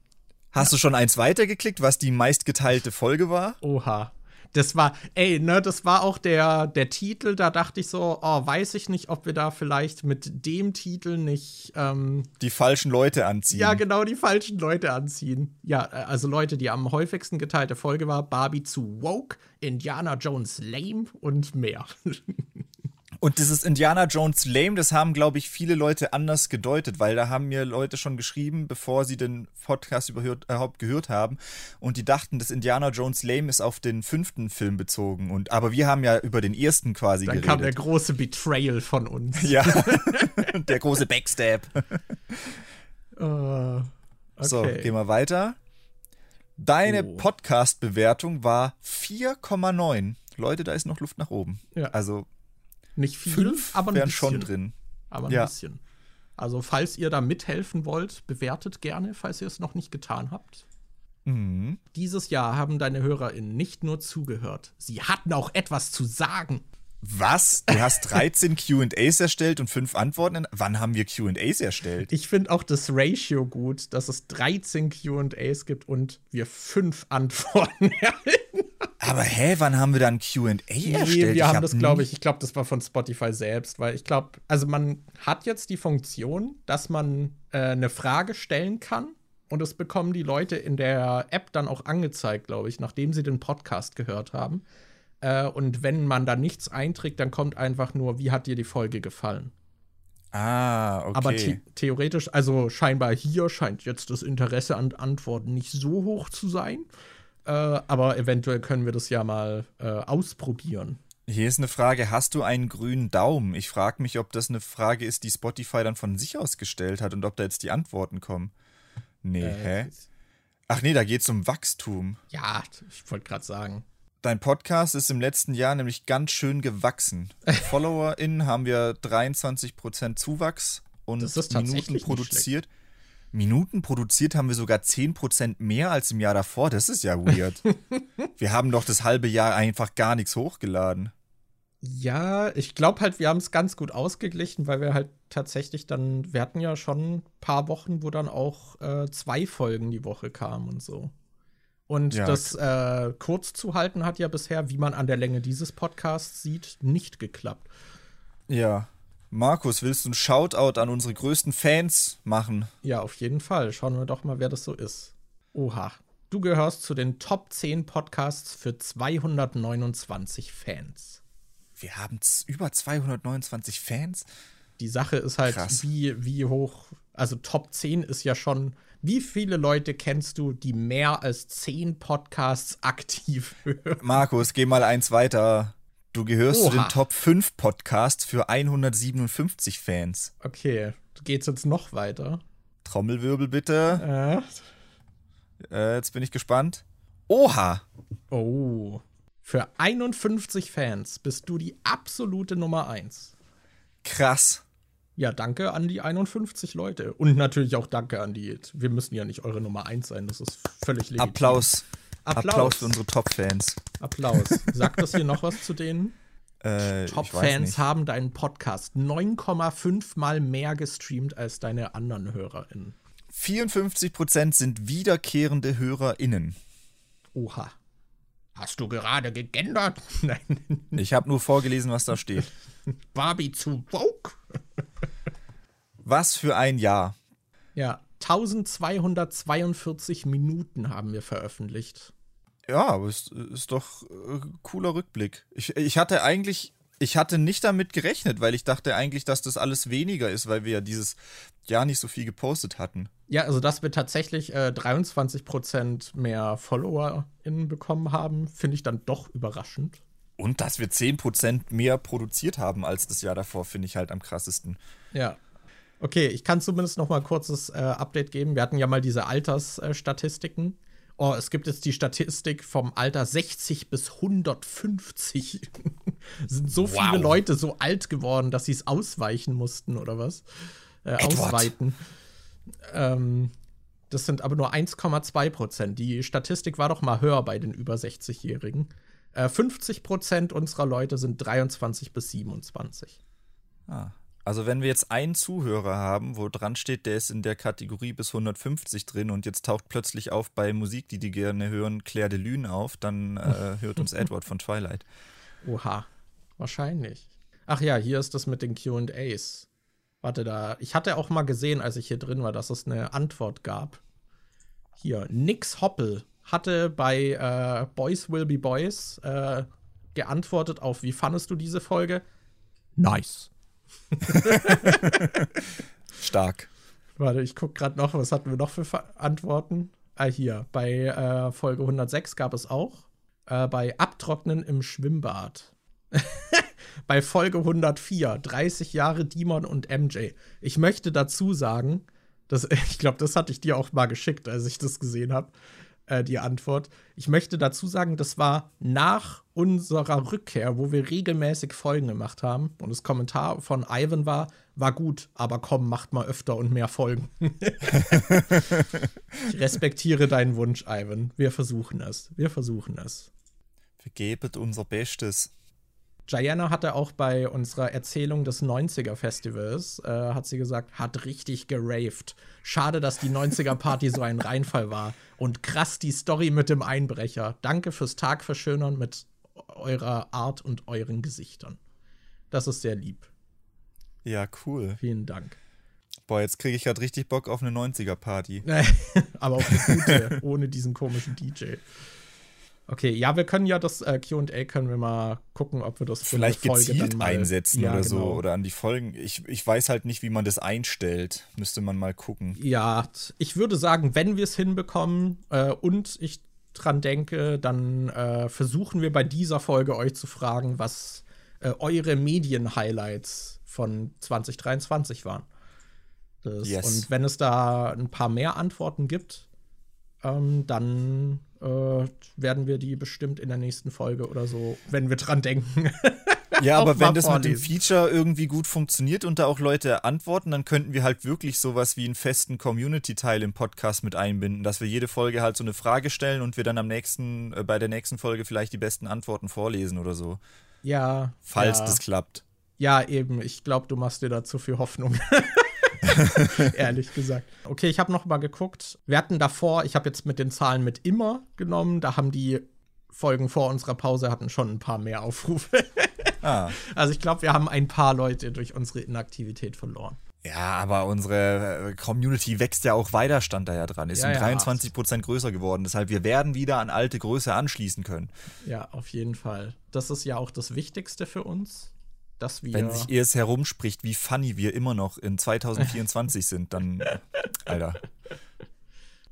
Hast du schon eins weitergeklickt, was die meistgeteilte Folge war? oha. Das war, ey, ne, das war auch der, der Titel, da dachte ich so, oh, weiß ich nicht, ob wir da vielleicht mit dem Titel nicht, ähm, Die falschen Leute anziehen. ja, genau die falschen Leute anziehen. Ja, äh, also Leute, die am häufigsten geteilte Folge war, Barbie zu Woke, Indiana Jones Lame und mehr. Und dieses Indiana Jones Lame, das haben, glaube ich, viele Leute anders gedeutet, weil da haben mir Leute schon geschrieben, bevor sie den Podcast überhaupt gehört haben. Und die dachten, das Indiana Jones Lame ist auf den fünften Film bezogen. Und, aber wir haben ja über den ersten quasi Dann kam der geredet. große Betrayal von uns. ja, der große Backstab. Äh, okay. So, gehen wir weiter. Deine Oh. Podcast-Bewertung war 4,9. Leute, da ist noch Luft nach oben. Ja. Also Nicht viel, fünf aber ein wären bisschen. schon drin. Aber ein Ja. bisschen. Also, falls ihr da mithelfen wollt, bewertet gerne, falls ihr es noch nicht getan habt. Mhm. Dieses Jahr haben deine HörerInnen nicht nur zugehört, sie hatten auch etwas zu sagen. Was? Du hast 13 QAs erstellt und 5 Antworten? Wann haben wir QAs erstellt? Ich finde auch das Ratio gut, dass es 13 QAs gibt und wir fünf Antworten erhalten. Aber hä, wann haben wir dann QA erstellt? Nee, wir haben hab das, glaube ich, ich glaube, das war von Spotify selbst, weil ich glaube, also man hat jetzt die Funktion, dass man äh, eine Frage stellen kann und es bekommen die Leute in der App dann auch angezeigt, glaube ich, nachdem sie den Podcast gehört haben. Äh, und wenn man da nichts einträgt, dann kommt einfach nur, wie hat dir die Folge gefallen? Ah, okay. Aber the theoretisch, also scheinbar hier scheint jetzt das Interesse an Antworten nicht so hoch zu sein. Äh, aber eventuell können wir das ja mal äh, ausprobieren. Hier ist eine Frage, hast du einen grünen Daumen? Ich frage mich, ob das eine Frage ist, die Spotify dann von sich aus gestellt hat und ob da jetzt die Antworten kommen. Nee, Äh, hä? Ach nee, da geht's um Wachstum. Ja, ich wollte gerade sagen. Dein Podcast ist im letzten Jahr nämlich ganz schön gewachsen. FollowerInnen haben wir 23% Zuwachs und Minuten produziert. Minuten produziert haben wir sogar 10% mehr als im Jahr davor. Das ist ja weird. wir haben doch das halbe Jahr einfach gar nichts hochgeladen. Ja, ich glaube halt, wir haben es ganz gut ausgeglichen, weil wir halt tatsächlich dann, wir hatten ja schon ein paar Wochen, wo dann auch äh, zwei Folgen die Woche kamen und so. Und Ja. das äh, kurz zu halten hat ja bisher, wie man an der Länge dieses Podcasts sieht, nicht geklappt. Ja. Markus, willst du einen Shoutout an unsere größten Fans machen? Ja, auf jeden Fall. Schauen wir doch mal, wer das so ist. Oha. Du gehörst zu den Top 10 Podcasts für 229 Fans. Wir haben über 229 Fans. Die Sache ist halt, Krass. wie, wie hoch, also Top 10 ist ja schon, wie viele Leute kennst du, die mehr als 10 Podcasts aktiv hören? Markus, geh mal eins weiter. Du gehörst zu Oha. den Top 5 Podcasts für 157 Fans. Okay, geht's jetzt noch weiter? Trommelwirbel bitte. Äh, Äh, jetzt bin ich gespannt. Oha! oh. Für 51 Fans bist du die absolute Nummer 1. Krass. Ja, danke an die 51 Leute. Und natürlich auch danke an die. Wir müssen ja nicht eure Nummer 1 sein, das ist völlig legitim. Applaus. Applaus. Applaus für unsere Top-Fans. Applaus. Sagt das hier noch was zu denen? Äh, Top-Fans haben deinen Podcast 9,5 mal mehr gestreamt als deine anderen HörerInnen. 54% sind wiederkehrende HörerInnen. Oha. Hast du gerade gegendert? Nein. Ich habe nur vorgelesen, was da steht. Barbie zu woke? Was für ein Jahr. Ja, 1242 Minuten haben wir veröffentlicht. Ja, aber es ist doch äh, cooler Rückblick. Ich, ich hatte eigentlich, ich hatte nicht damit gerechnet, weil ich dachte eigentlich, dass das alles weniger ist, weil wir ja dieses Jahr nicht so viel gepostet hatten. Ja, also dass wir tatsächlich äh, 23% mehr FollowerInnen bekommen haben, finde ich dann doch überraschend. Und dass wir 10% mehr produziert haben als das Jahr davor, finde ich halt am krassesten. Ja. Okay, ich kann zumindest noch mal ein kurzes äh, Update geben. Wir hatten ja mal diese Altersstatistiken. oh, es gibt jetzt die Statistik vom Alter 60 bis 150. Sind so Wow. viele Leute so alt geworden, dass sie es ausweichen mussten oder was? Äh, ausweiten. Ähm, das sind aber nur 1,2 Prozent. Die Statistik war doch mal höher bei den über 60-Jährigen. Äh, 50 Prozent unserer Leute sind 23 bis 27. Ah. Also wenn wir jetzt einen Zuhörer haben, wo dran steht, der ist in der Kategorie bis 150 drin und jetzt taucht plötzlich auf bei Musik, die die gerne hören, Claire de Lune auf, dann äh, hört uns Edward von Twilight. Oha, wahrscheinlich. Ach ja, hier ist das mit den QAs. Warte da. Ich hatte auch mal gesehen, als ich hier drin war, dass es eine Antwort gab. Hier, Nix Hoppel hatte bei äh, Boys Will Be Boys äh, geantwortet auf, wie fandest du diese Folge? Nice. Stark. Warte, ich guck gerade noch, was hatten wir noch für Antworten? Ah, hier, bei äh, Folge 106 gab es auch. Äh, bei Abtrocknen im Schwimmbad. bei Folge 104, 30 Jahre Demon und MJ. Ich möchte dazu sagen, dass, ich glaube, das hatte ich dir auch mal geschickt, als ich das gesehen habe, äh, die Antwort. Ich möchte dazu sagen, das war nach unserer Rückkehr, wo wir regelmäßig Folgen gemacht haben. Und das Kommentar von Ivan war, war gut, aber komm, macht mal öfter und mehr Folgen. ich respektiere deinen Wunsch, Ivan. Wir versuchen es. Wir versuchen es. Wir geben unser Bestes. Diana hatte auch bei unserer Erzählung des 90er-Festivals, äh, hat sie gesagt, hat richtig geraved. Schade, dass die 90er-Party so ein Reinfall war. Und krass die Story mit dem Einbrecher. Danke fürs Tagverschönern mit eurer Art und euren Gesichtern. Das ist sehr lieb. Ja, cool. Vielen Dank. Boah, jetzt kriege ich gerade richtig Bock auf eine 90er-Party. Aber auch eine gute, ohne diesen komischen DJ. Okay, ja, wir können ja das äh, QA können wir mal gucken, ob wir das für Vielleicht eine Folge gezielt dann mal- einsetzen Ja, oder so genau. oder an die Folgen. Ich, ich weiß halt nicht, wie man das einstellt. Müsste man mal gucken. Ja, ich würde sagen, wenn wir es hinbekommen äh, und ich dran denke, dann äh, versuchen wir bei dieser Folge euch zu fragen, was äh, eure Medien-Highlights von 2023 waren. Das, Yes. Und wenn es da ein paar mehr Antworten gibt, ähm, dann äh, werden wir die bestimmt in der nächsten Folge oder so, wenn wir dran denken. Ja, aber wenn das vorlesen. mit dem Feature irgendwie gut funktioniert und da auch Leute antworten, dann könnten wir halt wirklich sowas wie einen festen Community-Teil im Podcast mit einbinden, dass wir jede Folge halt so eine Frage stellen und wir dann am nächsten, äh, bei der nächsten Folge vielleicht die besten Antworten vorlesen oder so. Ja. Falls ja. das klappt. Ja, eben. Ich glaube, du machst dir da zu viel Hoffnung. Ehrlich gesagt. Okay, ich habe noch mal geguckt. Wir hatten davor, ich habe jetzt mit den Zahlen mit immer genommen, da haben die Folgen vor unserer Pause hatten schon ein paar mehr Aufrufe. ah. Also ich glaube, wir haben ein paar Leute durch unsere Inaktivität verloren. Ja, aber unsere äh, Community wächst ja auch weiter, stand da ja dran. Ist ja, um 23 Prozent größer geworden. Deshalb, wir werden wieder an alte Größe anschließen können. Ja, auf jeden Fall. Das ist ja auch das Wichtigste für uns dass wir. Wenn sich erst herumspricht, wie funny wir immer noch in 2024 sind, dann. Alter.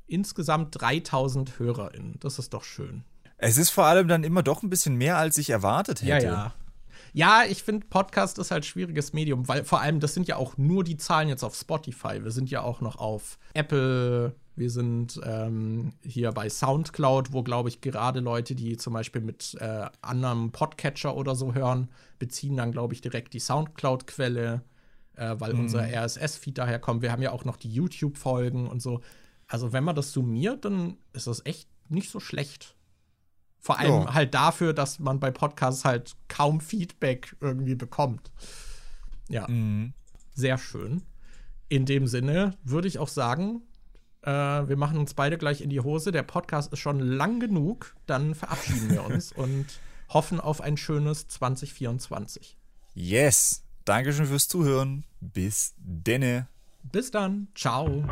Insgesamt 3000 HörerInnen. Das ist doch schön. Es ist vor allem dann immer doch ein bisschen mehr, als ich erwartet hätte. Ja, ja. Ja, ich finde, Podcast ist halt ein schwieriges Medium, weil vor allem, das sind ja auch nur die Zahlen jetzt auf Spotify. Wir sind ja auch noch auf Apple, wir sind ähm, hier bei Soundcloud, wo, glaube ich, gerade Leute, die zum Beispiel mit äh, anderem Podcatcher oder so hören, beziehen dann, glaube ich, direkt die Soundcloud-Quelle, äh, weil mhm. unser RSS-Feed daherkommt. Wir haben ja auch noch die YouTube-Folgen und so. Also, wenn man das summiert, dann ist das echt nicht so schlecht. Vor allem ja. halt dafür, dass man bei Podcasts halt kaum Feedback irgendwie bekommt. Ja. Mhm. Sehr schön. In dem Sinne würde ich auch sagen, äh, wir machen uns beide gleich in die Hose. Der Podcast ist schon lang genug. Dann verabschieden wir uns und hoffen auf ein schönes 2024. Yes. Dankeschön fürs Zuhören. Bis denne. Bis dann. Ciao.